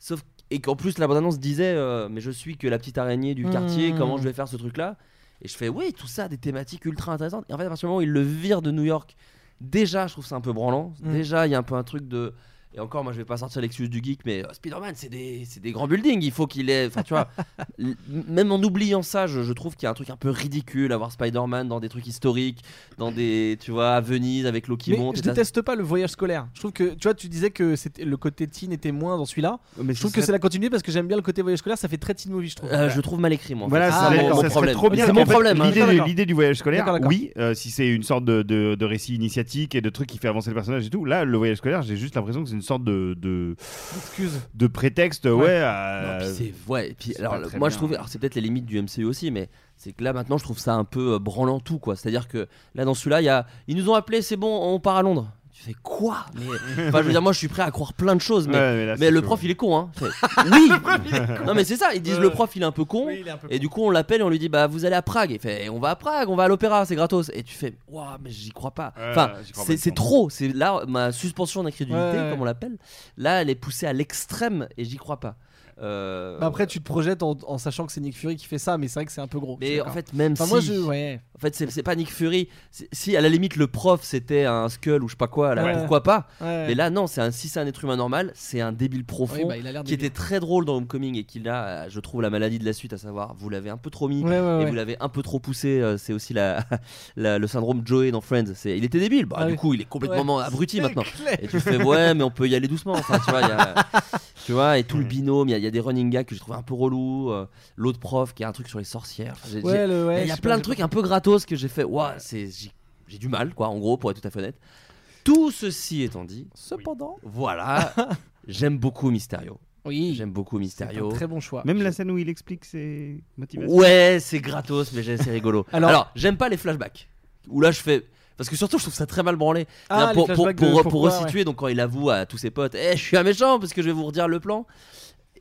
Sauf et qu'en plus la bande-annonce disait, euh, mais je suis que la petite araignée du quartier. Hmm. Comment je vais faire ce truc-là? Et je fais, oui, tout ça, des thématiques ultra intéressantes. Et en fait, à partir du moment où il le vire de New York, déjà, je trouve ça un peu branlant. Mm. Déjà, il y a un peu un truc de. Et encore, moi je vais pas sortir l'excuse du geek, mais euh, Spider-Man c'est des, c'est des grands buildings, il faut qu'il ait. Enfin, tu vois, [LAUGHS] même en oubliant ça, je, je trouve qu'il y a un truc un peu ridicule, avoir Spider-Man dans des trucs historiques, dans des. Tu vois, à Venise avec l'eau qui Mais monte. je et déteste pas le voyage scolaire. Je trouve que tu vois, tu disais que c'était le côté teen était moins dans celui-là. Mais je trouve que c'est la continuité parce que j'aime bien le côté voyage scolaire. Ça fait très teen movie, je trouve. Euh, je trouve mal écrit, moi. Voilà, ça, c'est mon, problème. trop bien. C'est En mon fait, problème. hein. L'idée, D'accord. l'idée du voyage scolaire, d'accord. oui, euh, si c'est une sorte de, de, de récit initiatique et de truc qui fait avancer le personnage et tout. Là, le voyage scolaire, j'ai juste l'impression que c'est une sorte de, de, Excuse. de prétexte, ouais. Ouais. à- Non, puis c'est ouais. et puis c'est alors moi bien. je trouve, alors c'est peut-être les limites du MCU aussi, mais c'est que là maintenant je trouve ça un peu euh, branlant tout quoi. C'est-à-dire que là dans celui-là, il y a, ils nous ont appelé, c'est bon, on part à Londres. Tu fais quoi? Mais enfin, je veux dire, moi je suis prêt à croire plein de choses, mais, Ouais, mais là, mais c'est le prof il est con, hein. Fait, [LAUGHS] oui. non mais c'est ça. Ils disent le prof il est un peu con, Oui, il est un peu et du coup on l'appelle et on lui dit bah vous allez à Prague. Il fait on va à Prague, on va à l'opéra, c'est gratos. Et tu fais waouh mais j'y crois pas. Enfin c'est trop. C'est là ma suspension d'incrédulité ouais. comme on l'appelle. Là elle est poussée à l'extrême et j'y crois pas. Euh, Bah après, tu te projettes en, en sachant que c'est Nick Fury qui fait ça, mais c'est vrai que c'est un peu gros. mais en fait, même Enfin, si. moi, je- ouais. En fait, c'est pas Nick Fury. Si à la limite le prof c'était un Skull ou je sais pas quoi, là, Ouais. pourquoi pas Ouais. Mais là, non, c'est un, si c'est un être humain normal, c'est un débile profond Oui, bah, il a qui débile. était très drôle dans Homecoming et qui là, je trouve la maladie de la suite, à savoir, vous l'avez un peu trop mis et vous l'avez un peu trop poussé. euh, c'est aussi la, [LAUGHS] la- le syndrome Joey dans Friends. Il était débile. Bah, Ah du oui. coup, il est complètement abruti [LAUGHS] maintenant. clair. Et tu fais ouais, mais on peut y aller doucement. Enfin, tu vois, il y a- [LAUGHS] tu vois, et tout le binôme, il y, a- il y a des running gags que je trouve un peu relou. euh, l'autre prof qui a un truc sur les sorcières. Enfin, j'ai- Ouais, j'ai- le- ouais, il y a plein de j'ai trucs pas- un peu gratos que j'ai fait. Ouah, c'est j'ai, j'ai du mal, quoi. En gros, pour être tout à fait honnête. Tout ceci étant dit, Cependant, voilà, [LAUGHS] j'aime beaucoup Mysterio. oui, J'aime beaucoup c'est un Mysterio. très bon choix. Même la scène où il explique ses motivations. Ouais, c'est gratos, mais j'ai- c'est rigolo. [LAUGHS] Alors- Alors, j'aime pas les flashbacks. Où là, je fais. Parce que surtout, je trouve ça très mal branlé. Ah, pour, pour, de resituer, donc quand il avoue à tous ses potes, Eh, je suis un méchant parce que je vais vous redire le plan.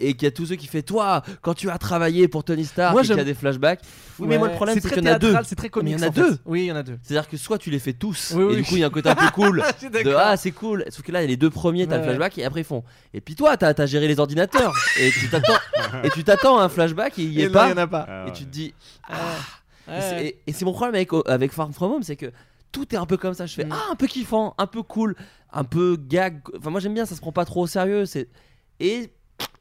Et qu'il y a tous ceux qui fait toi quand tu as travaillé pour Tony Stark Moi, et qu'il y a des flashbacks. Oui, mais moi le problème c'est qu'il y en a deux. C'est très comique. il y en a en fait. deux. Oui, il y en a deux. C'est-à-dire que soit tu les fais tous Oui, et du coup il y a un côté un peu [LAUGHS] cool de ah c'est cool. Sauf que là il y a les deux premiers, t'as le Ouais. flashback et après ils font. Et puis toi t'as as géré les ordinateurs et tu t'attends [LAUGHS] et tu t'attends à un flashback et il y Et est là, pas. y en a pas. Ah Et ouais. tu te dis Ouais. et c'est- et- et c'est mon problème avec, avec Far From Home, c'est que tout est un peu comme ça. Je fais Mm. ah un peu kiffant, un peu cool, un peu gag. Enfin moi j'aime bien, ça se prend pas trop au sérieux. C'est et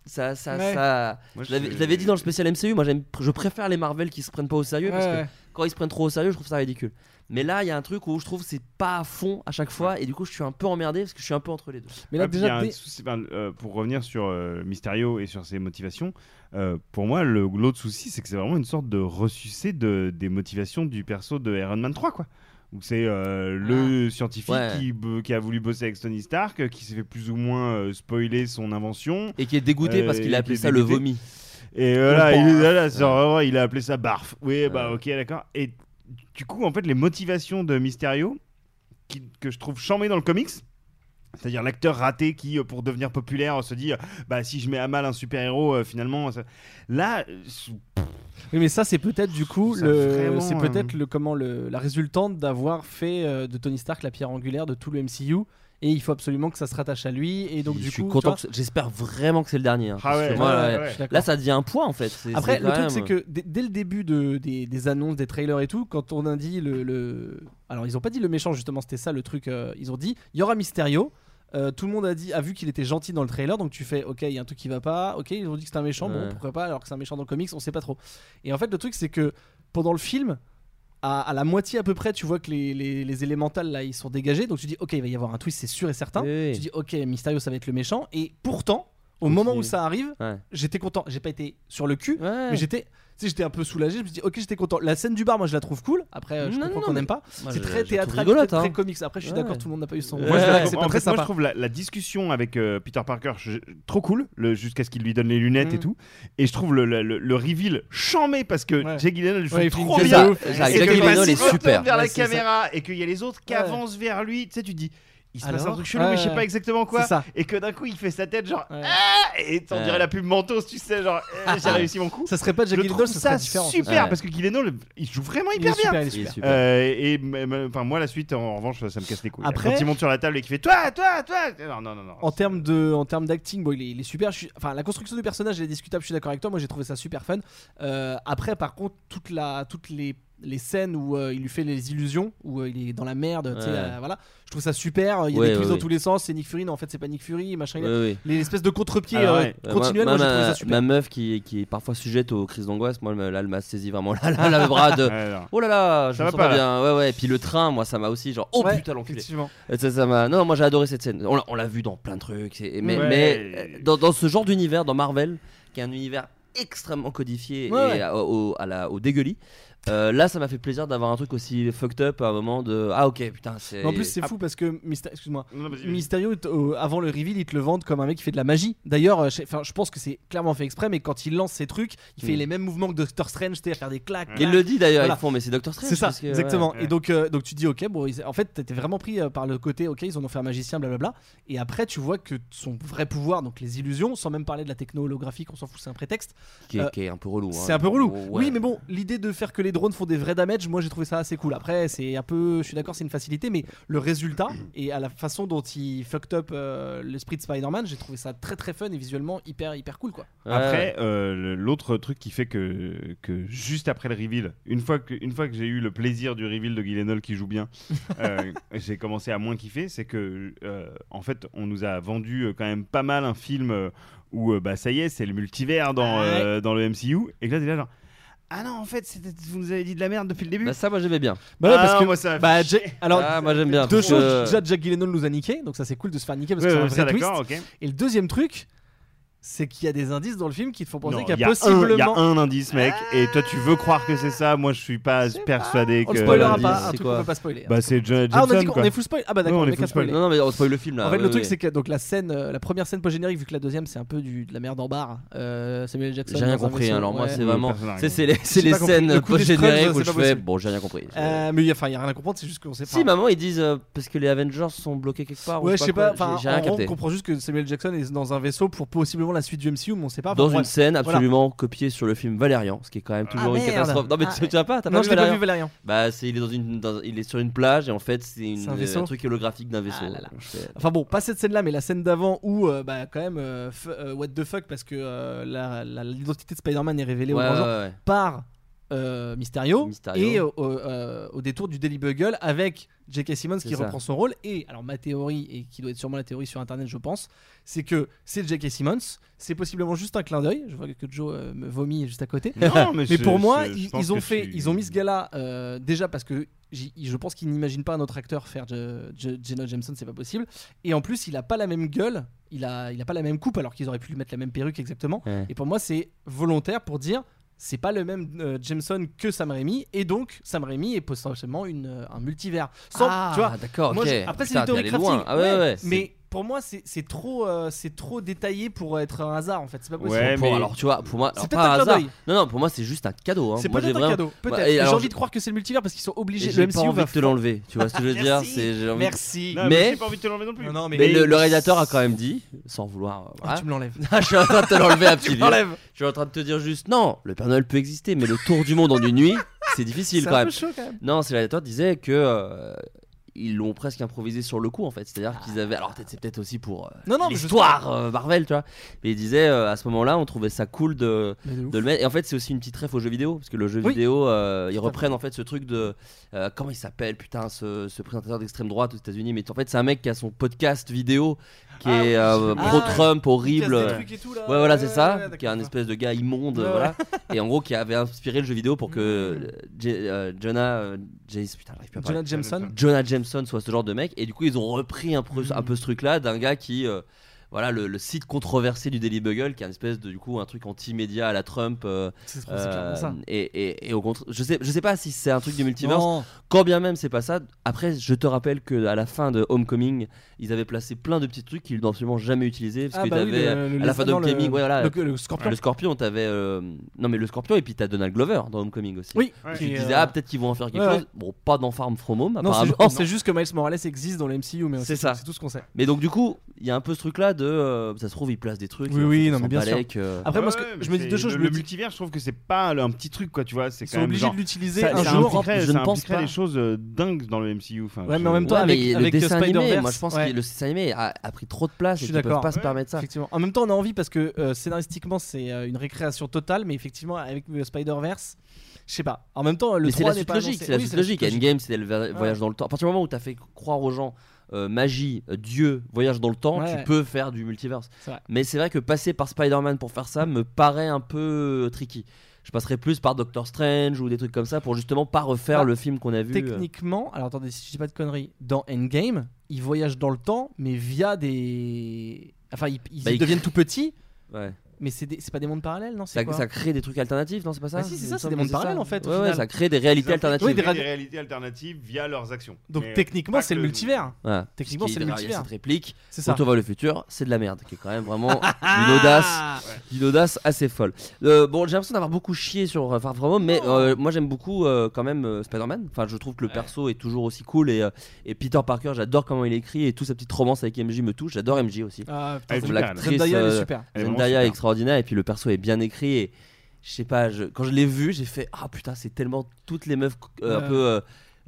ça ça Ouais. ça. Moi, je l'avais je- dit dans le spécial MCU. Moi je préfère les Marvel qui se prennent pas au sérieux parce Ouais, que ouais. quand ils se prennent trop au sérieux, je trouve ça ridicule. Mais là il y a un truc où je trouve que c'est pas à fond à chaque fois et du coup je suis un peu emmerdé parce que je suis un peu entre les deux. Mais là, il y a déjà, un souci- enfin, euh, pour revenir sur euh, Mysterio et sur ses motivations, euh, pour moi, le- l'autre souci, c'est que c'est vraiment une sorte de ressucé de, des motivations du perso de Iron Man 3, quoi. Où c'est euh, le scientifique Ouais. qui, a voulu bosser avec Tony Stark, qui s'est fait plus ou moins euh, spoiler son invention. Et qui est dégoûté Euh, parce qu'il a appelé ça le vomi. Et voilà, Le il, voilà, a appelé ça barf. Oui, bah ok, d'accord. Et du coup, en fait, les motivations de Mysterio, qui- que je trouve chambées dans le comics, c'est-à-dire l'acteur raté qui, euh, pour devenir populaire, se dit, euh, bah si je mets à mal un super-héros, euh, finalement, ça- là, Oui, mais ça, c'est peut-être du coup, Ça, le... vraiment, c'est euh, peut-être le comment le... la résultante d'avoir fait euh, de Tony Stark la pierre angulaire de tout le MCU. Et il faut absolument que ça se rattache à lui. Et donc, je du suis coup, content. vois- que ce- J'espère vraiment que c'est le dernier. hein, Ah parce ouais, que moi, ouais, là, ouais, ça devient un point en fait. C'est- Après, c'est le truc, même- c'est que dès, dès le début de, des, des annonces, des trailers et tout, quand on a dit le. le- Alors, ils ont pas dit le méchant, justement, c'était ça le truc. euh, ils ont dit il y aura Mysterio. Euh, tout le monde a dit a vu qu'il était gentil dans le trailer, donc tu fais ok, il y a un truc qui va pas. Ok, ils ont dit que c'était un méchant, bon, pourquoi pas, alors que c'est un méchant dans le comics, on sait pas trop. Et en fait, le truc, c'est que pendant le film, à, à la moitié à peu près, tu vois que les, les, les élémentales là, ils sont dégagés, donc tu dis ok, il va y avoir un twist, c'est sûr et certain. Oui. Tu dis ok, Mysterio, ça va être le méchant, et pourtant. Au Continue. moment où ça arrive, Ouais. j'étais content. J'ai pas été sur le cul, Ouais. mais j'étais, sais, j'étais un peu soulagé. Je me suis dit, ok, j'étais content. La scène du bar, moi, je la trouve cool. Après, euh, je Non, comprends qu'on n'aime pas. C'est très théâtral, rigolote, très, très hein. comics. Après, je suis Ouais. d'accord, tout le monde n'a pas eu son. Moi, je, pas trouve- en très fait, moi, je trouve la, la discussion avec euh, Peter Parker je- trop cool, jusqu'à ce qu'il lui donne les lunettes et Mm. tout. Et je trouve le, le, le- le reveal chambé parce que Ouais. Jake Gyllenhaal Ouais, une trop bien. quand Gyllenhaal il est super. vers la caméra et qu'il y a les autres qui avancent vers lui, tu sais, tu dis. Il se passe un truc chelou, mais je sais pas exactement quoi. Ça. Et que d'un coup, il fait sa tête, genre. Ouais. Ah Et on dirait la pub Mentos, tu sais, genre. [LAUGHS] eh, J'ai réussi mon coup. Ça serait pas Jack Gyllenhaal, ça ça serait différent. super Ouais. parce que Gyllenhaal, il joue vraiment hyper bien. Il est super. Euh, et enfin moi la suite en revanche ça me casse les couilles. Après- Quand il monte sur la table et qu'il fait toi toi toi non non non non. En termes de, en termes d'acting, bon, il est, il est super. Suis- enfin, la construction du personnage elle est discutable. Je suis d'accord avec toi. Moi, j'ai trouvé ça super fun. Euh, après, par contre, toute la, toutes les, les scènes où euh, il lui fait les illusions, où euh, il est dans la merde, euh, voilà. Je trouve ça super. Il y a des clips ouais, dans tous les sens. C'est Nick Fury, non, en fait, c'est pas Nick Fury, machin. Oui, oui. L'espèce de contre-pieds Ah, euh, ouais. Euh, ma, meuf qui, qui est parfois sujette aux crises d'angoisse, moi là elle m'a saisi vraiment [LAUGHS] là, [LAUGHS] là, le bras de. Oh là là, je Ça me pas, bien. Ouais, ouais. Et puis le train, moi ça m'a aussi genre oh Ouais, putain l'enculé. effectivement. Ça. Non, moi j'ai adoré cette scène. On l'a- vu dans plein de trucs. Mais, mais dans, dans ce genre d'univers, dans Marvel, qui est un univers extrêmement codifié et au, à au dégueulis, euh, là, ça m'a fait plaisir d'avoir un truc aussi fucked up à un moment de ah ok putain c'est. En plus c'est ah. fou parce que Myster... excuse-moi, Mysterio euh, avant le reveal ils te le vendent comme un mec qui fait de la magie. D'ailleurs, euh, je... Enfin, je pense que c'est clairement fait exprès, mais quand il lance ses trucs, il fait hmm. les mêmes mouvements que Doctor Strange, c'est-à-dire faire des claques. Il le dit d'ailleurs, voilà. ils font mais c'est Doctor Strange. C'est ça, exactement. Et donc donc tu dis ok bon en fait t'étais vraiment pris par le côté ok ils en ont fait un magicien blablabla et après tu vois que son vrai pouvoir donc les illusions sans même parler de la techno on s'en fout c'est un prétexte. Qui est, un peu relou. C'est hein. un peu relou. Oui mais bon l'idée de faire que les les drones font des vrais damages, moi j'ai trouvé ça assez cool. Après, c'est un peu, je suis d'accord, c'est une facilité, mais le résultat [CLEARS THROAT] et à la façon dont il fucked up euh, l'esprit de Spider-Man, j'ai trouvé ça très très fun et visuellement hyper hyper cool quoi. Après, euh, l'autre truc qui fait que, juste après le reveal, une fois que, une fois que j'ai eu le plaisir du reveal de Gyllenhaal qui joue bien, [LAUGHS] euh, j'ai commencé à moins kiffer, c'est que euh, en fait, on nous a vendu quand même pas mal un film où bah ça y est, c'est le multivers dans, dans le MCU et là, c'est là genre ah non, en fait, vous nous avez dit de la merde depuis le début. Bah, ça, moi j'aimais bien. Bah ouais, ah parce que moi, ça- bah, [LAUGHS] alors ah, moi j'aime bien. deux choses. Déjà, Jack Gyllenhaal nous a niqué, donc ça c'est cool de se faire niquer parce que un ça, twist. d'accord. Et le deuxième truc, c'est qu'il y a des indices dans le film qui te font penser qu'il y a, possiblement. Il y a un indice, mec, ah. et toi tu veux croire que c'est ça? Moi je suis pas persuadé que. On spoilera pas, un truc peut pas spoiler. Bah c'est John Ah, on a dit qu'on est full spoil. Ah, bah d'accord, on, est full spoil. Non, non, mais on spoil le film là. En fait, le truc c'est que donc la scène, euh, la première scène post-générique, vu que la deuxième c'est un peu de la merde en barre, euh, Samuel Jackson. J'ai rien compris, hein, alors moi c'est vraiment. C'est les scènes post-génériques où je fais. Bon, j'ai rien compris. Euh, mais enfin, il y a rien à comprendre, c'est juste qu'on ne sait pas. Si, maman, ils disent parce que les Avengers sont bloqués quelque part. Ouais, je sais pas. Enfin, on comprend juste que Samuel Jackson est dans un vaisseau pour possiblement la suite du MCU, mais on sait pas. Dans une scène absolument copiée sur le film Valérian, ce qui est quand même toujours une catastrophe. Non, mais tu, tu as pas, as non, pas, vu pas vu Valérian. Bah, est, il, est dans une, il est sur une plage et en fait, c'est un, un, truc holographique d'un vaisseau. Enfin bon, pas cette scène-là, mais la scène d'avant où, euh, bah, quand même, euh, euh, what the fuck, parce que euh, l'identité de Spider-Man est révélée ouais, aux ouais, gens par euh, Mysterio, et euh, euh, au, détour du Daily Bugle avec J.K. Simmons qui reprend son rôle. Et alors, ma théorie, et qui doit être sûrement la théorie sur internet, je pense, c'est que c'est J.K. Simmons, c'est possiblement juste un clin d'œil. Je vois que Joe me vomit juste à côté. [LAUGHS] Mais, pour moi, ils, ont fait, ils ont mis ce gars-là déjà parce que je pense qu'ils n'imaginent pas un autre acteur faire Jenna Jameson, c'est pas possible. Et en plus, il a pas la même gueule, il a, il a pas la même coupe alors qu'ils auraient pu lui mettre la même perruque exactement. Et pour moi, c'est volontaire pour dire c'est pas le même euh, Jameson que Sam Raimi et donc Sam Raimi est potentiellement une, euh, un multivers. Ah, tu vois, d'accord. Okay. Après, c'est des théories crafting, mais pour moi, c'est trop, euh, trop détaillé pour être un hasard en fait. C'est pas possible. Ouais, mais... Alors tu vois, pour moi, alors, pas un hasard. Non, non, pour moi, c'est juste un cadeau. Hein. C'est peut-être un cadeau. Peut bah, J'ai envie de croire que c'est le multivers parce qu'ils sont obligés. J'ai pas envie de te l'enlever. Tu vois ce que je veux dire Merci. Merci. Mais pas envie de te l'enlever non plus. Mais, le, le, réalisateur a quand même dit, sans vouloir. Ah, voilà. Oh, tu me l'enlèves. [LAUGHS] je suis en train de te l'enlever [LAUGHS] à petit. Je suis en train de te dire juste, non, le Père Noël peut exister, mais le tour du monde en une nuit, c'est difficile quand même. C'est un peu chaud quand même. Non, c'est le réalisateur disait que euh, ils l'ont presque improvisé sur le coup en fait. C'est-à-dire qu'ils avaient. Alors peut-être c'est peut-être aussi pour euh, non, non, l'histoire euh, Marvel, tu vois. Mais ils disaient euh, à ce moment-là, on trouvait ça cool de, le mettre. Et en fait, c'est aussi une petite ref au jeu vidéo parce que le jeu vidéo, ils reprennent en fait ce truc de comment il s'appelle putain ce, ce présentateur d'extrême droite aux États-Unis. Mais en fait, c'est un mec qui a son podcast vidéo qui est euh, ah, pro-Trump, horrible. Ouais, voilà, c'est ça. Qui est un espèce de gars immonde, voilà. [LAUGHS] Et en gros, qui avait inspiré le jeu vidéo pour que euh, euh, Jonah, Jameson, soit ce genre de mec. Et du coup, ils ont repris un peu, un peu ce truc-là d'un gars qui euh, voilà le, site controversé du Daily Bugle qui est une espèce de du coup un truc anti-média à la Trump. Euh, c'est euh, ça. Et, et, et, au contre, je sais, je sais pas si c'est un truc du multiverse. Quand bien même c'est pas ça. Après, je te rappelle que à la fin de Homecoming, ils avaient placé plein de petits trucs qu'ils n'ont absolument jamais utilisés parce ah bah à la fin de Homecoming, le, voilà, le, Scorpion, le Scorpion, t'avais euh, non mais le Scorpion et puis t'as Donald Glover dans Homecoming aussi. Oui. Ouais, tu disais euh, ah peut-être qu'ils vont en faire quelque chose. Bon, pas dans Farm From Home. C'est juste que Miles Morales existe dans le MCU, mais c'est ça, c'est tout ce qu'on sait. Mais donc du coup, il y a un peu ce truc là de. euh, ça se trouve, il place des trucs. Oui, oui, non, mais bien sûr. euh. Après, moi, ce que- Ouais, je me dis deux choses. Le, multivers, je trouve que c'est pas euh, un petit truc, quoi, tu vois. C'est Ils quand même genre. de l'utiliser Ça, un ça jour. je ça ne pense pas. des choses euh, dingues dans le MCU. Enfin, Ouais, mais en même temps, Ouais, avec, avec le dessin animé, Spider-Verse, moi je pense que le dessin animé a, pris trop de place Je suis peuvent d'accord. pas se permettre ça. Effectivement. En même temps, on a envie parce que euh, scénaristiquement, c'est euh, une récréation totale, mais effectivement, avec Spider-Verse, je sais pas. En même temps, le Mais c'est 3 la n'est suite logique, c'est la suite logique. Endgame, c'était le voyage dans le temps. À partir du moment où t'as fait croire aux gens euh, magie, euh, Dieu, voyage dans le temps, tu peux faire du multiverse. Mais c'est vrai que passer par Spider-Man pour faire ça me paraît un peu euh, tricky. Je passerai plus par Doctor Strange ou des trucs comme ça pour justement pas refaire bah, le film qu'on a vu. Techniquement, alors attendez, si je dis pas de conneries, dans Endgame, ils voyagent dans le temps, mais via des. Enfin, ils, bah, deviennent tout petits. Ouais. Mais c'est, pas des mondes parallèles, non c'est ça, quoi ça crée des trucs alternatifs, non C'est pas ça bah Si, c'est ça, c'est des mondes parallèles en fait. Ouais, ouais, ça crée des réalités alternatives. Oui, des, des, réalités alternatives via leurs actions. Donc techniquement, c'est le multivers. Techniquement, c'est le multivers. Cette réplique. Quand on voit le futur, c'est de la merde, qui est quand même vraiment [LAUGHS] une audace, une audace assez folle. Euh, bon, j'ai l'impression d'avoir beaucoup chié sur euh, Far From Home, mais oh. euh, moi j'aime beaucoup quand même Spider-Man. Enfin, je trouve que le perso est toujours aussi cool et, et Peter Parker, j'adore comment il écrit et toute sa petite romance avec MJ me touche. J'adore MJ aussi. Ah, putain, l'actrice, Zendaya, est super. Zendaya est extraordinaire et puis le perso est bien écrit et je sais pas, quand je l'ai vu, j'ai fait ah putain, c'est tellement toutes les meufs euh, un peu euh,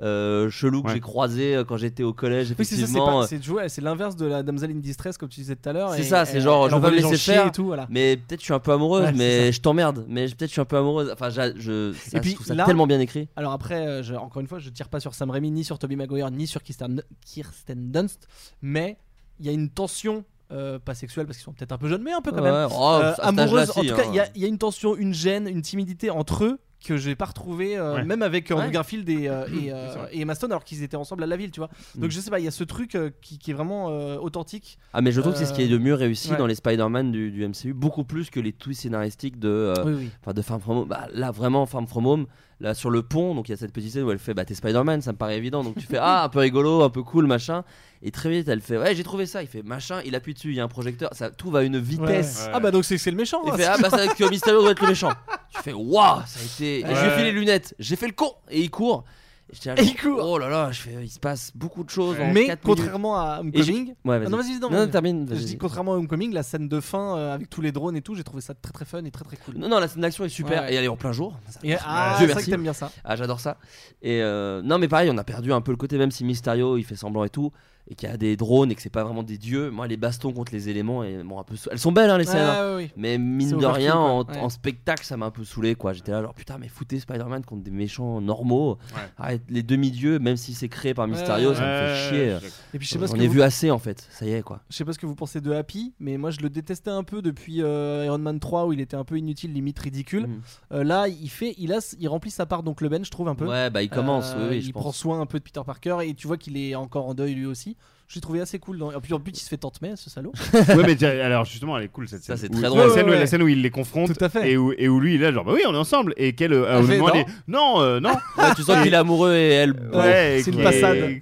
euh, chelou que j'ai croisé euh, quand j'étais au collège. Effectivement, oui, c'est l'inverse de la damsel in distress comme tu disais tout à l'heure. C'est ça, c'est genre je veux me laisser faire. Et tout. Mais peut-être je suis un peu amoureuse, mais je t'emmerde. Mais peut-être je suis un peu amoureuse. Enfin, je, trouve ça tellement bien écrit. Alors après, encore une fois, je tire pas sur Sam Raimi, ni sur Toby Maguire, ni sur Kirsten Dunst, mais il y a une tension euh, pas sexuelles parce qu'ils sont peut-être un peu jeunes, mais un peu quand même. Oh, euh, Amoureuses. En tout hein. cas, il y, a une tension, une gêne, une timidité entre eux que j'ai pas retrouvé euh, même avec Andrew. Garfield et, et, Emma Stone alors qu'ils étaient ensemble à la ville tu vois donc mm. je sais pas il y a ce truc qui, est vraiment authentique ah mais je trouve que c'est ce qui est de mieux réussi dans les Spider-Man du, MCU beaucoup plus que les twists scénaristiques de oui, de Farm From Home bah, là vraiment Farm From Home là sur le pont, donc il y a cette petite scène où elle fait bah t'es Spider-Man, ça me paraît évident, donc tu fais ah un peu rigolo, un peu cool machin, et très vite elle fait ouais j'ai trouvé ça, il fait machin, il appuie dessus, il y a un projecteur, ça tout va à une vitesse. Ah bah donc c'est c'est le méchant. Il hein. fait ah bah c'est que Mysterio doit être le méchant. tu fais waouh ça a été, ouais. j'ai fait les lunettes, j'ai fait le con et il court. Et du coup, oh là là, je fais, il se passe beaucoup de choses. Mais contrairement à Homecoming, ah non, non, Je dis contrairement à Homecoming, la scène de fin euh, avec tous les drones et tout, j'ai trouvé ça très très fun et très très cool. Non, non, la scène d'action est super ouais. et elle est en plein jour. Ça, et, ah, Dieu, c'est vrai que t'aimes bien ça. Ah, j'adore ça. Et euh, non, mais pareil, on a perdu un peu le côté, même si Mysterio il fait semblant et tout et qu'il y a des drones et que c'est pas vraiment des dieux. Moi, les bastons contre les éléments, et, bon, un peu elles sont belles hein, les scènes. Hein. Mais mine de rien, en, spectacle, ça m'a un peu saoulé quoi. J'étais là, genre putain, mais foutez Spider-Man contre des méchants normaux. Ouais. Les demi-dieux, même si c'est créé par Mysterio, ça me fait chier. Et puis, je vu assez en fait, ça y est quoi. Je sais pas ce que vous pensez de Happy, mais moi je le détestais un peu depuis euh, Iron Man 3 où il était un peu inutile, limite ridicule. Mm. Euh, là, il fait, il, a, il remplit sa part donc le Ben, je trouve un peu. Ouais, bah il commence, euh, Il prend soin un peu de Peter Parker et tu vois qu'il est encore en deuil lui aussi j'ai trouvé assez cool. Dans... Et puis en plus, il se fait tenter, ce salaud. [LAUGHS] ouais, mais alors justement, elle est cool cette scène. Ça, c'est très où, drôle. La scène, la scène, où il les confronte. Tout à fait. Et où, et où lui, il est là, genre, bah oui, on est ensemble. Et qu'elle, euh, ah, non, non. Euh, [LAUGHS] tu sens qu'il est amoureux et elle. c'est une passade.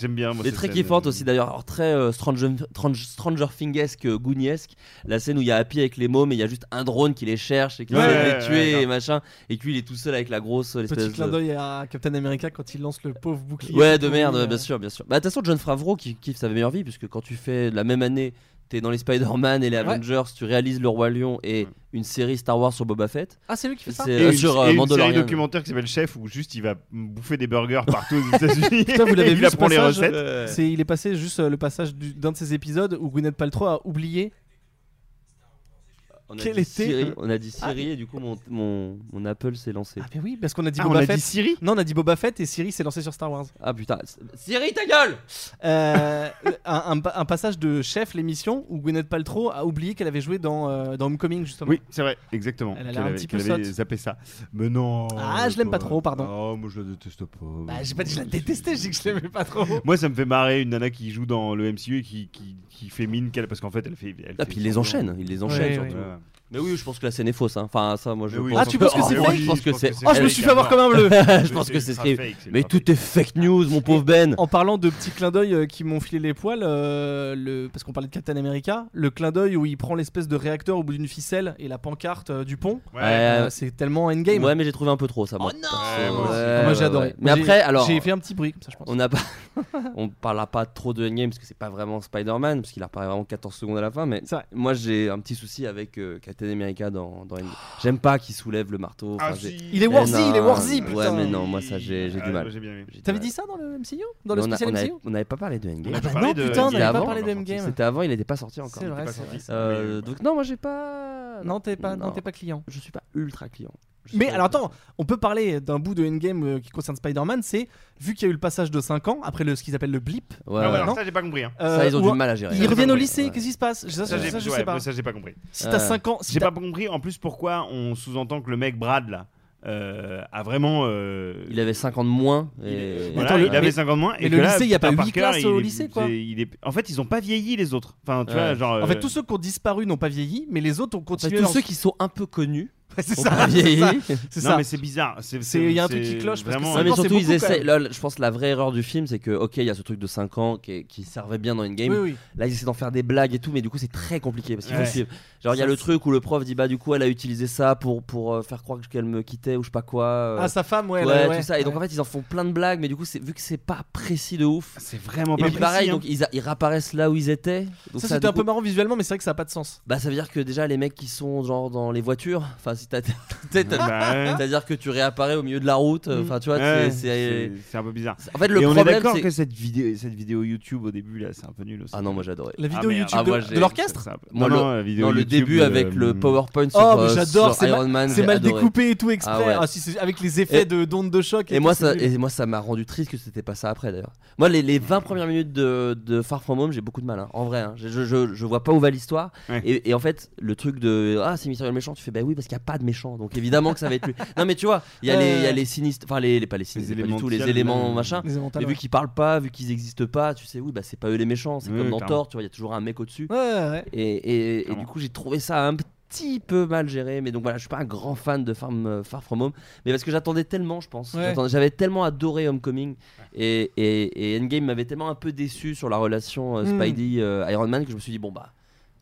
J'aime bien. Moi, les très kiffante aussi, d'ailleurs. Alors, Très euh, Stranger, Stranger Things-esque, euh, Gooniesque. La scène où il y a Happy avec les mômes et il y a juste un drone qui les cherche et qui les tuer et machin. Et puis, il est tout seul avec la grosse. Petit clin d'œil à Captain America quand il lance le pauvre bouclier. Ouais, de merde, bien sûr, bien sûr. Bah, de toute façon, John Favreau qui kiffe sa meilleure vie, puisque quand tu fais la même année, t'es dans les Spider-Man et les Avengers, tu réalises le Roi Lion et une série Star Wars sur Boba Fett. Ah, c'est lui qui fait ça C'est euh, une, sur euh, une série documentaire qui s'appelle Chef où juste il va bouffer des burgers partout aux États-Unis. [LAUGHS] Vous l'avez vu Il les recettes. C'est, il est passé juste euh, le passage d'un de ces épisodes où Gwyneth Paltrow a oublié on a Quel dit était Siri, on a dit Siri ah, et du coup mon, mon, mon Apple s'est lancé. Ah mais oui, parce qu'on a dit Ah, Boba on a Fett. dit Siri Non, on a dit Boba Fett et Siri s'est lancé sur Star Wars. Ah putain, Siri ta gueule euh, [LAUGHS] un, passage de chef, l'émission, où Gwyneth Paltrow a oublié qu'elle avait joué dans, euh, dans Homecoming, justement. Oui, c'est vrai, exactement. Elle a un avait, petit peu avait sotte. zappé ça. Mais non. Ah, je l'aime pas euh, trop, pardon. Oh, moi je la déteste pas. Bah, j'ai pas dit je la détestais, j'ai dit que je l'aimais pas trop. Moi, ça me fait marrer une nana qui joue dans le MCU et qui, qui, qui fait mine qu'elle. Parce qu'en fait, elle fait. Ah, puis il les enchaîne, il les enchaîne surtout. Yeah. Mais oui, je pense que la scène est fausse. Hein. Enfin, ça, moi, je oui, pense. Ah, tu penses que c'est fake Je pense que c'est. Ah, je me suis fait avoir comme un bleu. [LAUGHS] Je pense que c'est script. Mais tout est fake news, mon pauvre Ben. En parlant de petits clins d'œil euh, qui m'ont filé les poils, euh, le... parce qu'on parlait de Captain America, le clin d'œil où il prend l'espèce de réacteur au bout d'une ficelle et la pancarte euh, du pont, c'est tellement endgame. Ouais, mais j'ai trouvé un peu trop ça. Moi. Oh Ouais, moi aussi. Ouais, Moi j'ai Mais après, alors, J'ai fait un petit bruit ça, je pense. on n'a pas, [LAUGHS] on parlera pas trop de Endgame parce que c'est pas vraiment Spider-Man parce qu'il apparaît vraiment 14 secondes à la fin. Mais moi, j'ai un petit souci avec Captain Captain America dans, dans J'aime pas qu'il soulève le marteau. Il est warzy, il est warzy, putain. Ouais, mais non, moi ça j'ai j'ai du mal. T'avais dit ça dans le MCU Dans le on spécial on avait- On n'avait pas parlé de Endgame. non, putain, on n'avait pas parlé de Endgame. C'était avant, il n'était pas sorti encore. C'est vrai, euh, donc non, moi j'ai pas. Non, t'es pas, non, t'es pas client. Je suis pas ultra client. Mais alors attends, on peut parler d'un bout de Endgame euh, qui concerne Spider-Man, c'est vu qu'il y a eu le passage de 5 ans après le, ce qu'ils appellent le blip. Ouais, ah, ouais, ça j'ai pas compris. Hein. ça, ils ont euh, du mal à gérer. Ils reviennent au lycée, qu'est-ce qui se passe? Ça, je- j'ai- pas. ça, j'ai pas compris. Si t'as 5 ans, J'ai pas compris en plus pourquoi on sous-entend que le mec Brad là euh, a vraiment. Il avait 50 de moins. Et... voilà, Attends, le- il mais- avait 50 moins. et le lycée, il y a pas Peter huit Parker, classes au lycée, quoi. il est- En fait, ils ont pas vieilli les autres. Enfin, tu vois, genre. En fait, tous ceux qui ont disparu n'ont pas vieilli, mais les autres ont Enfin, continué. tous ceux qui sont un peu connus [LAUGHS] c'est ça. Non, mais c'est bizarre. Il y a un truc qui cloche. Parce vraiment... que non, mais surtout, ils essaient. Là, je pense que la vraie erreur du film, c'est que, ok, il y a ce truc de 5 ans qui, qui servait bien dans une game. Là, ils essaient d'en faire des blagues et tout, mais du coup, c'est très compliqué. Genre, il y a le truc où le prof dit, bah, du coup, elle a utilisé ça pour, pour euh, faire croire qu'elle me quittait ou je sais pas quoi. Euh... Ah, sa femme, ouais. Ouais, tout ça. Et donc, en fait, ils en font plein de blagues, mais du coup, vu que c'est pas précis de ouf. C'est vraiment pas précis. et puis, pareil, hein. donc, ils, ils réapparaissent là où ils étaient. Ça, c'était un peu marrant visuellement, mais c'est vrai que ça a pas de sens. Bah, ça veut dire que déjà, les mecs qui sont genre dans les voitures, enfin, bah c'est-à-dire que tu réapparais au milieu de la route euh, enfin tu vois c'est un peu bizarre. En fait le problème, on est d'accord que cette vidéo cette vidéo YouTube au début là c'est un peu nul aussi. ah non moi j'adorais. La ah, vidéo YouTube de, ah, l'orchestre moi le, début avec le hum. PowerPoint sur, oh mais j'adore c'est mal, découpé et tout exprès. Ah avec les effets d'ondes de choc et, moi ça m'a rendu triste que c'était pas ça après d'ailleurs. Moi les, 20 premières minutes de, de Far From Home j'ai beaucoup de mal hein, en vrai hein. je, vois pas où va l'histoire. Et, en fait le truc de ah c'est mystérieux le méchant tu fais bah oui parce qu'il y a pas de méchant, donc évidemment que ça va être lui. [LAUGHS] non, mais tu vois, il y, euh... y a les sinistres, enfin, les, les, pas les sinistres, les du tout, les éléments machin. Les vu qu'ils parlent pas, vu qu'ils existent pas, tu sais, oui, bah c'est pas eux les méchants, c'est comme dans Thor, tu vois, il y a toujours un mec au-dessus. Et, et, du coup, j'ai trouvé ça un petit peu mal géré. Mais donc voilà, je suis pas un grand fan de Farm, euh, Far From Home, mais parce que j'attendais tellement, je pense. J'avais tellement adoré Homecoming et, et, Endgame m'avait tellement un peu déçu sur la relation euh, mm. Spidey-Iron euh, Man que je me suis dit, bon bah.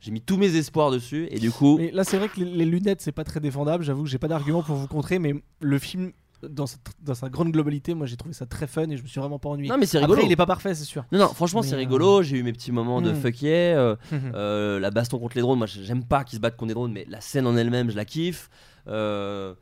J'ai mis tous mes espoirs dessus et du coup. Là, c'est vrai que les, lunettes, c'est pas très défendable. J'avoue que j'ai pas d'argument pour vous contrer, mais le film. Dans sa, grande globalité, moi j'ai trouvé ça très fun et je me suis vraiment pas ennuyé. Non, mais c'est rigolo. Il est pas parfait, c'est sûr. Non, non, franchement, c'est euh, rigolo. J'ai eu mes petits moments de mmh. fuck yeah. Euh, [LAUGHS] hmm, hmm. Euh, la baston contre les drones, moi j'aime pas qu'ils se battent contre les drones, mais la scène en elle-même, je la kiffe. non,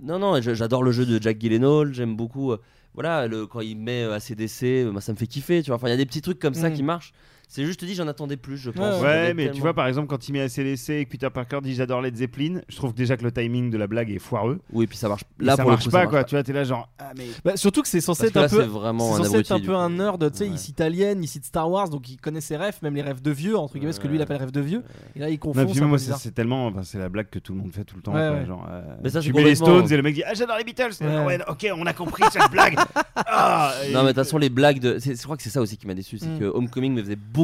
non, j'adore le jeu de Jack Gyllenhaal. J'aime beaucoup. voilà, quand il met ACDC, bah, ça me fait kiffer. Tu vois, enfin, il y a des petits trucs comme ça hmm. qui marchent. C'est juste, dit j'en attendais plus, je pense. Ouais, mais tu vois, par exemple, quand il met à CDC et que Peter Parker dit j'adore Led Zeppelin, je trouve déjà que le timing de la blague est foireux. Oui, et puis ça marche. Là, ça, pour marche coup, pas, ça marche quoi. pas, quoi. Tu vois, t'es là genre. Ah, bah, surtout que c'est censé être un peu. Vraiment censé un être un peu un nerd, tu sais, il cite Alien, il cite Star Wars, donc il connaît ses rêves, même les rêves de vieux, entre guillemets, ce que lui il appelle rêve de vieux. Et là, il confond. c'est tellement. C'est la blague que tout le monde fait tout le temps. Genre, euh, tu mets les Stones et le mec dit Ah, j'adore les Beatles. Ah, ok, on a compris cette blague. [LAUGHS] Ah, non, mais de toute façon, les blagues de. Je crois que c'est ça aussi qui m'a déçu, c'est mm. que Homecoming me faisait beaucoup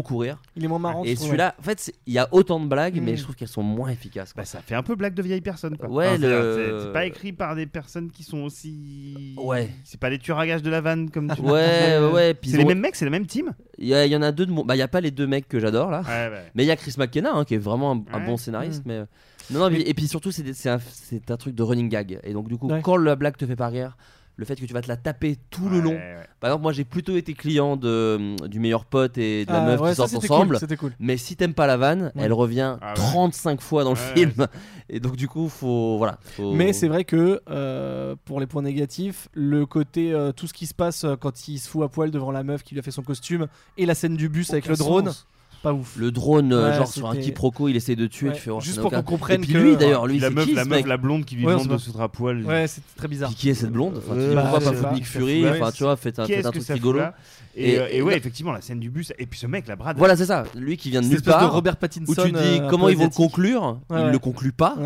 il est moins marrant. Et celui-là, en fait, il y a autant de blagues, mais mm. je trouve qu'elles sont moins efficaces. Bah, ça fait un peu blague de vieille personne. Quoi. Ouais, le... c'est pas écrit par des personnes qui sont aussi. Ouais. C'est pas les tueurs à gages de la vanne comme tu Ouais, ouais. C'est les mêmes mecs, c'est la même team? Il y, en a deux de. Bah, il y a pas les deux mecs que j'adore là. Ouais, bah. Mais il y a Chris McKenna hein, qui est vraiment un, bon scénariste, mm. mais. Euh, non, non, et puis surtout, c'est un, truc de running gag. Et donc, du coup, quand la blague te fait pas rire, le fait que tu vas te la taper tout le long. Par exemple, moi j'ai plutôt été client de, mm, du meilleur pote et de la ah, meuf qui sortent ensemble. Cool. Mais si t'aimes pas la vanne, elle revient ah 35 fois dans le film. [LAUGHS] Et donc, du coup, faut. Voilà. Mais c'est vrai que euh, pour les points négatifs, le côté. Euh, tout ce qui se passe euh, quand il se fout à poil devant la meuf qui lui a fait son costume et la scène du bus avec le drone pas ouf. Le drone, euh, genre sur un quiproquo, il essaie de tuer. Tu fais, oh, Juste pour qu'on comprenne. Et puis lui, d'ailleurs, lui, la meuf, qui, la blonde qui lui demande de se à poil. Ouais, c'est très bizarre. Qui est cette blonde enfin, tu Pourquoi pas, Nick Fury Enfin, tu vois, faites un, truc rigolo. Et, et, ouais, effectivement, la scène du bus. Et puis ce mec, la brade. Voilà, c'est ça. Lui qui vient de nulle part. de Robert Pattinson. Où tu dis euh, comment ils vont le conclure Il le conclut pas.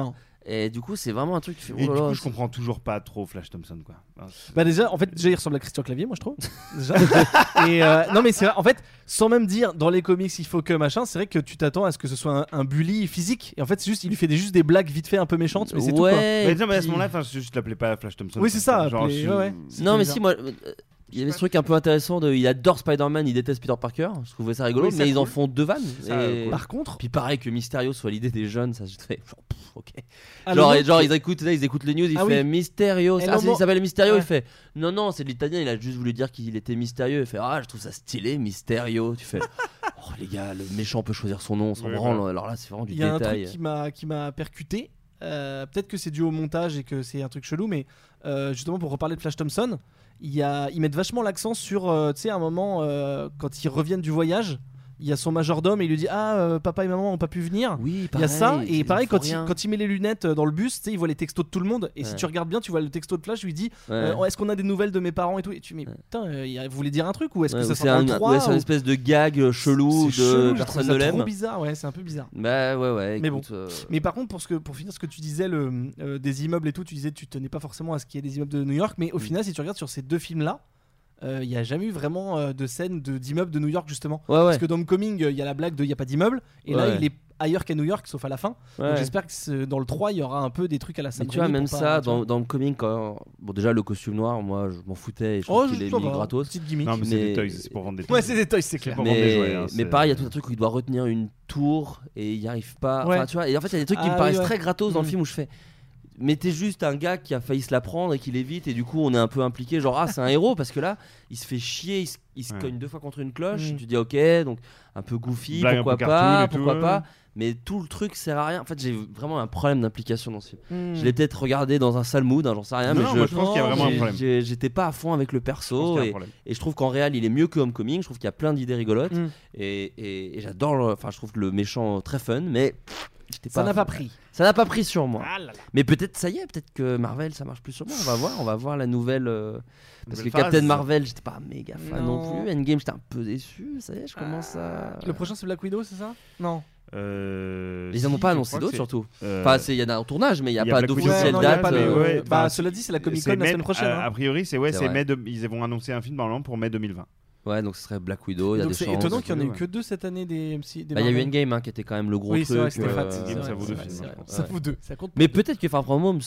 Et du coup, c'est vraiment un truc. Fait, oh et coup, je comprends toujours pas trop Flash Thompson, quoi. Bah déjà, en fait, déjà il ressemble à Christian Clavier, moi je trouve. déjà. [LAUGHS] Euh, non, mais c'est en fait, sans même dire dans les comics il faut que machin, c'est vrai que tu t'attends à ce que ce soit un, bully physique. Et en fait, c'est juste, il lui fait juste des blagues vite fait un peu méchantes, mais c'est ouais, tout. Quoi. Mais, non, mais à ce moment-là, je, je l'appelais pas Flash Thompson. Oui, c'est ça. Genre, je... Non, mais si moi, il y avait ce truc un peu intéressant de il adore Spider-Man, il déteste Peter Parker. Je trouvais ça rigolo, mais ils en font deux vannes. Par contre, Puis pareil que Mysterio soit l'idée des jeunes, ça je fais ok. Genre, genre, ils écoutent ils écoutent les news, ils Ah fait oui. Mysterio. Ah, le c'est- moment- il s'appelle Mysterio, il fait non non, c'est de l'italien, il a juste voulu dire qu'il était mystérieux. Il fait ah, je trouve ça stylé, Mysterio. Tu fais [LAUGHS] oh les gars, le méchant peut choisir son nom, on s'en Ouais. Alors là, c'est vraiment du il y a un truc qui m'a qui m'a percuté. Euh, peut-être que c'est dû au montage et que c'est un truc chelou, mais euh, justement pour reparler de Flash Thompson, il y ils mettent vachement l'accent sur, euh, tu sais, un moment euh, quand ils reviennent du voyage, il y a son majordome et il lui dit ah euh, papa et maman ont pas pu venir. Oui, pareil, il y a ça et pareil quand il, met les lunettes euh, dans le bus, tu sais, il voit les textos de tout le monde et si tu regardes bien, tu vois le texto de Flash lui dit euh, oh, est-ce qu'on a des nouvelles de mes parents et tout et tu putain, euh, il voulait dire un truc ou est-ce que ça c'est un, ou... une espèce de gag chelou de personne ne l'aime. Bizarre, ouais, c'est un peu bizarre. Bah ouais ouais. Mais bon. Mais par contre pour ce que pour finir ce que tu disais le des immeubles et tout, tu disais tu tenais pas forcément à ce qu'il y ait des immeubles de New York, mais au mm. final si tu regardes sur ces deux films là, euh, il n'y a jamais eu vraiment euh, de scène d'immeuble de, New York justement. Parce que dans Homecoming, il y a la blague de il n'y a pas d'immeuble, et là il est ailleurs qu'à New York, sauf à la fin. J'espère que dans le 3, il y aura un peu des trucs à la Sam Tu vois, même ça, dans, le comic, quand... bon, déjà le costume noir, moi je m'en foutais, et je oh, qu'il est bah, gratos. Petite gimmick. C'est des toys, c'est pour vendre des toys. Ouais, c'est des toys, c'est clair. Mais... Hein, pareil, il y a tout un truc où il doit retenir une tour et il n'y arrive pas. Enfin, tu vois, et en fait, il y a des trucs qui me ah paraissent très gratos dans le mm. film où je fais mais t'es juste un gars qui a failli se la prendre et qui l'évite et du coup on est un peu impliqué genre ah c'est un héros parce que là il se fait chier il se, cogne deux fois contre une cloche mm. tu dis ok donc un peu goofy pourquoi pas pourquoi pas mais tout le truc sert à rien. En fait, j'ai vraiment un problème d'implication dans ce film. Hmm. Je l'ai peut-être regardé dans un sale mood, hein, j'en sais rien, non, mais je, moi, je pense qu'il y a vraiment un problème. J'étais pas à fond avec le perso, et, je trouve qu'en réel, il est mieux que Homecoming. Je trouve qu'il y a plein d'idées rigolotes, hmm. et, j'adore. Enfin, je trouve le méchant euh, très fun, mais ça n'a pas pris. Ça n'a pas pris sur moi. Ah mais peut-être, ça y est, peut-être que Marvel, ça marche plus sur moi. On va voir, on va voir la nouvelle. Euh, parce que. Captain Marvel, j'étais pas méga fan non. non, plus. Endgame, j'étais un peu déçu. Ça y est, je commence à. Ah. Le prochain, c'est Black Widow, c'est ça? Non. Euh, ils n'en ont pas annoncé d'autres surtout. Euh, il y en a en tournage, mais il n'y a, pas d'officielle date. Euh, bah, cela dit, c'est la Comic Con la semaine prochaine. A, hein. priori, ils vont annoncer un film normalement pour mai 2020. Ouais, donc ce serait Black Widow. Y a c'est étonnant qu'il n'y en ait eu que deux cette année des MC. Bah, il y a eu Endgame hein, qui était quand même le gros oui, truc. Vrai, ça vaut deux ça compte Mais peut-être que Far From Home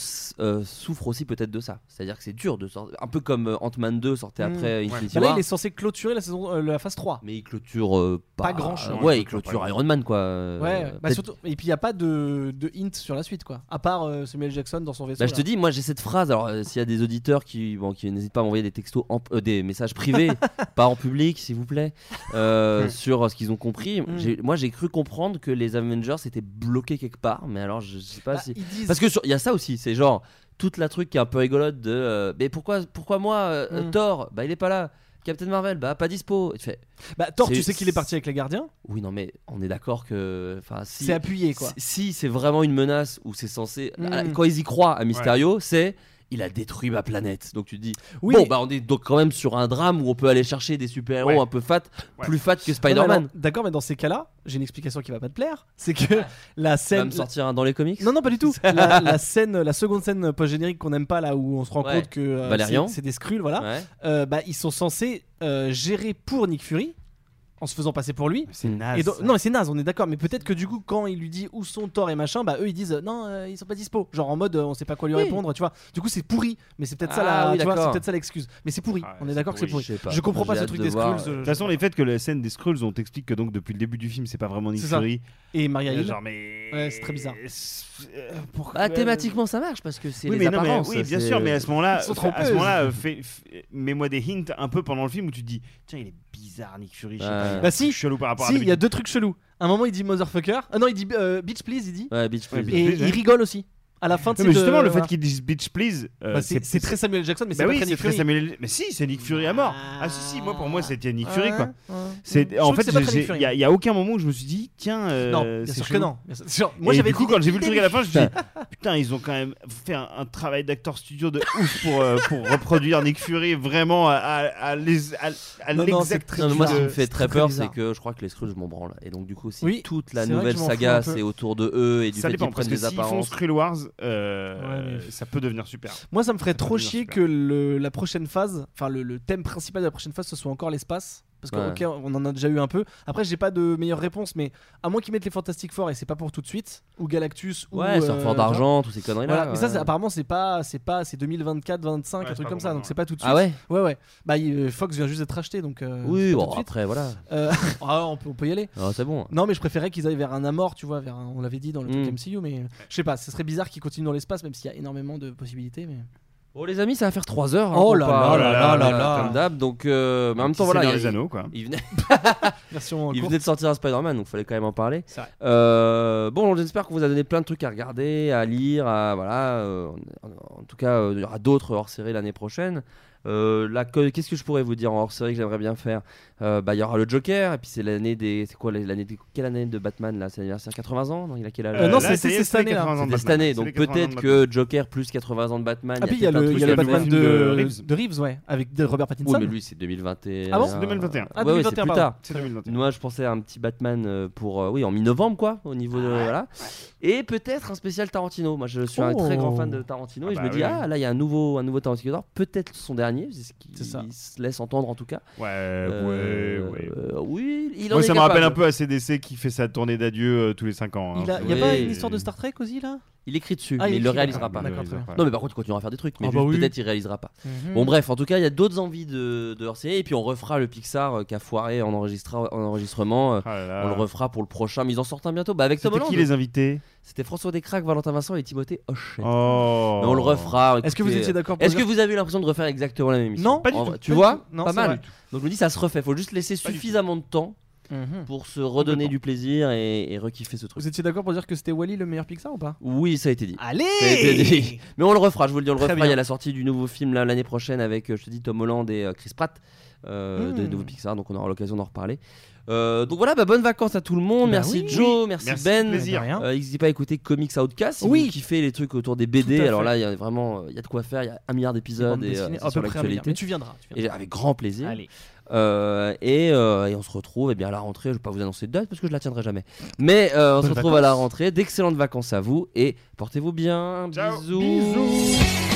souffre aussi peut-être de ça. C'est-à-dire que c'est dur de sortir. Un peu comme euh, Ant-Man 2 sortait hmm, après euh, ouais. Infinity. Bah là, il est censé clôturer la saison, euh, la phase 3. Mais il clôture pas, pas grand chose. ouais, il clôture Iron Man quoi. Ouais, bah, surtout. Et puis il n'y a pas de, hint sur la suite quoi. À part Samuel Jackson dans son vaisseau. Je te dis, moi j'ai cette phrase. Alors s'il y a des auditeurs qui, qui n'hésitent pas à m'envoyer des textos, des messages privés, [LAUGHS] pas en plus s'il vous plaît, euh, [LAUGHS] sur ce qu'ils ont compris. Mm. Moi, j'ai cru comprendre que les Avengers étaient bloqués quelque part, mais alors je sais pas bah, si. Parce que il y a ça aussi, c'est genre toute la truc qui est un peu rigolote de euh, mais pourquoi pourquoi moi euh. euh mm. Thor bah il est pas là Captain Marvel bah pas dispo et bah Thor tu sais qu'il est parti avec les gardiens? Oui non mais on est d'accord que c'est appuyé quoi si, c'est vraiment une menace ou c'est censé mm. quand ils y croient à Mysterio c'est il a détruit ma planète. Donc tu te dis, oui, bon, bah on est donc quand même sur un drame où on peut aller chercher des super-héros un peu fat, plus fat que Spider-Man. D'accord, mais dans ces cas-là, j'ai une explication qui va pas te plaire, c'est que ah. la scène. Ça va me sortir dans les comics Non, non, pas du tout. [LAUGHS] la, scène, la seconde scène post-générique qu'on n'aime pas, là où on se rend compte que euh, c'est des Skrulls, voilà, euh, bah, ils sont censés euh, gérer pour Nick Fury en se faisant passer pour lui. C'est naze. Et non, c'est naze, on est d'accord. Mais peut-être que du coup, quand il lui dit où sont Thor et machin, bah eux ils disent euh, non, euh, ils sont pas dispo. Genre en mode euh, on sait pas quoi lui répondre, tu vois. Du coup, c'est pourri. Mais c'est peut-être ça ah tu vois, c'est peut-être ça l'excuse. Mais c'est pourri. On est d'accord que c'est pourri. pourri. sais Je comprends pas ce truc de des voir. Skrulls. Euh, de toute façon, les faits que la scène des Skrulls, on t'explique que donc depuis le début du film, c'est pas vraiment Nick C'est. Fury. Et Maria Hill. Genre, mais. Ouais, c'est très bizarre. Euh, ah, thématiquement, ça marche parce que c'est Oui, les mais non, mais- oui, bien sûr, mais à ce moment-là, à ce moment-là, mets-moi des hints un peu pendant le film où tu dis, tiens, il est bizarre Nick Fury. Bah si, chelou il y a deux trucs chelous. Un moment, il dit motherfucker. Ah non, il dit euh, bitch please, il dit. Ouais, bitch please. Et il rigole aussi à la fin de mais justement le fait qu'ils disent bitch please euh, bah, c'est très Samuel Jackson mais bah c'est très Nick Fury. Samuel... mais si c'est Nick Fury à mort. Ah, si si moi pour moi c'était Nick Fury quoi. C'est en fait il y, a aucun moment où je me suis dit tiens euh, non bien sûr que non. Moi j'avais du coup quand j'ai vu le truc à la fin je me suis dit putain ils ont quand même fait un, travail d'acteur studio de ouf pour euh, pour reproduire Nick Fury vraiment à à les moi ce qui me fait très peur c'est que je crois que les Skrulls je m'en branle. Et donc du coup si toute la nouvelle saga c'est autour de eux et du fait qu'ils prennent des apparences. Wars euh, ouais, mais... ça peut devenir super. Moi, ça me ferait trop chier que la prochaine phase, enfin le, le, thème principal de la prochaine phase, ce soit encore l'espace. Parce que, on en a déjà eu un peu. Après, j'ai pas de meilleure réponse, mais à moins qu'ils mettent les Fantastic Four et c'est pas pour tout de suite, ou Galactus, ou. Ouais, euh, d'argent, toutes ces conneries-là. Mais ça, apparemment, c'est pas, c'est 2024, 25, un truc comme ça, donc c'est pas tout de ah suite. Ah ouais Ouais, ouais. Bah, euh, Fox vient juste d'être racheté, donc. Euh, oui, bon, après, voilà. Euh, [LAUGHS] ah, on, peut, y aller. Ah, c'est bon. Non, mais je préférais qu'ils aillent vers un Amor, tu vois, on l'avait dit dans le truc hmm. MCU, mais je sais pas, ce serait bizarre qu'ils continuent dans l'espace, même s'il y a énormément de possibilités, mais. Oh les amis, ça va faire 3 heures. hein, Oh là là là là là là. Comme d'hab, donc euh, mais en même temps voilà. Il- Anneaux, quoi. Il venait. [LAUGHS] Version [LAUGHS] il courte. venait de sortir un Spider-Man, donc fallait quand même en parler. C'est vrai. Euh, bon, j'espère qu'on vous a donné plein de trucs à regarder, à lire, à voilà. euh, en, en tout cas, euh, il y aura d'autres hors-série l'année prochaine. Euh, qu'est-ce que je pourrais vous dire en hors-série que j'aimerais bien faire? Euh, Bah, il y aura le Joker, et puis c'est l'année des, c'est quoi l'année des, quelle année de Batman là? C'est l'anniversaire 80 ans? Non, il a quel âge? Euh, non, c'est- cette année, là. 80 ans de C'était cette Batman. année, donc les 80 ans de peut-être que Joker plus 80 ans de Batman. Ah, puis il y a le, y a Batman de, film de de Reeves. Reeves. ouais, avec de Robert Pattinson. Oui, mais lui c'est 2021. Ah bon? C'est 2021. Ah, Ouais, ouais, 2021, c'est plus tard. C'est 2021. Moi, je pensais à un petit Batman pour euh, oui en mi-novembre quoi, au niveau de voilà. Et peut-être un spécial Tarantino. Moi, je suis un très grand fan de Tarantino Ah et je bah me dis ah là il y a un nouveau un nouveau Tarantino. Peut-être son dernier, c'est ce qui ça. se laisse entendre en tout cas. Ouais, Euh, ouais, ouais. euh, oui, il en Moi, est ça me rappelle un peu ACDC qui fait sa tournée d'adieu euh, tous les 5 ans. hein. Il a, il y a Oui. pas une histoire de Star Trek aussi là? Il écrit dessus, Ah, il mais il le écrit, réalisera pas. Non, mais par contre, il continuera à faire des trucs, mais Ah bah oui. peut-être il réalisera pas. Mhm. Bon, bref, en tout cas, il y a d'autres envies de, de hors-série, et puis on refera le Pixar euh, qui a foiré en, enregistrement. euh, Ah là là. On le refera pour le prochain, mais ils en sortent un bientôt. Bah, avec Tom Holland. qui les invités? C'était François Descraques, Valentin Vincent et Timothée Hochet. Oh. Mais on le refera. Est-ce que vous étiez d'accord pour Est-ce que vous avez eu l'impression de refaire exactement la même émission Non, pas du En tout, Tu pas du vois tout. Non, Pas mal. vrai. Donc je me dis, ça se refait. Faut juste laisser Pas suffisamment de temps Mhm. pour se redonner du plaisir et, et rekiffer ce truc. Vous étiez d'accord pour dire que c'était Wally le meilleur Pixar ou pas? Oui, ça a été dit. Allez Ça a été dit. Mais on le refera, je vous le dis, on le Très refera. Il y a la sortie du nouveau film là, l'année prochaine avec, euh, je te dis, Tom Holland et euh, Chris Pratt, euh, Hmm. de nouveau Pixar, donc on aura l'occasion d'en reparler. Euh, donc voilà, bah, bonnes vacances à tout le monde. Bah merci oui. Joe, merci, Merci, Ben. Euh, N'hésitez pas à écouter Comics Outcast. Si Oui. vous kiffez les trucs autour des BD, alors là, il y a vraiment il y a de quoi faire. Il y a un milliard d'épisodes et euh, à sur l'actualité. Mais tu viendras. tu Et viendras. avec grand plaisir. Allez. Euh, et, euh, et on se retrouve eh bien, à la rentrée. Je ne vais pas vous annoncer de date parce que je la tiendrai jamais. Mais euh, on se retrouve à la rentrée. D'excellentes vacances à vous et portez-vous bien. Ciao. Bisous. Nevertheless,